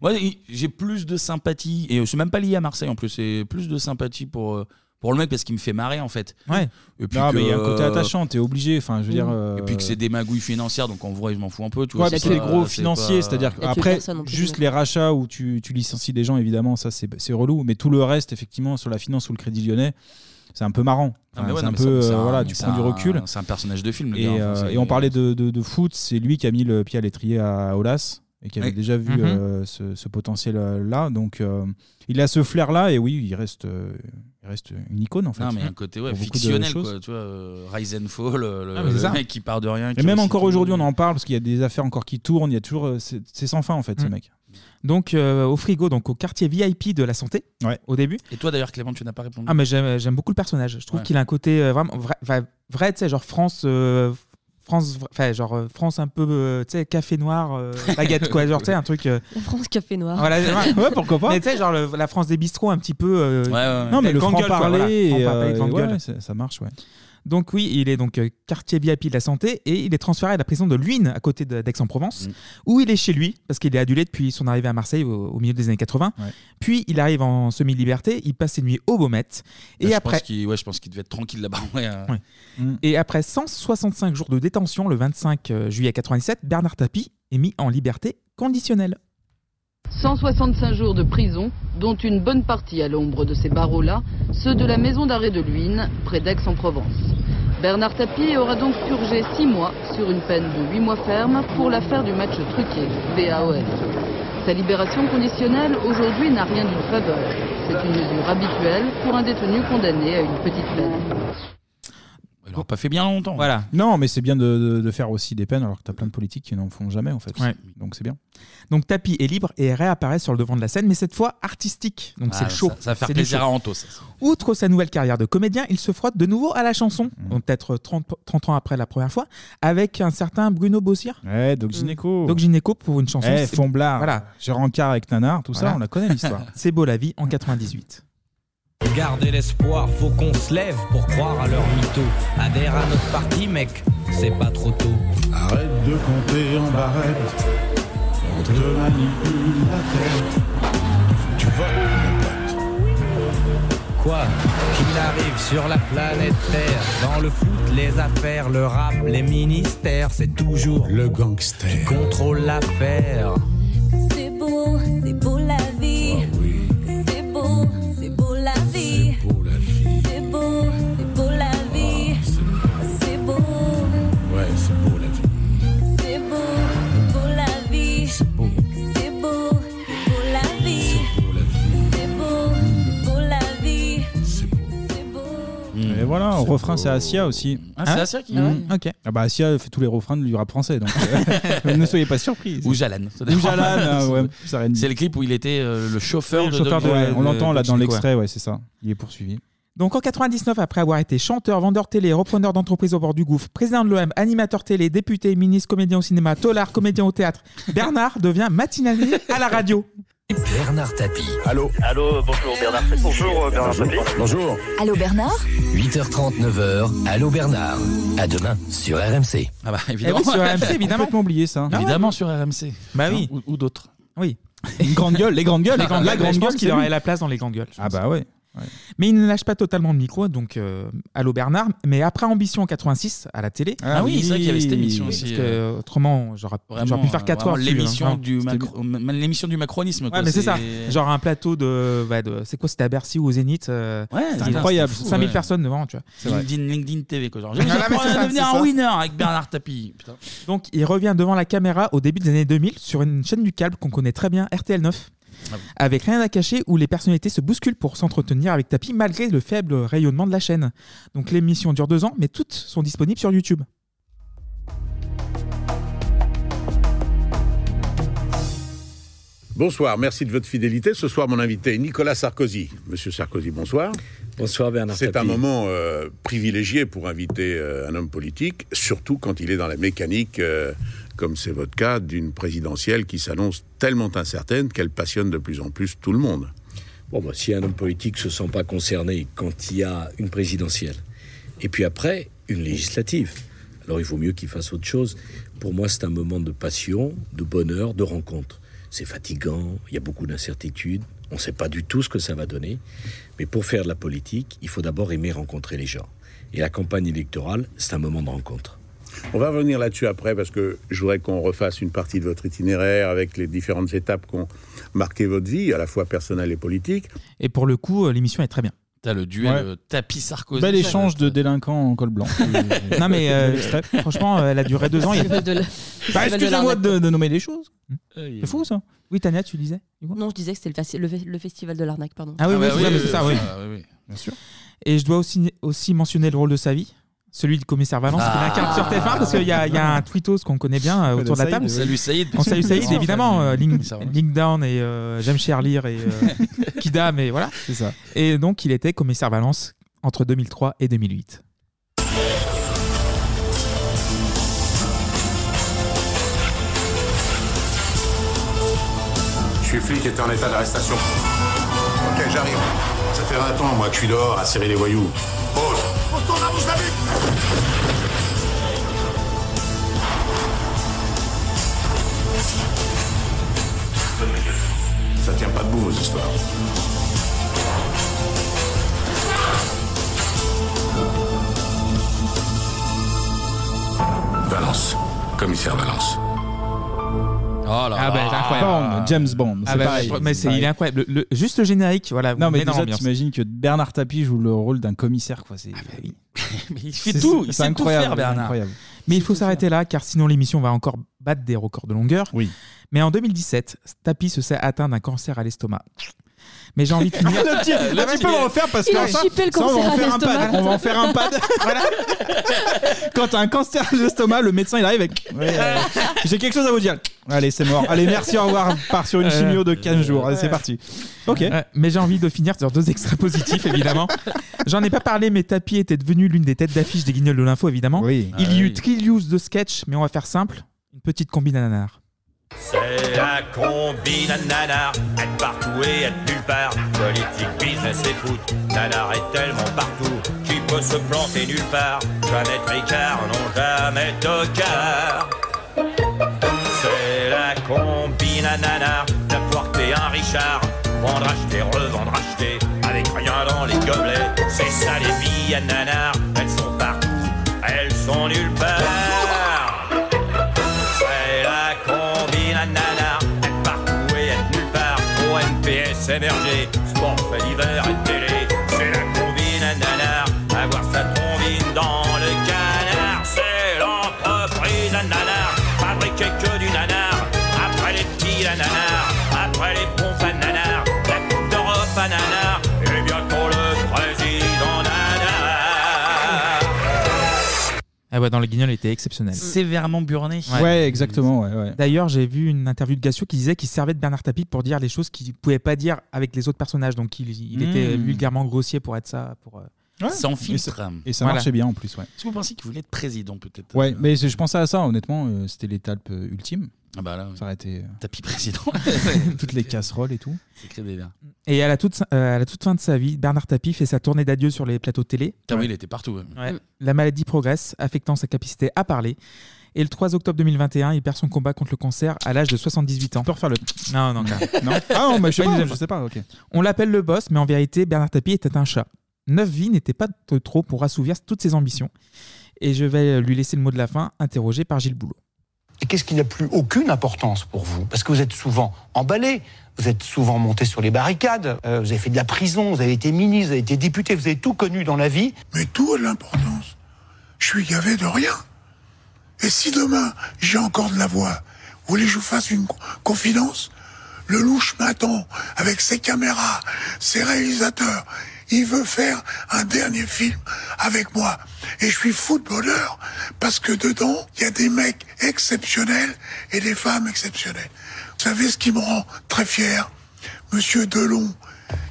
moi, j'ai plus de sympathie et c'est même pas lié à Marseille en plus. C'est plus de sympathie pour euh, pour le mec parce qu'il me fait marrer en fait. Ouais. Et puis Non, que, mais il y a un côté euh, attachant, t'es obligé. Enfin, je veux dire. Et puis que euh, c'est des magouilles financières, donc en vrai, je m'en fous un peu. Tu Ouais, vois, mais c'est les gros financiers, pas- c'est-à-dire que entre juste les rachats où tu, tu licencies des gens, évidemment, ça c'est c'est relou, mais tout le reste, effectivement, sur la finance ou le crédit lyonnais, c'est un peu marrant. Ah, mais Enfin, ouais, c'est non, un mais peu, c'est- c'est euh, un- voilà, tu c'est prends du un- recul. C'est un personnage de film, le Et, gars. euh, Enfin, c'est- et on parlait de, de- de foot, c'est lui qui a mis le pied à l'étrier à Olas et qui avait Oui. déjà vu Mhm. euh, ce, ce potentiel-là. Donc, euh, il a ce flair-là et oui, il reste, euh, il reste une icône en fait. Non, mais un côté ouais, fictionnel, quoi. Tu vois, euh, Rise and Fall, le, Ah, le mec qui part de rien. Et même encore aujourd'hui, on en parle parce qu'il y a des affaires encore qui tournent. Il y a toujours, c'est sans fin en fait, ce Mm. mec. Donc euh, au frigo, donc au quartier VIP de la santé, Ouais. au début. Et toi d'ailleurs, Clément, tu n'as pas répondu. Ah mais j'aime beaucoup le personnage. Je trouve Ouais. qu'il a un côté euh, vraiment vrai, vrai, vrai, tu sais, genre France, euh, France, enfin genre euh, France un peu, euh, tu sais, café noir, euh, baguette quoi, genre tu sais un truc. euh, La France Café Noir. Voilà, Ouais, pourquoi pas. Mais tu sais, genre le- la France des bistrots un petit peu. euh, Non, mais le quoi, franc-parler, voilà. et, Franc-parler, euh, ouais, ça ça marche, ouais. Donc oui, il est donc euh, quartier VIP de la santé et il est transféré à la prison de Luynes à côté d'Aix-en-Provence, où il est chez lui parce qu'il est adulé depuis son arrivée à Marseille au, au milieu des années 80. Puis il arrive en semi-liberté, il passe ses nuits au Baumette et je après pense qu'il ouais, je pense qu'il devait être tranquille là-bas. Ouais, euh. Ouais. Et après 165 jours de détention, le 25 euh, juillet 97, Bernard Tapie est mis en liberté conditionnelle. 165 jours de prison, dont une bonne partie à l'ombre de ces barreaux-là, ceux de la maison d'arrêt de Luynes, près d'Aix-en-Provence. Bernard Tapie aura donc purgé 6 mois sur une peine de 8 mois ferme pour l'affaire du match truqué, BAOL. Sa libération conditionnelle aujourd'hui n'a rien d'une faveur. C'est une mesure habituelle pour un détenu condamné à une petite peine. Pas fait bien longtemps. Voilà. Non, mais c'est bien de, de- de faire aussi des peines alors que tu as plein de politiques qui n'en font jamais en fait. Ouais. Donc c'est bien. Donc Tapie est libre et réapparaît sur le devant de la scène, mais cette fois artistique. Donc Ah, c'est show. ça- ça va faire C'est du plaisir show. à Anto, ça. Outre sa nouvelle carrière de comédien, il se frotte de nouveau à la chanson, Mmh. donc peut-être 30, 30 ans après la première fois, avec un certain Bruno Bossier. Ouais, Doc Gynéco. Doc Gynéco pour une chanson. Eh, c'est- Fomblard. Voilà. Carr avec Nanar, tout ça, on la connaît l'histoire. c'est beau la vie en 98. Gardez l'espoir, faut qu'on se lève pour croire à leur mytho. Adhère à notre parti, mec, c'est pas trop tôt. Arrête de compter en barrette, on te manipule la tête. Tu votes, mon pote. Quoi Qu'il arrive sur la planète Terre, dans le foot, les affaires, le rap, les ministères, c'est toujours le gangster qui contrôle l'affaire. C'est beau, c'est voilà, au refrain c'est Asia aussi. Ah, c'est Asia qui-. Ah Ok. Ah bah Asia fait tous les refrains du rap français, donc euh, ne soyez pas surpris. Ou Jalan. Ou Jalan, ah ouais, ça C'est le clip où il était euh, le chauffeur Oui, de le chauffeur de- ouais, on de- l'entend là dans l'extrait, ouais, c'est ça. Il est poursuivi. Donc en 99, après avoir été chanteur, vendeur télé, repreneur d'entreprise au bord du gouffre, président de l'OM, animateur télé, député, ministre, comédien au cinéma, tolard, comédien au théâtre, Bernard devient matinalier à la radio. Bernard Tapie. Allô Allô, bonjour Bernard. Bonjour Bernard Tapie. Bonjour. Allô Bernard 8h30, 9h, Allô Bernard. À demain sur RMC. Ah bah Eh évidemment. oui, sur RMC, évidemment. Complètement oublié ça. Évidemment sur RMC. Bah oui. Hein, Ou, ou d'autres. Oui. Une grande gueule, les grandes gueules, Les grandes la grande gueule, qu'il c'est aurait la place dans les grandes gueules. Ah bah ouais. Mais il ne lâche pas totalement le micro, donc euh, Allô Bernard. Mais après Ambition 86 à la télé. Ah oui, c'est vrai qu'il y avait cette émission Oui, aussi, Parce que euh, autrement, j'aurais pu faire 4 vraiment heures. L'émission hein. du macro- du macronisme. quoi, Ouais, mais c'est ça. Genre un plateau de. c'est quoi C'était à Bercy ou au Zénith euh, Ouais, c'était incroyable. 5000 Ouais. personnes devant, tu vois. LinkedIn, LinkedIn TV quoi. Genre, j'ai c'est ça, devenir c'est un winner avec Bernard Tapie. Donc il revient devant la caméra au début des années 2000 sur une chaîne du câble qu'on connaît très bien, RTL 9. Ah avec rien à cacher, où les personnalités se bousculent pour s'entretenir avec tapis malgré le faible rayonnement de la chaîne. Donc l'émission dure deux ans, mais toutes sont disponibles sur YouTube. Bonsoir, merci de votre fidélité. Ce soir, mon invité est Nicolas Sarkozy. Monsieur Sarkozy, bonsoir. Bonsoir Bernard C'est un moment euh, privilégié pour inviter euh, un homme politique, surtout quand il est dans la mécanique, euh, comme c'est votre cas, d'une présidentielle qui s'annonce tellement incertaine qu'elle passionne de plus en plus tout le monde. Bon, bah, si un homme politique se sent pas concerné quand il y a une présidentielle, et puis après, une législative, alors il vaut mieux qu'il fasse autre chose. Pour moi, c'est un moment de passion, de bonheur, de rencontre. C'est fatigant, il y a beaucoup d'incertitudes, on ne sait pas du tout ce que ça va donner. Mais pour faire de la politique, il faut d'abord aimer rencontrer les gens. Et la campagne électorale, c'est un moment de rencontre. On va revenir là-dessus après parce que je voudrais qu'on refasse une partie de votre itinéraire avec les différentes étapes qui ont marqué votre vie, à la fois personnelle et politique. Et pour le coup, euh, l'émission est très bien. T'as le duel Ouais. euh, tapis Sarkozy. Bel échange de délinquants en col blanc. non mais euh, franchement, euh, elle a duré deux ans. il- Festival de la- Bah, de excusez-moi l'arnaque. de, de nommer les choses. C'est fou ça. Oui, Tania, tu disais Non, je disais que c'était le, festi- le fe- le festival de l'arnaque, pardon. Ah oui, oui, c'est ça, mais c'est ça, oui. Bien sûr. Et je dois aussi, aussi mentionner le rôle de sa vie, celui du commissaire Valence, qui Ah. l'incarne sur TF1, parce qu'il y, a- il y a un tweetos qu'on connaît bien euh, autour de la Saïd, table. Salut Saïd. On salue Saïd, évidemment. euh, Link, Down et euh, j'aime cher lire et euh, Kidam, et voilà. C'est ça. Et donc, il était commissaire Valence entre 2003 et 2008. Je suis flic et t'es en état d'arrestation. Ok, j'arrive. Ça fait 20 ans, moi, que je suis dehors à serrer les voyous. Pause. Tient pas debout, vos histoires. Valence. Commissaire Valence. Oh là Ah bah, c'est incroyable. Bond, James Bond. Ah c'est bah, pareil. mais c'est, pareil. il est incroyable. Le- le- juste le générique, voilà. Non, vous mais met dans déjà, l'ambiance. t'imagines que Bernard Tapie joue le rôle d'un commissaire, quoi. C'est... Mais il fait C'est- tout, c'est il sait tout incroyable, faire, Bernard. incroyable. Mais il faut s'arrêter là, car sinon l'émission va encore battre des records de longueur. Oui. Mais en 2017, Tapi se s'est atteint d'un cancer à l'estomac. Mais j'ai envie de finir. Le petit, le petit le refaire parce Il que a ça, chippé le ça, on va cancer en à faire un pad. On va en faire un pad. Voilà. Quand t'as un cancer de l'estomac, le médecin il arrive avec. Ouais, euh, J'ai quelque chose à vous dire. Allez, c'est mort. Allez, merci, au revoir. Part sur une chimio de 15 jours. Allez, c'est parti. Ok. Ouais, mais j'ai envie de finir sur deux extraits positifs, évidemment. J'en ai pas parlé, mais Tapi était devenu l'une des têtes d'affiche des Guignols de l'info, évidemment. Oui. Il Ah y eut oui. trillions de sketchs, mais on va faire simple. Une petite combine à nanar. C'est la combine à nanar, être partout et être nulle part. Politique, business et foot, nanar est tellement partout qu'il peut se planter nulle part? Jamais tricard, non jamais tocard. C'est la combine à nanar, d'apporter un Richard. Vendre, acheter, revendre, acheter, avec rien dans les gobelets. C'est ça les billes à nanar, elles sont partout, elles sont nulle part. Sport fait Ah ouais, dans les Guignols, il était exceptionnel. Sévèrement burné. Ouais, exactement. Ouais, ouais. D'ailleurs, j'ai vu une interview de Gassio qui disait qu'il servait de Bernard Tapie pour dire les choses qu'il ne pouvait pas dire avec les autres personnages. Donc, il, il était Mm. vulgairement grossier pour être ça. Pour, euh, Ouais. Sans Et filtre. ça- Et ça Voilà. marchait bien en plus, ouais. Est-ce que vous pensez qu'il voulait être président peut-être Ouais, mais c'est- je pensais à ça, honnêtement, euh, c'était l'étape euh, ultime. Ah bah là, oui. Ça aurait été. euh, Tapis président. toutes les casseroles et tout. C'est créé délire. Et à la, toute, euh, à la toute fin de sa vie, Bernard Tapie fait sa tournée d'adieu sur les plateaux télé. Ah oui, il était partout. ouais. Ouais. La maladie progresse, affectant sa capacité à parler. Et le 3 octobre 2021, il perd son combat contre le cancer à l'âge de 78 ans. Tu peux refaire le. Non, non, gars. Non Ah non, mais je sais pas, deuxième je sais pas, ok. On l'appelle le boss, mais en vérité, Bernard Tapie était un chat. Neuf vies n'étaient pas de trop pour assouvir toutes ses ambitions. Et je vais lui laisser le mot de la fin, interrogé par Gilles Boulot. Et qu'est-ce qui n'a plus aucune importance pour vous? Parce que vous êtes souvent emballé, vous êtes souvent monté sur les barricades, euh, vous avez fait de la prison, vous avez été ministre, vous avez été député, vous avez tout connu dans la vie. Mais tout a de l'importance. Je suis gavé de rien. Et si demain j'ai encore de la voix, vous voulez que je vous fasse une co- confidence? Le louche m'attend avec ses caméras, ses réalisateurs. Il veut faire un dernier film avec moi. Et je suis footballeur parce que dedans, il y a des mecs exceptionnels et des femmes exceptionnelles. Vous savez ce qui me rend très fier? Monsieur Delon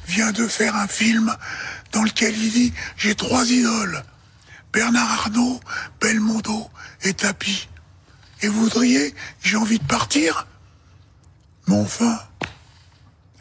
vient de faire un film dans lequel il dit J'ai trois idoles Bernard Arnault, Belmondo et Tapi. Et vous voudriez J'ai envie de partir Mais enfin,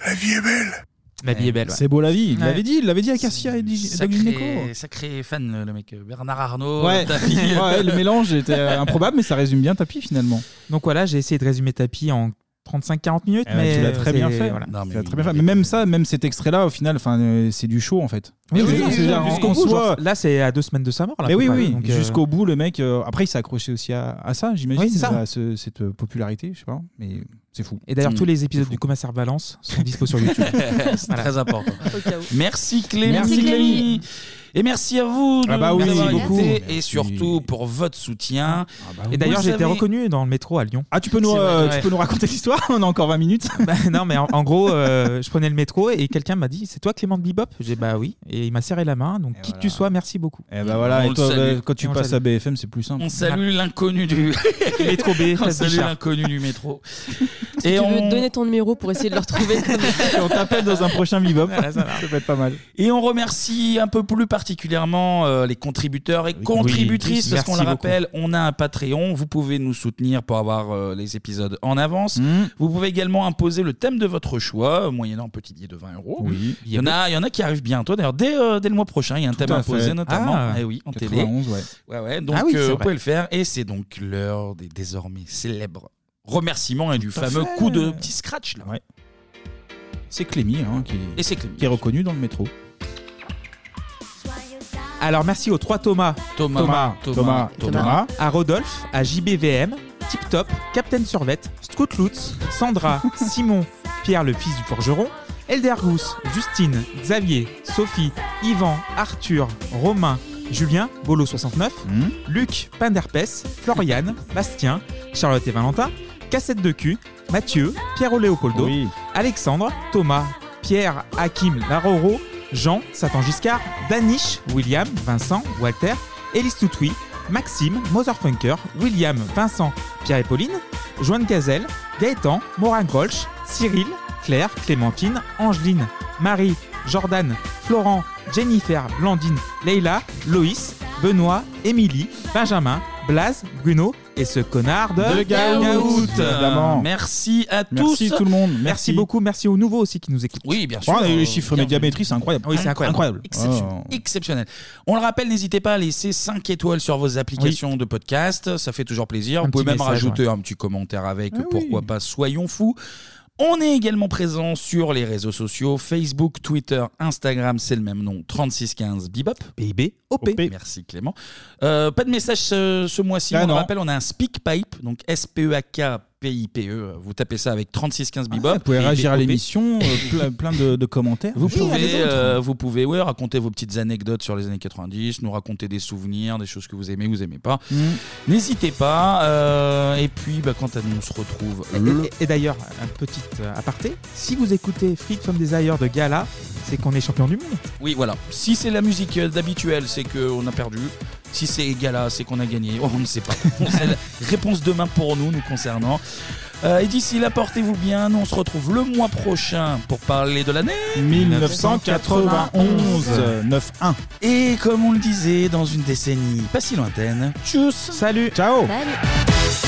la vie est belle. La vie est belle. C'est beau la vie. Il Ouais. l'avait dit, il l'avait dit à Cassia et Di- Dominique Sacré, fan, le- mec. Bernard Arnault, Ouais. Tapi. Ouais, le mélange était euh, improbable, mais ça résume bien Tapi finalement. Donc voilà, j'ai essayé de résumer Tapi en 35-40 minutes. Eh mais tu l'as très c'est- bien fait. voilà. Tu l'as très bien fait. Mais même ça, même cet extrait-là, au final, enfin, euh, c'est du show en fait. Oui, oui, C'est- oui, jusqu'au bout, genre, là, c'est à deux semaines de sa mort. Là, Mais oui, oui. Donc, euh, Jusqu'au bout, le mec. euh, après, il s'est accroché aussi à, à ça, j'imagine. Oui, c'est ça. à ce- cette euh, popularité, je sais pas. Mais c'est fou. Et d'ailleurs, tous les épisodes du Commissaire Valence sont dispo sur YouTube. C'est très important. Merci Clémy. Merci, Clémy. Et merci à vous de Ah bah oui, avoir beaucoup. et surtout pour votre soutien. Et d'ailleurs, j'ai été savez- reconnu dans le métro à Lyon. Ah, tu peux nous, euh, tu peux nous raconter l'histoire On a encore 20 minutes. Bah, non, mais en, en gros, euh, je prenais le métro et quelqu'un m'a dit C'est toi Clément de Bebop? J'ai dit Bah oui. Et il m'a serré la main. Donc, qui que tu sois, merci beaucoup. Et bah voilà, On et toi, bah, quand tu Et on passes à BFM, c'est plus simple. On salue l'inconnu du métro B. On salue l'inconnu du métro. Si tu veux donner ton numéro pour essayer de le retrouver. Et on t'appelle dans un prochain bebop. Voilà, ça va. ça peut être pas mal. Et on remercie un peu plus particulièrement euh, les contributeurs et contributrices, oui, parce qu'on le rappelle, on a un Patreon, vous pouvez nous soutenir pour avoir euh, les épisodes en avance. Mmh. Vous pouvez également imposer le thème de votre choix, moyennant un petit billet de 20 euros. Oui. Il y en a, il y en a qui arrivent bientôt. D'ailleurs, dès, euh, dès le mois prochain, il y a un thème à imposé fait. notamment. Ah, Eh oui, en 91, télé. ouais. Ouais, ouais. Donc Ah oui, euh, vous vrai. pouvez le faire. Et c'est donc l'heure des désormais célèbres remerciements et du à fameux fait. coup de petit scratch là. C'est Clémy hein, qui, Et c'est Clémy. qui est reconnu dans le métro. Alors, merci aux trois Thomas. Thomas, Thomas, Thomas, Thomas. À Rodolphe, à JBVM, Tip Top, Captain Survette, Scout Lutz, Sandra, Simon, Pierre le fils du forgeron, Eldergus, Justine, Xavier, Sophie, Yvan, Arthur, Romain, Julien, Bolo69, Luc, Panderpes, Floriane, Bastien, Charlotte et Valentin, Cassette de cul, Mathieu, Pierre Léopoldo, Alexandre, Thomas, Pierre, Hakim, Laroro, Jean, Satan Giscard, Danish, William, Vincent, Walter, Élise Toutoui, Maxime, Motherfunker, William, Vincent, Pierre et Pauline, Joanne Gazelle, Gaëtan, Morin Colch, Cyril, Claire, Clémentine, Angeline, Marie, Jordan, Florent, Jennifer, Blandine, Leila, Loïs, Benoît, Émilie, Benjamin, Blaze, Bruno et ce connard de, De Gaout. Merci à Merci tous. tout le monde. Merci. Merci. beaucoup, merci aux nouveaux aussi qui nous écoutent. Oui, bien sûr. Ouais, les chiffres médiamétrie, c'est incroyable. Oui, c'est incroyable. Exceptionnel. Oh. Exceptionnel. On le rappelle, n'hésitez pas à laisser 5 étoiles sur vos applications de podcast. Ça fait toujours plaisir. Un Vous pouvez même message, rajouter ouais. un petit commentaire avec. Ah pourquoi pas Soyons fous. On est également présent sur les réseaux sociaux Facebook, Twitter, Instagram, c'est le même nom, 3615 Bibop. PIB, OP. Merci Clément. Euh, pas de message ce, ce mois-ci, Ah on non. rappelle, on a un SpeakPipe, donc S-P-E-A-K P-I-P-E. Vous tapez ça avec 3615 Bibop. Vous pouvez réagir à l'émission, euh, plein, plein de, de commentaires. Vous Oui, à pouvez, autres. euh, vous pouvez ouais, raconter vos petites anecdotes sur les années 90, nous raconter des souvenirs, des choses que vous aimez, vous aimez pas. Mm. N'hésitez pas. euh, et puis, bah, quant à nous, on se retrouve Et, le. et- et d'ailleurs, un petit euh, aparté, si vous écoutez Freak from Desire de Gala, c'est qu'on est champion du monde. Oui, voilà. Si c'est la musique euh, d'habituelle, c'est qu'on a perdu. Si c'est Gala, c'est qu'on a gagné. Oh, on ne sait pas. La réponse demain pour nous, nous concernant. Euh, et d'ici là, portez-vous bien. Nous, on se retrouve le mois prochain pour parler de l'année 1991, 9-1. Et comme on le disait, dans une décennie pas si lointaine. Tchuss Salut Ciao Salut